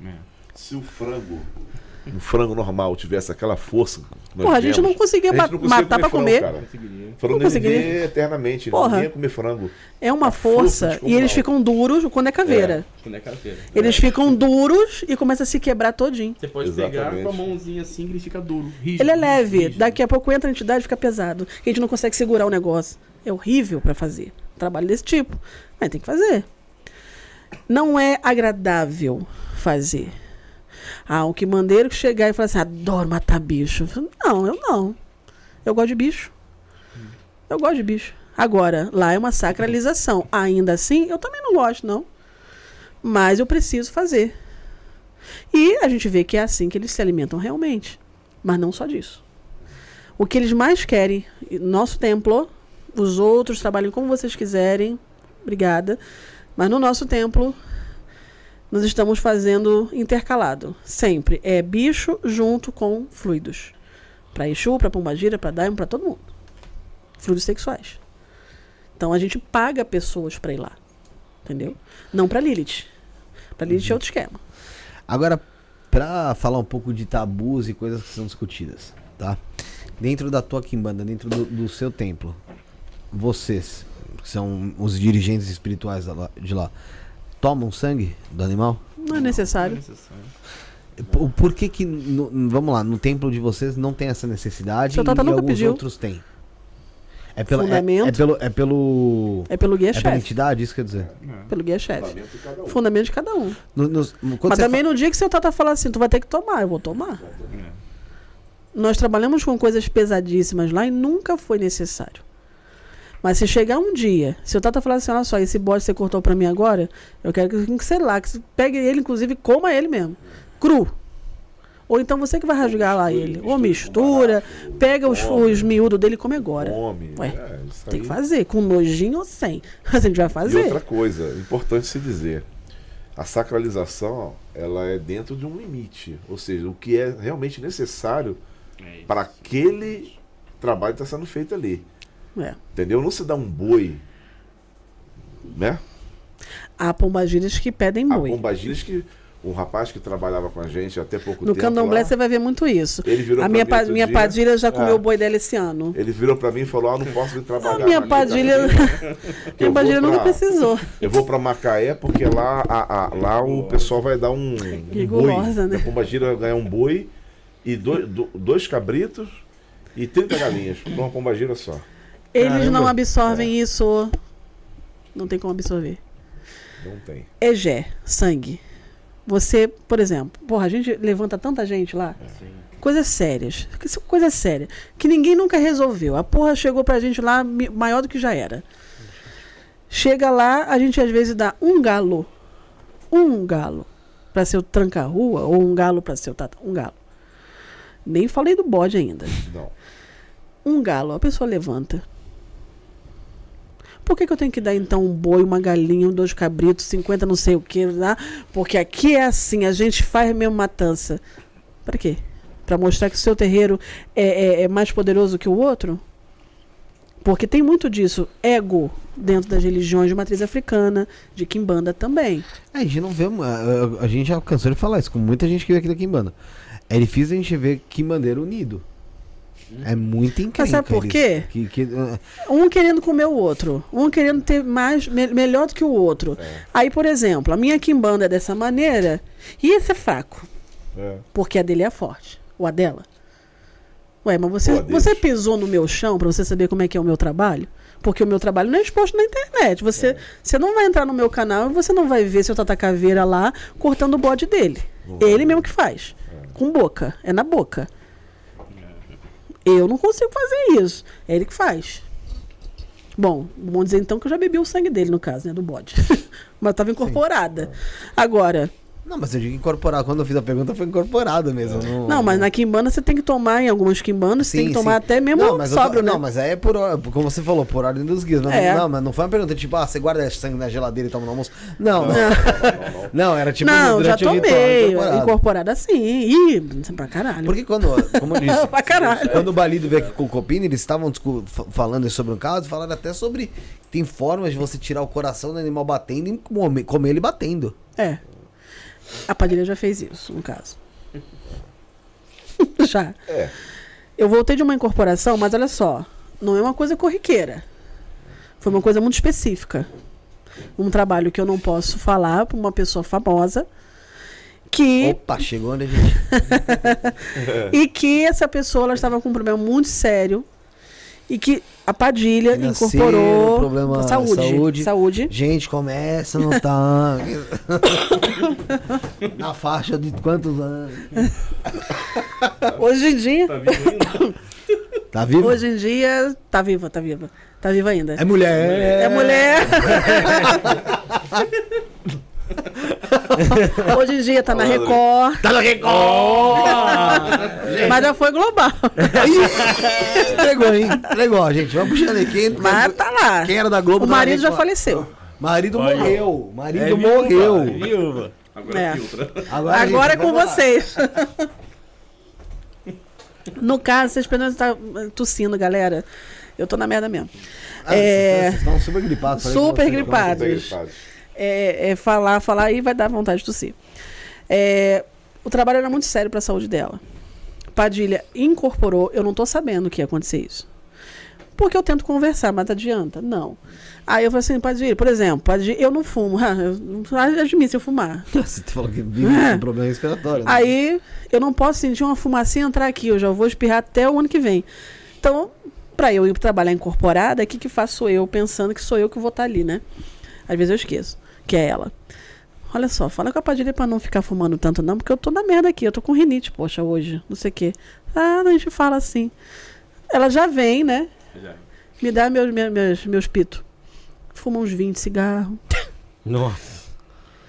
É. Se o frango, um frango normal, tivesse aquela força. Porra, a gente não conseguia gente não conseguia matar pra frango, comer. cara. Conseguiria. Frango Não conseguiria. viver eternamente. Porra. Ninguém ia comer frango. É uma A força força, e eles ficam duros quando é caveira. Quando é caveira. Eles ficam duros e começa a se quebrar todinho. Você pode pegar Exatamente. com a mãozinha assim que ele fica duro. Rígido, Ele é leve, rígido. daqui a pouco entra a entidade e fica pesado. A gente não consegue segurar o negócio. É horrível pra fazer. Um trabalho desse tipo. Mas tem que fazer. Não é agradável fazer. Ah, o que mandeiro que chegar e falar assim, adoro matar bicho. Eu Não, eu não. Eu gosto de bicho. Eu gosto de bicho. Agora, lá é uma sacralização. Ainda assim, eu também não gosto, não. Mas eu preciso fazer. E a gente vê que é assim que eles se alimentam realmente. Mas não só disso. O que eles mais querem, nosso templo, os outros trabalhem como vocês quiserem, obrigada. Mas no nosso templo, nós estamos fazendo intercalado. Sempre. É bicho junto com fluidos. Para Exu, para Pombagira, para Daimon, para todo mundo. Fluidos sexuais. Então a gente paga pessoas para ir lá. Entendeu? Não para Lilith. Para Lilith é outro esquema. Agora, pra falar um pouco de tabus e coisas que são discutidas, tá? Dentro da tua quimbanda, dentro do, do seu templo, vocês, que são os dirigentes espirituais de lá, tomam sangue do animal? Não é Não é necessário. necessário. Por, por que que, no- vamos lá, no templo de vocês não tem essa necessidade Seu Tata e nunca alguns pediu. outros têm? É, pela, é, Fundamento. é pelo... É pelo... É pelo guia É pela chefe. entidade, isso quer dizer? É. Pelo guia chefe. Fundamento de cada um. Fundamento de cada um. No- quando Mas também no dia que seu Tata falar assim, tu vai ter que tomar, eu vou tomar. É. Nós trabalhamos com coisas pesadíssimas lá e nunca foi necessário. Mas se chegar um dia, se o Tata falar assim, olha só, esse bode você cortou pra mim agora, eu quero que, que sei lá, que você pegue ele, inclusive, e coma ele mesmo. Cru. Ou então você que vai rasgar lá ele. Ou mistura, pega os, os miúdos dele e come agora. Come. Ué, é, Tem que fazer, com nojinho ou sem. Mas [LAUGHS] a gente vai E fazer. outra coisa, importante se dizer, a sacralização, ela é dentro de um limite, ou seja, o que é realmente necessário É para aquele trabalho que está sendo feito ali, É. entendeu? Não se dá um boi, né? Há pombagiras que pedem Há boi. pombagiras que um rapaz que trabalhava com a gente até pouco No tempo. candomblé lá, você vai ver muito isso. Ele virou A pra minha, pa- minha dia. padilha já comeu É. o boi dela esse ano. Ele virou pra mim e falou: Ah, não posso vir trabalhar. A minha padilha, minha padilha nunca [LAUGHS] pra- precisou. Eu vou pra Macaé porque lá, a- a- lá o pessoal vai dar um, um Que boi. gulosa, né? A pombagira vai ganhar um boi e dois, do- dois cabritos e 30 galinhas uma pombagira só. Eles Caramba. não absorvem isso. Não tem como absorver. Não tem. Egé, sangue. Você, por exemplo, porra, a gente levanta tanta gente lá. Coisas sérias. Coisas sérias. Que ninguém nunca resolveu. A porra chegou pra gente lá maior do que já era. Chega lá, a gente às vezes dá um galo. Um galo. Pra ser o tranca-rua, ou um galo pra ser o tata. Um galo. Nem falei do bode ainda. Não. Um galo, a pessoa levanta. Por que, que eu tenho que dar então um boi, uma galinha, um dois cabritos, 50 não sei o que lá? Porque aqui é assim, a gente faz mesmo matança. Para quê? Para mostrar que o seu terreiro é, é- é mais poderoso que o outro? Porque tem muito disso, ego, dentro das religiões de matriz africana, de Kimbanda também. É, a gente não vê. A, a gente já cansou de falar isso com muita gente que veio aqui da Kimbanda. É difícil a gente ver Kimbandeiro unido. É muito incrível. sabe por quê? Que, que, uh, Um querendo comer o outro, um querendo ter mais, me- melhor do que o outro. Aí, por exemplo, a minha Kimbanda é dessa maneira e esse é fraco. É. Porque a dele é forte. Ou a dela. Ué, mas você, você pisou no meu chão pra você saber como é que é o meu trabalho? Porque o meu trabalho não é exposto na internet. Você, você não vai entrar no meu canal e você não vai ver seu Tata Caveira lá cortando o bode dele. Ele mesmo que faz. Com boca. É na boca. Eu não consigo fazer isso. É ele que faz. Bom, vamos dizer então que eu já bebi o sangue dele, no caso, né? Do bode. [LAUGHS] Mas estava incorporada. Agora, Não, mas eu digo incorporar. Quando eu fiz a pergunta, foi incorporada mesmo. Não, mas na quimbanda você tem que tomar, em algumas quimbandas, você tem que tomar sim. até mesmo não, mas tô- né? Não, mas aí é por, or- como você falou, por ordem dos guias. Mas É. não, mas não foi uma pergunta tipo, ah, você guarda esse sangue na geladeira e toma no almoço. Não, não. [LAUGHS] Não, era tipo não, já durante o ritual tomei. incorporado. Incorporada sim. Ih, pra caralho. Porque quando, como eu [LAUGHS] disse, Pra caralho. quando o Balido veio aqui com o Copini, eles estavam fa- falando sobre um caso, falaram até sobre que tem formas de você tirar o coração do animal batendo e comer, comer ele batendo. É. A Padilha já fez isso, no caso. [LAUGHS] já. É. Eu voltei de uma incorporação, mas olha só, não é uma coisa corriqueira. Foi uma coisa muito específica. Um trabalho que eu não posso falar para uma pessoa famosa que Opa, chegou a gente. [LAUGHS] [LAUGHS] e que essa pessoa ela estava com um problema muito sério e que a Padilha Financeiro, incorporou problema saúde, saúde. saúde. Gente, começa no [LAUGHS] tanque. [LAUGHS] Na faixa de quantos anos? Hoje em dia, Tá vivo ainda? [LAUGHS] Tá vivo? hoje em dia tá viva, tá viva. Tá viva ainda. É mulher. É mulher. [LAUGHS] Hoje em dia tá na Record. Tá no Record! [LAUGHS] Mas já foi global. Ih, Entregou, hein? Entregou, gente. Vamos puxando aí. Quem, Mas tá lá. quem era da Globo O tá na marido já Record. faleceu. Marido Olha. morreu. Marido É viúva, morreu. Viúva. Agora É. filtra. Agora, é com vocês. No caso, vocês podem estar tossindo, galera. Eu tô na merda mesmo. Ah, É. Vocês estão super gripados. falei Super vocês. gripados. Bem gripado. É, é falar, falar e vai dar vontade de tossir. É, o trabalho era muito sério para a saúde dela. Padilha incorporou, eu não tô sabendo que ia acontecer isso. Porque eu tento conversar, mas adianta? Não. Aí eu falei assim, Padilha, por exemplo, Padilha, eu não fumo. [LAUGHS] Ah, eu admito se eu fumar. [LAUGHS] Você falou que vive É. com problema respiratório. né? Aí eu não posso sentir uma fumacinha entrar aqui, eu já vou espirrar até o ano que vem. Então, para eu ir trabalhar incorporada, o que, que faço eu pensando que sou eu que vou estar ali, né? Às vezes eu esqueço, que é ela. Olha só, fala com a Padilha pra não ficar fumando tanto, não, porque eu tô na merda aqui, eu tô com rinite, poxa, hoje, não sei o quê. Ah, a gente fala assim. Ela já vem, né? Já. Me dá meus, meus, meus, meus pitos. Fuma uns 20 cigarros. Nossa.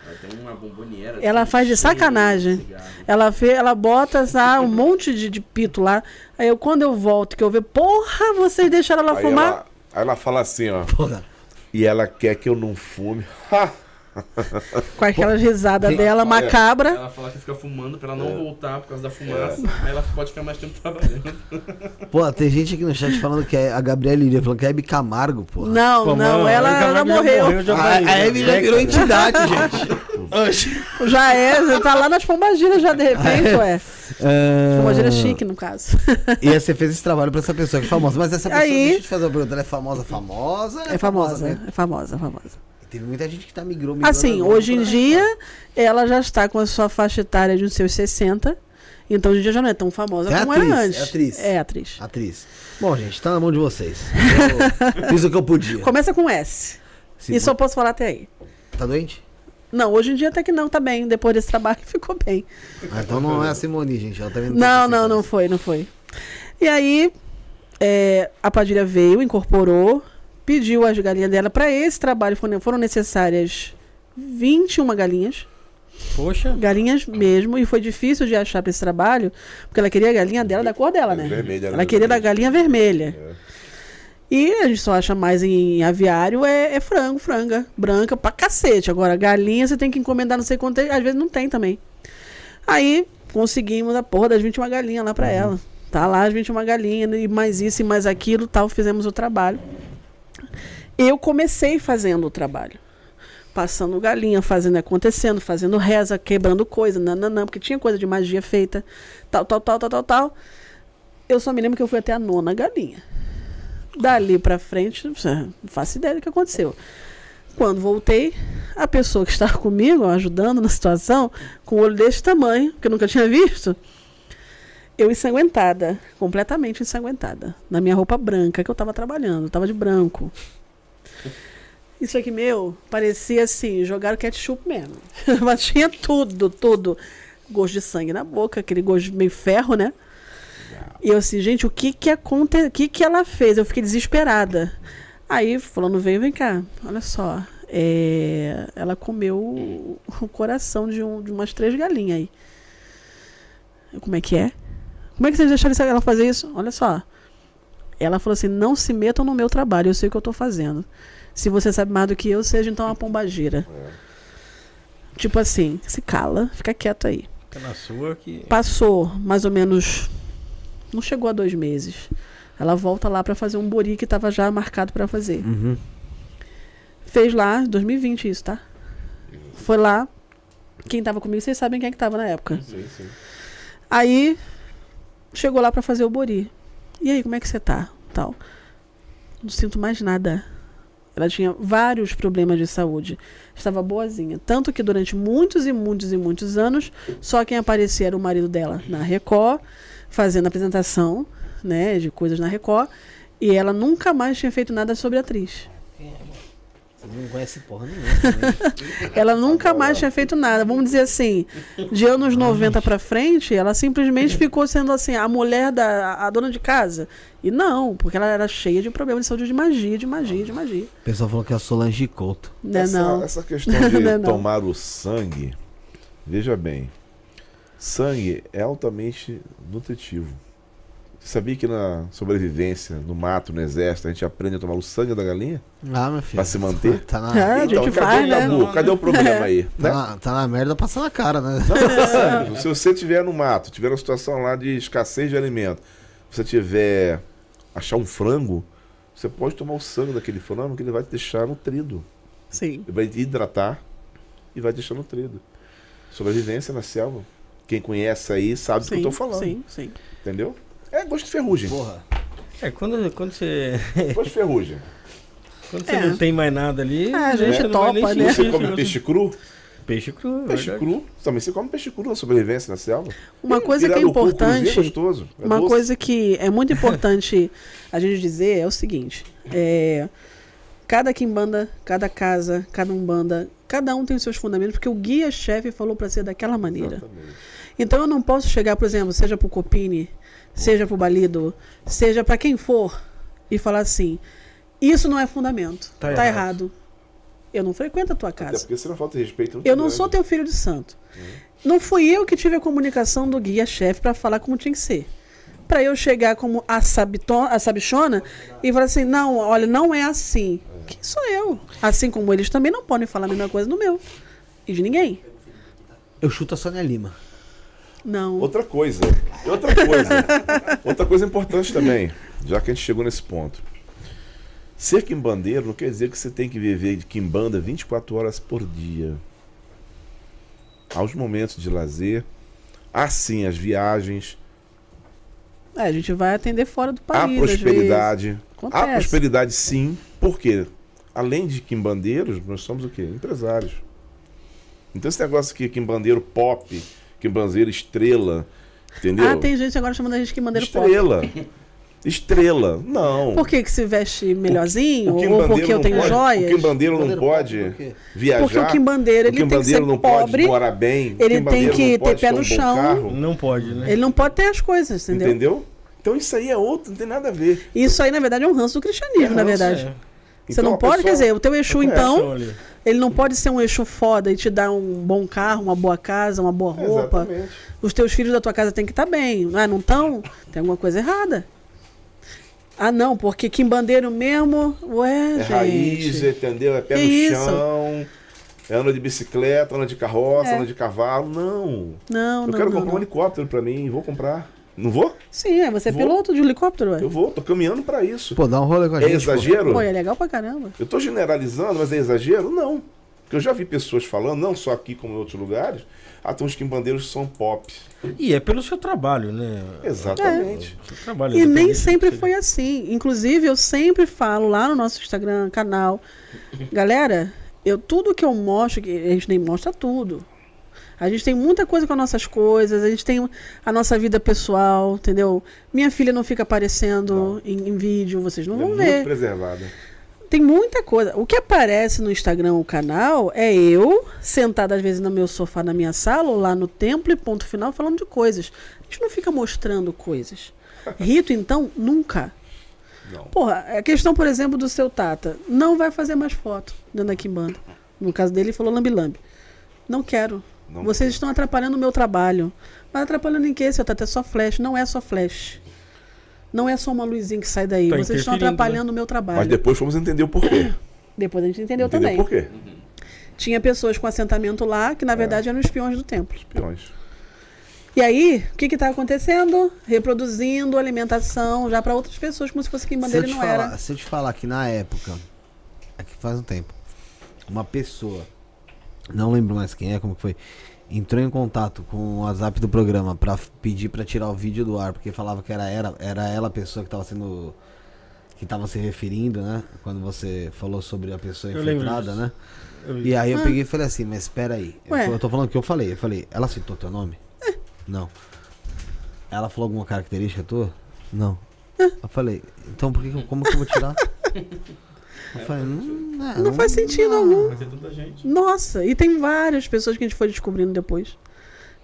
Ela tem uma bomboniera. Ela assim, faz de sacanagem. cigarro. Ela vê, ela bota ah, um monte de, de pito lá. Aí eu, quando eu volto, que eu vejo, porra, vocês deixaram ela Aí fumar? ela, aí ela fala assim, ó. Porra. E ela quer que eu não fume. Ha, Com aquelas risadas Tem- dela macabra. Ela fala que fica fumando pra ela não voltar por causa da fumaça. Aí ela pode ficar mais tempo trabalhando. Pô, tem gente aqui no chat falando que é a Gabriela Iria, falando que é Hebe Camargo, pô. Não, Pô, não, mano, ela, ela já morreu. já A, vai- a Hebe já né, virou cara? entidade, [LAUGHS] gente. Já é, você tá lá nas pombagiras já de repente, ué. É... Pombagira chique, no caso. E aí você fez esse trabalho pra essa pessoa que é famosa. Mas essa pessoa, Aí- deixa eu te fazer uma pergunta, ela é famosa, famosa? Ela É famosa, mesmo? é famosa, famosa. Teve muita gente que tá migrou, migrou Assim, hoje em dia, ela já está com a sua faixa etária de uns seus 60. Então, hoje em dia já não é tão famosa É como atriz, era antes. é atriz. É atriz. Atriz. Bom, gente, tá na mão de vocês. [LAUGHS] Eu fiz o que eu podia. Começa com S. Se- Isso eu posso falar até aí. Tá doente? Não, hoje em dia até que não, tá bem. Depois desse trabalho [LAUGHS] ficou bem. Ah, então não é a Simone, gente. Ela também Não, tem não, 60 não anos. foi, não foi. E aí, é, a Padilha veio, incorporou, pediu as galinhas dela. Para esse trabalho foram, necessárias 21 galinhas. Poxa. Galinhas mesmo. E foi difícil de achar para esse trabalho, porque ela queria a galinha dela da cor dela, É né? vermelha, ela né? queria da galinha vermelha. É. E a gente só acha mais em aviário é, é frango, franga, branca pra cacete. Agora, galinha você tem que encomendar não sei quanto, às vezes não tem também. Aí conseguimos a porra das 21 galinhas lá pra ela. Tá lá as 21 galinhas, e mais isso e mais aquilo, tal, fizemos o trabalho. Eu comecei fazendo o trabalho. Passando galinha, fazendo acontecendo, fazendo reza, quebrando coisa, nananã, porque tinha coisa de magia feita, tal, tal, tal, tal, tal, tal. Eu só me lembro que eu fui até a nona galinha. Dali pra frente, não faço ideia do que aconteceu. Quando voltei, a pessoa que estava comigo, ajudando na situação, com o olho desse tamanho, que eu nunca tinha visto, eu ensanguentada, completamente ensanguentada, na minha roupa branca que eu estava trabalhando, eu tava de branco. Isso aqui, meu, parecia assim, jogaram ketchup mesmo. [LAUGHS] Mas tinha tudo, tudo. Gosto de sangue na boca, aquele gosto meio ferro, né? E eu assim, gente, o que que aconteceu? O que que ela fez? Eu fiquei desesperada. Aí, fulano veio, vem cá, olha só. é, ela comeu o, o coração de, um, de umas três galinhas aí. Como é que é? Como é que vocês deixaram ela fazer isso? Olha só. Ela falou assim: não se metam no meu trabalho, eu sei o que eu tô fazendo. Se você sabe mais do que eu, seja então uma pombagira. Tipo assim, se cala, fica quieto aí. Fica na sua que. Passou mais ou menos. Não chegou a dois meses. Ela volta lá pra fazer um bori que tava já marcado pra fazer. Uhum. Fez lá, 2020 isso, tá? Foi lá. Quem tava comigo, vocês sabem quem é que tava na época. Sim, sim. Aí chegou lá pra fazer o bori. E aí, como é que você tá? Tal. Não sinto mais nada. Ela tinha vários problemas de saúde. Estava boazinha. Tanto que durante muitos e muitos e muitos anos, só quem aparecia era o marido dela na Record, fazendo apresentação, né, de coisas na Record. E ela nunca mais tinha feito nada sobre a atriz. Você não conhece porra nenhuma também. [LAUGHS] Ela nunca mais tinha feito nada. Vamos dizer assim, de anos 90 pra frente, ela simplesmente ficou sendo assim, a mulher da a dona de casa. E não, porque ela era cheia de problemas de saúde de magia, de magia, de magia. O pessoal falou que é a Solange Couto. Não é essa, não. essa questão [LAUGHS] de Não é não. tomar o sangue, veja bem, sangue é altamente nutritivo. Você sabia que na sobrevivência, no mato, no exército, a gente aprende a tomar o sangue da galinha? Ah, meu filho. Pra se manter? [LAUGHS] Tá na, É, a gente cadê o né? Cadê o problema aí? tá, Né? na, tá na merda passando a cara, né? Não, é sério, [LAUGHS] se você estiver no mato, tiver uma situação lá de escassez de alimento, você tiver achar um frango, você pode tomar o sangue daquele frango que ele vai te deixar nutrido. Sim. Ele vai te hidratar e vai te deixar nutrido. Sobrevivência na selva. Quem conhece aí sabe do que eu tô falando. Sim, sim. Entendeu? É gosto de ferrugem. Porra. É, quando, quando você. [LAUGHS] Gosto de ferrugem. Quando você É. não tem mais nada ali. É, a gente não vai nem topa, né? Você come peixe cru? Peixe cru, é Peixe verdade. cru. Também você come peixe cru na sobrevivência na selva. Uma Ih, coisa que é cruzinho importante. gostoso. É Uma doce. coisa que é muito importante a gente dizer é o seguinte: é, cada quimbanda, cada casa, cada umbanda, cada um tem os seus fundamentos, porque o guia-chefe falou para ser daquela maneira. Exatamente. Então eu não posso chegar, por exemplo, seja pro Copini, seja pro Balido, seja para quem for, e falar assim: isso não é fundamento, Tá tá, errado. errado. Eu não frequento a tua Até casa. porque você não falta de respeito. muito Eu não grande. sou teu filho de santo. Não fui eu que tive a comunicação do guia-chefe para falar como tinha que ser. Para eu chegar como a, sabito- a sabichona e falar assim: não, olha, não é assim. Quem sou eu? Assim como eles também não podem falar a mesma coisa no meu. E de ninguém. Eu chuto a Sônia Lima. Não. Outra coisa. Outra coisa. outra coisa importante também, já que a gente chegou nesse ponto. Ser quimbandeiro não quer dizer que você tem que viver de quimbanda 24 horas por dia. Há os momentos de lazer, há sim as viagens, É, a gente vai atender fora do país. vezes. prosperidade. Acontece. prosperidade sim, porque além de quimbandeiros, nós somos o quê? Empresários. Então esse negócio aqui, quimbandeiro pop, quimbandeiro estrela, entendeu? Ah, tem gente agora chamando a gente que mandeiro pop. Estrela. Estrela. Não. Por que, que se veste melhorzinho? O ou quimbandeiro porque eu não tenho pode, joias? O quimbandeiro não pode por viajar. Porque o quimbandeiro, ele o tem que ser não pobre, pode morar bem. o ele tem que ter pé um no bom chão. carro, Não pode, né? Ele não pode ter as coisas, entendeu? entendeu? Então isso aí é outro, não tem nada a ver. Isso aí, na verdade, é um ranço do cristianismo, É na ranço, verdade. É. Você Então, não pode, pessoa- quer dizer, o teu Exu, É, então. Ele não pode ser um Exu foda e te dar um bom carro, uma boa casa, uma boa roupa. Exatamente. Os teus filhos da tua casa têm que estar bem. Ah, não estão? Tem alguma coisa errada. Ah, não, porque quimbandeiro mesmo, ué, É gente. raiz, entendeu? É pé Que no isso? chão. É anda de bicicleta, anda de carroça, É. anda de cavalo. Não. Não, Eu não, quero não, comprar um não. helicóptero pra mim, vou comprar. Não vou? Sim, é, você é Vou. piloto de helicóptero, ué. Eu vou, tô caminhando pra isso. Pô, dá um rolê com a É gente. pô. exagero? Pô, é legal pra caramba. Eu tô generalizando, mas é exagero? Não. Porque eu já vi pessoas falando, não só aqui como em outros lugares, ah, tem uns quimbandeiros são pop. E é pelo seu trabalho, né? Exatamente. Seu trabalho, E nem sempre foi assim. Inclusive, eu sempre falo lá no nosso Instagram, canal. Galera, eu tudo que eu mostro, que a gente nem mostra tudo. A gente tem muita coisa com as nossas coisas, a gente tem a nossa vida pessoal, entendeu? Minha filha não fica aparecendo em, em vídeo, vocês não Ela vão é muito ver. preservada. Tem muita coisa. O que aparece no Instagram, o canal, é eu sentada às vezes no meu sofá na minha sala ou lá no templo e ponto final falando de coisas. A gente não fica mostrando coisas. [LAUGHS] Rito, então, nunca. Não. Porra, a questão, por exemplo, do seu Tata. Não vai fazer mais foto dentro da Kimbanda. No caso dele, ele falou lambi-lambi. Não quero. Não. Vocês estão atrapalhando o meu trabalho. Mas atrapalhando em quê, seu Tata? É só flash. Não é só flash. Não é só uma luzinha que sai daí. Tá Vocês estão interferindo, atrapalhando o meu trabalho. Mas depois fomos entender o porquê. Depois a gente entendeu, Entendeu também. por quê? Tinha pessoas com assentamento lá que, na verdade, eram espiões do templo. Peões. E aí, o que está acontecendo? Reproduzindo alimentação já para outras pessoas, como se fosse quem Se eu, bandeira não falar, era. se eu te falar que na época, aqui faz um tempo, uma pessoa, não lembro mais quem é, como que foi, entrou em contato com o WhatsApp do programa pra f- pedir pra tirar o vídeo do ar, porque falava que era, era, era ela a pessoa que tava sendo. que tava se referindo, né? Quando você falou sobre a pessoa Eu infiltrada, né? Eu. E aí eu Ah. peguei e falei assim, mas espera aí. Eu, eu tô falando o que eu falei. Eu falei, ela citou teu nome? Não. Ela falou alguma característica tua? Não. Eu falei, então por que, que eu- como que eu vou tirar? [LAUGHS] Eu falei, hum, é, Não faz sentido algum. Tanta gente. Nossa, e tem várias pessoas que a gente foi descobrindo depois.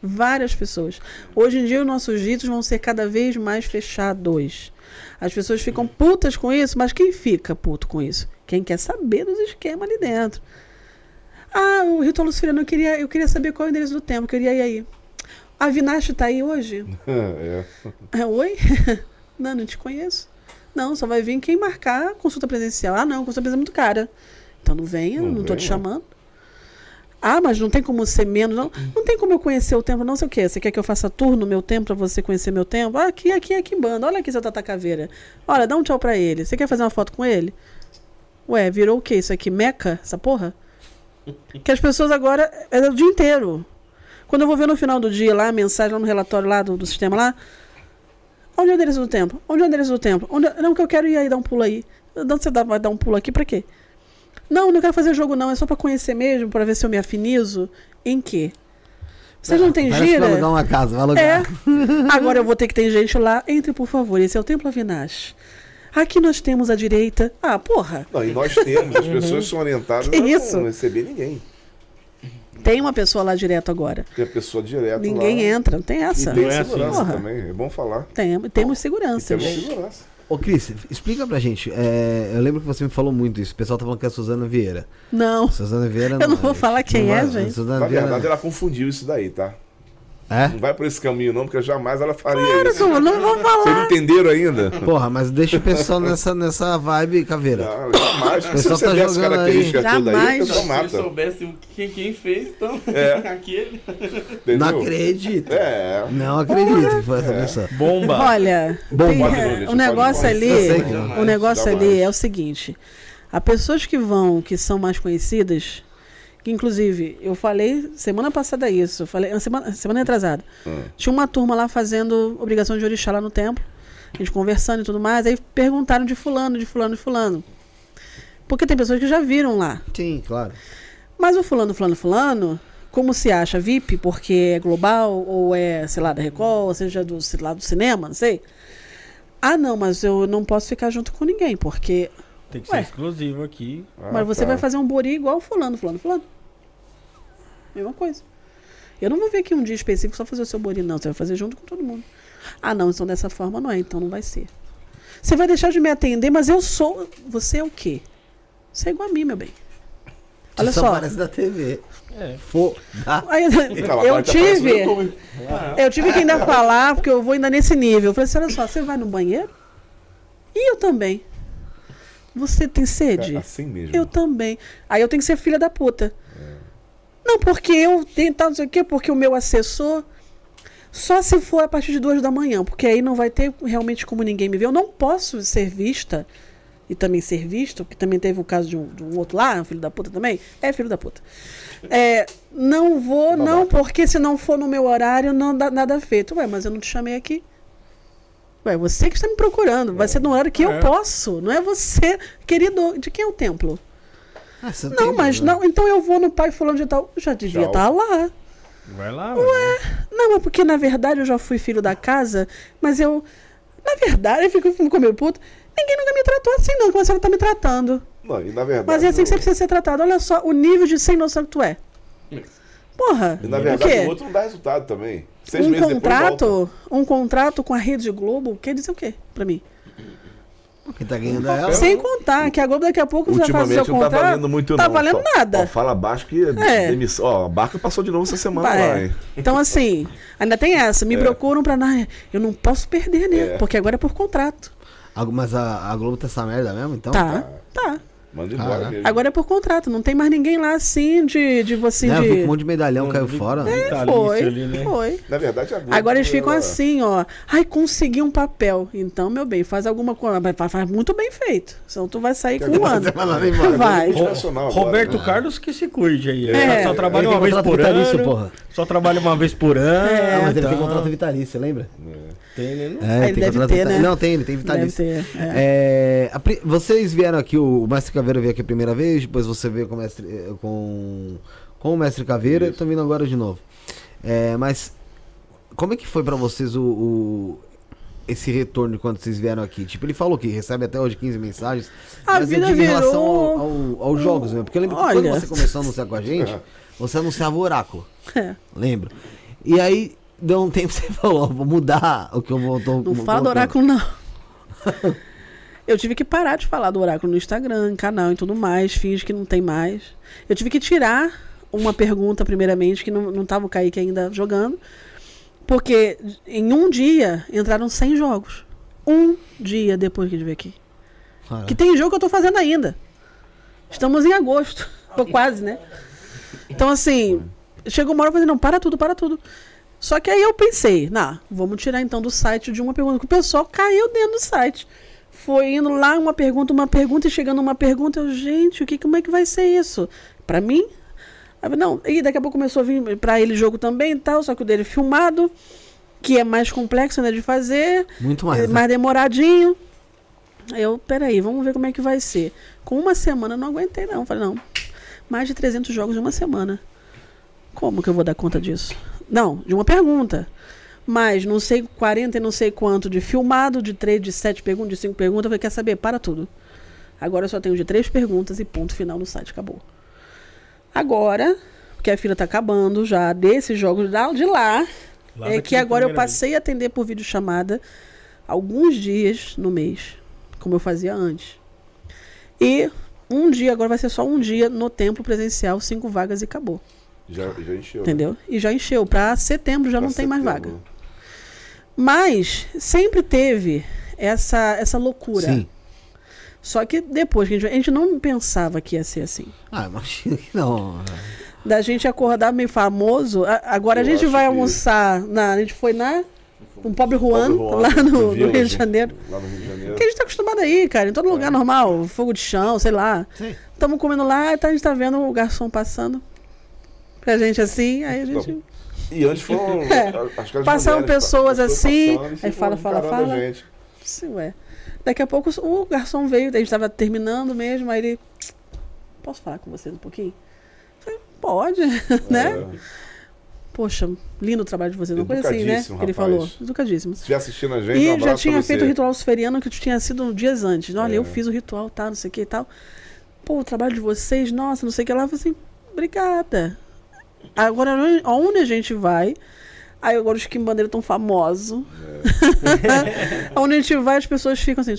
Várias pessoas. Hoje em dia, os nossos ritos vão ser cada vez mais fechados. As pessoas ficam putas com isso, mas quem fica puto com isso? Quem quer saber dos esquemas ali dentro. Ah, o ritual luciferiano, eu queria, eu queria saber qual é o endereço do templo, eu queria ir aí. A Vinache tá aí hoje? [LAUGHS] é. É, oi? [LAUGHS] não, não te conheço. Não, só vai vir quem marcar consulta presencial. Ah, não, consulta presencial é muito cara. Então não venha, Não não, tô te venha. chamando. Ah, mas não tem como ser menos, não. Não tem como eu conhecer o templo, não sei o quê. Você quer que eu faça tour no meu templo pra você conhecer meu templo? Ah, aqui, aqui, aqui, banda. Olha aqui seu Tata Caveira. Olha, dá um tchau pra ele. Você quer fazer uma foto com ele? Ué, virou o quê? Isso aqui? Meca? Essa porra? Que as pessoas agora. É o dia inteiro. Quando eu vou ver no final do dia lá, a mensagem lá no relatório lá do, do sistema lá. Onde é o endereço do templo? Onde é o endereço do templo? Onde... Não, que eu quero ir aí dar um pulo aí. Você dá, vai dar um pulo aqui pra quê? Não, não quero fazer jogo não, é só pra conhecer mesmo, pra ver se eu me afinizo. Em quê? Vocês não têm Parece que vai gira? alugar uma casa, vai É. alugar. [LAUGHS] Agora eu vou ter que ter gente lá. Entre, por favor. Esse é o Templo Avinash. Aqui nós temos à direita. Ah, porra. Não, e nós temos, as pessoas são orientadas a isso? não receber ninguém. Tem uma pessoa lá direto agora. Tem a pessoa direto Ninguém lá. entra, não tem E essa. tem Não é assim. segurança também, é bom falar. Tem, temos E segurança. temos segurança. Ô Cris, explica pra gente. é, eu lembro que você me falou muito isso. O pessoal tá falando que é a Suzana Vieira. Não. Suzana Vieira Eu não vou é. falar quem é, vai- gente. Suzana Na Vieira. verdade, ela confundiu isso daí, tá? É? Não vai por esse caminho, não, porque jamais ela faria Cara, isso. eu não vou Vocês falar. não entenderam ainda? Porra, mas deixa o pessoal nessa, nessa vibe, Caveira. Não, jamais. Se pessoal você tá der essa jogando característica aí. toda aí, Jamais. o pessoal Se mata. eles soubessem quem, quem fez, então. É. [LAUGHS] Aquele. Entendeu? Não acredito. É. Não acredito que foi essa pessoa. Bomba. Olha, Bom, tem- é, o negócio ali, não. o negócio Jamais. ali é o seguinte: há pessoas que vão, que são mais conhecidas, que inclusive eu falei semana passada isso, falei semana, semana atrasada. Hum. Tinha uma turma lá fazendo obrigação de orixá lá no templo, a gente conversando e tudo mais, aí perguntaram de fulano, de fulano, de fulano. Porque tem pessoas que já viram lá. Sim, claro. Mas o fulano, fulano, fulano, como se acha VIP, porque é global, ou é, sei lá, da Record, ou seja, do, sei lá, do cinema, não sei. Ah, não, mas eu não posso ficar junto com ninguém, porque. Tem que Ué. ser exclusivo aqui. Ah, mas você tá. vai fazer um bori igual o fulano, fulano, fulano. Mesma coisa. Eu não vou vir aqui um dia específico só fazer o seu bori, não. Você vai fazer junto com todo mundo. Ah, não, então dessa forma não é, então não vai ser. Você vai deixar de me atender, mas eu sou. Você é o quê? Você é igual a mim, meu bem. Olha só. aparece da TV. É. Foda. Aí, Então, eu tive. Eu tive que ainda falar, porque eu vou ainda nesse nível. Eu falei assim: olha só, você vai no banheiro? E eu também. Você tem É sede? assim mesmo. Eu também. Aí eu tenho que ser filha da puta. Não, porque eu tenho tal, não sei o quê, porque o meu assessor. Só se for a partir de duas da manhã, porque aí não vai ter realmente como ninguém me ver. Eu não posso ser vista e também ser visto, porque também teve o caso de um, de um outro lá, filho da puta também. É filho da puta. É, não vou, não, porque se não for no meu horário, não dá nada feito. Ué, mas eu não te chamei aqui. Ué, você que está me procurando. Vai ser no horário que eu É. posso. Não é você, querido. De quem é o templo? Ah, Não, mas né? não. Então eu vou no pai fulano de tal. Eu já devia Tchau. estar lá. Vai lá, Ué. Não, é porque na verdade eu já fui filho da casa, mas eu. Na verdade, eu fico, fico meio puto. Ninguém nunca me tratou assim, não, como a senhora tá me tratando. Não, e na verdade. Mas é assim que você o- precisa ser tratado. Olha só o nível de sem noção que tu é. Porra. E na o verdade quê? o outro não dá resultado também. Seis um meses depois volta. contrato, um contrato com a Rede Globo quer dizer o quê pra mim? Quem tá ganhando é ela. Sem contar que a Globo daqui a pouco já faz o seu Ultimamente não tá contrato. valendo muito, tá não. valendo Ó, nada. Ó, fala baixo que É. demissão. Ó, a barca passou de novo essa semana lá, é. hein? Então, assim, ainda tem essa. Me É. procuram pra. "Ai, Eu não posso perder, né? É. Porque agora é por contrato. Mas a, a Globo tá essa merda mesmo, então? Tá, tá. Manda embora Ah, mesmo. Agora é por contrato. Não tem mais ninguém lá assim de, de você. Né, que de... um monte de medalhão caiu vi- fora. É, Vitalício foi, ali, né? foi. Na verdade, a Globo, Agora eles ficam ela- assim, ó. Ai, consegui um papel. Então, meu bem, faz alguma coisa. Mas Faz muito bem feito. Senão tu vai sair com um ano. [LAUGHS] Embora. Vai. Agora, Roberto né? Carlos que se cuide aí. É. Só trabalha uma vez por vitalício, ano. porra. Só trabalha uma vez por ano. É. Ah, mas ele então- tem contrato vitalício, lembra? Tem, né? Não? É, ele deve ter, né? Não, tem, ele tem Deve vitalício. ter. é. É, a vocês vieram aqui, o, o Mestre Caveira veio aqui a primeira vez, depois você veio com o Mestre, eh, com, com o Mestre Caveira, tô vindo agora de novo. É, mas como é que foi pra vocês o, o- esse retorno quando vocês vieram aqui? Tipo, ele falou que recebe até hoje 15 mensagens, A mas eu vida digo em relação virou- ao, ao- aos jogos mesmo, porque eu lembro que Olha. quando você começou a anunciar com a gente, [LAUGHS] você anunciava o Oráculo, É. lembro. E aí, deu um tempo, [LAUGHS] você falou, vou mudar o que eu vou... tô- Não vou fala do oráculo, não. [LAUGHS] Eu tive que parar de falar do oráculo no Instagram, canal e tudo mais. Finge que não tem mais. Eu tive que tirar uma pergunta, primeiramente, que não, não tava o Kaique ainda jogando. Porque em um dia entraram 100 jogos. Um dia depois que a gente veio aqui. Cara, Que tem jogo que eu tô fazendo ainda. Estamos em agosto. [LAUGHS] Ou quase, né? Então, assim, chegou uma hora eu falei, não, para tudo, para tudo. Só que aí eu pensei, nah, vamos tirar então do site de uma pergunta. Que o pessoal caiu dentro do site. Foi indo lá uma pergunta, uma pergunta, e chegando uma pergunta, eu, gente, o que, como é que vai ser isso? Pra mim? Não, e daqui a pouco começou a vir pra ele jogo também e tal, só que o dele é filmado, que é mais complexo né, de fazer. Muito mais, É né? mais demoradinho. Aí eu, peraí, vamos ver como é que vai ser. Com uma semana eu não aguentei, não. Falei, não, mais de 300 jogos em uma semana. Como que eu vou dar conta disso? Não, de uma pergunta. Mas não sei 40 e não sei quanto de filmado, de 3, de 7 perguntas, de 5 perguntas. Eu falei, quer saber? Para tudo. Agora eu só tenho de 3 perguntas e ponto final no site. Acabou. Agora, porque a fila tá acabando já desses jogos de lá, Lá é que agora eu passei a atender por videochamada alguns dias no mês, como eu fazia antes. E um dia, agora vai ser só um dia no templo presencial, cinco vagas e acabou. Já, já encheu. né? Entendeu? E já encheu. Pra setembro já Pra não tem mais setembro. vaga. Mas sempre teve essa, essa loucura. Sim. Só que depois, que a gente, a gente não pensava que ia ser assim. Ah, imagina que não. Da gente acordar meio famoso. agora Eu a gente vai que- almoçar. Na, a gente foi na. Um pobre Juan, Pobre Juan, lá no, no Rio de Janeiro. Lá no Rio de Janeiro. Que a gente tá acostumado aí, cara, em todo lugar normal, fogo de chão, sei lá. Sim. Estamos comendo lá, então a gente tá vendo o garçom passando pra gente assim, aí a gente. E antes foram. É. Passaram mulheres, pessoas as assim, passando aí fala, fala, fala. gente. Sim, ué. Daqui a pouco o garçom veio, a gente tava terminando mesmo, aí ele. Posso falar com vocês um pouquinho? Falei, Pode, [LAUGHS] né? É. Poxa, lindo o trabalho de vocês, uma coisa assim, né? Que ele rapaz. falou. Educadíssimo. Se estiver assistindo a gente, um E abraço já tinha feito o ritual luciferiano que tinha sido dias antes. Olha, É. eu fiz o ritual, tá, não sei o que e tal. Pô, o trabalho de vocês, nossa, não sei o que lá. Eu falei assim, obrigada. Agora, aonde a gente vai? Aí agora os quimbandeiros tão famosos. É. [LAUGHS] aonde a gente vai, as pessoas ficam assim.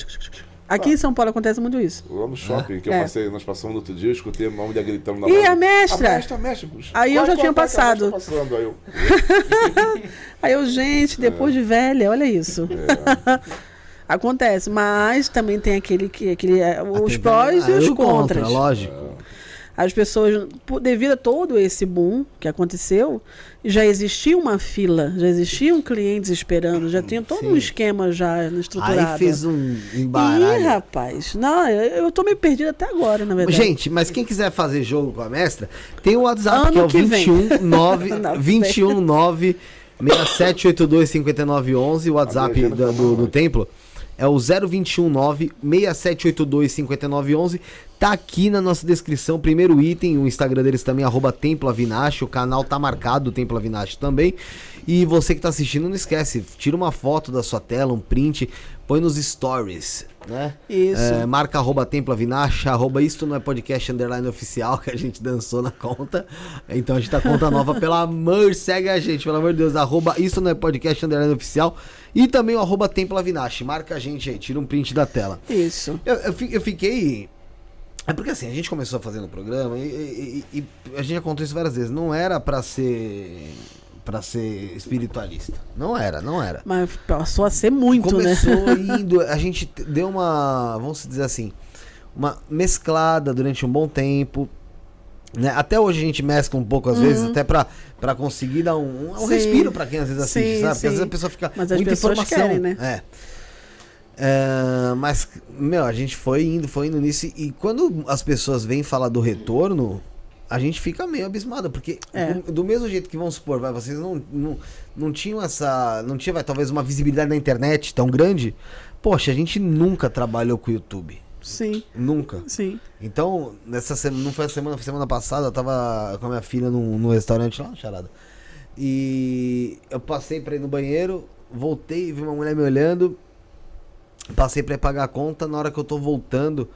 Aqui em São Paulo acontece muito isso. Lá no shopping, que eu É. passei, nós passamos no outro dia, eu escutei uma mulher gritando na E a mestra? A mestra, a mestra. Aí eu já tinha passado. tá passando. Aí eu, [LAUGHS] Aí eu, gente, depois de velha, olha isso. é, [LAUGHS] Acontece, mas também tem aquele que aquele, é, os prós e ah, os o contra, contras. Lógico. As pessoas, por- devido a todo esse boom que aconteceu, já existia uma fila, já existiam clientes esperando, já tinha todo Sim. um esquema já estruturado. Aí fez um Ih, embaralho. rapaz, não, eu, eu tô meio perdida até agora, na verdade. Gente, mas quem quiser fazer jogo com a mestra, tem o WhatsApp Ano que é o que vem. 21 9 [LAUGHS] Não, 21 9 6782 5911, o WhatsApp Agenda do, do, do também. templo. É o 021 9 6782 5911. Tá aqui na nossa descrição, primeiro item, o Instagram deles também, arroba Templo Avinash, o canal tá marcado, Templo Avinash também. E você que tá assistindo, não esquece, tira uma foto da sua tela, um print, põe nos stories, né? Isso. É, marca arroba Templo Avinash, arroba isto não é podcast underline oficial, [LAUGHS] que a gente dançou na conta. Então a gente tá conta nova, [LAUGHS] pelo amor, segue a gente, pelo amor de Deus, arroba isto não é podcast underline oficial. E também o arroba Templo Avinash, marca a gente aí, tira um print da tela. Isso. Eu, eu, eu fiquei. É porque assim, a gente começou fazendo o programa e, e- e- e a gente já contou isso várias vezes. Não era pra ser. Para ser espiritualista. Não era, não era. Mas passou a ser muito, né? Começou [LAUGHS] indo. A gente deu uma. Vamos dizer assim. Uma mesclada durante um bom tempo. Né? Até hoje a gente mescla um pouco, às vezes, até pra, pra conseguir dar um, um Sim. respiro pra quem às vezes assiste, Sim, sabe? Porque às vezes sim. a pessoa fica. Mas as muita informação. querem, né? É. É, mas, meu, a gente foi indo, foi indo nisso. E quando as pessoas vêm falar do retorno, a gente fica meio abismado. Porque É. do, do mesmo jeito que vamos supor, vai, vocês não, não, não tinham essa. Não tinha, vai, talvez, uma visibilidade na internet tão grande. Poxa, a gente nunca trabalhou com o YouTube. Sim, Nunca. sim. Então, nessa semana, não foi a semana, foi semana passada, eu tava com a minha filha num, num restaurante lá, charada. E eu passei pra ir no banheiro, voltei, vi uma mulher me olhando, passei pra ir pagar a conta, na hora que eu tô voltando,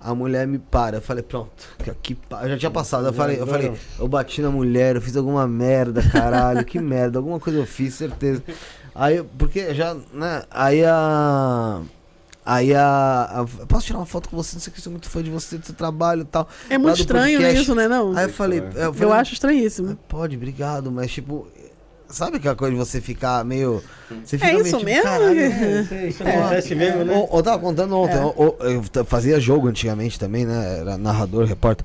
a mulher me para. Eu falei, pronto, que aqui pa- eu já tinha passado. Eu falei, eu falei, eu bati na mulher, eu fiz alguma merda, caralho, que merda, alguma coisa eu fiz, certeza. Aí, eu- porque já, né, aí a. Aí a, a- Posso tirar uma foto com você? Não sei o que, eu sou muito fã de você, do seu trabalho e tal. É muito estranho podcast. isso, né? Não? Aí eu falei, eu, falei, Eu acho estranhíssimo. "Ah, Pode, obrigado, mas tipo. Sabe aquela coisa de você ficar meio. Você fica É meio, isso tipo, mesmo? "Caralho, [LAUGHS] Isso, isso acontece mesmo, né? Ô, Eu tava contando ontem, ô, eu t- fazia jogo antigamente também, né? Era narrador, repórter.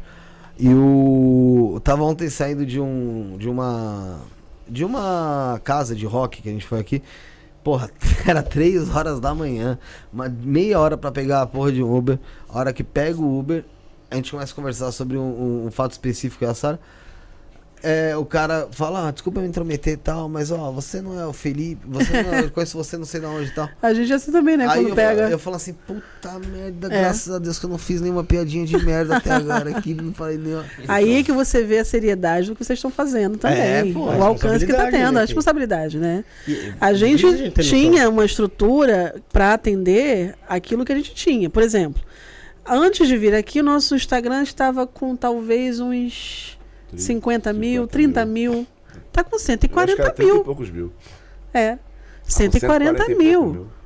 E o. eu Tava ontem saindo de um. de uma. De uma casa de rock que a gente foi aqui. Porra, [LAUGHS] era três horas da manhã. Uma meia hora pra pegar a porra de um Uber. A hora que pega o Uber, a gente começa a conversar sobre um, um- um fato específico da Sara. É, o cara fala, ah, desculpa me intrometer e tal, mas ó, você não é o Felipe, você não é, eu conheço você não sei de onde e tal. A gente é assim também, né? Aí Quando eu, pega. falo, eu falo assim, puta merda, É. graças a Deus que eu não fiz nenhuma piadinha de merda até agora aqui, não falei nenhuma. Aí é que você vê a seriedade do que vocês estão fazendo também. É, pô, o a alcance que tá tendo, né, a responsabilidade, né? E- A gente a gente tinha uma estrutura para atender aquilo que a gente tinha. Por exemplo, antes de vir aqui, o nosso Instagram estava com talvez uns 50 mil, 30 mil. Tá com Eu acho que 140 30 e mil. poucos mil. É. Ah, 140 e mil. poucos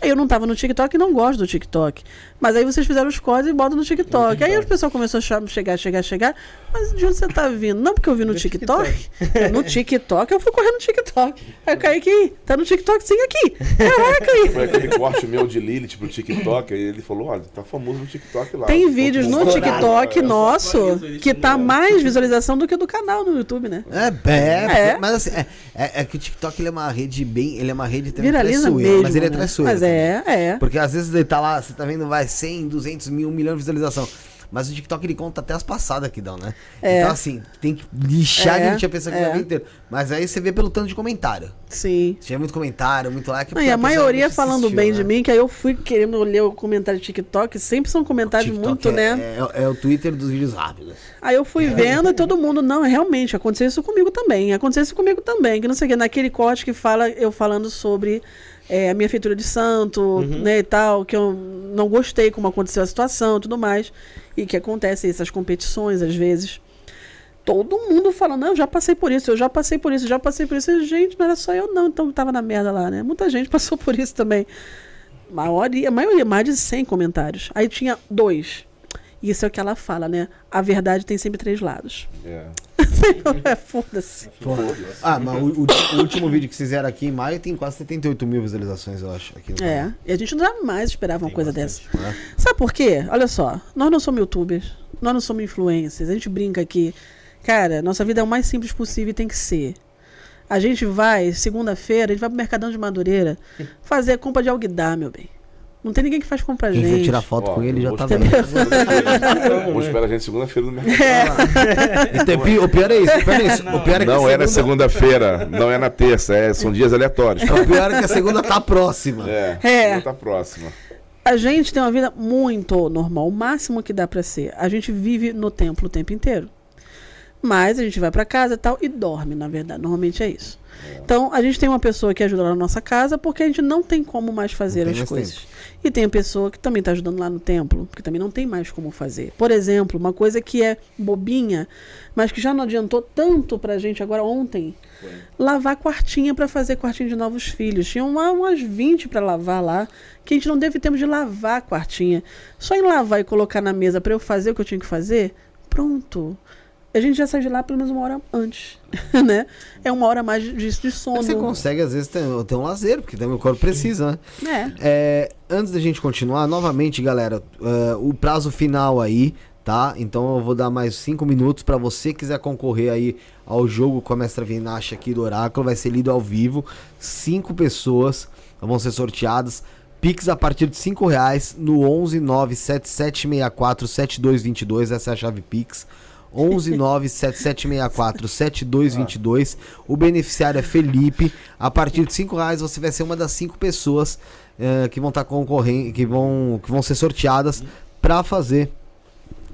Aí eu não tava no TikTok e não gosto do TikTok. Mas aí vocês fizeram os códigos e botam no TikTok. Aí o pessoal começou a chegar, chegar, chegar. Mas de onde você tá vindo? Não, porque eu vi no TikTok. No TikTok, eu fui correndo no TikTok. Aí eu caí aqui. Tá no TikTok sim aqui. Caraca aí. Foi aquele corte meu de Lilith pro TikTok, aí ele falou, olha, tá famoso no TikTok lá. Tem vídeos no TikTok só nosso que tá mais visualização do que do canal no YouTube, né? É, é, É. mas assim, é, é, é que o TikTok ele é uma rede bem. Ele é uma rede também Viraliza mesmo. Mas ele é né? traiçoeiro. Mas também. é, é. Porque às vezes ele tá lá, você tá vendo, vai 100, 200 mil, 1 milhão de visualização. Mas o TikTok ele conta até as passadas que dão, né? É. Então assim, tem que lixar É, de gente a pessoa que é. vai inteiro. Mas aí você vê pelo tanto de comentário. Sim. Tiver muito comentário, muito like. é Não, e a pessoa maioria falando assistiu, bem né? de mim, que aí eu fui querendo ler o comentário de TikTok, sempre são comentários muito, é, né? É, é o Twitter dos vídeos rápidos. Aí eu fui vendo e todo mundo, não, realmente, aconteceu isso comigo também, aconteceu isso comigo também, que não sei o que, naquele corte que fala, eu falando sobre é, a minha feitura de santo, né, e tal, que eu não gostei como aconteceu a situação e tudo mais, e que acontece essas competições às vezes. Todo mundo falando, não, eu já passei por isso, eu já passei por isso, eu já passei por isso. E, gente, não era só eu não, então tava na merda lá, né? Muita gente [LAUGHS] passou por isso também. Maioria, a maioria, mais de 100 comentários. Aí tinha dois. Isso é o que ela fala, né? A verdade tem sempre três lados. É. [LAUGHS] é, foda-se. Ah, mas o, o- o último vídeo que fizeram aqui em maio tem quase 78 mil visualizações, eu acho. Aqui no É, canal. e a gente jamais esperava uma coisa dessa. né? Sabe por quê? Olha só, nós não somos youtubers, nós não somos influencers, a gente brinca aqui. Cara, nossa vida é o mais simples possível e tem que ser. A gente vai, segunda-feira, a gente vai pro Mercadão de Madureira fazer a compra de alguidar, meu bem. Não tem ninguém que faz compra pra Quem tirar foto Ó, com ele já tá esperar vendo. a gente segunda-feira. Vou esperar a gente segunda-feira no mercado. E tem pi- o pior é isso, o pior é isso. O pior é que Não é na segunda- segunda-feira, não é na terça, é, são dias aleatórios. O pior é que a segunda tá próxima. É, É. segunda tá próxima. A gente tem uma vida muito normal, o máximo que dá pra ser. A gente vive no templo o tempo inteiro. Mas a gente vai pra casa e tal e dorme, na verdade. Normalmente é isso. Então, a gente tem uma pessoa que ajuda lá na nossa casa porque a gente não tem como mais fazer Não as coisas. E tem a pessoa que também está ajudando lá no templo, que também não tem mais como fazer. Por exemplo, uma coisa que é bobinha, mas que já não adiantou tanto pra gente agora ontem. Lavar quartinha para fazer quartinho de novos filhos. Tinha uma, umas 20 para lavar lá, que a gente não teve tempo de lavar a quartinha. Só em lavar e colocar na mesa para eu fazer o que eu tinha que fazer, pronto. A gente já sai de lá pelo menos uma hora antes, [LAUGHS] né? É uma hora mais de, de sono. Você consegue, às vezes, ter, ter um lazer, porque também o corpo precisa, né? É. É, antes da gente continuar, novamente, galera, é, o prazo final aí, tá? Então eu vou dar mais cinco minutos pra você que quiser concorrer aí ao jogo com a Mestra Vinache aqui do Oráculo, vai ser lido ao vivo. Cinco pessoas vão ser sorteadas. Pix a partir de cinco reais no 11 97764 7222, essa é a chave Pix. 11 97764 7222. O beneficiário é Felipe. A partir de 5 reais você vai ser uma das cinco pessoas eh, que vão estar concorrendo, que vão, que vão ser sorteadas para fazer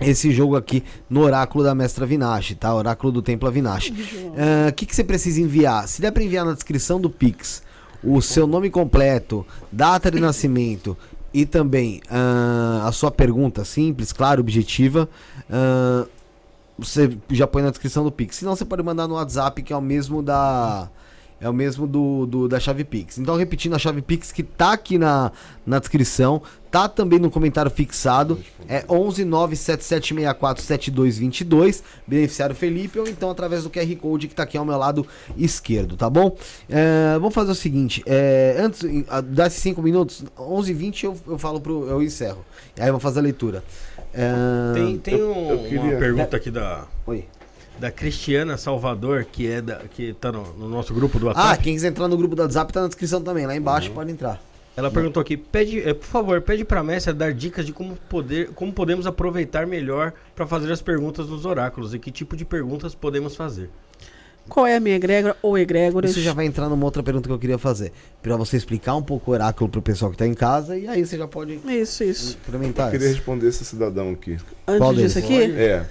esse jogo aqui no Oráculo da Mestra Vinache, tá? Oráculo do Templo Vinache. O que, que você precisa enviar? Se der para enviar na descrição do Pix o seu nome completo, data de nascimento e também ah, a sua pergunta simples, claro, objetiva. ah, você já põe na descrição do Pix. Senão você pode mandar no WhatsApp, que é o mesmo da. É o mesmo do, do- da chave Pix. Então, repetindo a chave Pix que tá aqui na, na descrição, tá também no comentário fixado. É 11 97764 7222, beneficiário Felipe, ou então através do QR Code que tá aqui ao meu lado esquerdo, tá bom? É, vamos fazer o seguinte: é, antes esses 5 minutos, 11 h 20 eu, eu falo pro. Eu encerro. Aí eu vou fazer a leitura. É, Tem, tem um- eu queria- uma pergunta aqui da, Oi. da Cristiana Salvador, que é da, que tá no, no nosso grupo do Ah, WhatsApp. quem quiser entrar no grupo do WhatsApp tá na descrição também. Lá embaixo pode entrar. Ela perguntou aqui, pede, eh, por favor, pede pra Messia dar dicas de como, poder, como podemos aproveitar melhor para fazer as perguntas nos oráculos e que tipo de perguntas podemos fazer. Qual é a minha egrégora ou egrégoras? Isso já vai entrar numa outra pergunta que eu queria fazer. Pra você explicar um pouco o oráculo pro pessoal que tá em casa e aí você já pode Isso, isso. incrementar Eu queria isso. responder esse cidadão aqui. Antes Qual disso aqui, É.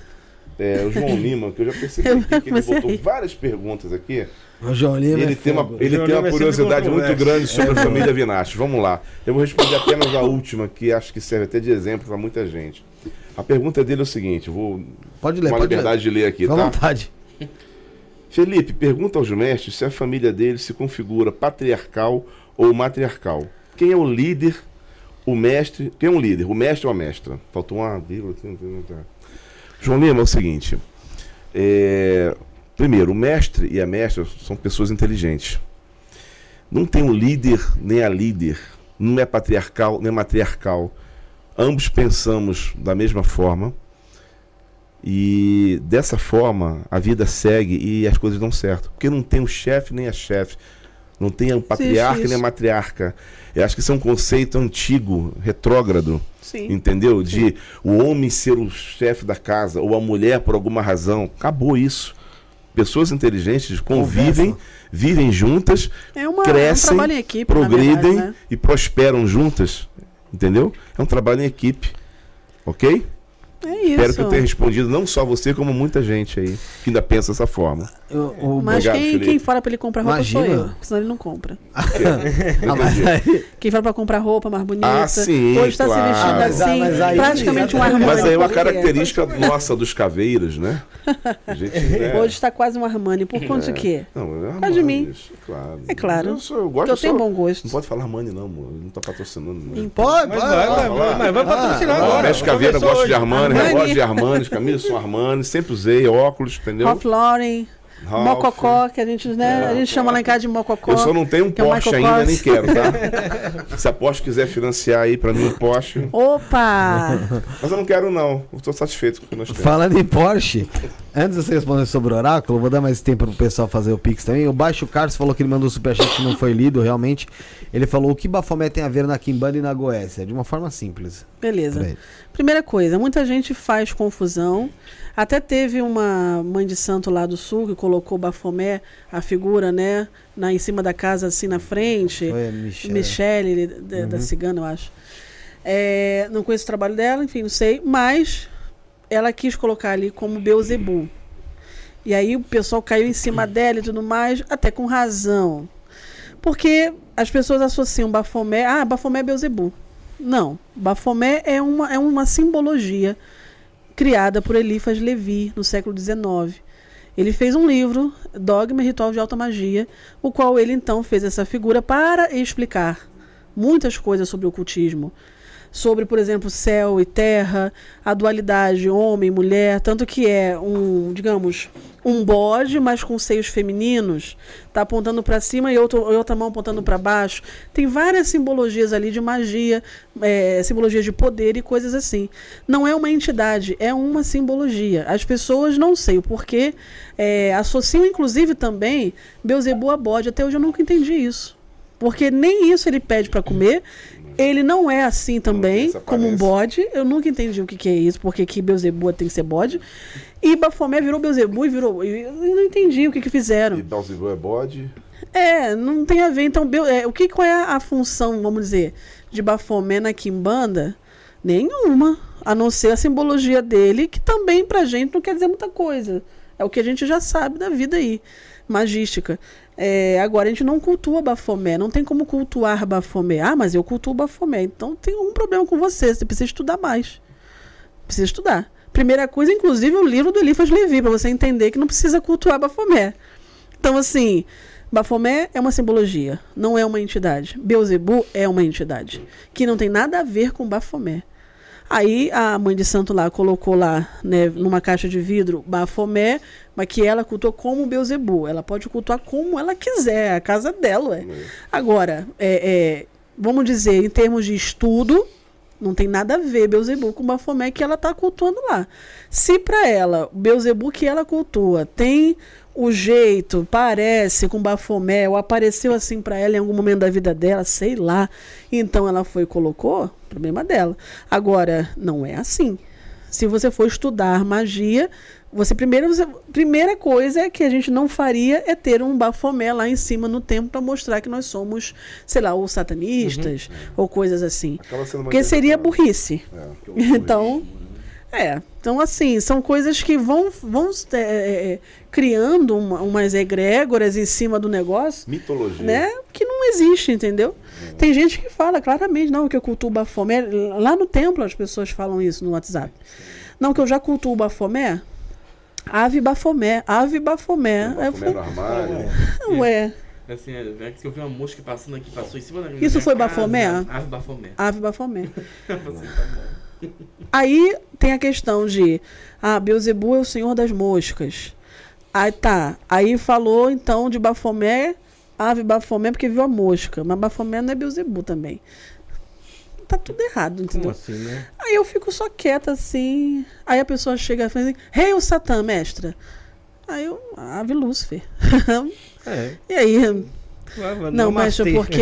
É, o João [LAUGHS] Lima, que eu já percebi aqui, que ele botou várias perguntas aqui. O João Lima Ele é tem uma, ele tem uma é curiosidade muito grande sobre a família Vinache. Vamos lá. Eu vou responder apenas a última, que acho que serve até de exemplo para muita gente. A pergunta dele é o seguinte, vou Pode ler, uma pode liberdade de ler aqui, Fica à tá? vontade. Felipe, pergunta aos mestres se a família dele se configura patriarcal ou matriarcal. quem é o líder, o mestre. Quem é um líder? O mestre ou a mestra? Faltou uma vírgula. João Lima, é o seguinte. é, primeiro, o mestre e a mestra são pessoas inteligentes. Não tem um líder nem a líder. Não é patriarcal nem matriarcal. Ambos pensamos da mesma forma. E dessa forma a vida segue e as coisas dão certo. Porque não tem o chefe nem a chefe. Não tem o patriarca nem a matriarca. Eu acho que isso é um conceito antigo, retrógrado. Sim. Entendeu? De o homem ser o chefe da casa ou a mulher por alguma razão. Acabou isso. Pessoas inteligentes convivem, vivem juntas, É uma, crescem, é um equipe, progridem verdade, né? e prosperam juntas. Entendeu? É um trabalho em equipe. Ok? É isso. Espero que eu tenha respondido não só você, como muita gente aí que ainda pensa dessa forma. Eu- o- Mas Obrigado, quem, quem fala pra ele comprar roupa sou Imagina. eu, senão ele não compra. [LAUGHS] Ah, mas Quem fala pra comprar roupa mais bonita, Ah, sim, hoje tá claro. se vestindo Mas- assim, mas aí- praticamente um armário. Mas aí é uma característica [LAUGHS] nossa dos caveiros, né? Gente, né? [LAUGHS] Hoje está quase um Armani. Por conta de quê? Não, é causa de mim. Armani, Claro. É claro. Eu, sou, eu gosto eu tenho sou- bom gosto. Não pode falar Armani, não, amor. Não tá patrocinando. Né? Pode, Mas pode, vai, pode. vai, vai, mas vai patrocinar Ah, agora. Mestre Caveira, gosto de. Armani, Armani. relógio de Armani, camisas são Armani, sempre usei óculos, entendeu? Ralph Lauren, Ralph. Mococó, que a gente, né, a gente chama lá em casa de Mococó. Eu só não tenho um é Porsche Michael ainda, nem quero, tá? [LAUGHS] Se a Porsche quiser financiar aí pra mim um Porsche. Opa! Mas eu não quero, não. Eu tô satisfeito com o que nós temos. Falando em Porsche, antes de você responder sobre o oráculo, vou dar mais tempo pro pessoal fazer o Pix também. O Baixo Carlos falou que ele mandou o superchat que não foi lido, realmente. Ele falou o que Bafomé tem a ver na Kimbanda e na Goécia, de uma forma simples. Beleza. Primeira coisa, muita gente faz confusão. Até teve uma mãe de santo lá do sul que colocou Bafomé, a figura, né, na, em cima da casa, assim, na frente. Foi a Michelle. Michele, da, da Cigana, eu acho. É, não conheço o trabalho dela, enfim, não sei. Mas ela quis colocar ali como Beuzebu. E aí o pessoal caiu em cima dela e tudo mais, até com razão. Porque as pessoas associam Bafomé. Ah, Bafomé é Beuzebu. Não. Bafomé é uma, é uma simbologia criada por Elifas Levi no século XIX. Ele fez um livro, Dogma e Ritual de Alta Magia, o qual ele então fez essa figura para explicar muitas coisas sobre o ocultismo. Sobre, por exemplo, céu e terra, a dualidade homem mulher, tanto que é um, digamos, um bode, mas com seios femininos, tá apontando para cima e outro, outra mão apontando para baixo. Tem várias simbologias ali de magia, é, simbologias de poder e coisas assim. Não é uma entidade, é uma simbologia. As pessoas não sei o porquê é, associam, inclusive, também Beuzebu a bode. Até hoje eu nunca entendi isso. Porque nem isso ele pede para comer. Ele não é assim também, como um bode. Eu nunca entendi o que, que é isso, porque que Beuzebu tem que ser bode. E Bafomé virou Beuzebu e virou. Eu não entendi o que, que fizeram. E Belzebu é bode. É, não tem a ver. Então, Beu- é, o que, qual é a função, vamos dizer, de Bafomé na Kimbanda? Nenhuma. A não ser a simbologia dele, que também pra gente não quer dizer muita coisa. É o que a gente já sabe da vida aí, magística. É, agora, a gente não cultua Bafomé. Não tem como cultuar Bafomé. Ah, mas eu cultuo Bafomé. Então tem um problema com você. Você precisa estudar mais. Precisa estudar. Primeira coisa, inclusive, o livro do Elifas Levi, para você entender que não precisa cultuar Bafomé. Então, assim, Bafomé é uma simbologia, não é uma entidade. Beuzebu é uma entidade, que não tem nada a ver com Bafomé. Aí a mãe de santo lá colocou lá, né, numa caixa de vidro, Bafomé, mas que ela cultuou como Beuzebu. Ela pode cultuar como ela quiser, é a casa dela, ué. Agora, é, é, vamos dizer, em termos de estudo, não tem nada a ver Beuzebu com Bafomé que ela está cultuando lá. Se para ela, Beuzebu que ela cultua tem o jeito, parece com Bafomé, ou apareceu assim para ela em algum momento da vida dela, sei lá, então ela foi e colocou, problema dela. Agora, não é assim. Se você for estudar magia, você primeiro, você- primeira coisa que a gente não faria é ter um bafomé lá em cima no templo para mostrar que nós somos, sei lá, ou satanistas ou coisas assim. Acaba sendo uma Porque seria burrice. É. [LAUGHS] Então, é. Então, assim, são coisas que vão, vão é, é, criando uma, umas egrégoras em cima do negócio, Mitologia. né? Que não existe, entendeu? Tem gente que fala claramente, não, que eu cultuo o Bafomé. Lá no templo as pessoas falam isso no WhatsApp. Não, que eu já cultuo o Bafomé. Ave Bafomé, Ave Bafomé. Bafomé no falei, armário. Não é. Assim, é, é que eu vi uma mosca passando aqui, passou em cima da minha Isso foi casa. Bafomé? Ave Bafomé. Ave Bafomé. [LAUGHS] Aí tem a questão de, ah, Beuzebu é o senhor das moscas. Aí tá, aí falou então de Bafomé, ave Bafomé porque viu a mosca, mas Bafomé não é Beuzebu também. Tá tudo errado, entendeu? assim, né? Aí eu fico só quieta assim, aí a pessoa chega e fala assim, rei o Satã, mestra. Aí eu, ave Lúcifer. É. [LAUGHS] e aí, Não, não, mestra, porque,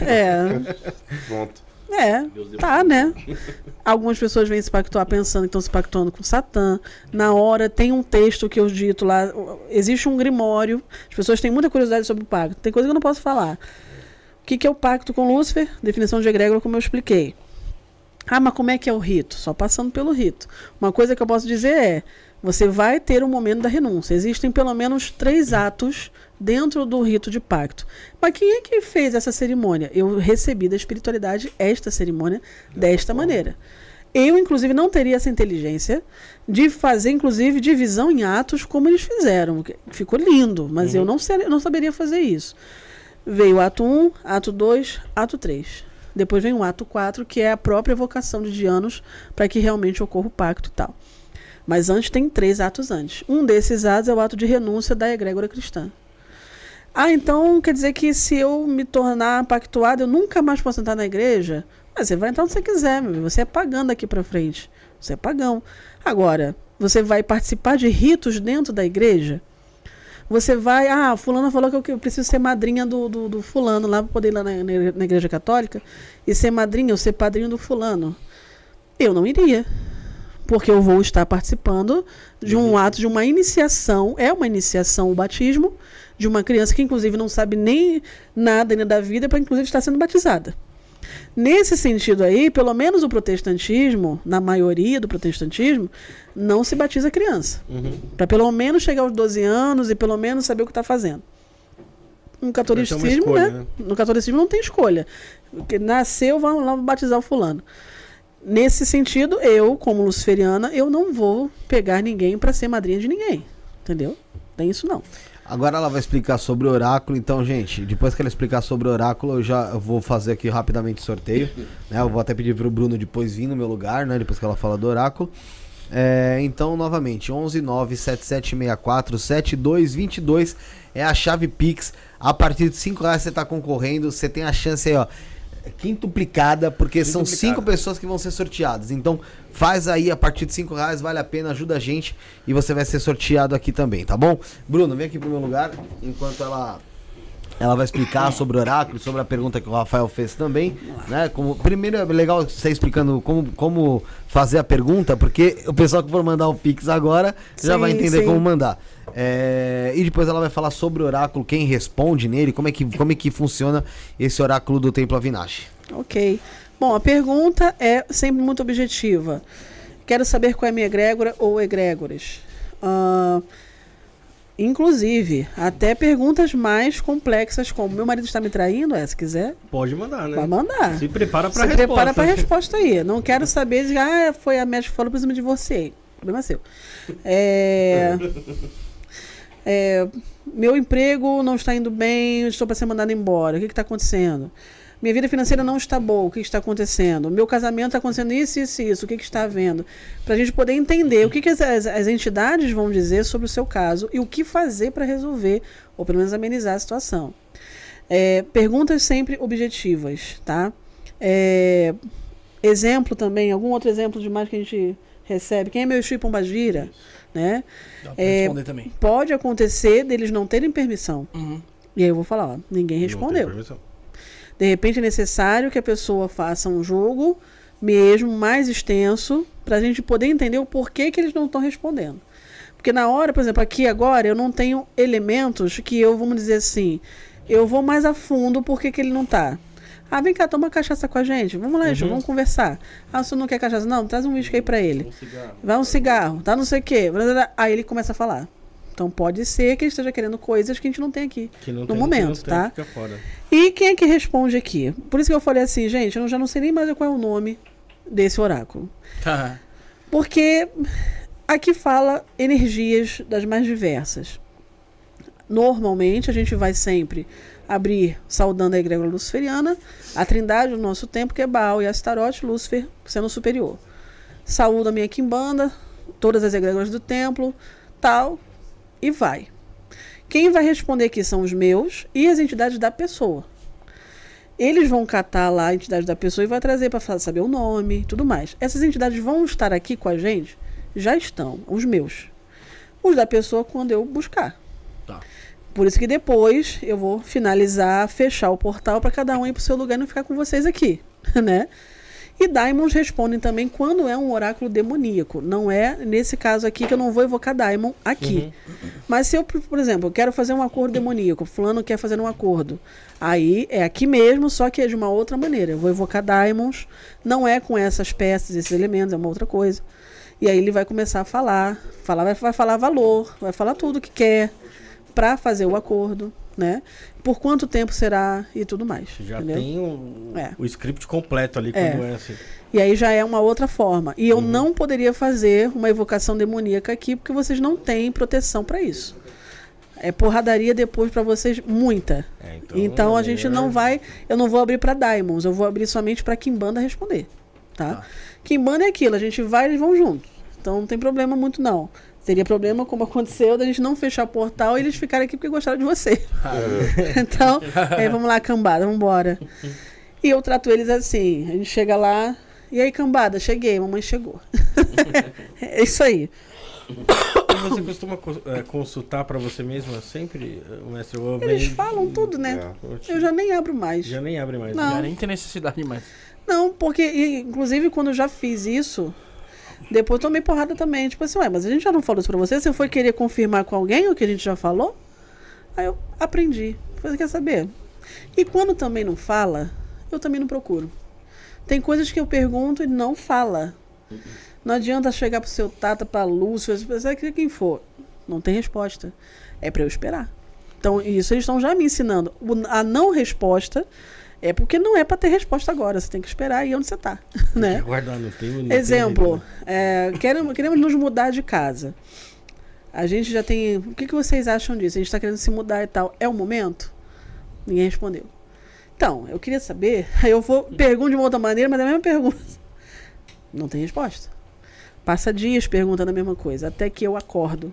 é, [LAUGHS] Pronto. É, Tá, né? [LAUGHS] Algumas pessoas vêm se pactuar pensando que estão se pactuando com Satã. Na hora, tem um texto que eu dito lá. Existe um grimório. As pessoas têm muita curiosidade sobre o pacto. Tem coisa que eu não posso falar. O que, que é o pacto com Lúcifer? Definição de egrégora, como eu expliquei. Ah, mas como é que é o rito? Só passando pelo rito. Uma coisa que eu posso dizer é: você vai ter um momento da renúncia. Existem pelo menos três atos dentro do rito de pacto. Mas quem é que fez essa cerimônia? Eu recebi da espiritualidade esta cerimônia desta maneira. Eu, inclusive, não teria essa inteligência de fazer, inclusive, divisão em atos como eles fizeram. Ficou lindo, mas eu não, ser- não saberia fazer isso. Veio o ato 1, ato 2, ato 3. Depois vem o ato 4, que é a própria vocação de Dianos para que realmente ocorra o pacto e tal. Mas antes tem três atos antes. Um desses atos é o ato de renúncia da egrégora cristã. Ah, então quer dizer que se eu me tornar pactuado, eu nunca mais posso entrar na igreja? Mas você vai entrar onde você quiser, meu. Você é pagando daqui para frente. Você é pagão. Agora, você vai participar de ritos dentro da igreja? Você vai, ah, fulano falou que eu- que eu preciso ser madrinha do, do, do fulano lá para poder ir lá na, na- na igreja católica e ser madrinha, ou ser padrinho do fulano. Eu não iria. Porque eu vou estar participando de um ato, de uma iniciação. É uma iniciação o batismo de uma criança que, inclusive, não sabe nem nada ainda da vida, para inclusive estar sendo batizada. Nesse sentido aí, pelo menos o protestantismo, na maioria do protestantismo, não se batiza criança. Para pelo menos chegar aos 12 anos e pelo menos saber o que está fazendo. No catolicismo, escolha, né? né? No catolicismo não tem escolha. Porque nasceu, vamos lá batizar o fulano. Nesse sentido, eu, como luciferiana, eu não vou pegar ninguém para ser madrinha de ninguém. Entendeu? Tem isso não. Agora ela vai explicar sobre o oráculo, então, gente, depois que ela explicar sobre o oráculo, eu já vou fazer aqui rapidamente o sorteio, né? Eu vou até pedir pro Bruno depois vir no meu lugar, né? Depois que ela fala do oráculo. É, então, novamente, 11 9 7764 7222 é a chave Pix. A partir de 5 reais você tá concorrendo, você tem a chance aí, ó, quintuplicada, porque são cinco pessoas que vão ser sorteadas. Então, faz aí a partir de 5 reais, vale a pena, ajuda a gente e você vai ser sorteado aqui também, tá bom? Bruno, vem aqui pro meu lugar, enquanto ela ela vai explicar sobre o oráculo, sobre a pergunta que o Rafael fez também, né? Como, primeiro é legal você explicando como, como fazer a pergunta, porque o pessoal que for mandar o Pix agora já Sim, vai entender sim. como mandar. É, e depois ela vai falar sobre o oráculo, quem responde nele, como é que, como é que funciona esse oráculo do Templo Avinashi. Ok. Bom, a pergunta é sempre muito objetiva. Quero saber qual é a minha egrégora ou egrégoras. Ah, inclusive, até perguntas mais complexas, como meu marido está me traindo, é, se quiser, Pode mandar, né? vai mandar. Se prepara Se resposta. prepara para a resposta aí. Não quero saber de, ah, foi a médica que falou, por isso eu me divorciei. Problema seu. É, [LAUGHS] é, meu emprego não está indo bem, estou para ser mandado embora. O que está acontecendo? Minha vida financeira não está boa. O que está acontecendo? Meu casamento está acontecendo isso, isso, isso. O que, que está havendo? Para a gente poder entender o que, que as, as- entidades vão dizer sobre o seu caso e o que fazer para resolver, ou pelo menos amenizar a situação. É, perguntas sempre objetivas, tá? É, exemplo também, algum outro exemplo de mais que a gente recebe. Quem é meu Exu Pombagira? Né? É. Pode acontecer deles não terem permissão. Uhum. E aí eu vou falar, ó, ninguém Não tem respondeu. De repente é necessário que a pessoa faça um jogo mesmo mais extenso para a gente poder entender o porquê que eles não estão respondendo. Porque na hora, por exemplo, aqui agora eu não tenho elementos que eu, vamos dizer assim, eu vou mais a fundo porque que ele não tá. Ah, vem cá, toma cachaça com a gente. Vamos lá, Exu, vamos conversar. Ah, você não quer cachaça? Não, traz um uísque aí pra ele. Um cigarro. Vai um cigarro, tá não sei o quê. Aí ele começa a falar. Então pode ser que ele esteja querendo coisas que a gente não tem aqui. No tem, momento, que não tem, tá? Fica fora. E quem é que responde aqui? Por isso que eu falei assim, gente, eu já não sei nem mais qual é o nome desse oráculo. Tá. Porque aqui fala energias das mais diversas. Normalmente a gente vai sempre abrir saudando a egrégora luciferiana, a trindade do nosso tempo, que é Baal e Astarote, Lúcifer sendo superior. Saúdo a minha quimbanda, todas as egrégoras do templo, tal, e vai. Quem vai responder aqui são os meus e as entidades da pessoa. Eles vão catar lá a entidade da pessoa e vai trazer para saber o nome e tudo mais. Essas entidades vão estar aqui com a gente? Já estão, os meus. Os da pessoa quando eu buscar. Tá. Por isso que depois eu vou finalizar, fechar o portal para cada um ir para o seu lugar e não ficar com vocês aqui, [LAUGHS] né? E Daimons respondem também quando é um oráculo demoníaco. Não é nesse caso aqui que eu não vou evocar Daimon aqui. Mas se eu, por exemplo, eu quero fazer um acordo demoníaco, fulano quer fazer um acordo. Aí é aqui mesmo, só que é de uma outra maneira. Eu vou evocar Daimons, não é com essas peças, esses elementos, é uma outra coisa. E aí ele vai começar a falar, falar vai, vai falar valor, vai falar tudo que quer para fazer o acordo, né? Por quanto tempo será e tudo mais. Já entendeu? tem o, É. o script completo ali, É. como é assim. E aí já é uma outra forma. E eu não poderia fazer uma evocação demoníaca aqui porque vocês não têm proteção para isso. É porradaria depois para vocês muita. É, Então, é a gente melhor- não vai, eu não vou abrir para Diamonds, eu vou abrir somente para Kimbanda responder, tá? Kimbanda é aquilo, a gente vai e eles vão junto. Então não tem problema muito não. Teria problema como aconteceu da gente não fechar portal e eles ficarem aqui porque gostaram de você. [LAUGHS] então, aí vamos lá, cambada, vamos embora. E eu trato eles assim, a gente chega lá, e aí, cambada, cheguei, mamãe chegou. [LAUGHS] é isso aí. E você costuma é, consultar pra você mesma sempre, eh, mestre? Ou Eles vem- falam tudo, né? É. Eu já nem abro mais. Já nem abre mais. Não. Já nem tem necessidade mais. Não, porque, inclusive, quando eu já fiz isso, depois tomei porrada também. Tipo assim, ué, mas a gente já não falou isso pra você? Você foi querer confirmar com alguém o que a gente já falou? Aí eu aprendi. Você quer saber? E quando também não fala, eu também não procuro. Tem coisas que eu pergunto e não fala. Não adianta chegar pro seu Tata, pra Lúcia, seja quem for. Não tem resposta. É pra eu esperar. Então, isso eles estão já me ensinando. A não resposta é porque não é pra ter resposta agora. Você tem que esperar aí onde você tá. [LAUGHS] né? Guardar no tempo. não tem Exemplo, né? é, queremos, queremos nos mudar de casa. A gente já tem. O que, que vocês acham disso? A gente está querendo se mudar e tal. É o momento? Ninguém respondeu. Então, eu queria saber. Aí [LAUGHS] eu vou pergunto de uma outra maneira, mas é a mesma pergunta. [LAUGHS] Não tem resposta. Passa dias perguntando a mesma coisa, até que eu acordo.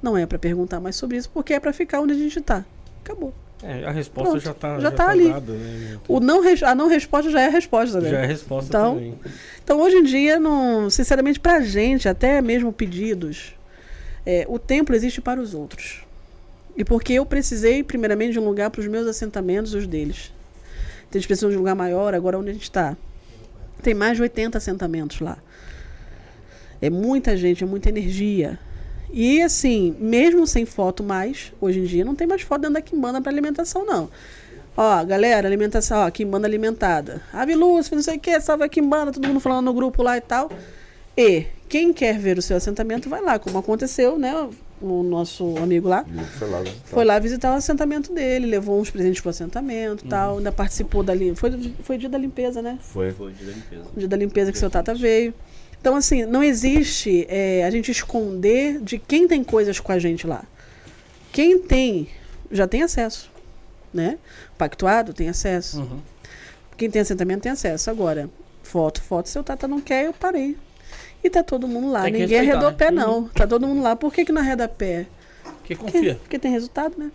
Não é para perguntar mais sobre isso, porque é para ficar onde a gente está. Acabou. É, a resposta Pronto, já tá, já tá ali. dada, né? O não, a não resposta já é a resposta, né? Já é a resposta Então, também. Então, hoje em dia, não, sinceramente, pra gente, até mesmo pedidos, é, o templo existe para os outros. E porque eu precisei, primeiramente, de um lugar para os meus assentamentos e os deles. Então, eles precisam de um lugar maior, agora onde a gente está. Tem mais de 80 assentamentos lá. É muita gente, é muita energia. E assim, mesmo sem foto mais, hoje em dia não tem mais foto dentro da Quimbanda para alimentação, não. Ó, galera, alimentação, ó, Quimbanda alimentada. Ave Lúcia, não sei o que, salve a Quimbanda, todo mundo falando no grupo lá e tal. E quem quer ver o seu assentamento, vai lá, como aconteceu, né? O nosso amigo lá Foi lá, né? foi lá visitar o assentamento dele, levou uns presentes pro assentamento e tal, ainda participou da lim- foi foi dia da limpeza, né? Foi. Foi de limpeza. O dia da limpeza que seu Tata veio. Então, assim, não existe é, a gente esconder de quem tem coisas com a gente lá. Quem tem, já tem acesso, né? Pactuado tem acesso. Uhum. Quem tem assentamento tem acesso. Agora, foto, foto, seu Tata não quer, eu parei. E tá todo mundo lá. Ninguém respeitar, arredou né? pé, não. Tá todo mundo lá. Por que, que não arreda pé? Que Porque, confia. porque tem resultado, né?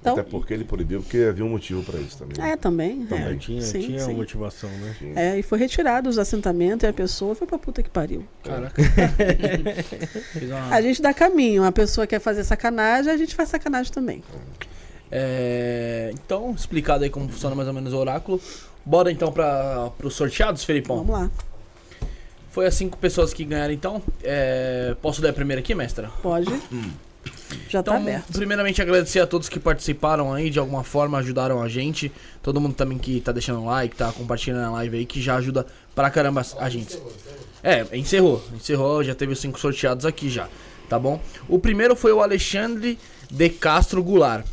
Então, Até porque ele proibiu, porque havia um motivo pra isso também. é, também. É, é. tinha Sim, tinha sim. motivação, né? É, e foi retirado os assentamentos e a pessoa foi pra puta que pariu. Caraca. [LAUGHS] A gente dá caminho. A pessoa quer fazer sacanagem, a gente faz sacanagem também. É, então, explicado aí como funciona mais ou menos o oráculo. Bora então para os sorteados, Felipão? Vamos lá. Foi as cinco pessoas que ganharam então. É, posso ler a primeira aqui, mestra? Pode. Já tá Então, aberto. primeiramente agradecer a todos que participaram aí, de alguma forma ajudaram a gente. Todo mundo também que tá deixando like, tá compartilhando a live aí, que já ajuda pra caramba a gente. É, encerrou. Encerrou, já teve os cinco sorteados aqui já, tá bom? O primeiro foi o Alexandre de Castro Goulart.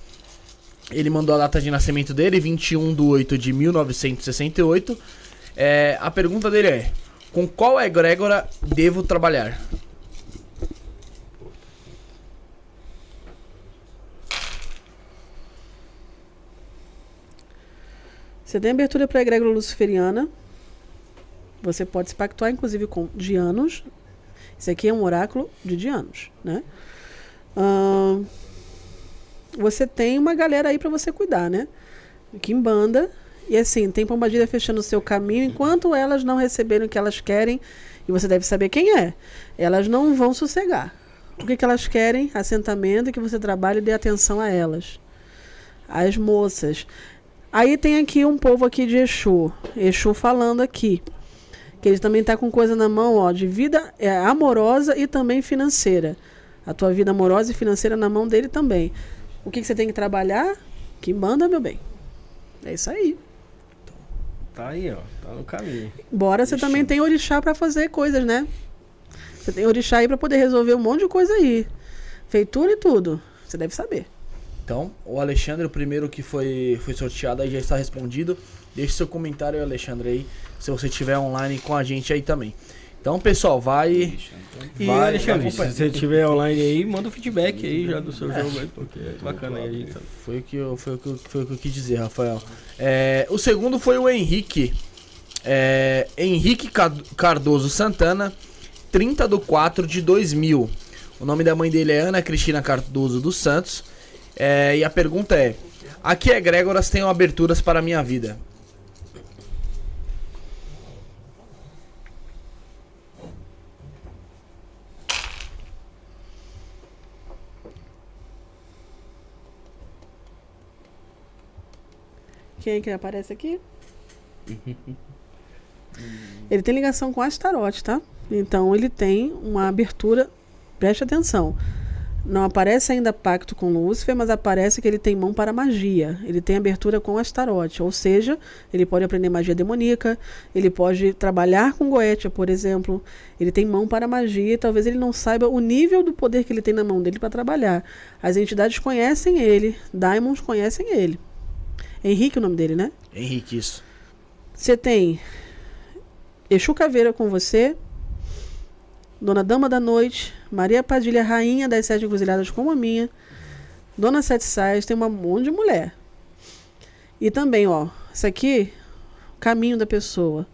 Ele mandou a data de nascimento dele, 21 de 8 de 1968. É, a pergunta dele é: Com qual egrégora devo trabalhar? Você tem abertura para a egrégora luciferiana. Você pode se pactuar, inclusive, com Dianos. Esse aqui é um oráculo de Dianos, né? Ahn, você tem uma galera aí para você cuidar, né? Kimbanda. E assim, tem pombagira fechando o seu caminho enquanto elas não receberem o que elas querem. E você deve saber quem é. Elas não vão sossegar. O que, que elas querem? Assentamento e que você trabalhe e dê atenção a elas. As moças. Aí tem aqui um povo aqui de Exu. Exu falando aqui. Que ele também tá com coisa na mão, ó, de vida é, amorosa e também financeira. A tua vida amorosa e financeira na mão dele também. O que, que você tem que trabalhar? Que manda, meu bem. É isso aí. Tá aí, ó. Tá no caminho. Embora você também tem orixá pra fazer coisas, né? Você tem orixá aí pra poder resolver um monte de coisa aí. Feitura e tudo. Você deve saber. Então, o Alexandre, o primeiro que foi, foi sorteado aí já está respondido. Deixe seu comentário, Alexandre, aí, se você estiver online com a gente aí também. Então, pessoal, vai. E vai Alexandre, se você estiver online aí, manda o feedback aí já do seu jogo aí, porque é bacana aí sabe. Foi o que eu, foi o que eu, foi o que eu quis dizer, Rafael. É, o segundo foi o Henrique. É, Henrique Cardoso Santana, 30 de 4 de 2000. O nome da mãe dele é Ana Cristina Cardoso dos Santos. É, e a pergunta é: A que egrégoras tenham aberturas para a minha vida? Quem é que aparece aqui? ele tem ligação com Astarote, tá? Então ele tem uma abertura. Preste atenção. Não aparece ainda pacto com Lúcifer, mas aparece que ele tem mão para magia. Ele tem abertura com Astarote, ou seja, ele pode aprender magia demoníaca, ele pode trabalhar com Goetia, por exemplo. Ele tem mão para magia e talvez ele não saiba o nível do poder que ele tem na mão dele para trabalhar. As entidades conhecem ele, Daimons conhecem ele. Henrique é o nome dele, né? Henrique, isso. Você tem Exu Caveira com você, Dona Dama da Noite, Maria Padilha, Rainha das Sete Encruzilhadas como a minha, Dona Sete Sais, tem um monte de mulher. E também, ó, isso aqui, caminho da pessoa.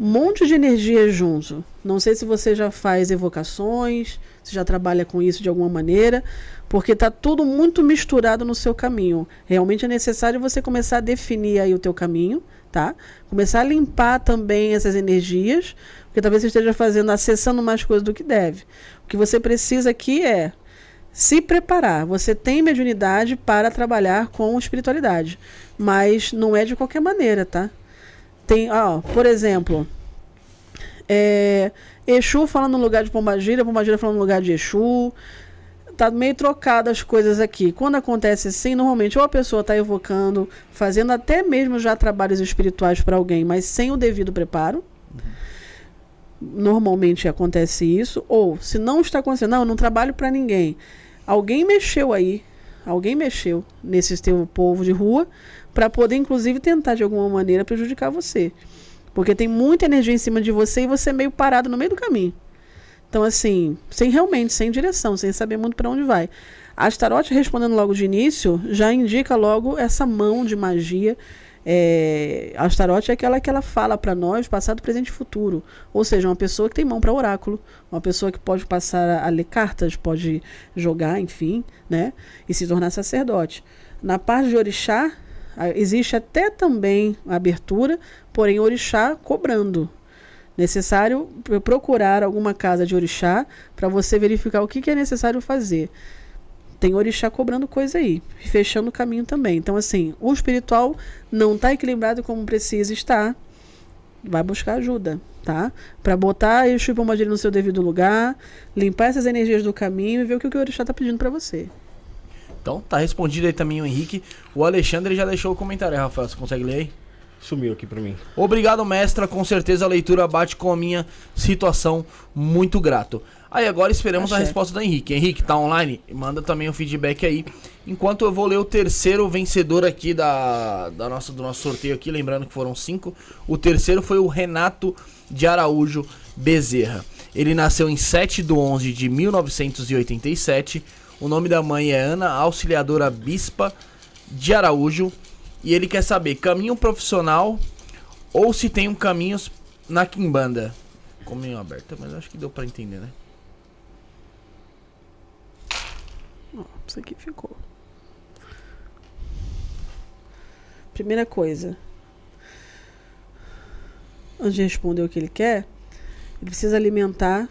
Um monte de energia junto. Não sei se você já faz evocações, se já trabalha com isso de alguma maneira, porque tá tudo muito misturado no seu caminho. Realmente é necessário você começar a definir aí o teu caminho, tá? Começar a limpar também essas energias, porque talvez você esteja fazendo, acessando mais coisas do que deve. O que você precisa aqui é se preparar. Você tem mediunidade para trabalhar com espiritualidade, mas não é de qualquer maneira, tá? Tem, ó, por exemplo, é, Exu falando no lugar de Pombagira, Pombagira falando no lugar de Exu. Tá meio trocado as coisas aqui. Quando acontece assim, normalmente ou a pessoa está evocando, fazendo até mesmo já trabalhos espirituais para alguém, mas sem o devido preparo. Normalmente acontece isso. Ou se não está acontecendo, não, eu não trabalho para ninguém. Alguém mexeu aí, alguém mexeu nesse teu povo de rua para poder, inclusive, tentar de alguma maneira prejudicar você. Porque tem muita energia em cima de você e você é meio parado no meio do caminho. Então, assim, sem realmente, sem direção, sem saber muito para onde vai. A Astarote, respondendo logo de início, já indica logo essa mão de magia. É, a Astarote é aquela que ela fala para nós, passado, presente e futuro. Ou seja, uma pessoa que tem mão para oráculo, uma pessoa que pode passar a, a ler cartas, pode jogar, enfim, né? E se tornar sacerdote. Na parte de orixá, existe até também a abertura, porém orixá cobrando. Necessário pro- procurar alguma casa de orixá para você verificar o que, que é necessário fazer. Tem orixá cobrando coisa aí, fechando o caminho também. Então, assim, o espiritual não está equilibrado como precisa estar. Vai buscar ajuda, tá? Para botar Exu e Pombagira no seu devido lugar, limpar essas energias do caminho e ver o que o orixá está pedindo para você. Então, tá respondido aí também o Henrique. O Alexandre já deixou o comentário, Rafael. Você consegue ler aí? Sumiu aqui pra mim. Obrigado, mestra. Com certeza a leitura bate com a minha situação. Muito grato. Aí agora esperamos a Axé. resposta do Henrique. Henrique, tá online? Manda também o feedback aí. Enquanto eu vou ler o terceiro vencedor aqui da, da nossa, do nosso sorteio aqui, lembrando que foram cinco. O terceiro foi o Renato de Araújo Bezerra. Ele nasceu em 7 de 11 de 1987. O nome da mãe é Ana Auxiliadora Bispa de Araújo. E ele quer saber caminho profissional ou se tem um caminho na Kimbanda. Meio aberta, mas acho que deu pra entender, né? Isso aqui ficou. Primeira coisa. Antes de responder o que ele quer, ele precisa alimentar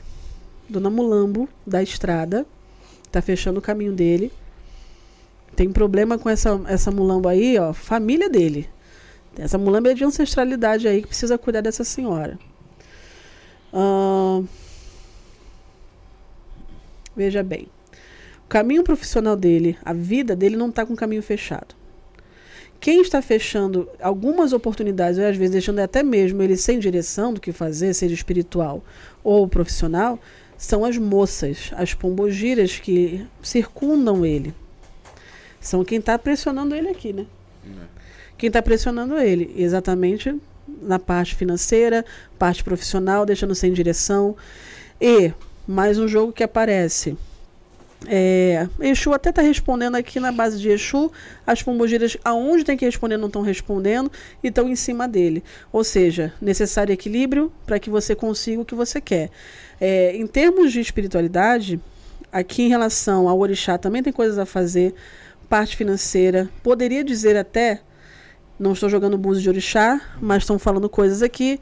Dona Mulambo da estrada. Tá fechando o caminho dele. Tem problema com essa, essa mulambo aí, ó. Família dele. Essa mulambo é de ancestralidade aí que precisa cuidar dessa senhora. Ahn, veja bem. O caminho profissional dele, a vida dele não está com o caminho fechado. Quem está fechando algumas oportunidades, ou às vezes deixando até mesmo ele sem direção do que fazer, seja espiritual ou profissional, são as moças, as pombogiras que circundam ele. São quem está pressionando ele aqui, né? Quem está pressionando ele, exatamente na parte financeira, parte profissional, deixando sem direção. E mais um jogo que aparece. É, Exu até está respondendo aqui na base de Exu, as pombogiras aonde tem que responder não estão respondendo e estão em cima dele. Ou seja, necessário equilíbrio para que você consiga o que você quer. É, em termos de espiritualidade, aqui em relação ao orixá também tem coisas a fazer, parte financeira, poderia dizer até, não estou jogando buzo de orixá, mas estão falando coisas aqui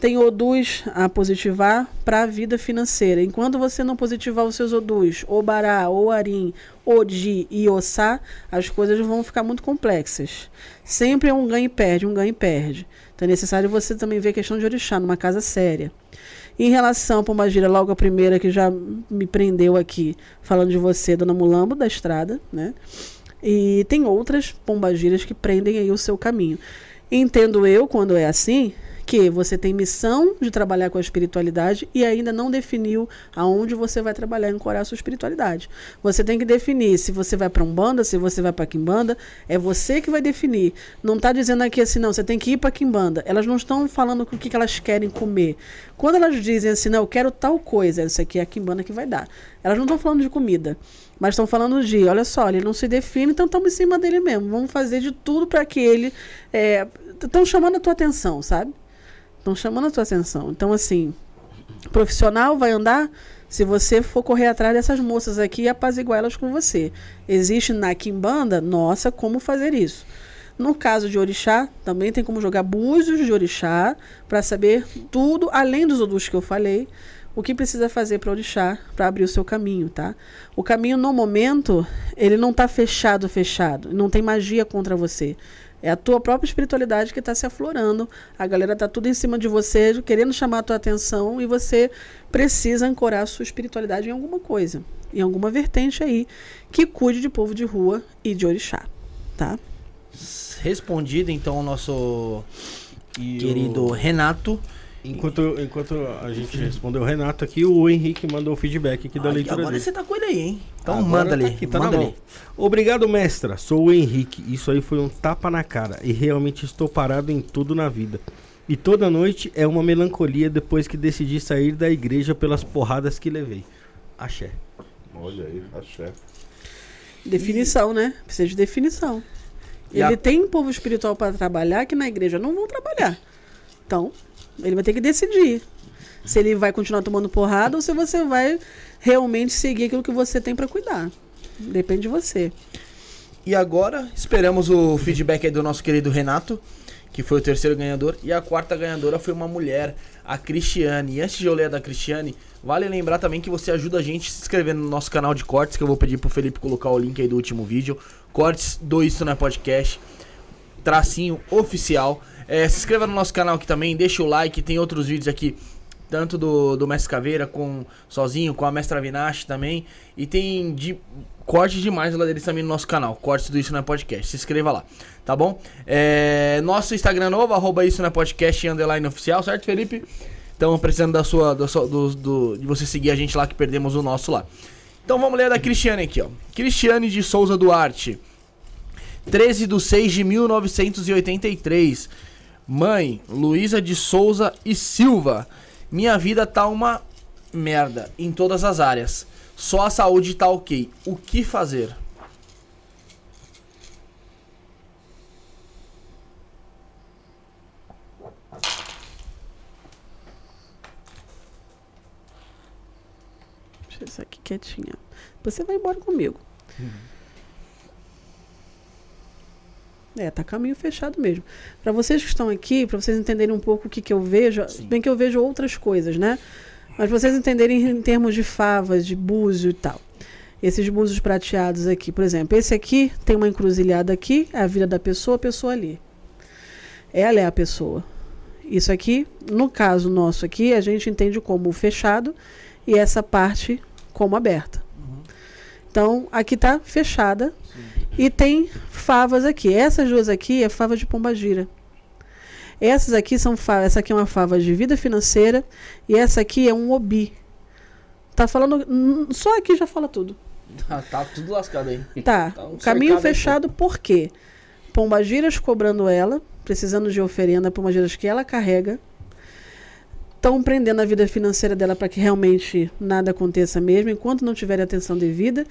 tem odus a positivar para a vida financeira. Enquanto você não positivar os seus odus, Obará, Oarim, Odi e Ossá, as coisas vão ficar muito complexas. Sempre é um ganho e perde, um ganho e perde. Então é necessário você também ver a questão de orixá numa casa séria. Em relação a Pombagira, logo a primeira que já me prendeu aqui, falando de você, Dona Mulambo, da estrada, né? E tem outras pombagiras que prendem aí o seu caminho. Entendo eu, quando é assim, que você tem missão de trabalhar com a espiritualidade e ainda não definiu aonde você vai trabalhar e ancorar a sua espiritualidade. Você tem que definir se você vai para Umbanda, se você vai para Quimbanda, é você que vai definir. Não está dizendo aqui assim, não, você tem que ir para Quimbanda. Elas não estão falando o que, que elas querem comer. Quando elas dizem assim, não, eu quero tal coisa, isso aqui é a Quimbanda que vai dar. Elas não estão falando de comida. Mas estão falando de, olha só, ele não se define, então estamos em cima dele mesmo. Vamos fazer de tudo para que ele. Estão chamando a tua atenção, sabe? Estão chamando a tua atenção. Então, assim, profissional vai andar se você for correr atrás dessas moças aqui e apaziguar elas com você. Existe na Kimbanda, nossa, como fazer isso. No caso de orixá, também tem como jogar búzios de orixá para saber tudo, além dos odus que eu falei, o que precisa fazer para orixá para abrir o seu caminho, tá? O caminho no momento, ele não está fechado, fechado, não tem magia contra você. É a tua própria espiritualidade que está se aflorando. A galera está tudo em cima de você, querendo chamar a tua atenção e você precisa ancorar a sua espiritualidade em alguma coisa, em alguma vertente aí que cuide de povo de rua e de orixá, tá? Respondido então o nosso querido o- Renato. Enquanto, enquanto a gente respondeu o Renato aqui, o Henrique mandou o feedback aqui da Ai, leitura agora dele. você tá com ele aí, hein? Então Agora manda tá ali. aqui, tá manda ali. Obrigado, mestra. Sou o Henrique. Isso aí foi um tapa na cara. E realmente estou parado em tudo na vida. E toda noite é uma melancolia depois que decidi sair da igreja pelas porradas que levei. Axé. Olha aí, axé. Definição, né? Precisa de definição. E a- Ele tem povo espiritual para trabalhar que na igreja não vão trabalhar. Então, ele vai ter que decidir se ele vai continuar tomando porrada ou se você vai realmente seguir aquilo que você tem para cuidar. Depende de você. E agora esperamos o feedback do nosso querido Renato, que foi o terceiro ganhador. E a quarta ganhadora foi uma mulher, a Cristiane. E antes de eu ler a da Cristiane, vale lembrar também que você ajuda a gente se inscrevendo no nosso canal de cortes, que eu vou pedir pro Felipe colocar o link aí do último vídeo. Cortes do Isso Não é Podcast, tracinho oficial. É, se inscreva no nosso canal aqui também, deixa o like, tem outros vídeos aqui. Tanto do, do Mestre Caveira, com sozinho, com a Mestra Vinache também. E tem de, cortes demais lá deles também no nosso canal. Cortes do Isso Não é Podcast. Se inscreva lá, tá bom? É, nosso Instagram novo, arroba Isso Não é Podcast underline oficial, certo, Felipe? Estamos precisando da sua, da sua- do, do- de você seguir a gente lá que perdemos o nosso lá. Então vamos ler da Cristiane aqui, ó. Cristiane de Souza Duarte. 13 de 6 de 1983. Mãe, Luísa de Souza e Silva. Minha vida tá uma merda em todas as áreas. Só a saúde tá ok. O que fazer? Deixa eu aqui quietinha. Você vai embora comigo. Uhum. É, tá caminho fechado mesmo. Para vocês que estão aqui, para vocês entenderem um pouco o que, que eu vejo, Sim. bem que eu vejo outras coisas, né? Mas vocês entenderem em termos de favas, de búzio e tal. Esses búzios prateados aqui, por exemplo, esse aqui tem uma encruzilhada aqui, é a vida da pessoa, a pessoa ali. Ela é a pessoa. Isso aqui, no caso nosso aqui, a gente entende como fechado e essa parte como aberta. Então, aqui tá fechada e tem favas aqui. Essas duas aqui é fava de pombagira. Essas aqui são favas. Essa aqui é uma fava de vida financeira e essa aqui é um obi. Tá falando. Só aqui já fala tudo. Tá, tá tudo lascado aí. Tá. Tá um Caminho cercado aí, fechado por quê? Pombagiras cobrando ela, precisando de oferenda, pombagiras que ela carrega. Estão prendendo a vida financeira dela para que realmente nada aconteça mesmo, enquanto não tiver atenção devida.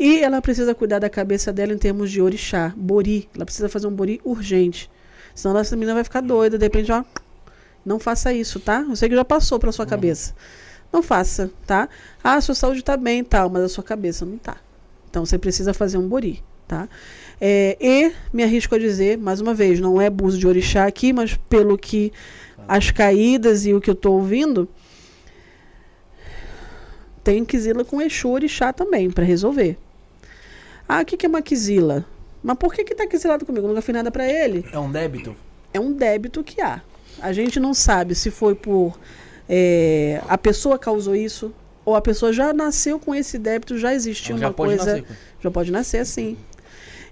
E ela precisa cuidar da cabeça dela em termos de orixá, bori. Ela precisa fazer um bori urgente. Senão essa menina vai ficar doida, de repente, ó. Não faça isso, tá? Eu sei que já passou pela sua cabeça. Não faça, tá? Ah, a sua saúde tá bem e tal, mas a sua cabeça não tá. Então você precisa fazer um bori, tá? É, e me arrisco a dizer, mais uma vez, não é buzo de orixá aqui, mas pelo que as caídas e o que eu estou ouvindo, tem quizila com Exu orixá também, para resolver. Ah, o que, que é uma quizila? Mas por que que tá quizilado comigo? Nunca fiz nada para ele É um débito? é um débito que há. A gente não sabe se foi por é, a pessoa causou isso ou a pessoa já nasceu com esse débito, já existia já uma coisa, nascer já pode nascer assim.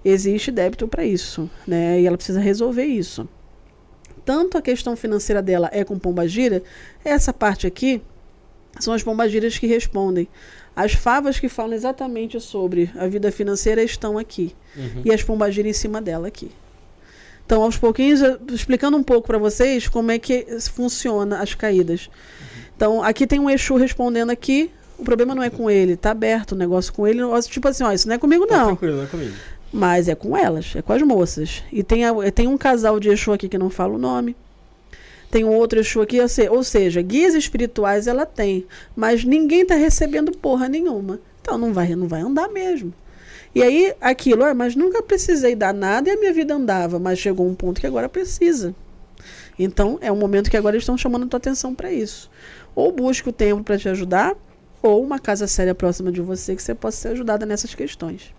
Existe débito para isso, né? E ela precisa resolver isso. Tanto a questão financeira dela é com pombagira, essa parte aqui são as pombagiras que respondem. As favas que falam exatamente sobre a vida financeira estão aqui. E as pombagiras em cima dela aqui. Então, aos pouquinhos, explicando um pouco para vocês como é que funciona as caídas. Então, aqui tem um Exu respondendo aqui. O problema não é com ele, tá aberto o negócio com ele. Tipo assim, ó, isso não é comigo Tá não. tranquilo, não é comigo. Mas é com elas, é com as moças. E tem, a- tem um casal de Exu aqui que não fala o nome. Tem um outro Exu aqui, ou se- ou seja, guias espirituais ela tem. Mas ninguém tá recebendo porra nenhuma. Então não vai, não vai andar mesmo. E aí, aquilo, "Ah, mas nunca precisei dar nada e a minha vida andava. Mas chegou um ponto que agora precisa. Então, é um momento que agora estão chamando a tua atenção para isso. Ou busca o tempo para te ajudar, ou uma casa séria próxima de você que você possa ser ajudada nessas questões.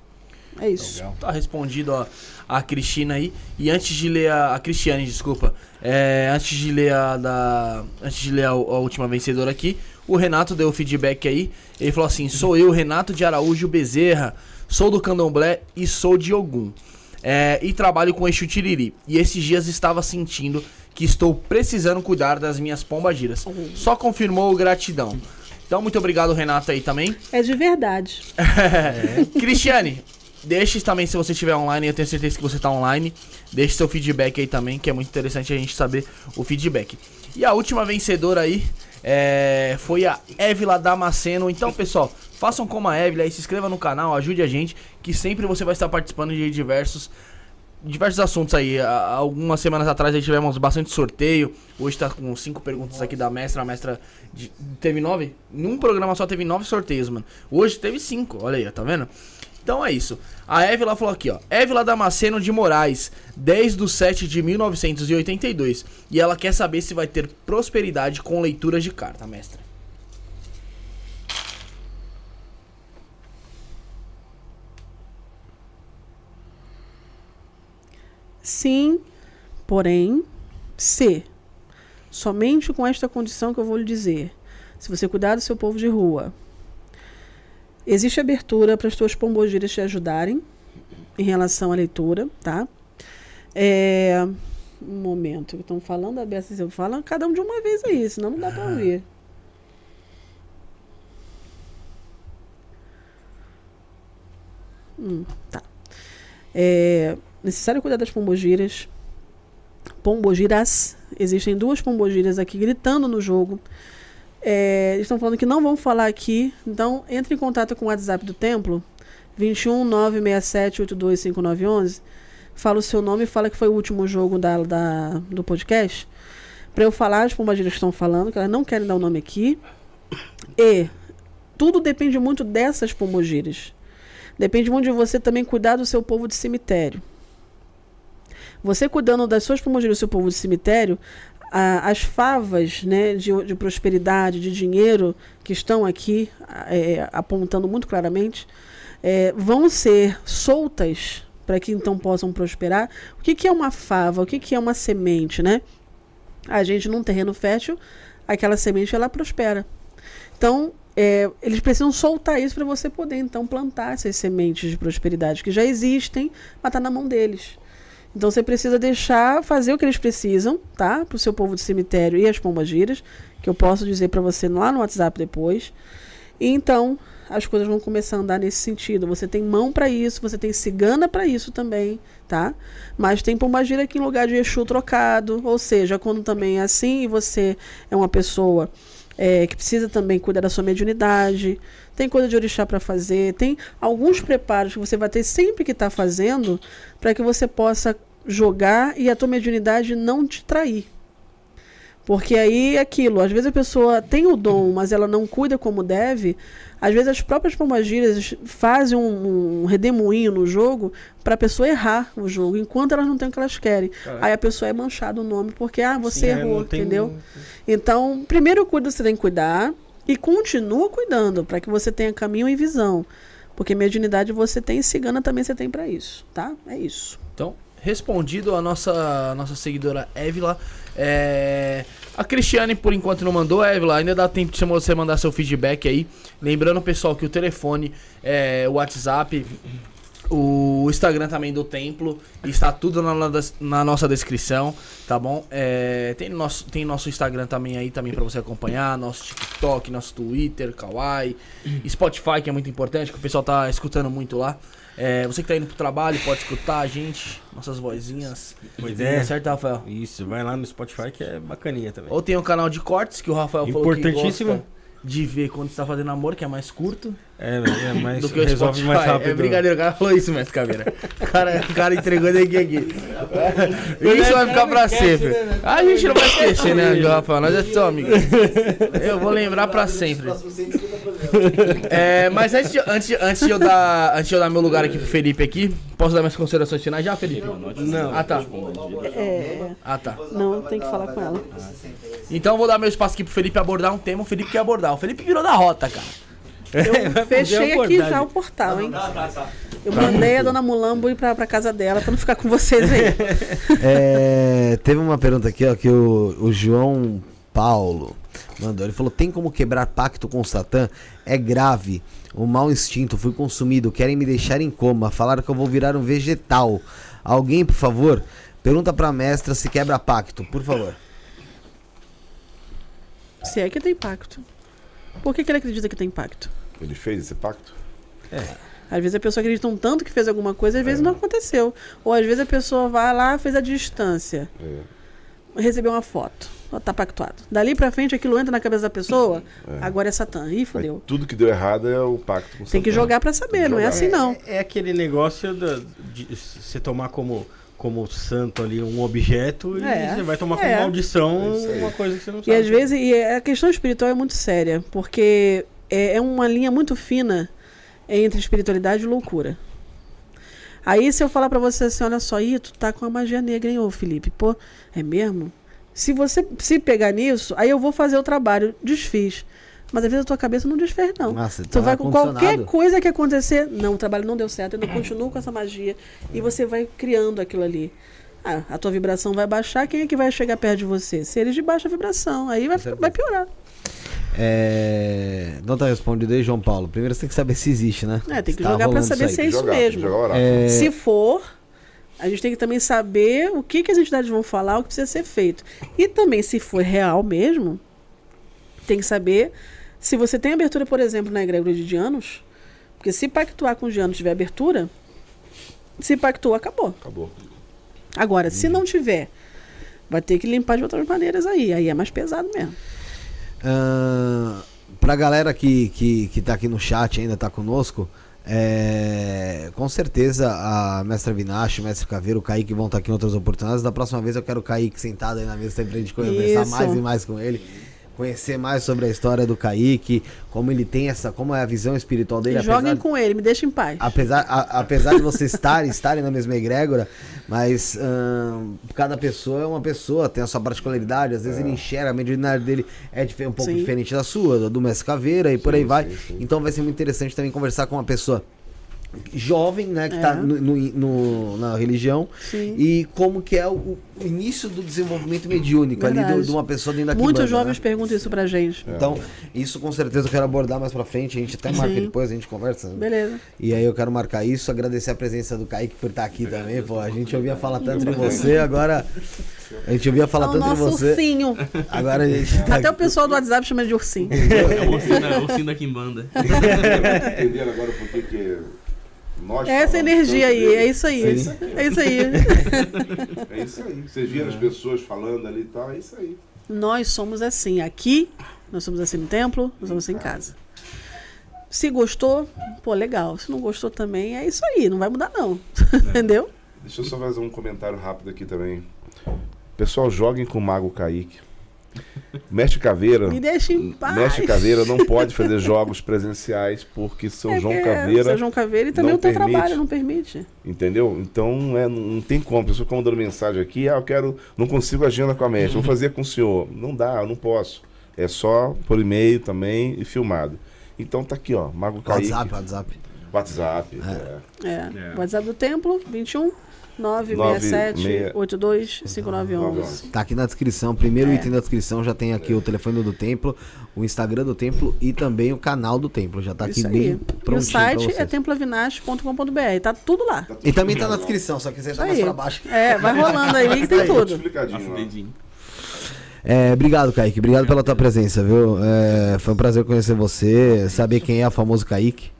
É isso. Tá respondido ó, a Cristina aí. E antes de ler a, a Cristiane, desculpa. É, antes de ler a da. Antes de ler a, a última vencedora aqui, o Renato deu o feedback aí. Ele falou assim: sou eu, Renato de Araújo Bezerra. Sou do Candomblé e sou de Ogum. É, e trabalho com Exu Tiriri. E esses dias estava sentindo que estou precisando cuidar das minhas pombagiras. Só confirmou gratidão. Então, muito obrigado, Renato, aí também. É de verdade. [LAUGHS] Cristiane, deixe também se você estiver online, eu tenho certeza que você está online. Deixe seu feedback aí também, que é muito interessante a gente saber o feedback. E a última vencedora aí é, foi a Évila Damasceno. Então, pessoal, façam como a Évila aí, se inscreva no canal, ajude a gente, que sempre você vai estar participando de diversos diversos assuntos aí. Algumas semanas atrás aí tivemos bastante sorteio. Hoje tá com cinco perguntas aqui da mestra. A mestra de- teve nove? Num programa só teve nove sorteios, mano. Hoje teve cinco. Olha aí, tá vendo? Então é isso. A Évila falou aqui, ó. Évila Damasceno de Moraes, 10 de 7 de 1982. E ela quer saber se vai ter prosperidade com leituras de carta, mestra. Sim, porém, se somente com esta condição que eu vou lhe dizer, se você cuidar do seu povo de rua, existe abertura para as tuas pombogiras te ajudarem em relação à leitura, tá? É, um momento, estão falando a beça, eu falo cada um de uma vez aí, senão não dá para ouvir. Hum, tá. É necessário cuidar das pombogiras. Pombogiras. Existem duas pombogiras aqui gritando no jogo. É, eles estão falando que não vão falar aqui. Então, entre em contato com o WhatsApp do templo. 21 967 825911. Fala o seu nome e fala que foi o último jogo da, da- do podcast. Para eu falar as que estão falando, que elas não querem dar o nome aqui. E tudo depende muito dessas pombogiras. Depende muito de você também cuidar do seu povo de cemitério. Você cuidando das suas pombogiras do seu povo de cemitério, a- as favas né, de, de prosperidade, de dinheiro que estão aqui é, apontando muito claramente, é, vão ser soltas para que então possam prosperar. O que, que é uma fava? O que, que é uma semente, né? A gente num terreno fértil, aquela semente ela prospera. Então, é, eles precisam soltar isso para você poder então plantar essas sementes de prosperidade que já existem, mas está na mão deles. Então você precisa deixar fazer o que eles precisam, tá? Para o seu povo de cemitério e as pombagiras, que eu posso dizer para você lá no WhatsApp depois. E então as coisas vão começar a andar nesse sentido. Você tem mão para isso, você tem cigana para isso também, tá? Mas tem pombagira aqui em lugar de Exu trocado, ou seja, quando também é assim e você é uma pessoa é, que precisa também cuidar da sua mediunidade, tem coisa de orixá para fazer, tem alguns preparos que você vai ter sempre que estar fazendo para que você possa jogar e a tua mediunidade não te trair. Porque aí é aquilo, às vezes a pessoa tem o dom, mas ela não cuida como deve. Às vezes as próprias pombagiras fazem um, um redemoinho no jogo para a pessoa errar o jogo, enquanto elas não têm o que elas querem. Aí a pessoa é manchada o nome porque, ah, você Sim, é, errou, entendeu? Então, primeiro cuida, você tem que cuidar e continua cuidando para que você tenha caminho e visão. Porque mediunidade você tem e cigana também você tem para isso, tá? É isso. Então, respondido a nossa, a nossa seguidora Évila. É... A Cristiane, por enquanto, não mandou, Évila. Ainda dá tempo de você mandar seu feedback aí. Lembrando, pessoal, que o telefone, é, o WhatsApp, o Instagram também do templo. Está tudo na, na- na nossa descrição, tá bom? É, tem, nosso, tem nosso Instagram também aí também para você acompanhar. Nosso TikTok, nosso Twitter, Kawaii, Spotify, que é muito importante, que o pessoal tá escutando muito lá. É, você que tá indo pro trabalho pode escutar a gente, nossas vozinhas. Pois Tá é. certo, Rafael? Isso, vai lá no Spotify que é bacaninha também. Ou tem o canal de cortes que o Rafael falou que Importantíssimo. gosta de ver quando está fazendo amor, que é mais curto É, é mais, do que o resolve Spotify. mais rápido. É brincadeira, o cara falou isso, mestre Caveira. O cara, o cara entregou daqui aqui. Isso vai ficar pra sempre. A gente não vai esquecer, né, Rafael? Nós é só amigos. Eu vou lembrar pra sempre. [LAUGHS] É, mas antes de, antes, antes, de eu dar, antes de eu dar meu lugar aqui pro Felipe aqui, posso dar minhas considerações finais já, Felipe? Não. Ah, tá. É, Ah, tá. não, tem que falar com ela. Então eu vou dar meu espaço aqui pro Felipe abordar um tema. O Felipe quer abordar. O Felipe virou da rota, cara. Eu [LAUGHS] fechei aqui já o portal, hein? Eu mandei a dona Mulambo ir pra, pra casa dela pra não ficar com vocês aí. [LAUGHS] É, teve uma pergunta aqui, ó, que o, o João Paulo mandou. Ele falou: tem como quebrar pacto com o Satã? É grave. O mau instinto, fui consumido, querem me deixar em coma. Falaram que eu vou virar um vegetal. Alguém, por favor, pergunta pra mestra se quebra pacto, por favor. Se é que tem pacto. Por que, que ele acredita que tem pacto? Ele fez esse pacto? Às vezes a pessoa acredita um tanto que fez alguma coisa, às vezes não aconteceu. Ou às vezes a pessoa vai lá, fez a distância, É. recebeu uma foto, tá pactuado. Dali pra frente aquilo entra na cabeça da pessoa, agora é Satã. Ih, Mas fudeu. tudo que deu errado é o pacto com Tem que Satã. jogar pra saber, não é assim não. É, é aquele negócio da- de você tomar como, como santo ali um objeto e É, você vai tomar como é. maldição É aí. uma coisa que você não E sabe. às vezes, e a questão espiritual é muito séria, porque é, é uma linha muito fina entre espiritualidade e loucura. Aí se eu falar pra você assim, olha só, ih, tu tá com a magia negra, hein, ô Felipe? Pô, é mesmo? Se você se pegar nisso, aí eu vou fazer o trabalho, desfiz. Mas às vezes a tua cabeça não desfez, não. Nossa, Tu tá vai com qualquer coisa que acontecer, não, o trabalho não deu certo, eu não continuo com essa magia. E você vai criando aquilo ali. Ah, a tua vibração vai baixar, quem é que vai chegar perto de você? Seres de baixa vibração. Aí vai, vai piorar. É, não tá respondido aí, João Paulo. Primeiro você tem que saber se existe, né? É, tem que Tá jogar pra rolando saber isso se é isso jogar, mesmo. É, Se for, a gente tem que também saber o que, que as entidades vão falar, o que precisa ser feito. E também, se for real mesmo, tem que saber se você tem abertura, por exemplo, na egrégora de Dianos. Porque se pactuar com o Dianos tiver abertura, se pactuou, acabou. Acabou. Agora, se não tiver, vai ter que limpar de outras maneiras aí. Aí é mais pesado mesmo. Ahn, pra galera que, que, que tá aqui no chat ainda tá conosco, é, com certeza a mestra Vinache, o mestre Caveiro, o Kaique vão estar aqui em outras oportunidades. Da próxima vez eu quero o Kaique sentado aí na mesa sempre pra gente conversar mais e mais com ele. Conhecer mais sobre a história do Kaique, como ele tem essa, como é a visão espiritual dele, joguem com ele, me deixa em paz. apesar, a- apesar de vocês estarem, [LAUGHS] estarem na mesma egrégora, mas ahn, cada pessoa é uma pessoa, tem a sua particularidade, às vezes ele enxerga, a mediunidade dele é um pouco Sim. diferente da sua, do, do Mestre Caveira e por aí Sim, vai. sim, sim. Então vai ser muito interessante também conversar com uma pessoa jovem, né, que É. tá no, no- no- na religião Sim. e como que é o, o início do desenvolvimento mediúnico ali Verdade. do- de uma pessoa dentro da Muitos Quimbanda, jovens né? perguntam isso pra gente. Então, isso com certeza eu quero abordar mais pra frente. A gente até marca Sim. depois, a gente conversa. Beleza. E aí eu quero marcar isso, agradecer a presença do Kaique por estar aqui também. Pô, a gente ouvia falar tanto de você, agora. A gente ouvia falar É tanto de nosso você. ursinho. Agora a gente tá Até o pessoal do WhatsApp chama de ursinho. É o ursinho da, o ursinho da Kimbanda. [LAUGHS] Entenderam agora por que que nós É essa energia aí, dele? é isso aí. Sim. É isso aí. É isso aí. Vocês viram as pessoas falando ali e tal, é isso aí. Nós somos assim aqui, nós somos assim no templo, nós somos assim em casa. Se gostou, pô, legal. Se não gostou também, é isso aí, não vai mudar não. [LAUGHS] Entendeu? Deixa eu só fazer um comentário rápido aqui também. Pessoal, joguem com o Mago Kaique. Mestre Caveira. Me deixa em paz. Mestre Caveira não pode fazer jogos presenciais porque seu É João que Caveira. Seu João Caveira e também não o teu permite. trabalho não permite. Entendeu? Então é, não tem como. A pessoa fica mandando mensagem aqui, ah, eu quero. Não consigo agenda com a mestre, vou fazer com o senhor. Não dá, eu não posso. É só por e-mail também e filmado. Então tá aqui, ó. Mago Kaique. WhatsApp, WhatsApp. WhatsApp. é. É. É. WhatsApp do templo, 21 967 82 5911. Tá aqui na descrição. Primeiro É. item da descrição já tem aqui o telefone do templo, o Instagram do templo e também o canal do templo. Já tá aqui Isso bem aí. E o site é vocês. temploavinash.com.br. Tá tudo lá. E também tá na descrição, só que você tá mais pra baixo. É, vai rolando aí que [LAUGHS] tem Tá tudo. explicadinho. É, obrigado, Kaique. Obrigado pela tua presença, viu? É, foi um prazer conhecer você, saber quem é o famoso Kaique.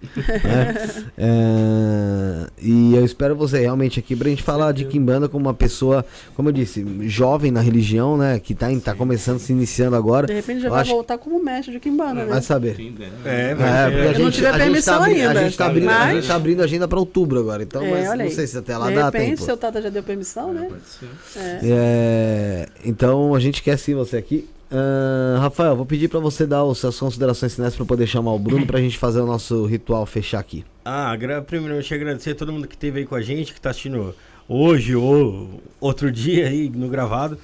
né? É, e eu espero você realmente aqui pra gente falar de Kimbanda como uma pessoa, como eu disse, jovem na religião, né? Que tá, tá começando, se iniciando agora. De repente já Eu vai acho- voltar como mestre de Kimbanda, né? Vai saber. Dera. É, É, vai porque a ser- Eu não gente, tive a a gente permissão tá abrindo, a ainda, gente tá abrindo, a mas- gente tá abrindo a agenda pra outubro agora, então, É, mas não sei se até lá de dá repente, tempo. seu Tata já deu permissão, né? Pode ser. É. É, então a gente quer sim você aqui. Ahn, Rafael, vou pedir pra você dar as suas considerações finais pra poder chamar o Bruno pra gente fazer o nosso ritual fechar aqui. Ah, primeiramente agradecer a todo mundo que esteve aí com a gente, que tá assistindo hoje ou outro dia aí no gravado.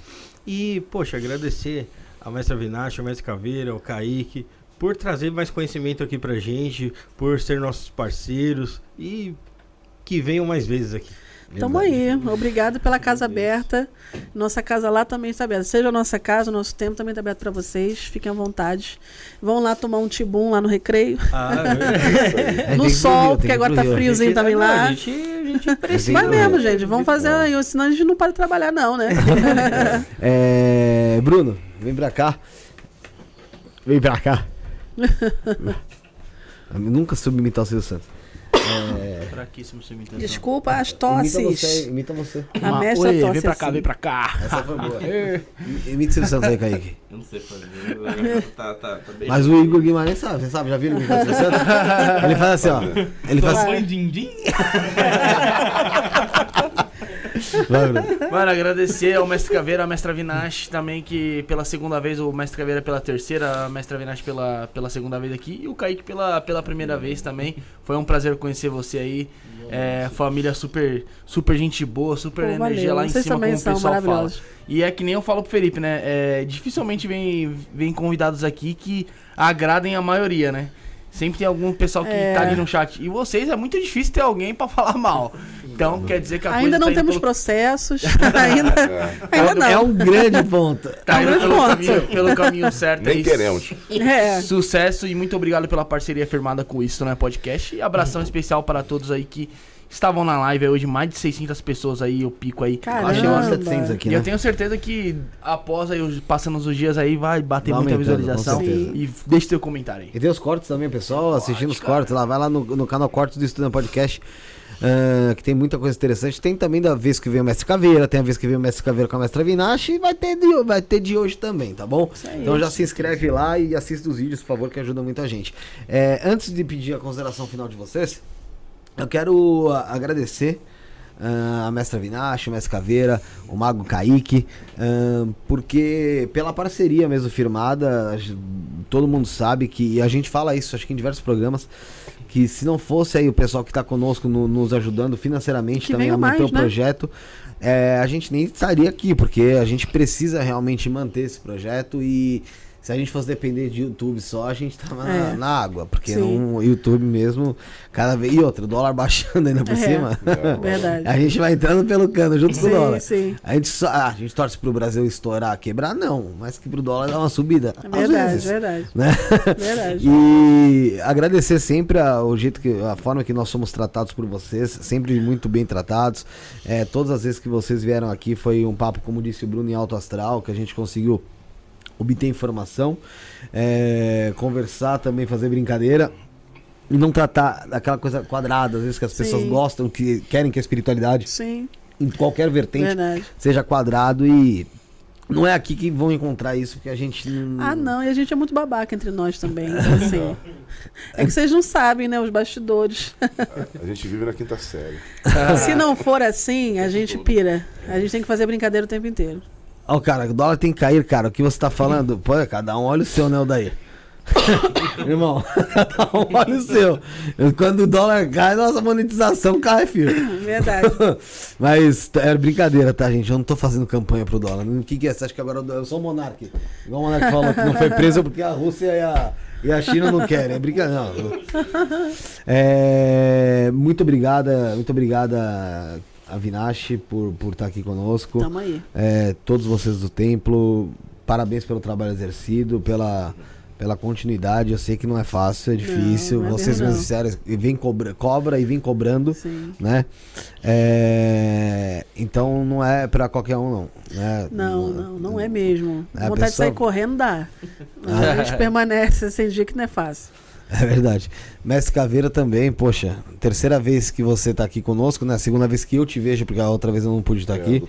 E, poxa, agradecer a Mestra Vinacha, a Mestre Caveira, o Kaique, por trazer mais conhecimento aqui pra gente, por ser nossos parceiros e que venham mais vezes aqui. Tamo aí. Obrigado pela casa aberta. Nossa casa lá também está aberta. Seja a nossa casa, o nosso tempo também está aberto para vocês. Fiquem à vontade. Vão lá tomar um tibum lá no recreio. Ah, É, [LAUGHS] no que ir sol, porque agora tá Rio. friozinho também lá. A gente, a gente precisa. Mesmo, gente. Vamos fazer aí, senão a gente não para de trabalhar, não, né? [LAUGHS] É, Bruno, vem pra cá. Vem pra cá. [LAUGHS] Nunca soube imitar o Silvio Santos. É, Fraquíssimo sua imitação. Desculpa as imita você, tosses. imita você. A Uma- mestra Oi, tosse vem pra cá, assim. vem pra cá. Essa foi boa. [LAUGHS] Imita o Silvio Santos aí, Kaique. Eu não sei fazer. tá, tá, tá bem. Mas o Igor Guimarães sabe, você sabe, já viram o Igor Silvio Santos? [LAUGHS] Ele faz assim, ó. Ele faz assim. [LAUGHS] Vai, Bruno. Mano, agradecer ao Mestre Caveira, à Mestra Vinash também, que pela segunda vez, o Mestre Caveira pela terceira, a Mestra Vinash pela, pela segunda vez aqui, e o Kaique pela, pela primeira vez também. Foi um prazer conhecer você aí. É, família super, super gente boa, super Pô, energia valeu. lá em Vocês cima, como o pessoal fala. E é que nem eu falo pro Felipe, né? É, dificilmente vem, vem convidados aqui que agradem a maioria, né? Sempre tem algum pessoal que É. tá ali no chat. E vocês é muito difícil ter alguém pra [LAUGHS] falar mal. Então quer dizer que a Ainda coisa não tá temos pelo- processos. [LAUGHS] [LAUGHS] ainda, ainda não. É um grande ponto. Tá É um indo grande pelo ponto. caminho, pelo caminho certo. Nem aí. queremos. É. Sucesso e muito obrigado pela parceria firmada com isso, né, podcast. E abração especial para todos aí que estavam na live hoje, mais de 600 pessoas aí, o pico aí. Caramba. Achei umas 700 aqui, E né? eu tenho certeza que após aí, os- passando os dias aí, vai bater Vai muita visualização. E deixe teu comentário aí. E tem os cortes também, pessoal, assistindo os cortes lá. Vai lá no, no canal Cortes do Estudante Podcast, ah, que tem muita coisa interessante. Tem também da vez que veio o Mestre Caveira, tem a vez que veio o Mestre Caveira com a Mestra Vinache e vai ter de, vai ter de hoje também, tá bom? aí. Então já se inscreve lá e assista os vídeos, por favor, que ajuda muita gente. É, antes de pedir a consideração final de vocês, eu quero ah, agradecer ah, a Mestra Vinache, o Mestre Caveira, o Mago Kaique, ah, porque pela parceria mesmo firmada, todo mundo sabe que, e a gente fala isso, acho que em diversos programas, que se não fosse aí o pessoal que está conosco no- nos ajudando financeiramente Que também a manter mais, o né? projeto, é, a gente nem estaria aqui, porque a gente precisa realmente manter esse projeto e se a gente fosse depender de YouTube só, a gente tava na, É. na água, porque Sim. o YouTube mesmo, cada vez. E outro, o dólar baixando ainda por É. cima. Verdade. A gente vai entrando pelo cano junto com o dólar. Sim, sim. A gente, só, ah, a gente torce pro Brasil estourar, quebrar, não, mas que pro dólar dar uma subida. É às verdade, vezes, verdade. né? Verdade. E agradecer sempre a, o jeito que a forma que nós somos tratados por vocês, sempre muito bem tratados. É, todas as vezes que vocês vieram aqui foi um papo, como disse o Bruno, em alto astral, que a gente conseguiu obter informação, é, conversar também, fazer brincadeira. E não tratar daquela coisa quadrada, às vezes que as pessoas Sim. gostam, que querem que a espiritualidade, Sim, em qualquer vertente, verdade. seja quadrado e não é aqui que vão encontrar isso, porque a gente Ah, não, e a gente é muito babaca entre nós também. então, [LAUGHS] assim. É que vocês não sabem, né? Os bastidores. A gente vive na quinta série. Se não for assim, a gente pira. A gente tem que fazer brincadeira o tempo inteiro. Ó, cara, o dólar tem que cair, cara. O que você tá falando? Pô, cada um olha o seu, né, Odair? [COUGHS] Irmão, [LAUGHS] cada um olha o seu. Quando o dólar cai, nossa monetização cai, filho. [COUGHS] Verdade. [COUGHS] Mas t- é brincadeira, tá, gente? Eu não tô fazendo campanha pro dólar. O que, que é? Você acha que agora eu sou o Monark? Igual o Monark falou que não foi preso porque a Rússia e a, e a China não querem. É brincadeira. Não. É, muito obrigada, muito obrigada, Avinash, por estar por tá aqui conosco. Tamo aí. É, todos vocês do templo, parabéns pelo trabalho exercido, pela, pela continuidade. Eu sei que não é fácil, é difícil. não é vocês mesmo mesmos não. disseram, e vem cobra, cobra e vem cobrando, Sim. né? É, então não é pra qualquer um, não. Né? Não, não, não é mesmo. É, Vontade de sair pessoa- correndo dá. [LAUGHS] A gente permanece sem dia que não é fácil. [LAUGHS] É verdade. Mestre Caveira também, poxa, terceira vez que você tá aqui conosco, né? Segunda vez que eu te vejo, porque a outra vez eu não pude estar É, aqui.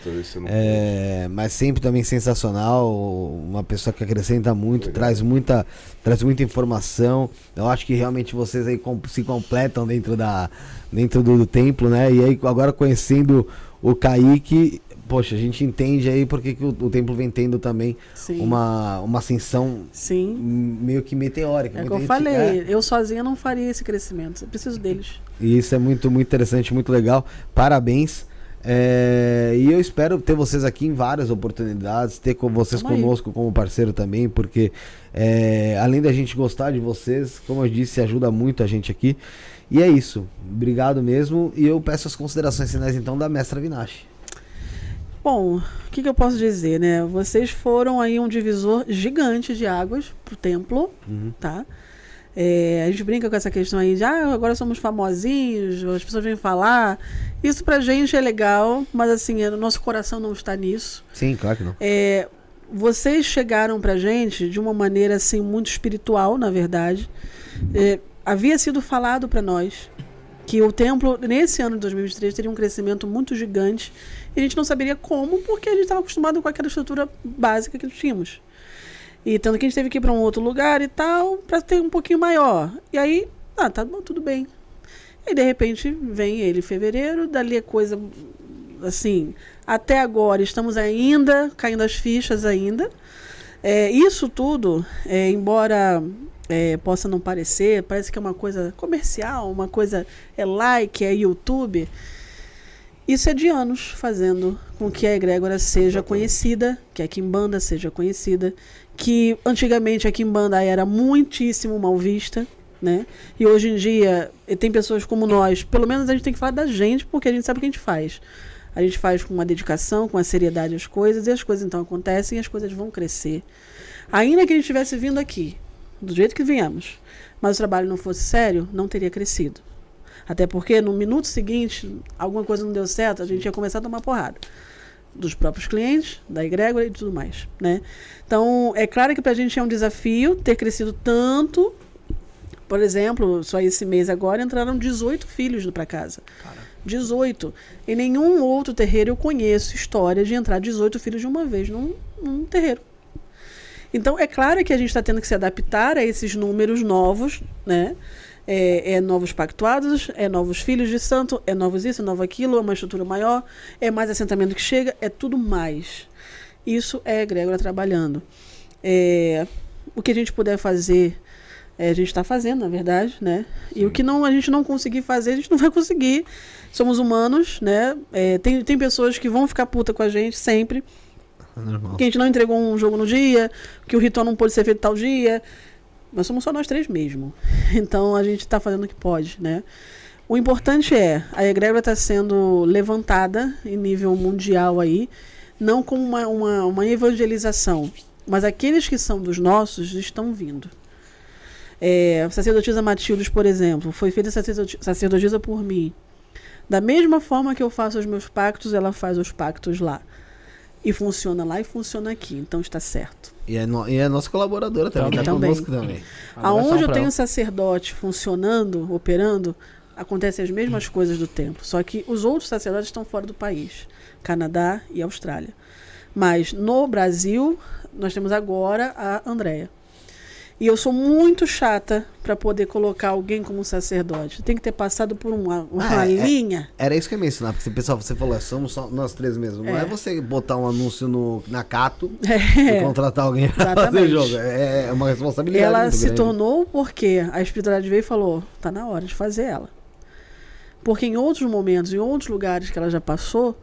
É, mas sempre também sensacional, uma pessoa que acrescenta muito, Legal. traz muita, traz muita informação. Eu acho que realmente vocês aí se completam dentro da dentro do, do templo, né? E aí agora conhecendo o Kaique, poxa, a gente entende aí porque que o, o templo vem tendo também Sim. uma, uma ascensão Sim. meio que meteórica. É o que eu falei. é. Eu sozinha não faria esse crescimento. Eu preciso deles. E isso é muito, muito interessante, muito legal. Parabéns. É, e eu espero ter vocês aqui em várias oportunidades, ter com vocês Tamo aí. conosco como parceiro também, porque é, além da gente gostar de vocês, como eu disse, ajuda muito a gente aqui. E é isso. Obrigado mesmo. E eu peço as considerações finais então da mestra Vinache. Bom, o que, que eu posso dizer, né? Vocês foram aí um divisor gigante de águas pro templo, Uhum. tá? É, a gente brinca com essa questão aí de ah, agora somos famosinhos, as pessoas vêm falar. Isso pra gente é legal, mas assim, o nosso coração não está nisso. Sim, claro que não. É, vocês chegaram pra gente de uma maneira assim muito espiritual, na verdade. É, havia sido falado para nós que o templo nesse ano de 2023 teria um crescimento muito gigante e a gente não saberia como porque a gente estava acostumado com aquela estrutura básica que tínhamos. E tanto que a gente teve que ir para um outro lugar e tal para ter um pouquinho maior. E aí, ah, tá bom, tudo bem. E de repente vem ele em fevereiro, dali a coisa assim, até agora estamos ainda caindo as fichas ainda. É, isso tudo, é, embora é, possa não parecer, parece que é uma coisa comercial, uma coisa é like, é YouTube. Isso é de anos fazendo com que a egrégora seja conhecida, que a Kimbanda seja conhecida, que antigamente a Kimbanda era muitíssimo mal vista, né? E hoje em dia e tem pessoas como nós, pelo menos a gente tem que falar da gente, porque a gente sabe o que a gente faz. A gente faz com uma dedicação, com a seriedade as coisas, e as coisas então acontecem e as coisas vão crescer. Ainda que a gente tivesse vindo aqui, do jeito que viemos, mas o trabalho não fosse sério, não teria crescido. Até porque no minuto seguinte, alguma coisa não deu certo, a gente ia começar a tomar porrada. Dos próprios clientes, da egrégora e tudo mais. Né? Então, é claro que para a gente é um desafio ter crescido tanto. Por exemplo, só esse mês agora entraram 18 filhos para casa. 18. Em nenhum outro terreiro eu conheço história de entrar 18 filhos de uma vez num, num terreiro. Então, é claro que a gente está tendo que se adaptar a esses números novos, né? É, é novos pactuados, é novos filhos de santo, é novos isso, é novo aquilo, é uma estrutura maior, é mais assentamento que chega, é tudo mais. Isso é egrégora trabalhando. É, o que a gente puder fazer, é, a gente está fazendo, na verdade, né? E o que não, a gente não conseguir fazer, a gente não vai conseguir. Somos humanos, né? É, tem, tem pessoas que vão ficar puta com a gente sempre, Normal. que a gente não entregou um jogo no dia, que o ritual não pôde ser feito tal dia. Mas somos só nós três mesmo. [LAUGHS] Então a gente está fazendo o que pode, né? O importante é, a egrégora está sendo levantada em nível mundial aí, não como uma, uma, uma evangelização, mas aqueles que são dos nossos estão vindo. É, a sacerdotisa Matildes, por exemplo, foi feita sacerdoti- sacerdotisa por mim. Da mesma forma que eu faço os meus pactos, ela faz os pactos lá. E funciona lá e funciona aqui. Então está certo. E é, no- e é nossa colaboradora também, tá Também. conosco também. Aonde eu tenho ela. sacerdote funcionando, operando, acontecem as mesmas coisas do templo. Só que os outros sacerdotes estão fora do país, Canadá e Austrália. Mas no Brasil, nós temos agora a Andrea. E eu sou muito chata para poder colocar alguém como sacerdote. Tem que ter passado por uma, uma Ah, é- linha. Era isso que eu ia mencionar, porque pessoal, você falou, é, somos só nós três mesmo. Não é, É. você botar um anúncio no, na Cato [LAUGHS] É. e contratar alguém pra fazer jogo. É, é uma responsabilidade. ela se grande. tornou porque a espiritualidade veio e falou: tá na hora de fazer ela. Porque em outros momentos, em outros lugares que ela já passou,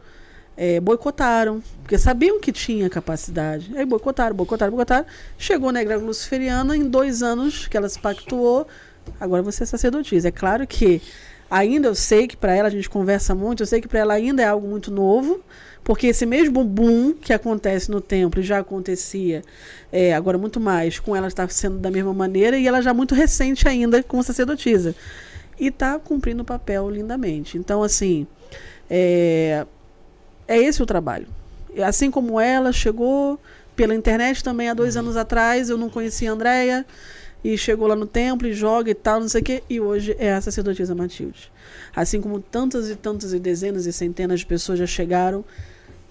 eh, boicotaram, porque sabiam que tinha capacidade. Aí boicotaram, boicotaram, boicotaram. Chegou na Igreja Luciferiana, em dois anos que ela se pactuou, agora você é sacerdotisa. É claro que ainda eu sei que para ela, a gente conversa muito, eu sei que para ela ainda é algo muito novo, porque esse mesmo boom que acontece no templo já acontecia, é, agora muito mais, com ela está sendo da mesma maneira e ela já muito recente ainda como sacerdotisa. E está cumprindo o papel lindamente. Então, assim, é, é esse o trabalho. E Assim como ela chegou pela internet também há dois anos atrás, eu não conhecia a Andrea, e chegou lá no templo e joga e tal, não sei o quê, e hoje é a sacerdotisa Matilde. Assim como tantas e tantas e dezenas e centenas de pessoas já chegaram,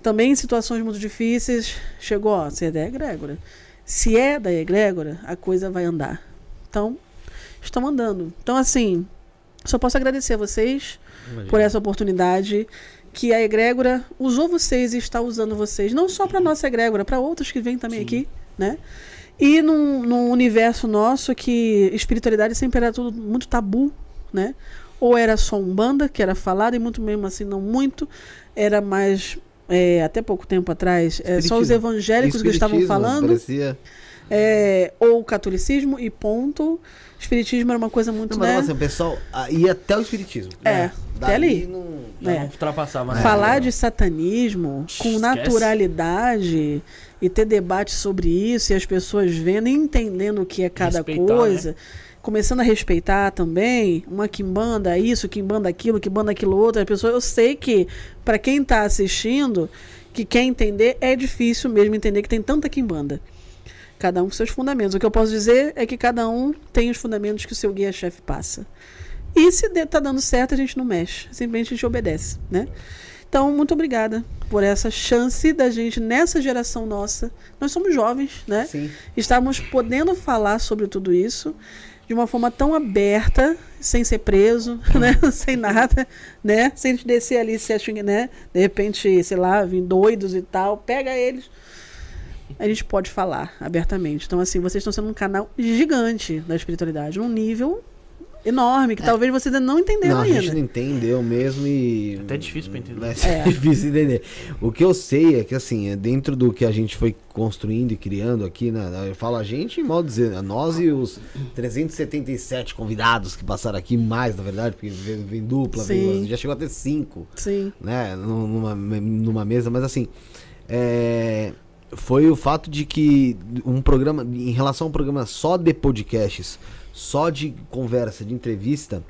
também em situações muito difíceis, chegou, ó, você é da egrégora. Se é da egrégora, a coisa vai andar. Então, estão andando. Então, assim, só posso agradecer a vocês por essa oportunidade que a egrégora usou vocês e está usando vocês, não só para nossa egrégora, para outros que vêm também aqui, né? E num, num universo nosso que espiritualidade sempre era tudo muito tabu, né? Ou era só um banda que era falado e muito mesmo assim não muito, era mais é, até pouco tempo atrás, é, só os evangélicos que estavam falando, Parecia... é, ou o catolicismo e ponto. Espiritismo era uma coisa muito, Não, mas né? assim, o pessoal ah, ia até o espiritismo. É, né? Até ali. Não... Já É. não ultrapassava né? Falar de satanismo com Esquece. naturalidade e ter debate sobre isso e as pessoas vendo e entendendo o que é cada Respeitar, coisa, começando a respeitar também, uma quimbanda isso, quimbanda aquilo, quimbanda aquilo outro, a pessoa, eu sei que para quem está assistindo, que quer entender, é difícil mesmo entender que tem tanta quimbanda. Cada um com seus fundamentos. O que eu posso dizer é que cada um tem os fundamentos que o seu guia-chefe passa. E se de- tá dando certo, a gente não mexe. Simplesmente a gente obedece, né? Então, muito obrigada por essa chance da gente, nessa geração nossa, nós somos jovens, né? Sim. Estamos podendo falar sobre tudo isso de uma forma tão aberta, sem ser preso, [LAUGHS] né? sem nada, né? Sem descer ali, se acha, que, né? De repente, sei lá, vir doidos e tal, pega eles. A gente pode falar abertamente. Então, assim, vocês estão sendo um canal gigante da espiritualidade, num nível enorme, que talvez vocês ainda não entenderam Não, a ainda. gente não entendeu mesmo e. Até difícil pra entender. Ser [LAUGHS] É. difícil entender. O que eu sei é que, assim, é dentro do que a gente foi construindo e criando aqui, né? Eu falo a gente, mal dizer, né, nós e os 377 convidados que passaram aqui, mais na verdade, porque vem, vem dupla, vem- já chegou a ter cinco Sim. né, num- numa, numa mesa, mas assim, é, foi o fato de que um programa, em relação a um programa só de podcasts, só de conversa, de entrevista,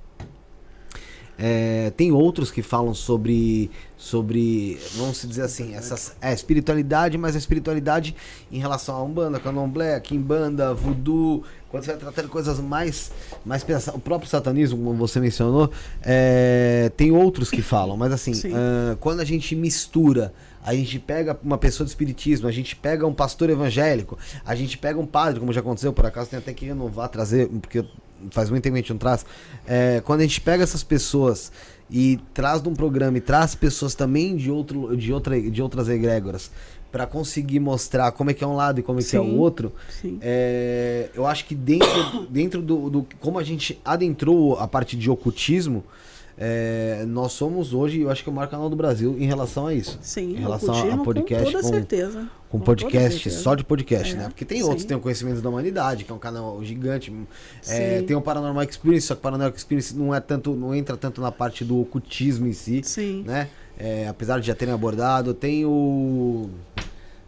é, tem outros que falam sobre, sobre, vamos dizer assim, essas, é, espiritualidade, mas a espiritualidade em relação a Umbanda, Candomblé, Kimbanda, Voodoo, quando você vai tratar de coisas mais, mais pesadas, o próprio satanismo, como você mencionou, é, tem outros que falam, mas assim, Sim. ah, quando a gente mistura a gente pega uma pessoa do espiritismo, a gente pega um pastor evangélico, a gente pega um padre, como já aconteceu, por acaso tem até que renovar, trazer, porque faz muito tempo que a gente não traz. É, quando a gente pega essas pessoas e traz de um programa e traz pessoas também de, outro, de, outra, de outras egrégoras para conseguir mostrar como é que é um lado e como é que é o Sim. outro, Sim. é, eu acho que dentro, dentro do, do- Como a gente adentrou a parte de ocultismo, é, nós somos hoje, eu acho que é o maior canal do Brasil em relação a isso. Sim, em relação a podcast com toda com- certeza. Com toda podcast, certeza. só de podcast, É, né? Porque tem sim. outros, tem o Conhecimentos da Humanidade, que é um canal gigante. é, Sim. tem o Paranormal Experience, só que o Paranormal Experience não é tanto, não entra tanto na parte do ocultismo em si, Sim. né? É, apesar de já terem abordado, tem o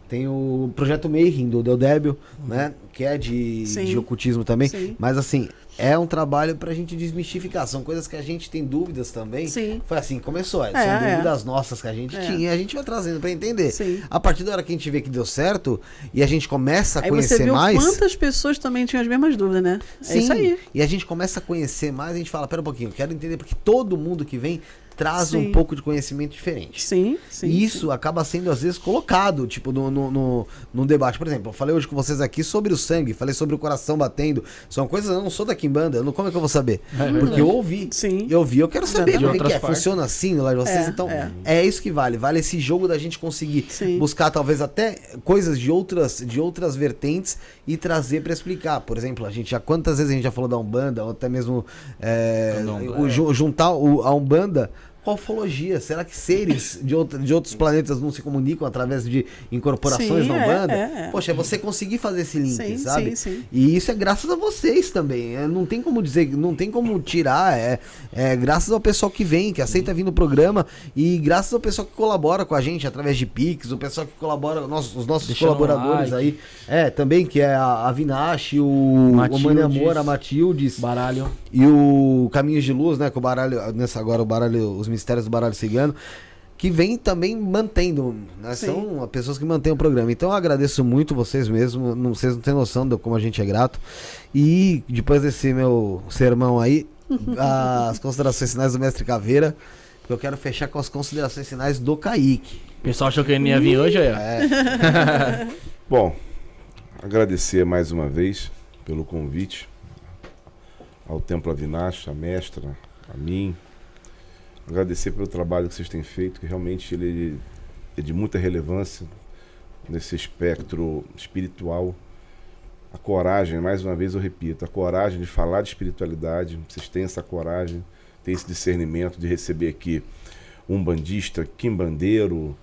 tem o projeto Mayhem do Del Débil, né? Que é de, Sim. de ocultismo também. Sim. Mas assim, é um trabalho pra gente desmistificar. São coisas que a gente tem dúvidas também. Sim. Foi assim que começou. É, São é. dúvidas nossas que a gente É. tinha. A gente vai trazendo pra entender. Sim. A partir da hora que a gente vê que deu certo e a gente começa a Aí você conhecer viu mais. quantas pessoas também tinham as mesmas dúvidas, né? É Sim, isso aí. E a gente começa a conhecer mais, a gente fala, pera um pouquinho, quero entender, porque todo mundo que vem traz um Sim. pouco de conhecimento diferente. Sim, sim. e isso acaba sendo, às vezes, colocado, tipo, no, no, no, num debate. Por exemplo, eu falei hoje com vocês aqui sobre o sangue, falei sobre o coração batendo. São coisas, eu não sou da Kimbanda, eu não, como é que eu vou saber? Porque eu ouvi. Sim. Eu ouvi, eu quero saber De como é que outras é. partes. Funciona assim lá de vocês. É, então, é. é. isso que vale. Vale esse jogo da gente conseguir Sim. buscar, talvez, até coisas de outras, de outras vertentes e trazer pra explicar. Por exemplo, a gente já quantas vezes a gente já falou da Umbanda, ou até mesmo é, o ju- juntar o, a Umbanda com a ufologia. Será que seres de, outra- de outros planetas não se comunicam através de incorporações Sim, na é, Umbanda? é, é. Poxa, é você conseguir fazer esse link, Sim, sabe? sim, sim. E isso é graças a vocês também. É, não tem como dizer, não tem como tirar. É, é graças ao pessoal que vem, que aceita vir no programa e graças ao pessoal que colabora com a gente através de Pix, o pessoal que colabora, nossos- os nossos colaboradores like. aí. É, também, que é a, a Vinache, o, o Matildes. Mani Amor, a Matildes. Baralho. E o Caminhos de Luz, né? Com o baralho, nessa agora o baralho, os mistérios do baralho cigano, que vem também mantendo, né? São pessoas que mantêm o programa. Então eu agradeço muito vocês mesmo, não, vocês não têm noção de como a gente é grato. E depois desse meu sermão aí, [LAUGHS] as considerações finais do Mestre Caveira, que eu quero fechar com as considerações finais do Kaique. O pessoal achou que ele não ia vir hoje. É, [LAUGHS] Bom, agradecer mais uma vez pelo convite ao Templo Avinash, a mestra, a mim. Agradecer pelo trabalho que vocês têm feito, que realmente ele é de muita relevância nesse espectro espiritual. A coragem, mais uma vez eu repito, a coragem de falar de espiritualidade, vocês têm essa coragem, têm esse discernimento de receber aqui um bandista, quimbandeiro,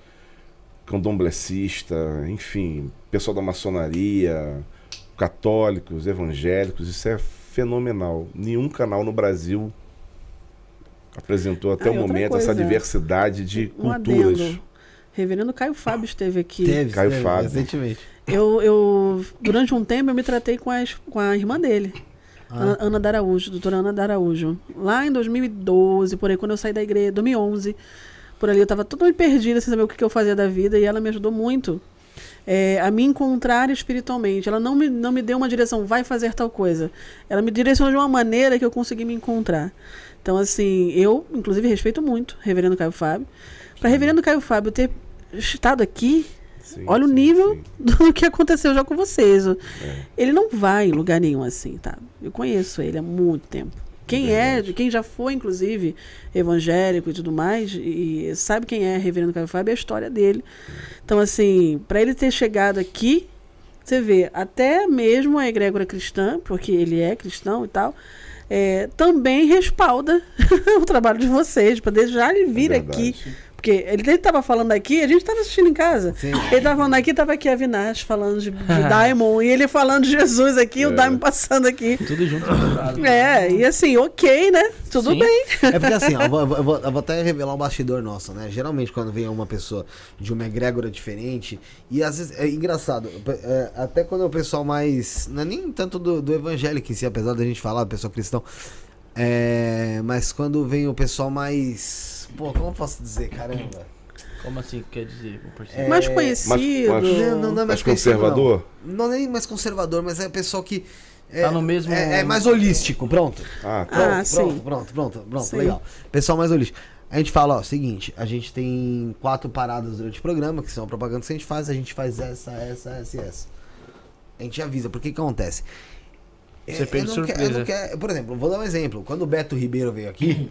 candomblecista, enfim, pessoal da maçonaria, católicos, evangélicos, isso é fenomenal. Nenhum canal no Brasil apresentou até Ah, o momento coisa, essa diversidade de Um culturas. adendo. Reverendo Caio Fábio esteve aqui. teve, Caio teve, Fábio. recentemente. Eu, eu, durante um tempo, eu me tratei com, as, com a irmã dele, Ah. Ana, Ana Daraújo, doutora Ana Daraújo. Lá em 2012, por aí, quando eu saí da igreja, 2011, por ali eu estava totalmente perdida, sem saber o que, que eu fazia da vida, e ela me ajudou muito é, a me encontrar espiritualmente. Ela não me, não me deu uma direção, vai fazer tal coisa. Ela me direcionou de uma maneira que eu consegui me encontrar. Então, assim, eu, inclusive, respeito muito Reverendo Caio Fábio. Para Reverendo Caio Fábio ter estado aqui, Sim, Olha o sim, nível sim. [LAUGHS] do que aconteceu já com vocês. É. Ele não vai em lugar nenhum assim, tá? Eu conheço ele há muito tempo. Quem é, quem já foi, inclusive, evangélico e tudo mais, e sabe quem é Reverendo Caio Fábio, é a história dele. Então, assim, para ele ter chegado aqui, você vê, até mesmo a egrégora cristã, porque ele é cristão e tal, é, também respalda [LAUGHS] o trabalho de vocês, para já ele vir É aqui. Porque ele estava falando aqui, a gente estava assistindo em casa. Sim. Ele estava falando aqui, estava aqui a Vinash falando de, de [LAUGHS] Daimon, e ele falando de Jesus aqui, o É. Daimon passando aqui. Tudo junto. É, e assim, ok, né? Tudo Sim. bem. É porque assim, ó, eu, [LAUGHS] vou, eu vou- eu vou até revelar um bastidor nosso, né? Geralmente quando vem uma pessoa de uma egrégora diferente, e às vezes é engraçado, é, até quando é o pessoal mais. Não é nem tanto do, do evangélico em si, apesar da gente falar, pessoal cristão. É, mas quando vem o pessoal mais. Pô, como eu posso dizer? Caramba. Como assim quer dizer? É, Mais conhecido. mas- Não, não, não é mais conservador? Não. não é nem mais conservador, mas é o pessoal que. É, Tá no mesmo- É, é mais holístico, pronto. Ah, tá. Ah, Pronto, sim. pronto, pronto, pronto, pronto, Sim. legal. Pessoal mais holístico. A gente fala, ó, seguinte, a gente tem quatro paradas durante o programa, que são a propaganda que a gente faz, a gente faz essa, essa, essa e essa. A gente avisa, porque que acontece? Você É, eu surpresa. não quero- por exemplo, vou dar um exemplo. Quando o Beto Ribeiro veio aqui,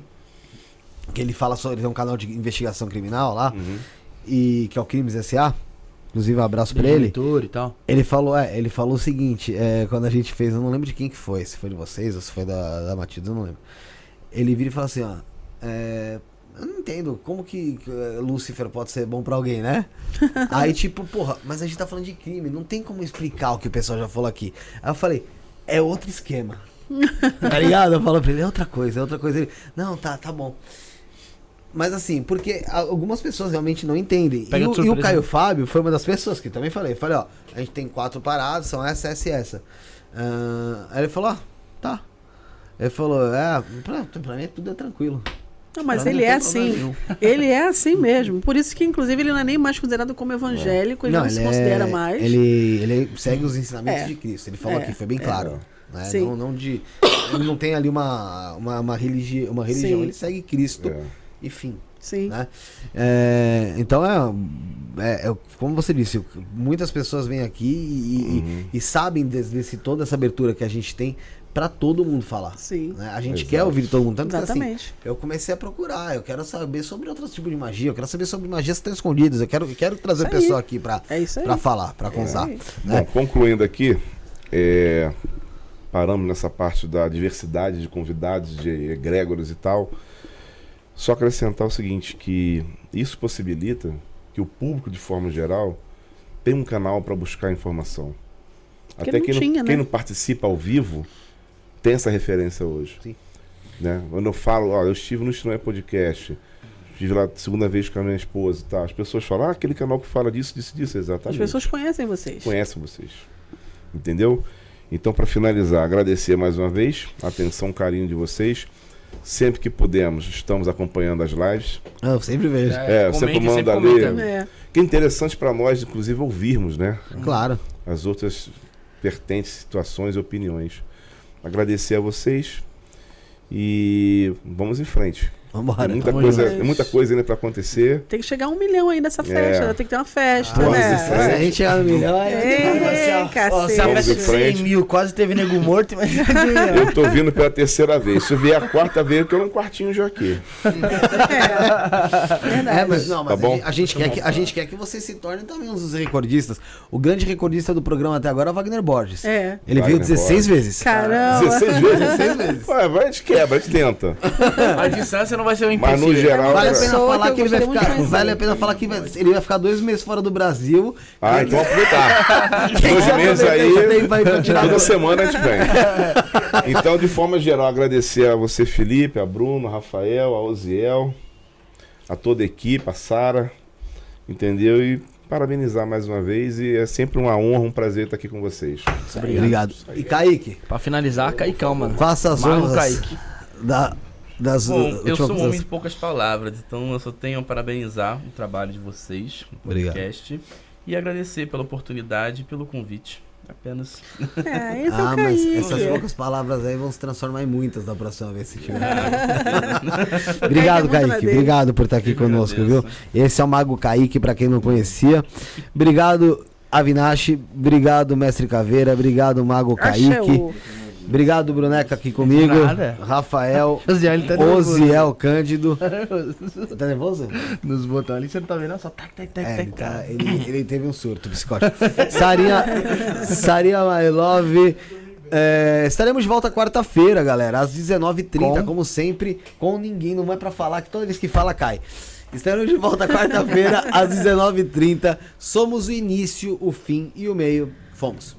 que ele fala sobre, ele tem um canal de investigação criminal lá, Uhum. e que é o Crimes SA, inclusive um abraço pra ele. E tal. Ele falou, é, ele falou o seguinte, é, quando a gente fez, eu não lembro de quem que foi, se foi de vocês ou se foi da, da Matilda, eu não lembro. Ele vira e fala assim, ó, é, eu não entendo como que é, Lúcifer pode ser bom pra alguém, né? [LAUGHS] Aí tipo, porra, mas a gente tá falando de crime, não tem como explicar o que o pessoal já falou aqui. Aí eu falei, é outro esquema. [LAUGHS] tá ligado? Eu falo pra ele, é outra coisa, é outra coisa. Ele, não, tá, tá bom. Mas assim, porque algumas pessoas realmente não entendem. E o, e o. Caio Fábio foi uma das pessoas que também falei. Falei, ó, a gente tem quatro paradas, são essa, essa e essa. Ah, aí ele falou, ó, tá. Ele falou, é, pra, pra mim tudo é tranquilo. Não, mas Pra ele não é assim. nenhum. [LAUGHS] Ele é assim mesmo. Por isso que, inclusive, ele não é nem mais considerado como evangélico, ele não, se considera é- mais. Ele, ele segue os ensinamentos É. de Cristo. Ele falou É. aqui, foi bem claro. Né? Sim. Não, não de. Ele não tem ali uma, uma, uma, religi uma religião, Sim. ele segue Cristo É. e fim. Sim. né? É, então é, é, é, como você disse, muitas pessoas vêm aqui e, e- e sabem desse, desse- toda essa abertura que a gente tem pra todo mundo falar. Sim. né? A gente Exato. quer ouvir todo mundo, tanto que assim, Exatamente. eu comecei a procurar, eu quero saber sobre outros tipos de magia, eu quero saber sobre magias que estão escondidas, eu quero, eu quero trazer Isso o pessoal aí. aqui pra, É pra falar, pra contar. aí. né? Bom, concluindo aqui, é, paramos nessa parte da diversidade de convidados, de egrégoros e tal. Só acrescentar o seguinte, que isso possibilita que o público, de forma geral, tenha um canal para buscar informação. Até não quem, não, tinha, né? quem não participa ao vivo tem essa referência hoje. Sim. Né? Quando eu falo, ó, eu estive no Isto Não é Podcast, estive lá segunda vez com a minha esposa e tal, as pessoas falam, ah, aquele canal que fala disso, disso, disso, exatamente As pessoas conhecem vocês. conhecem vocês. Entendeu? Então, para finalizar, agradecer mais uma vez a atenção, o carinho de vocês. Sempre que podemos, estamos acompanhando as lives. Ah, Eu sempre vejo. É, comenta, comanda sempre ali. comenta. É. Que é interessante para nós, inclusive, ouvirmos, né? Claro. As outras pertentes situações e opiniões. Agradecer a vocês e vamos em frente. Vambora. Tem muita coisa, tem muita coisa ainda para acontecer. Tem que chegar a um milhão aí nessa festa. É. Tem que ter uma festa, Vamos né? em Se a gente chegar no milhão, aí Ei, Ó, se a festa de frente. 100 mil quase teve nego morto, imagina. Eu tô vindo pela terceira vez. Se vier a quarta vez, eu quero um quartinho já aqui. Verdade. É, mas não, mas Tá a bom? gente- a, gente quer que, a gente quer que você se torne também um dos recordistas. O grande recordista do programa até agora é o Wagner Borges. É. Ele veio Wagner 16 vezes. Caramba. 16 vezes? 16 vezes. Ué, vai, a gente quebra, a gente tenta. A distância não vai ser um Mas no empecilho. geral. Vale a pena falar que ele vai ficar. Vale a pena falar que vai- ele vai ficar dois meses fora do Brasil. Ah, então aproveitar. [LAUGHS] Dois meses aí. vai. Toda semana a gente vem. [LAUGHS] Então, de forma geral, agradecer a você, Felipe, a Bruno, a Rafael, a Oziel, a toda a equipe, a Sara, entendeu? E parabenizar mais uma vez. E é sempre uma honra, um prazer estar aqui com vocês. Obrigado. E Kaique, Pra finalizar, Caicão, mano. faça as Marlon honras Kaique. da, das Bom, últimas eu sou um homem de poucas palavras, então eu só tenho a parabenizar o trabalho de vocês Obrigado. podcast e agradecer pela oportunidade e pelo convite. Apenas. É, [LAUGHS] é Ah, o mas essas poucas palavras aí vão se transformar em muitas da próxima vez se tiver. [LAUGHS] Obrigado, Kaique. Obrigado por estar aqui Eu conosco, viu? agradeço. Esse é o Mago Kaique, pra quem não conhecia. Obrigado, Avinashi. Obrigado, Mestre Caveira. Obrigado, Mago Kaique. o- Obrigado, Bruneca, aqui comigo. Nada. Rafael. [LAUGHS] Tá. Oziel Cândido. [LAUGHS] Tá nervoso? Nos botões ali, você não tá vendo? Só tac, tac, tac, É, tac. tá- ele- ele teve um surto psicótico. [LAUGHS] Sarinha, Sarinha My Love. É, estaremos de volta quarta-feira, galera, às 19h30, Com? como sempre, com ninguém. Não é pra falar que toda vez que fala cai. Estaremos de volta quarta-feira às 19h30. Somos o início, o fim e o meio. Fomos.